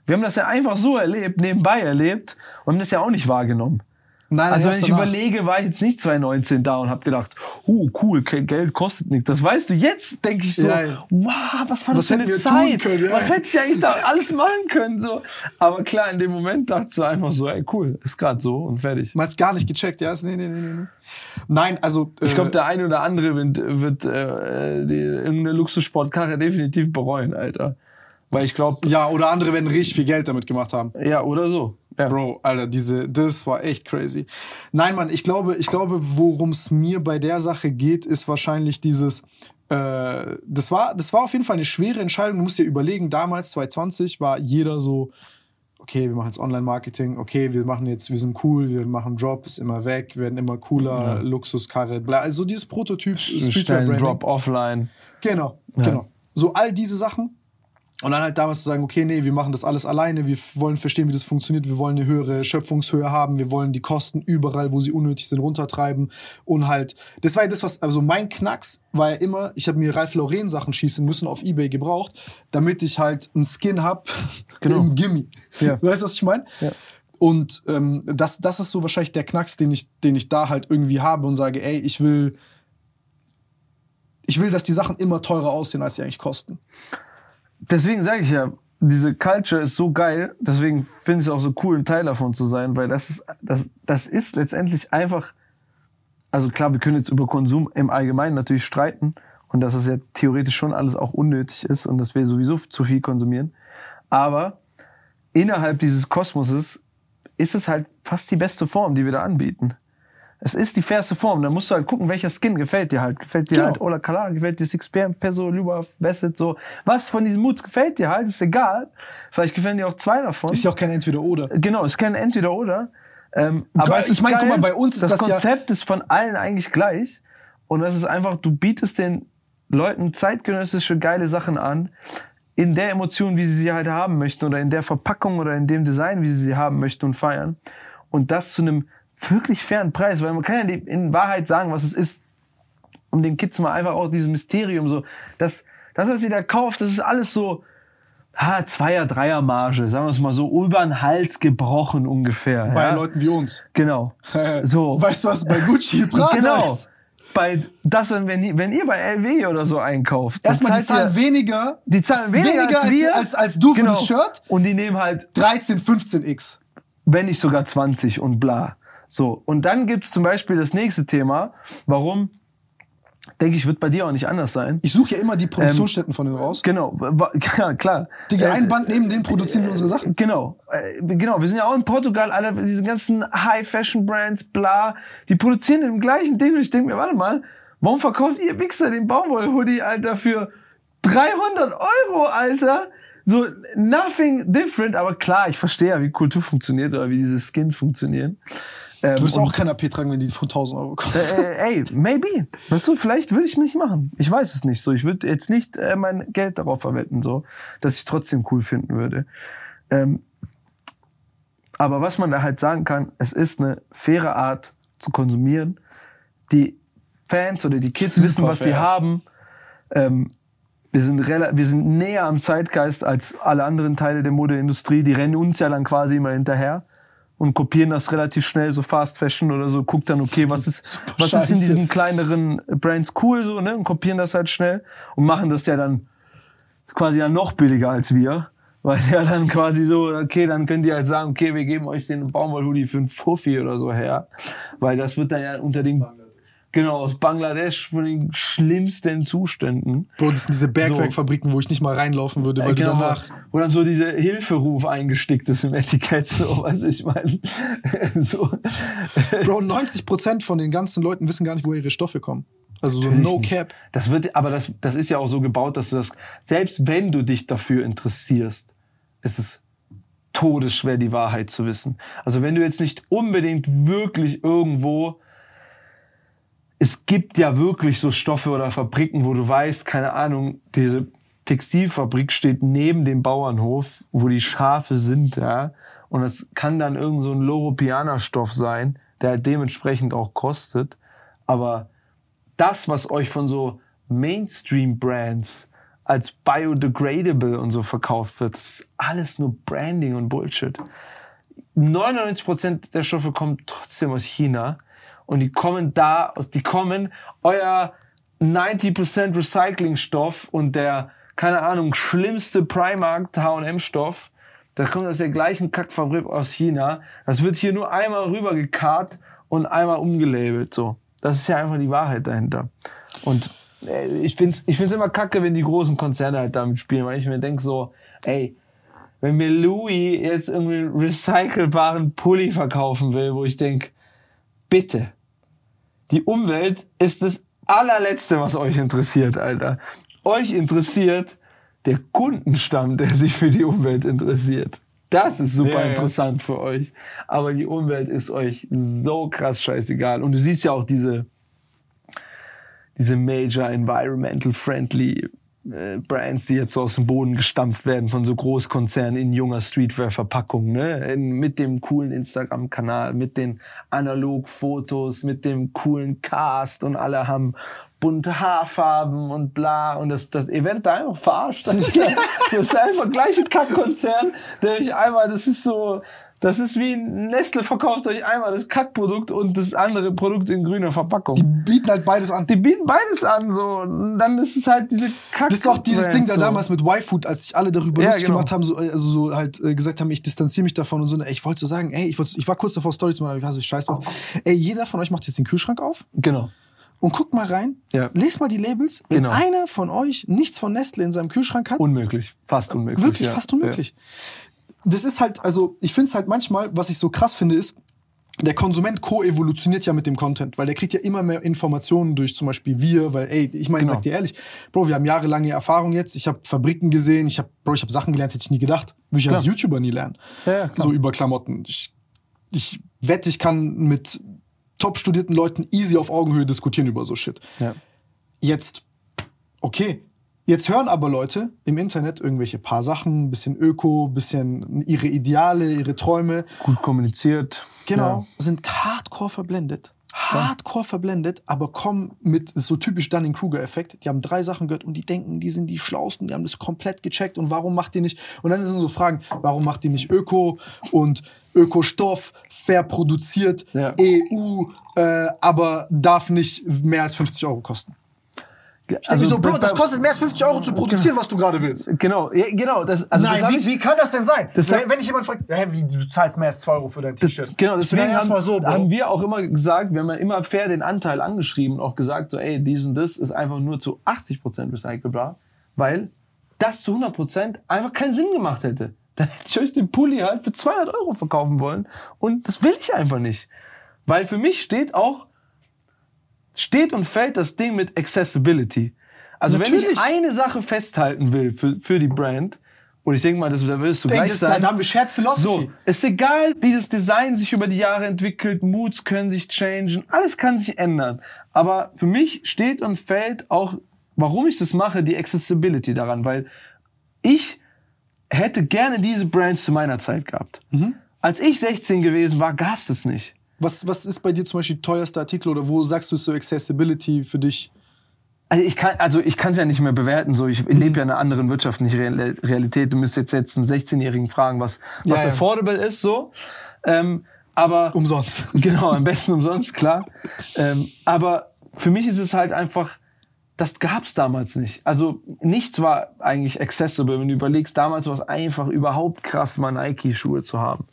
C: wir haben das ja einfach so erlebt, nebenbei erlebt und haben das ja auch nicht wahrgenommen.
B: Nein,
C: Also wenn ich
B: danach.
C: überlege, war ich jetzt nicht 2019 da und habe gedacht, oh cool, Geld kostet nichts. Das weißt du, jetzt denke ich so,
B: Ja,
C: wow, was war das
B: Was
C: für eine Zeit?
B: können, ja.
C: Was hätte ich eigentlich da alles machen können? So. Aber klar, in dem Moment dachte du einfach so, ey cool, ist gerade so und fertig.
B: Man hat's gar nicht gecheckt, ja? Nee, nee, nee, nee. nee. Nein, also.
C: Ich glaube,
B: äh,
C: der eine oder andere wird, wird äh, die, irgendeine Luxussportkarre definitiv bereuen, Alter. Weil ich glaube,
B: Ja, oder andere werden richtig viel Geld damit gemacht haben.
C: ja, oder so. Ja.
B: Bro, Alter, diese, das war echt crazy. Nein, Mann, ich glaube, ich glaube, worum es mir bei der Sache geht, ist wahrscheinlich dieses. Äh, das war, das war auf jeden Fall eine schwere Entscheidung. Du musst dir überlegen, damals 2020 war jeder so, okay, wir machen jetzt Online-Marketing, okay, wir machen jetzt, wir sind cool, wir machen Drop, ist immer weg, wir werden immer cooler, Luxuskarre, bla. Also dieses Prototyp
C: Stellen
B: Streetwear-Branding.
C: Drop offline.
B: Genau, genau. So all diese Sachen. Und dann halt damals zu sagen, okay, nee, wir machen das alles alleine, wir wollen verstehen, wie das funktioniert, wir wollen eine höhere Schöpfungshöhe haben, wir wollen die Kosten überall, wo sie unnötig sind, runtertreiben und halt, das war ja das, was, also mein Knacks war ja immer, ich habe mir Ralph Lauren Sachen schießen müssen auf Ebay gebraucht, damit ich halt einen Skin hab
C: Genau.
B: im Gimme.
C: Ja.
B: Weißt du, was ich meine?
C: Ja.
B: Und ähm, das, das ist so wahrscheinlich der Knacks, den ich, den ich da halt irgendwie habe und sage, ey, ich will, ich will, dass die Sachen immer teurer aussehen, als sie eigentlich kosten.
C: Deswegen sage ich ja, diese Culture ist so geil, deswegen finde ich es auch so cool, ein Teil davon zu sein, weil das ist, das, das ist letztendlich einfach, also klar, wir können jetzt über Konsum im Allgemeinen natürlich streiten und dass das ja theoretisch schon alles auch unnötig ist und dass wir sowieso zu viel konsumieren, aber innerhalb dieses Kosmoses ist es halt fast die beste Form, die wir da anbieten. Es ist die fairste Form. Da musst du halt gucken, welcher Skin gefällt dir halt. Gefällt dir
B: Genau.
C: halt Ola Kala, gefällt dir Six Peso, Luba, Vesset, so. Was von diesen Moods gefällt dir halt, ist egal. Vielleicht gefallen dir auch zwei davon.
B: Ist ja auch kein Entweder-Oder.
C: Genau, es kann entweder oder. Ähm, aber ist
B: ich mein, guck mal, bei uns ist das ja-
C: Konzept ist von allen eigentlich gleich. Und das ist einfach, du bietest den Leuten zeitgenössische geile Sachen an, in der Emotion, wie sie sie halt haben möchten, oder in der Verpackung oder in dem Design, wie sie sie haben möchten und feiern. Und das zu einem wirklich fairen Preis, weil man kann ja in Wahrheit sagen, was es ist um den Kids mal einfach auch dieses Mysterium so, das, das, was sie da kauft, das ist alles so, ha, Zweier, Dreier Marge, sagen wir es mal so, über den Hals gebrochen ungefähr.
B: Bei
C: ja?
B: Leuten wie uns.
C: Genau. So.
B: Weißt du, was bei Gucci Prada
C: genau.
B: ist?
C: Bei das, wenn, ihr- wenn ihr bei LW oder so einkauft,
B: Erstmal, die zahlen
C: ihr-
B: weniger.
C: die zahlen weniger,
B: weniger
C: als wir,
B: als, als du für
C: genau.
B: das Shirt.
C: Und die nehmen halt
B: 13, 15x.
C: wenn nicht sogar 20 und bla. So, und dann gibt's zum Beispiel das nächste Thema, warum, denke ich, wird bei dir auch nicht anders sein.
B: Ich suche ja immer die Produktionsstätten von denen raus.
C: Genau, ja, klar.
B: Digga,
C: Äh,
B: ein Band neben denen produzieren wir unsere Sachen.
C: Genau, äh, genau. Wir sind ja auch in Portugal, alle diese ganzen High-Fashion-Brands, bla, die produzieren im gleichen Ding. Und ich denke mir, warte mal, warum verkauft ihr Wichser den Baumwoll-Hoodie, Alter, für 300 Euro, Alter? So, nothing different. Aber klar, ich verstehe ja, wie Kultur funktioniert oder wie diese Skins funktionieren. Ähm,
B: Du wirst auch kein AP tragen, wenn die von 1000 Euro kosten.
C: äh, ey, maybe. Weißt du, vielleicht würde ich nicht machen. Ich weiß es nicht so. Ich würde jetzt nicht äh, mein Geld darauf verwenden, so, dass ich trotzdem cool finden würde. Ähm, aber was man da halt sagen kann, es ist eine faire Art zu konsumieren. Die Fans oder die Kids wissen, was sie
B: fair.
C: haben. Ähm, wir sind, wir sind näher am Zeitgeist als alle anderen Teile der Modeindustrie. Die rennen uns ja dann quasi immer hinterher. Und kopieren das relativ schnell, so Fast Fashion oder so, guckt dann, okay, was ist, was ist in diesen kleineren Brands cool, so, ne, und kopieren das halt schnell und machen das ja dann quasi dann noch billiger als wir. Weil ja dann quasi so, okay, dann könnt ihr halt sagen, okay, wir geben euch den Baumwollhoodie für einen Fuffi oder so her. Weil das wird dann ja unter den, genau, aus Bangladesch von den schlimmsten Zuständen.
B: Bro, das sind diese Bergwerkfabriken, wo ich nicht mal reinlaufen würde, weil
C: Genau,
B: du danach.
C: wo dann so diese Hilferuf eingestickt ist im Etikett, so, was ich meine. so.
B: Bro, 90% von den ganzen Leuten wissen gar nicht, woher ihre Stoffe kommen. Also so no cap.
C: Das wird, aber das, das ist ja auch so gebaut, dass du das, selbst wenn du dich dafür interessierst, ist es todesschwer, die Wahrheit zu wissen. Also wenn du jetzt nicht unbedingt wirklich irgendwo, es gibt ja wirklich so Stoffe oder Fabriken, wo du weißt, keine Ahnung, diese Textilfabrik steht neben dem Bauernhof, wo die Schafe sind, ja. Und das kann dann irgend so ein Loropiana-Stoff sein, der halt dementsprechend auch kostet. Aber das, was euch von so Mainstream-Brands als biodegradable und so verkauft wird, das ist alles nur Branding und Bullshit. 99% der Stoffe kommen trotzdem aus China und die kommen da, die kommen, euer 90% Recyclingstoff und der, keine Ahnung, schlimmste Primark H&M-Stoff, das kommt aus der gleichen Kackfabrik aus China. Das wird hier nur einmal rübergekarrt und einmal umgelabelt, so. Das ist ja einfach die Wahrheit dahinter. Und äh, ich find's, ich find's immer kacke, wenn die großen Konzerne halt damit spielen, weil ich mir denk so, ey, wenn mir Louis jetzt irgendwie einen recycelbaren Pulli verkaufen will, wo ich denk, bitte, die Umwelt ist das allerletzte, was euch interessiert, Alter. Euch interessiert der Kundenstamm, der sich für die Umwelt interessiert. Das ist super
B: Ja, ja.
C: interessant für euch. Aber die Umwelt ist euch so krass scheißegal. Und du siehst ja auch diese, diese Major Environmental Friendly äh, Brands, die jetzt so aus dem Boden gestampft werden von so Großkonzernen in junger Streetwear-Verpackung, ne? Mit dem coolen Instagram-Kanal, mit den Analogfotos, mit dem coolen Cast und alle haben bunte Haarfarben und bla und das, das ihr werdet da einfach verarscht. das ist einfach gleiche Kackkonzern, der euch einmal, das ist so, das ist wie Nestle verkauft euch einmal das Kackprodukt und das andere Produkt in grüner Verpackung.
B: Bieten halt beides an.
C: Die bieten beides an, so. Und dann ist es halt diese Kack.
B: Das war auch dieses Ding da
C: so.
B: damals mit Y-Food, als sich alle darüber
C: Ja,
B: lustig
C: genau.
B: gemacht haben, so, also so halt äh, gesagt haben, ich distanziere mich davon und so. Ey, ich wollte so sagen, ey, ich, wollte, ich war kurz davor, Story zu machen, aber ich war so, scheiß drauf. Ey, jeder von euch macht jetzt den Kühlschrank auf
C: Genau.
B: und guckt mal rein,
C: Ja.
B: lest mal die Labels. Wenn
C: Genau.
B: einer von euch nichts von Nestle in seinem Kühlschrank hat,
C: Unmöglich. Fast unmöglich.
B: wirklich
C: ja.
B: fast unmöglich. Das ist halt, also ich finde es halt manchmal, was ich so krass finde, ist, der Konsument co-evolutioniert ja mit dem Content, weil der kriegt ja immer mehr Informationen durch zum Beispiel wir, weil ey, ich meine, ich
C: Genau.
B: sag dir ehrlich, Bro, wir haben jahrelange Erfahrung jetzt, ich habe Fabriken gesehen, ich habe, Bro, ich habe Sachen gelernt, hätte ich nie gedacht, würde ich als. YouTuber nie lernen,
C: Ja,
B: so über Klamotten. Ich, ich wette, ich kann mit top studierten Leuten easy auf Augenhöhe diskutieren über so Shit.
C: Ja.
B: Jetzt, okay, jetzt hören aber Leute im Internet irgendwelche paar Sachen, bisschen Öko, bisschen ihre Ideale, ihre Träume.
C: Gut kommuniziert.
B: Genau, sind hardcore verblendet. Hardcore verblendet, aber kommen mit, so typisch Dunning-Kruger-Effekt. Die haben drei Sachen gehört und die denken, die sind die Schlausten, die haben das komplett gecheckt und warum macht ihr nicht? Und dann sind so Fragen, warum macht ihr nicht Öko und Ökostoff, fair produziert,
C: Ja.
B: EU, äh, aber darf nicht mehr als 50 Euro kosten. Ich denke so, Bro, das kostet mehr als 50 Euro zu produzieren, was du gerade willst.
C: Genau, ja, genau. Das, also das
B: Nein,
C: hab
B: wie,
C: ich,
B: wie kann das denn sein?
C: Das
B: wenn, wenn ich jemand fragt, hä, wie, du zahlst mehr als 2 Euro für dein T-Shirt.
C: Genau, deswegen haben,
B: so, Bro.
C: haben wir auch immer gesagt, wir haben ja immer fair den Anteil angeschrieben und auch gesagt, so, ey, dies und das ist einfach nur zu 80% recycelbar, weil das zu 100% einfach keinen Sinn gemacht hätte. Dann hätte ich euch den Pulli halt für 200 Euro verkaufen wollen und das will ich einfach nicht. Weil für mich steht auch, steht und fällt das Ding mit Accessibility. Also wenn
B: Natürlich.
C: ich eine Sache festhalten will für, für die Brand, und ich denke mal, das, da wirst du
B: Ey,
C: gleich
B: das,
C: sein.
B: da, da haben wir Shared Philosophy.
C: So, ist egal, wie das Design sich über die Jahre entwickelt, Moods können sich changen, alles kann sich ändern. Aber für mich steht und fällt auch, warum ich das mache, die Accessibility daran, weil ich hätte gerne diese Brands zu meiner Zeit gehabt.
B: Mhm.
C: Als ich 16 gewesen war, gab's das nicht.
B: Was, was ist bei dir zum Beispiel teuerster Artikel oder wo sagst du ist so Accessibility für dich?
C: Also ich kann, also ich kann es ja nicht mehr bewerten. So, ich
B: Mhm.
C: lebe ja in einer anderen wirtschaftlichen Real- Realität. Du müsstest jetzt, jetzt einen 16-Jährigen fragen, was, was
B: Ja, ja.
C: affordable ist. So, Ähm, aber
B: Umsonst.
C: Genau, am besten umsonst, klar. Ähm, aber für mich ist es halt einfach, das gab's damals nicht. Also nichts war eigentlich accessible, wenn du überlegst, damals war es einfach überhaupt krass, mal Nike-Schuhe zu haben.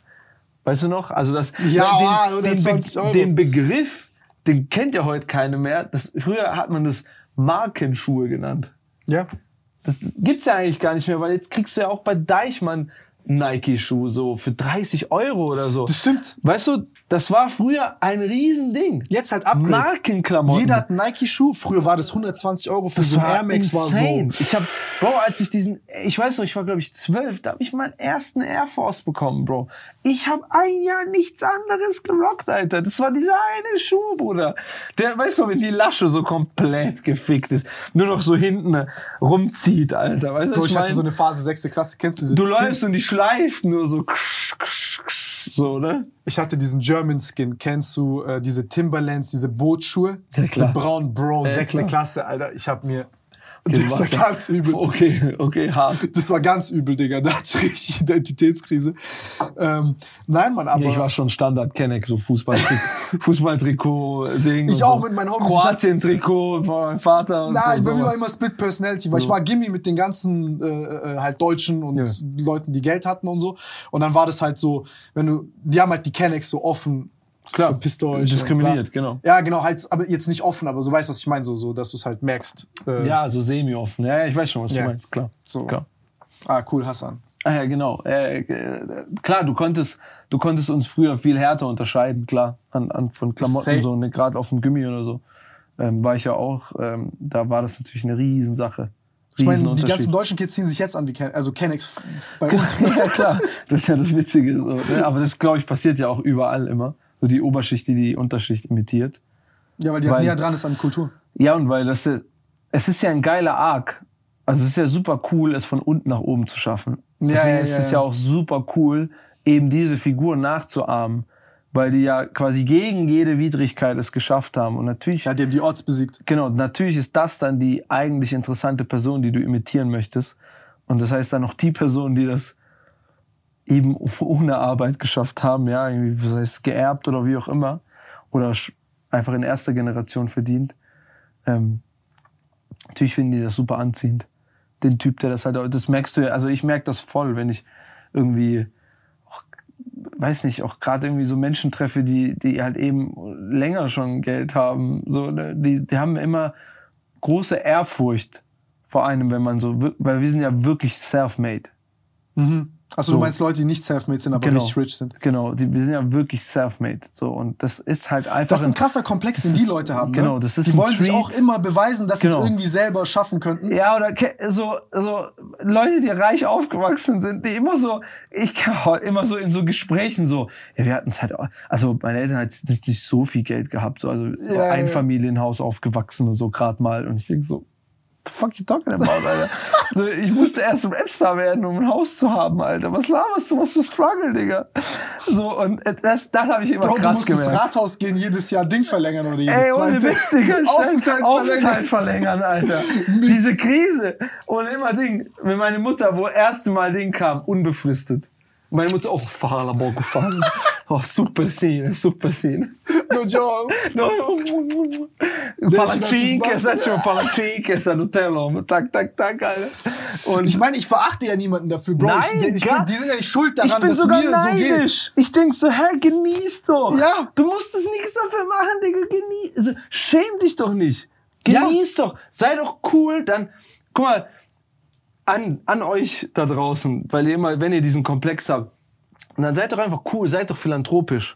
C: Weißt du noch? Also das,
B: Ja,
C: den, den,
B: 120
C: Be den Begriff, den kennt ja heute keine mehr. Das, früher hat man das Markenschuhe genannt.
B: Ja.
C: Das gibt's ja eigentlich gar nicht mehr, weil jetzt kriegst du ja auch bei Deichmann Nike-Schuh so für 30 Euro oder so.
B: Das stimmt.
C: Weißt du, das war früher ein Riesending.
B: Jetzt halt Upgrade.
C: Markenklamotten.
B: Jeder hat einen Nike-Schuh. Früher war das 120 Euro für
C: Das
B: so ein
C: war
B: Air Max war so.
C: insane. Ich hab, Bro, als ich diesen, ich weiß noch, ich war glaube ich zwölf, da habe ich meinen ersten Air Force bekommen, Bro. Ich habe ein Jahr nichts anderes gerockt, Alter. Das war dieser eine Schuh, Bruder. Der, weißt du, wenn die Lasche so komplett gefickt ist, nur noch so hinten rumzieht, Alter. Weißt du,
B: ich
C: ich
B: hatte
C: mein?
B: so eine Phase, sechste Klasse, kennst du diese?
C: Du läufst und die schleift nur so, ksch, ksch, ksch, so, ne?
B: Ich hatte diesen German Skin, kennst du äh, diese Timberlands, diese Bootschuhe?
C: Ja,
B: diese
C: klar.
B: braun Bro, sechste. Klasse, Alter. Ich hab mir. Das war ganz übel.
C: Okay, okay, hart.
B: Das war ganz übel, Digga. Da hatte ich richtig Identitätskrise. Ähm, nein, Mann, aber.
C: Ja, ich war schon Standard Kenneck, so Fußball, Fußballtrikot, Ding.
B: Ich auch
C: so.
B: mit meinen Homies.
C: Kroatien-Trikot von meinem Vater. Und
B: Nein,
C: so,
B: bei mir war immer Split Personality, weil ich war Gimmi mit den ganzen äh, äh, halt Deutschen und
C: Ja.
B: Leuten, die Geld hatten und so. Und dann war das halt so, wenn du, die haben halt die Kennex so offen
C: Klar,
B: verpisst euch.
C: diskriminiert, genau.
B: Ja, genau, halt, aber jetzt nicht offen, aber so weißt du, was ich meine, so, so, dass du es halt merkst. Äh,
C: Ja, so semi-offen. Ja, ja, ich weiß schon, was
B: Ja.
C: du meinst, klar.
B: So.
C: klar.
B: Ah, cool, Hassan.
C: Ah, ja, genau. Äh, äh, klar, du konntest, du konntest uns früher viel härter unterscheiden, klar, an, an von Klamotten,
B: Safe.
C: so ne, gerade auf dem Gummi oder so. Ähm, war ich ja auch, ähm, da war das natürlich eine Riesensache.
B: Ich meine, die ganzen deutschen Kids ziehen sich jetzt an wie Ken also Kennex bei uns.
C: ja, klar. Das ist ja das Witzige. So, ne? Aber das, glaube ich, passiert ja auch überall immer. So die Oberschicht, die die Unterschicht imitiert.
B: ja, weil die halt
C: Weil-
B: näher dran ist an Kultur.
C: Ja, und weil das, es ist ja ein geiler Arc. Also es ist ja super cool, es von unten nach oben zu schaffen.
B: Ja,
C: Deswegen
B: ja,
C: ist
B: ja,
C: es ja auch super cool, eben diese Figur nachzuahmen. Weil die ja quasi gegen jede Widrigkeit es geschafft haben. Und natürlich
B: Ja, die haben die Orts besiegt.
C: Genau, natürlich ist das dann die eigentlich interessante Person, die du imitieren möchtest. Und das heißt dann noch die Person, die das eben ohne Arbeit geschafft haben, ja, irgendwie, was heißt, geerbt oder wie auch immer. Oder einfach in erster Generation verdient. Ähm, natürlich finden die das super anziehend. Den Typ, der das halt, das merkst du ja, also ich merke das voll, wenn ich irgendwie, auch, weiß nicht, auch gerade irgendwie so Menschen treffe, die, die halt eben länger schon Geld haben, so, ne, die, die haben immer große Ehrfurcht vor einem, wenn man so, weil wir sind ja wirklich self-made.
B: Achso,
C: So.
B: du meinst Leute, die nicht self-made sind, aber
C: Genau.
B: richtig rich sind.
C: Genau, die, wir sind ja wirklich self-made. So, und das ist halt einfach.
B: Das ist ein krasser Komplex, den
C: das
B: die
C: ist-
B: Leute haben.
C: genau,
B: ne?
C: das ist
B: die wollen sich
C: Treat.
B: auch immer beweisen, dass
C: Genau.
B: sie es irgendwie selber schaffen könnten.
C: Ja, oder so, so Leute, die reich aufgewachsen sind, die immer so, ich kann immer so in so Gesprächen so, ja, wir hatten es halt, also meine Eltern hatten nicht, nicht so viel Geld gehabt, so, also so
B: Ja, ja.
C: ein Familienhaus aufgewachsen und so gerade mal. Und ich denke so, the fuck you talking about, Alter? so, ich musste erst Rapstar werden, um ein Haus zu haben, Alter. Was laberst du, was für Struggle, Digga? So, und äh, das, das habe ich immer
B: Bro, du
C: krass
B: musst das
C: gemerkt.
B: Rathaus gehen, jedes Jahr Ding verlängern oder jedes
C: Ey, ohne. Witz, Digga.
B: Aufenthalt
C: Aufenthalt
B: verlängern.
C: verlängern, Alter. Diese Krise. Und immer Ding. Wenn meine Mutter, wo erste Mal Ding kam, unbefristet. Meine Mutter, oh, fala, bogo, fala. Oh, super Szene, super Szene.
B: No joke.
C: No, Palatschinke,
B: das ist
C: Sacho, Palatschinke, Salutello. Tak, tak, tak, Alter. Und
B: Ich meine, ich verachte ja niemanden dafür, Bro.
C: Nein,
B: ich, ich bin, die sind ja nicht schuld
C: ich
B: daran,
C: bin
B: dass
C: sogar
B: mir so geht.
C: neidisch. Ich denk so, hä, genieß doch.
B: Ja.
C: Du musstest nichts dafür machen, Digga. Genieß. Also, schäm dich doch nicht. Genieß doch. Sei doch cool. Dann, guck mal, an, an euch da draußen, weil ihr immer, wenn ihr diesen Komplex habt, und dann seid doch einfach cool, seid doch philanthropisch.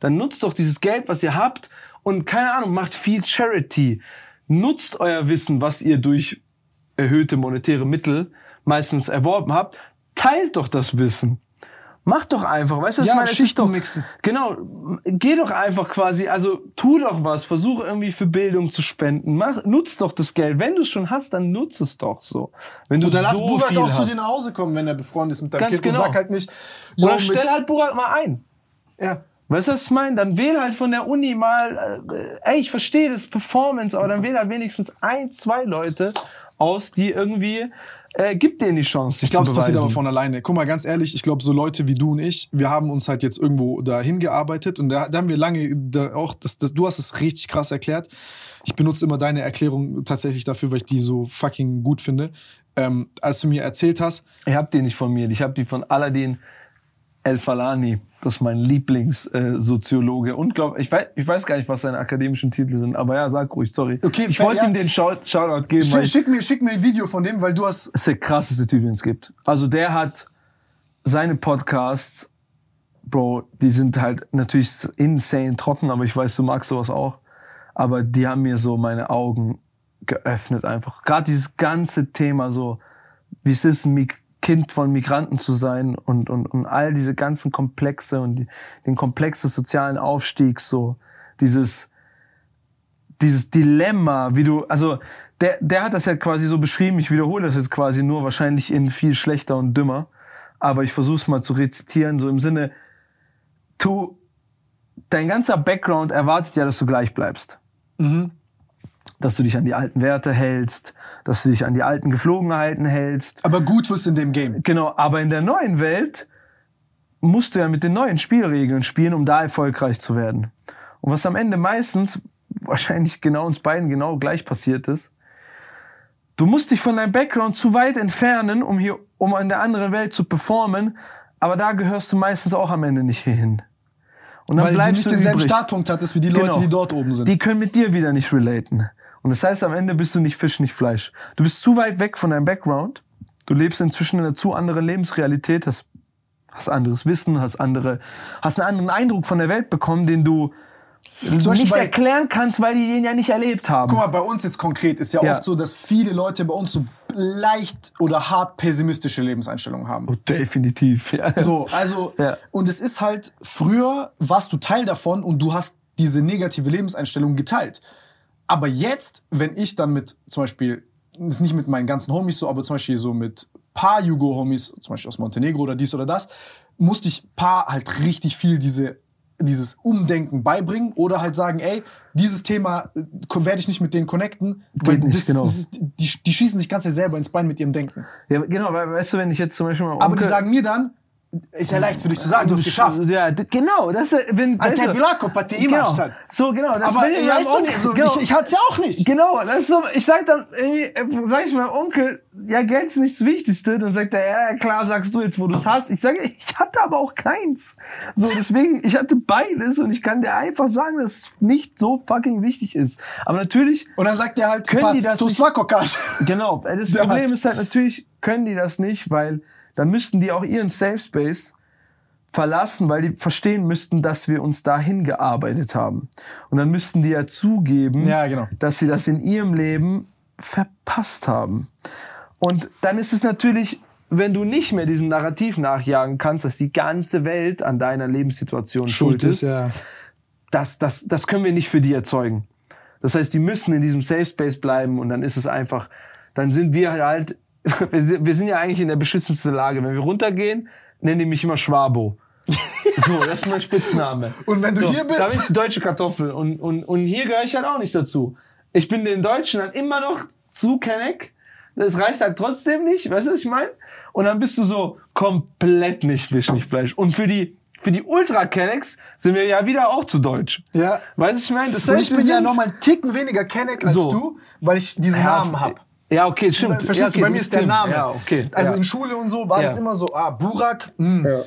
C: Dann nutzt doch dieses Geld, was ihr habt und keine Ahnung, macht viel Charity. Nutzt euer Wissen, was ihr durch erhöhte monetäre Mittel meistens erworben habt. Teilt doch das Wissen. Macht doch einfach, weißt du, was
B: Ja,
C: ich meine?
B: Schichten
C: doch,
B: mixen.
C: Genau, geh doch einfach quasi, also tu doch was, versuch irgendwie für Bildung zu spenden, mach, nutz doch das Geld. Wenn du es schon hast, dann nutz es doch so. Wenn du
B: Oder lass
C: so
B: Burak
C: viel
B: auch zu
C: hast.
B: dir nach Hause kommen, wenn er befreundet ist mit deinem
C: Ganz
B: Kind
C: genau.
B: und sag halt nicht,
C: Oder stell halt Burak mal ein.
B: ja.
C: Weißt du, was ich meine? Dann wähl halt von der Uni mal, äh, ey, ich verstehe das Performance, aber dann wähl halt wenigstens ein, zwei Leute aus, die irgendwie äh, gib denen die Chance.
B: Ich glaube, es passiert aber von alleine. Guck mal, ganz ehrlich, ich glaube, so Leute wie du und ich, wir haben uns halt jetzt irgendwo dahin gearbeitet und da, da haben wir lange da auch, das, das, du hast es richtig krass erklärt. Ich benutze immer deine Erklärung tatsächlich dafür, weil ich die so fucking gut finde. Ähm, als du mir erzählt hast,
C: Ich hab die nicht von mir, ich hab die von Aladdin El Falani. Das ist mein Lieblingssoziologe. Äh, Soziologe. Unglaublich. Ich weiß, ich weiß gar nicht, was seine akademischen Titel sind, aber ja, sag ruhig, sorry.
B: Okay,
C: ich wollte
B: ja.
C: ihm den Shout Shoutout geben, weil
B: schick, mir, schick mir ein Video von dem, weil du hast.
C: das ist der krasseste Typ, den es gibt. Also der hat seine Podcasts, Bro, die sind halt natürlich insane trocken, aber ich weiß, du magst sowas auch. Aber die haben mir so meine Augen geöffnet einfach. Gerade dieses ganze Thema so, wie es ist, Mig Kind von Migranten zu sein und, und, und all diese ganzen Komplexe und die, den Komplex des sozialen Aufstiegs, so dieses, dieses Dilemma, wie du, also der, der hat das ja quasi so beschrieben, ich wiederhole das jetzt quasi nur, wahrscheinlich in viel schlechter und dümmer, aber ich versuche es mal zu rezitieren, so im Sinne, du, dein ganzer Background erwartet ja, dass du gleich bleibst. Dass du dich an die alten Werte hältst, dass du dich an die alten Geflogenheiten hältst,
B: Aber gut wirst in dem Game.
C: Genau, aber in der neuen Welt musst du ja mit den neuen Spielregeln spielen, um da erfolgreich zu werden. Und was am Ende meistens, wahrscheinlich genau uns beiden genau gleich passiert ist, du musst dich von deinem Background zu weit entfernen, um hier, um in der anderen Welt zu performen, aber da gehörst du meistens auch am Ende nicht hin. Und dann
B: Weil du
C: bleibst
B: nicht
C: du
B: denselben
C: übrig.
B: Startpunkt hattest wie die Leute,
C: Genau.
B: die dort oben sind.
C: Die können mit dir wieder nicht relaten. Und das heißt, am Ende bist du nicht Fisch, nicht Fleisch. Du bist zu weit weg von deinem Background. Du lebst inzwischen in einer zu anderen Lebensrealität, hast, hast anderes Wissen, hast andere, hast einen anderen Eindruck von der Welt bekommen, den du
B: Beispiel
C: nicht
B: bei-
C: erklären kannst, weil die den ja nicht erlebt haben.
B: Guck mal, bei uns jetzt konkret ist ja,
C: Ja.
B: oft so, dass viele Leute bei uns so leicht oder hart pessimistische Lebenseinstellungen haben.
C: Oh, definitiv. Ja.
B: So, also,
C: Ja.
B: und es ist halt, früher warst du Teil davon und du hast diese negative Lebenseinstellung geteilt. Aber jetzt, wenn ich dann mit, zum Beispiel, ist nicht mit meinen ganzen Homies so, aber zum Beispiel so mit paar Jugo-Homies, zum Beispiel aus Montenegro oder dies oder das, musste ich paar halt richtig viel diese, dieses Umdenken beibringen oder halt sagen, ey, dieses Thema äh, werde ich nicht mit denen connecten, weil
C: nicht,
B: das,
C: genau.
B: das die, die schießen sich ganz selber ins Bein mit ihrem Denken.
C: ja, genau, weil, weißt du, wenn ich jetzt zum Beispiel mal
B: Aber die sagen mir dann, ist ja leicht für dich zu sagen, du hast es geschafft.
C: Ja, genau. Das, ist, wenn, du-
B: Tebilaco, Pati
C: genau.
B: Halt.
C: So, genau. Das
B: Aber
C: ich meinem
B: du,
C: Onkel-
B: so,
C: genau.
B: ich, ich hatte es ja auch nicht.
C: Genau, das ist so, ich sag dann irgendwie, äh, sag ich meinem Onkel, ja, Geld ist nicht das Wichtigste. Dann sagt er, ja, klar, sagst du jetzt, wo du es hast. Ich sage, ich hatte aber auch keins. So, deswegen, ich hatte beides und ich kann dir einfach sagen, dass es nicht so fucking wichtig ist. Aber natürlich,
B: Und dann sagt er halt,
C: Können die das nicht- genau, äh, das
B: Der
C: Problem
B: hat-
C: ist halt, natürlich können die das nicht, weil dann müssten die auch ihren Safe Space verlassen, weil die verstehen müssten, dass wir uns dahin gearbeitet haben. Und dann müssten die ja zugeben,
B: Ja, genau.
C: dass sie das in ihrem Leben verpasst haben. Und dann ist es natürlich, wenn du nicht mehr diesem Narrativ nachjagen kannst, dass die ganze Welt an deiner Lebenssituation schuld, ist,
B: ja.
C: das, das, das können wir nicht für die erzeugen. Das heißt, die müssen in diesem Safe Space bleiben und dann ist es einfach, dann sind wir halt, wir sind- ja eigentlich in der beschützendsten Lage. Wenn wir runtergehen, nennen die mich immer Schwabo. So, das ist mein Spitzname.
B: Und wenn du
C: so,
B: hier bist-
C: Da bin ich deutsche Kartoffel und, und, und hier gehöre ich halt auch nicht dazu. Ich bin den Deutschen dann immer noch zu Kenneck. Das reicht halt trotzdem nicht, weißt du, was ich meine? Und dann bist du so komplett nicht Fisch, nicht Fleisch. Und für die, für die Ultra-Kennecks sind wir ja wieder auch zu deutsch.
B: Ja.
C: Weißt du, was ich meine? Das
B: Und
C: heißt,
B: ich bin ja noch mal einen Ticken weniger Kenneck als
C: So.
B: du, weil ich diesen
C: Ja,
B: Namen hab.
C: Ja, okay, stimmt.
B: Verstehst
C: ja,
B: du,
C: okay,
B: bei mir ist der. Name.
C: Ja, okay.
B: Also
C: ja.
B: in Schule und so war das immer so, ah, Burak, mh.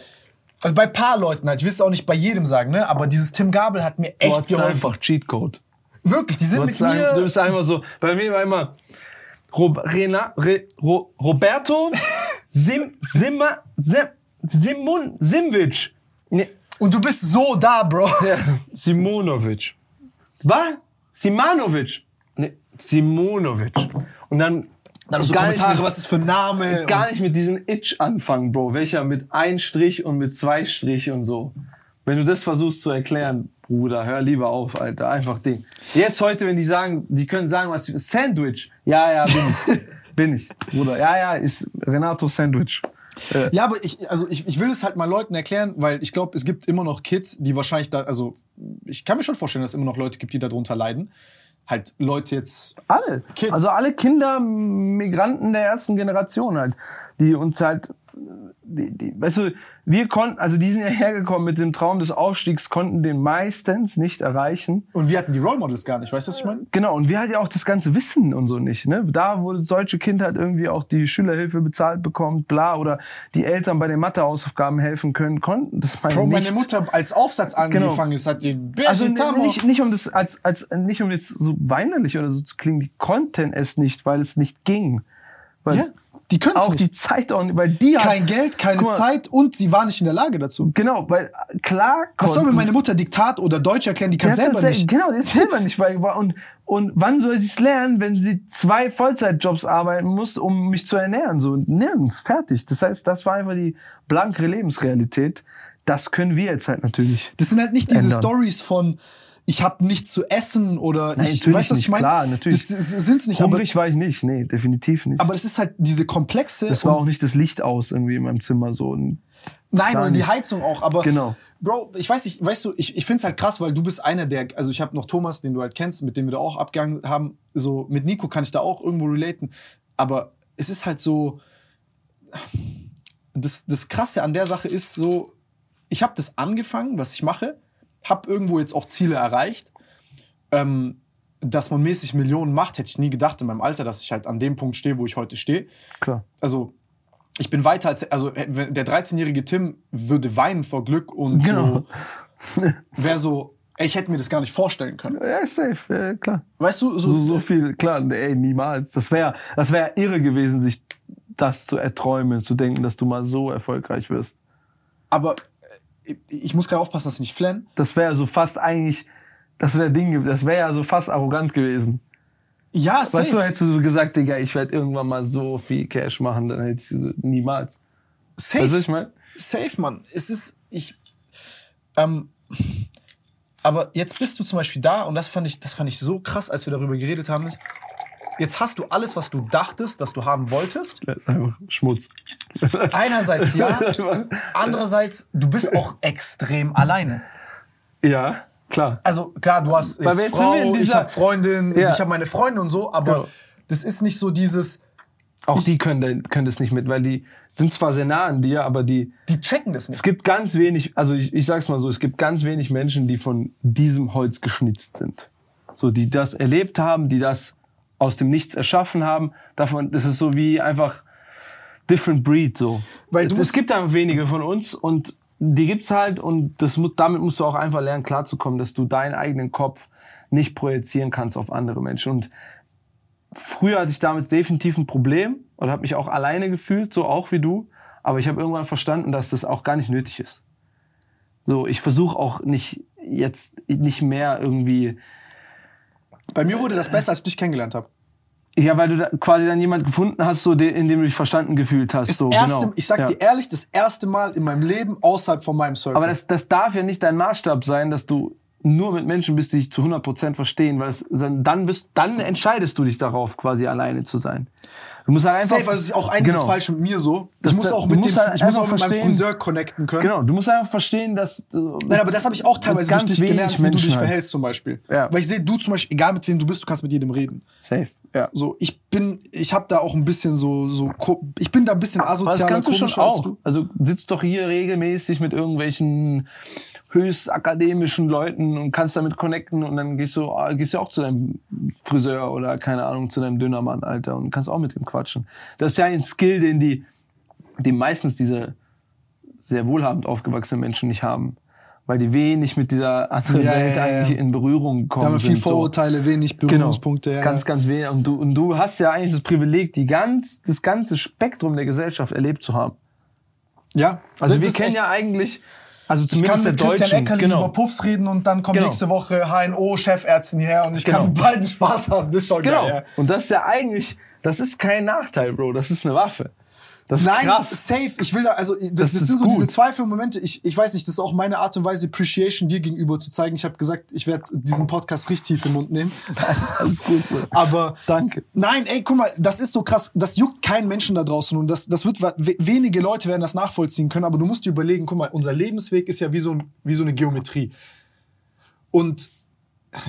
B: Also bei paar Leuten halt, ich will es auch nicht bei jedem sagen, ne? Aber dieses Tim Gabel hat mir
C: Du
B: echt
C: hast
B: geholfen.
C: einfach Cheatcode.
B: Wirklich, die sind
C: Du
B: mit
C: sagen, du
B: mir.
C: bist einfach so, bei mir war immer Rob, Rena, Re, Ro, Roberto Sim, Simma, Sim, Simon, Simvic. Nee,
B: Und du bist so da, Bro.
C: ja, Simonovic. Was? Simanovic. Simonovic. Und dann,
B: Dann so Kommentare,
C: mit-
B: was ist für ein Name.
C: gar nicht mit diesem Itch anfangen, Bro. Welcher mit ein Strich und mit zwei Strich und so. Wenn du das versuchst zu erklären, Bruder, hör lieber auf, Alter. Einfach Ding. Jetzt heute, wenn die sagen, die können sagen, was Sandwich. Ja, ja, bin ich. bin ich, Bruder. Ja, ja, ist Renato Sandwich.
B: Ja, aber ich, also ich, ich will es halt mal Leuten erklären, weil ich glaube, es gibt immer noch Kids, die wahrscheinlich da, also ich kann mir schon vorstellen, dass es immer noch Leute gibt, die darunter leiden. Halt Leute jetzt.
C: Alle.
B: Kids.
C: Also alle Kinder, Migranten der ersten Generation halt, die uns halt, die, die, weißt du, wir konnten, also die sind ja hergekommen mit dem Traum des Aufstiegs, konnten den meistens nicht erreichen.
B: Und wir hatten die Role Models gar nicht, weißt du, was ich meine?
C: Genau, und wir hatten ja auch das ganze Wissen und so nicht. Ne? Da, wo das deutsche Kind halt irgendwie auch die Schülerhilfe bezahlt bekommt, bla, oder die Eltern bei den Mathehausaufgaben helfen können, konnten das meine
B: Bro,
C: nicht.
B: meine Mutter als Aufsatz angefangen ist, hat die
C: Also nicht, nicht um das als als nicht um jetzt so weinerlich oder so zu klingen, die konnten es nicht, weil es nicht ging. Weil
B: Ja, die können
C: auch
B: es
C: die
B: nicht.
C: Zeit auch nicht, weil die
B: Kein
C: hat,
B: Geld, keine
C: mal.
B: Zeit und sie war nicht in der Lage dazu.
C: Genau, weil klar
B: Was soll mir meine Mutter Diktat oder Deutsch erklären? Die kann selber
C: sel-
B: nicht.
C: Genau, hat selber nicht beigebracht. Und, und wann soll sie es lernen, wenn sie zwei Vollzeitjobs arbeiten muss, um mich zu ernähren? So nirgends, fertig. Das heißt, das war einfach die blankere Lebensrealität. Das können wir jetzt halt natürlich.
B: Das sind halt nicht diese. Stories von ich habe nichts zu essen oder
C: Nein,
B: ich du, was
C: nicht,
B: ich meine?
C: klar, natürlich.
B: Das, das sind's nicht, aber,
C: Hungrig war ich nicht, nee, definitiv nicht.
B: aber das ist halt diese komplexe
C: es war auch nicht das Licht aus irgendwie in meinem Zimmer so.
B: Nein, oder die
C: nicht.
B: Heizung auch, aber
C: Genau.
B: Bro, ich weiß nicht, weißt du, ich, ich find's halt krass, weil du bist einer der, also ich habe noch Thomas, den du halt kennst, mit dem wir da auch abgegangen haben, so mit Nico kann ich da auch irgendwo relaten, aber es ist halt so, das, das Krasse an der Sache ist so, ich habe das angefangen, was ich mache, habe irgendwo jetzt auch Ziele erreicht, ähm, dass man mäßig Millionen macht, hätte ich nie gedacht in meinem Alter, dass ich halt an dem Punkt stehe, wo ich heute stehe
C: klar.
B: also ich bin weiter als, also der 13-jährige Tim würde weinen vor Glück und
C: Genau.
B: so, wäre so, ich hätte mir das gar nicht vorstellen können.
C: Ja, safe, ja, klar.
B: Weißt du, so,
C: So, so viel, klar, ey, niemals. Das wäre das wär irre gewesen, sich das zu erträumen, zu denken, dass du mal so erfolgreich wirst.
B: aber ich muss gerade aufpassen, dass ich nicht flenn.
C: Das wäre so fast eigentlich, das wäre Ding, das wäre ja so fast arrogant gewesen.
B: Ja, safe.
C: Weißt du, hättest du so gesagt, Digga, ich werde irgendwann mal so viel Cash machen, dann hätte ich so, niemals.
B: safe.
C: Weißt du, ich meine?
B: Safe, Mann. Es ist, ich, ähm, aber jetzt bist du zum Beispiel da und das fand ich, das fand ich so krass, als wir darüber geredet haben, ist, jetzt hast du alles, was du dachtest, dass du haben wolltest.
C: Das ist einfach Schmutz.
B: Einerseits ja, andererseits, du bist auch extrem alleine.
C: ja, klar.
B: Also klar, du hast jetzt Frau, ich
C: dieser-
B: habe Freundin,
C: Ja.
B: ich habe meine Freunde und so, aber
C: Genau.
B: das ist nicht so dieses,
C: Auch die können, können das nicht mit, weil die sind zwar sehr nah an dir, aber die,
B: die checken das
C: Es
B: nicht.
C: gibt ganz wenig, also ich, ich sag's mal so, es gibt ganz wenig Menschen, die von diesem Holz geschnitzt sind. So, die das erlebt haben, die das aus dem Nichts erschaffen haben. Davon, das ist so wie einfach different breed, so.
B: Weil du
C: es, es gibt da wenige von uns und die gibt's halt und das, damit musst du auch einfach lernen, klarzukommen, dass du deinen eigenen Kopf nicht projizieren kannst auf andere Menschen. Und früher hatte ich damit definitiv ein Problem und habe mich auch alleine gefühlt, so auch wie du. Aber ich habe irgendwann verstanden, dass das auch gar nicht nötig ist. So, ich versuche auch nicht jetzt nicht mehr irgendwie,
B: Bei mir wurde das besser, als ich dich kennengelernt habe.
C: ja, weil du da quasi dann jemand gefunden hast, so de, in dem du dich verstanden gefühlt hast.
B: Das
C: so,
B: erste,
C: genau.
B: Ich sag
C: ja.
B: dir ehrlich, das erste Mal in meinem Leben außerhalb von meinem Circle.
C: Aber das, das darf ja nicht dein Maßstab sein, dass du nur mit Menschen bist, die dich zu 100% verstehen, weil es, dann, bist, dann entscheidest du dich darauf, quasi alleine zu sein. Du musst halt einfach.
B: Safe, also ist auch einiges
C: Genau.
B: falsch mit mir so.
C: Das-
B: ich muss auch
C: du
B: mit,
C: musst
B: dem,
C: halt
B: ich muss auch mit meinem Friseur connecten können.
C: Genau, du musst einfach verstehen, dass.
B: Nein, aber das habe ich auch teilweise
C: ganz
B: dich
C: wenig
B: gelernt, wie du
C: Menschen
B: dich
C: halt.
B: verhältst zum Beispiel.
C: Ja.
B: Weil ich sehe, du zum Beispiel, egal mit wem du bist, du kannst mit jedem reden.
C: Safe, ja.
B: So, ich bin, ich habe da auch ein bisschen so, so, ich bin da ein bisschen
C: Aber das
B: asozialer,
C: kannst du schon auch.
B: du.
C: Also sitzt doch hier regelmäßig mit irgendwelchen höchst akademischen Leuten und kannst damit connecten und dann gehst du, ah, gehst du auch zu deinem Friseur oder keine Ahnung, zu deinem Dönermann, Alter, und kannst auch mit ihm quatschen. Das ist ja ein Skill, den die, die meistens diese sehr wohlhabend aufgewachsenen Menschen nicht haben. Weil die wenig mit dieser anderen
B: Ja,
C: Welt
B: ja, ja.
C: eigentlich in Berührung
B: Da
C: kommen.
B: haben wir viel
C: sind, so.
B: Vorurteile, wenig
C: Genau.
B: Berührungspunkte. ja,
C: ganz, ganz wenig. Und du, und du hast ja eigentlich das Privileg, die ganz, das ganze Spektrum der Gesellschaft erlebt zu haben.
B: ja.
C: Also wir kennen ja eigentlich, also
B: Ich
C: zumindest
B: kann mit
C: der
B: Christian
C: Deutschen,
B: Eckerlin
C: genau.
B: über Puffs reden und dann kommt
C: Genau.
B: nächste Woche HNO-Chefärztin hierher und ich kann
C: Genau.
B: mit beiden Spaß haben. Das ist schon
C: Genau.
B: geil. Ja.
C: Und das ist ja eigentlich, das ist kein Nachteil, Bro. Das ist eine Waffe. Das ist
B: Nein,
C: krass.
B: safe. Ich will da, also das,
C: Das
B: das, sind so
C: gut.
B: diese Zweifelmomente. Ich, ich weiß nicht, das ist auch meine Art und Weise, Appreciation dir gegenüber zu zeigen. Ich habe gesagt, ich werde diesen Podcast richtig tief im Mund nehmen.
C: Alles gut, Bro.
B: Aber
C: Danke.
B: Nein, ey, guck mal, das ist so krass. Das juckt keinen Menschen da draußen und das, das wird we- wenige Leute werden das nachvollziehen können. Aber du musst dir überlegen, guck mal, unser Lebensweg ist ja wie so, ein, wie so eine Geometrie. Und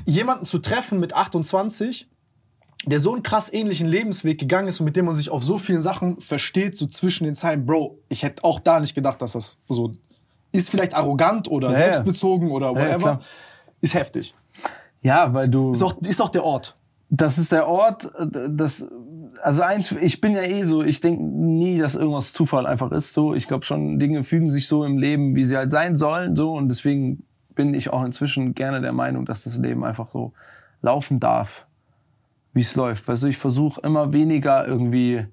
B: jemanden zu treffen mit 28, der so einen krass ähnlichen Lebensweg gegangen ist und mit dem man sich auf so vielen Sachen versteht, so zwischen den Zeilen, Bro, ich hätte auch da nicht gedacht, dass das so ist vielleicht arrogant oder
C: Ja, ja.
B: selbstbezogen oder whatever.
C: klar.
B: ist heftig.
C: Ja, weil du.
B: Ist auch, ist auch der Ort.
C: Das ist der Ort, das, also eins, ich bin ja eh so, ich denke nie, dass irgendwas Zufall einfach ist, so. Ich glaube schon, Dinge fügen sich so im Leben, wie sie halt sein sollen, so. Und deswegen bin ich auch inzwischen gerne der Meinung, dass das Leben einfach so laufen darf, wie es läuft. Du, ich versuche immer weniger irgendwie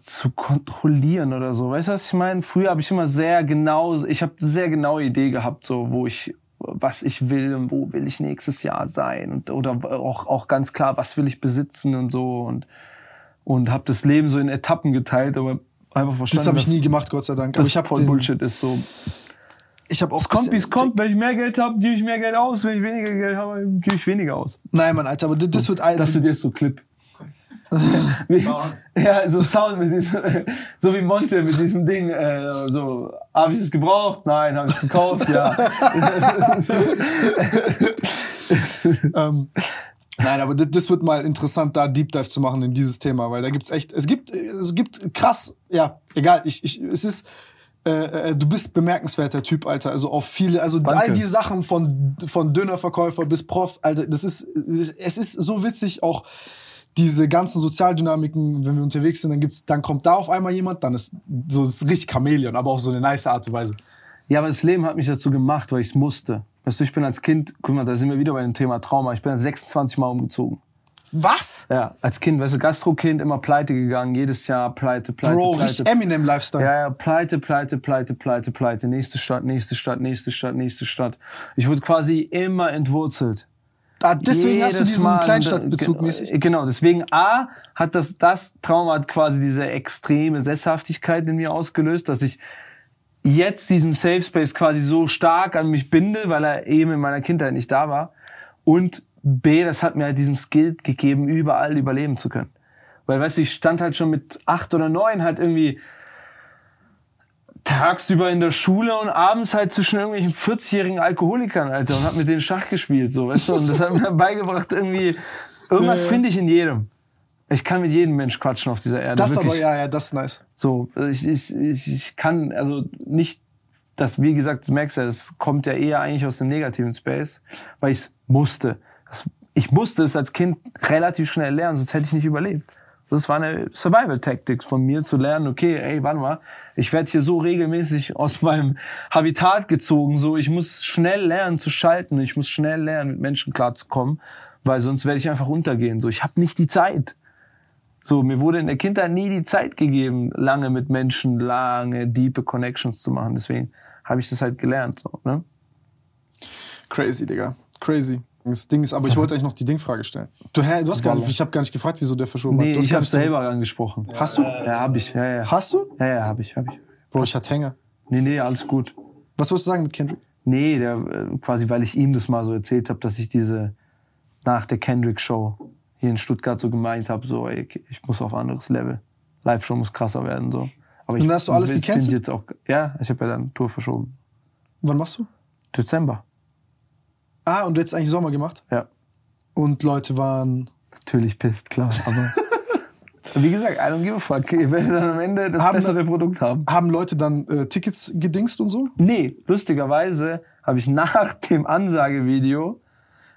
C: zu kontrollieren oder so. Weißt du, was ich meine? Früher habe ich immer sehr genau, ich habe sehr genaue Idee gehabt, so wo ich, was ich will und wo will ich nächstes Jahr sein und oder auch auch ganz klar, was will ich besitzen und so und und habe das Leben so in Etappen geteilt, aber einfach verstanden,
B: Das habe ich nie gemacht, Gott sei Dank. Aber ich habe
C: voll
B: den,
C: Bullshit ist so.
B: Ich habe auch
C: Es kommt, wie es kommt. Wenn ich mehr Geld habe, gebe ich mehr Geld aus. Wenn ich weniger Geld habe, gebe ich weniger aus.
B: Nein, Mann, Alter, aber das, das wird
C: Das wird jetzt so Clip. Ja, so Sound mit diesem, so wie Monte mit diesem Ding, äh, so, habe ich es gebraucht? Nein, habe ich es gekauft? Ja.
B: ähm, Nein, aber das, das wird mal interessant, da Deep Dive zu machen in dieses Thema, weil da gibt's echt, es gibt, es gibt krass, ja, egal, ich, ich, es ist, äh, äh, du bist bemerkenswerter Typ, Alter. Also auf viele, also
C: Danke.
B: all die Sachen von, von Dönerverkäufer bis Prof, Alter, das ist, es ist so witzig, auch diese ganzen Sozialdynamiken, wenn wir unterwegs sind, dann gibt's, dann kommt da auf einmal jemand, dann ist so das ist richtig Chamäleon, aber auch so eine nice Art und Weise.
C: Ja, aber das Leben hat mich dazu gemacht, weil ich es musste. Weißt du, ich bin als Kind, guck mal, da sind wir wieder bei dem Thema Trauma. Ich bin als 26 Mal umgezogen.
B: Was?
C: Ja, als Kind, weißt du, Gastrokind, immer pleite gegangen, jedes Jahr pleite, pleite,
B: Bro,
C: pleite.
B: richtig Eminem-Lifestyle.
C: Ja, ja, pleite, pleite, pleite, pleite, pleite. Nächste Stadt, nächste Stadt, nächste Stadt, nächste Stadt. Ich wurde quasi immer entwurzelt.
B: Ah, deswegen hast du
C: Jedes
B: diesen
C: Mal.
B: Kleinstadtbezug
C: Ge-
B: mäßig.
C: Genau, deswegen A hat das, das Trauma hat quasi diese extreme Sesshaftigkeit in mir ausgelöst, dass ich jetzt diesen Safe Space quasi so stark an mich binde, weil er eben in meiner Kindheit nicht da war. Und B, das hat mir halt diesen Skill gegeben, überall überleben zu können. Weil, weißt du, ich stand halt schon mit acht oder neun halt irgendwie tagsüber in der Schule und abends halt zwischen irgendwelchen 40-jährigen Alkoholikern, Alter, und hab mit denen Schach gespielt, so, weißt du, und das hat mir beigebracht, irgendwie, irgendwas finde ich in jedem. Ich kann mit jedem Mensch quatschen auf dieser Erde.
B: Das aber,
C: wirklich.
B: ja, ja, das ist nice.
C: So, ich, ich, ich, ich kann, also nicht, das, wie gesagt, das merkst du, das kommt ja eher eigentlich aus dem negativen Space, weil ich es musste. Ich musste es als Kind relativ schnell lernen, sonst hätte ich nicht überlebt. Das war eine Survival-Tactics von mir zu lernen, okay, ey, warte mal, ich werde hier so regelmäßig aus meinem Habitat gezogen, so, ich muss schnell lernen zu schalten, ich muss schnell lernen, mit Menschen klarzukommen, weil sonst werde ich einfach untergehen, so, ich habe nicht die Zeit. So, mir wurde in der Kindheit nie die Zeit gegeben, lange mit Menschen, lange, diepe Connections zu machen. Deswegen habe ich das halt gelernt. So, ne?
B: Crazy, Digga. Crazy. Das Ding ist, aber ich wollte eigentlich noch die Dingfrage stellen. Du, hä, du hast gar nicht, ich habe gar nicht gefragt, wieso der verschoben
C: Nee,
B: hat. Du
C: ich habe selber angesprochen.
B: Hast du?
C: Ja, habe ich. Ja, ja.
B: Hast du?
C: Ja, ja, habe ich, habe ich.
B: Bro, ich hatte Hänger.
C: Nee, nee, alles gut.
B: Was wolltest du sagen mit Kendrick?
C: Nee, der, äh, quasi, weil ich ihm das mal so erzählt habe, dass ich diese nach der Kendrick-Show hier in Stuttgart so gemeint habe, so, ey, ich muss auf ein anderes Level. Live-Show muss krasser werden, so. Aber
B: Und
C: ich
B: hast du alles gecancelt?
C: jetzt auch, Ja, ich habe ja dann Tour verschoben.
B: Wann machst du?
C: Dezember.
B: Ah, und du hättest eigentlich Sommer gemacht.
C: Ja.
B: Und Leute waren.
C: Natürlich pisst, klar. Aber wie gesagt, I don't give a fuck. Ihr werdet dann am Ende das
B: Haben-
C: bessere Produkt haben.
B: Haben Leute dann äh, Tickets gedingst und so?
C: Nee, lustigerweise habe ich nach dem Ansagevideo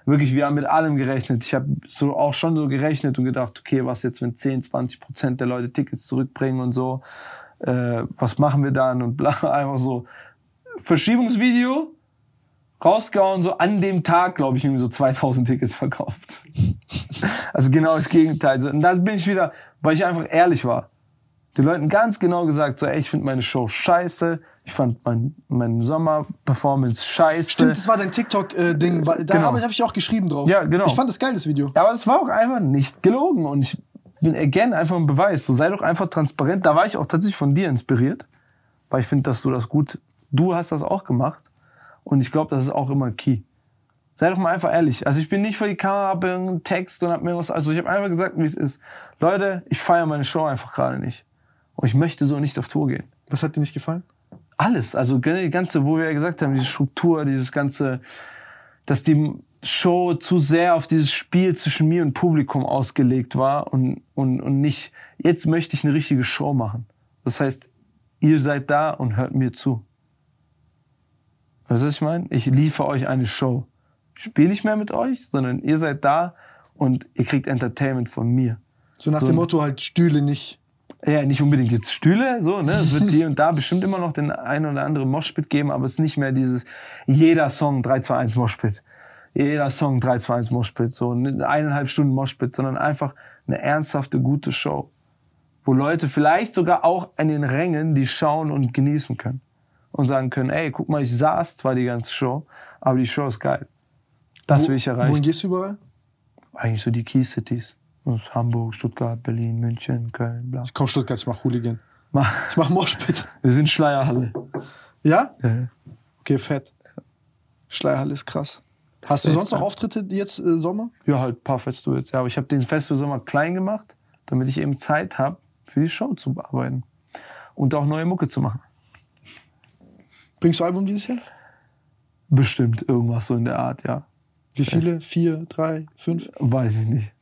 C: wirklich, wir haben mit allem gerechnet. Ich habe so auch schon so gerechnet und gedacht, okay, was jetzt, wenn 10, 20 Prozent der Leute Tickets zurückbringen und so, äh, was machen wir dann und bla, einfach so. Verschiebungsvideo, rausgehauen, so an dem Tag, glaube ich, irgendwie so 2000 Tickets verkauft. also genau das Gegenteil. So, Und da bin ich wieder, weil ich einfach ehrlich war. Den Leuten ganz genau gesagt, so, ey, ich finde meine Show scheiße, ich fand mein, mein Sommer-Performance scheiße.
B: Stimmt, das war dein TikTok-Ding. da
C: Genau.
B: habe ich, hab ich auch geschrieben drauf.
C: Ja, genau.
B: Ich fand das geil, das Video.
C: Aber es war auch einfach nicht gelogen. Und ich bin again einfach ein Beweis. So sei doch einfach transparent. Da war ich auch tatsächlich von dir inspiriert. Weil ich finde, dass du das gut, du hast das auch gemacht. Und ich glaube, das ist auch immer key. Sei doch mal einfach ehrlich. Also ich bin nicht vor die Kamera, habe irgendeinen Text und hab mir was, also ich habe einfach gesagt, wie es ist. Leute, ich feiere meine Show einfach gerade nicht. Und ich möchte so nicht auf Tour gehen.
B: Was hat dir nicht gefallen?
C: Alles, also die ganze, wo wir ja gesagt haben, diese Struktur, dieses ganze, dass die Show zu sehr auf dieses Spiel zwischen mir und Publikum ausgelegt war und, und, und nicht, jetzt möchte ich eine richtige Show machen. Das heißt, ihr seid da und hört mir zu. Weißt du, was ich meine? Ich liefere euch eine Show. Ich spiele nicht mehr mit euch, sondern ihr seid da und ihr kriegt Entertainment von mir.
B: So nach
C: So
B: dem Motto halt Stühle nicht.
C: Ja, nicht unbedingt jetzt Stühle, so, ne? Es wird hier und da bestimmt immer noch den ein oder anderen Moshpit geben, aber es ist nicht mehr dieses, jeder Song 3, 2, 1 Moshpit. Jeder Song 3, 2, 1 Moshpit, so ne- eineinhalb Stunden Moshpit, sondern einfach eine ernsthafte, gute Show. Wo Leute vielleicht sogar auch an den Rängen die schauen und genießen können. Und sagen können, ey, guck mal, ich saß zwar die ganze Show, aber die Show ist geil. Das
B: Wo-
C: will ich erreichen.
B: Wohin gehst du überall?
C: Eigentlich so die Key Cities. Aus Hamburg, Stuttgart, Berlin, München, Köln, bla.
B: Ich komm Stuttgart, ich mach Hooligan.
C: Mach-
B: Ich mach Moshpit.
C: Wir sind Schleierhalle.
B: Ja?
C: Ja.
B: Okay, fett. Schleierhalle ist krass. Hast du
C: echt
B: sonst noch. Auftritte jetzt äh, Sommer?
C: Ja, halt ein paar Festivals. Ja, aber ich habe den Festival Sommer klein gemacht, damit ich eben Zeit habe, für die Show zu bearbeiten. Und auch neue Mucke zu machen.
B: Bringst du Album dieses Jahr?
C: Bestimmt irgendwas so in der Art, ja.
B: Wie viele? Vier, drei, fünf?
C: Weiß ich nicht.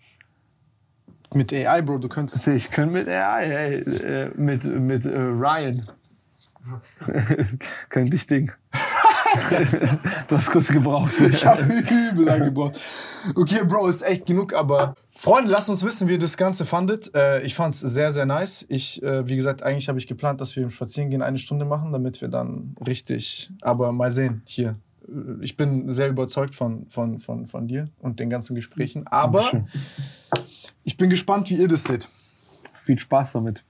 B: Mit AI, Bro, du könntest.
C: Ich könnte mit, ja, ey, äh, mit, mit äh, Ryan. könnte ich Ding. du hast kurz gebraucht.
B: Ich habe übel lang gebraucht. Okay, Bro, ist echt genug, aber. Freunde, lasst uns wissen, wie ihr das Ganze fandet. Äh, ich fand's sehr, sehr nice. Ich, äh, wie gesagt, eigentlich habe ich geplant, dass wir im Spazierengehen eine Stunde machen, damit wir dann richtig. Aber mal sehen, hier. Äh, Ich bin sehr überzeugt von, von, von, von dir und den ganzen Gesprächen. Aber
C: Dankeschön.
B: ich bin gespannt, wie ihr das seht.
C: Viel Spaß damit.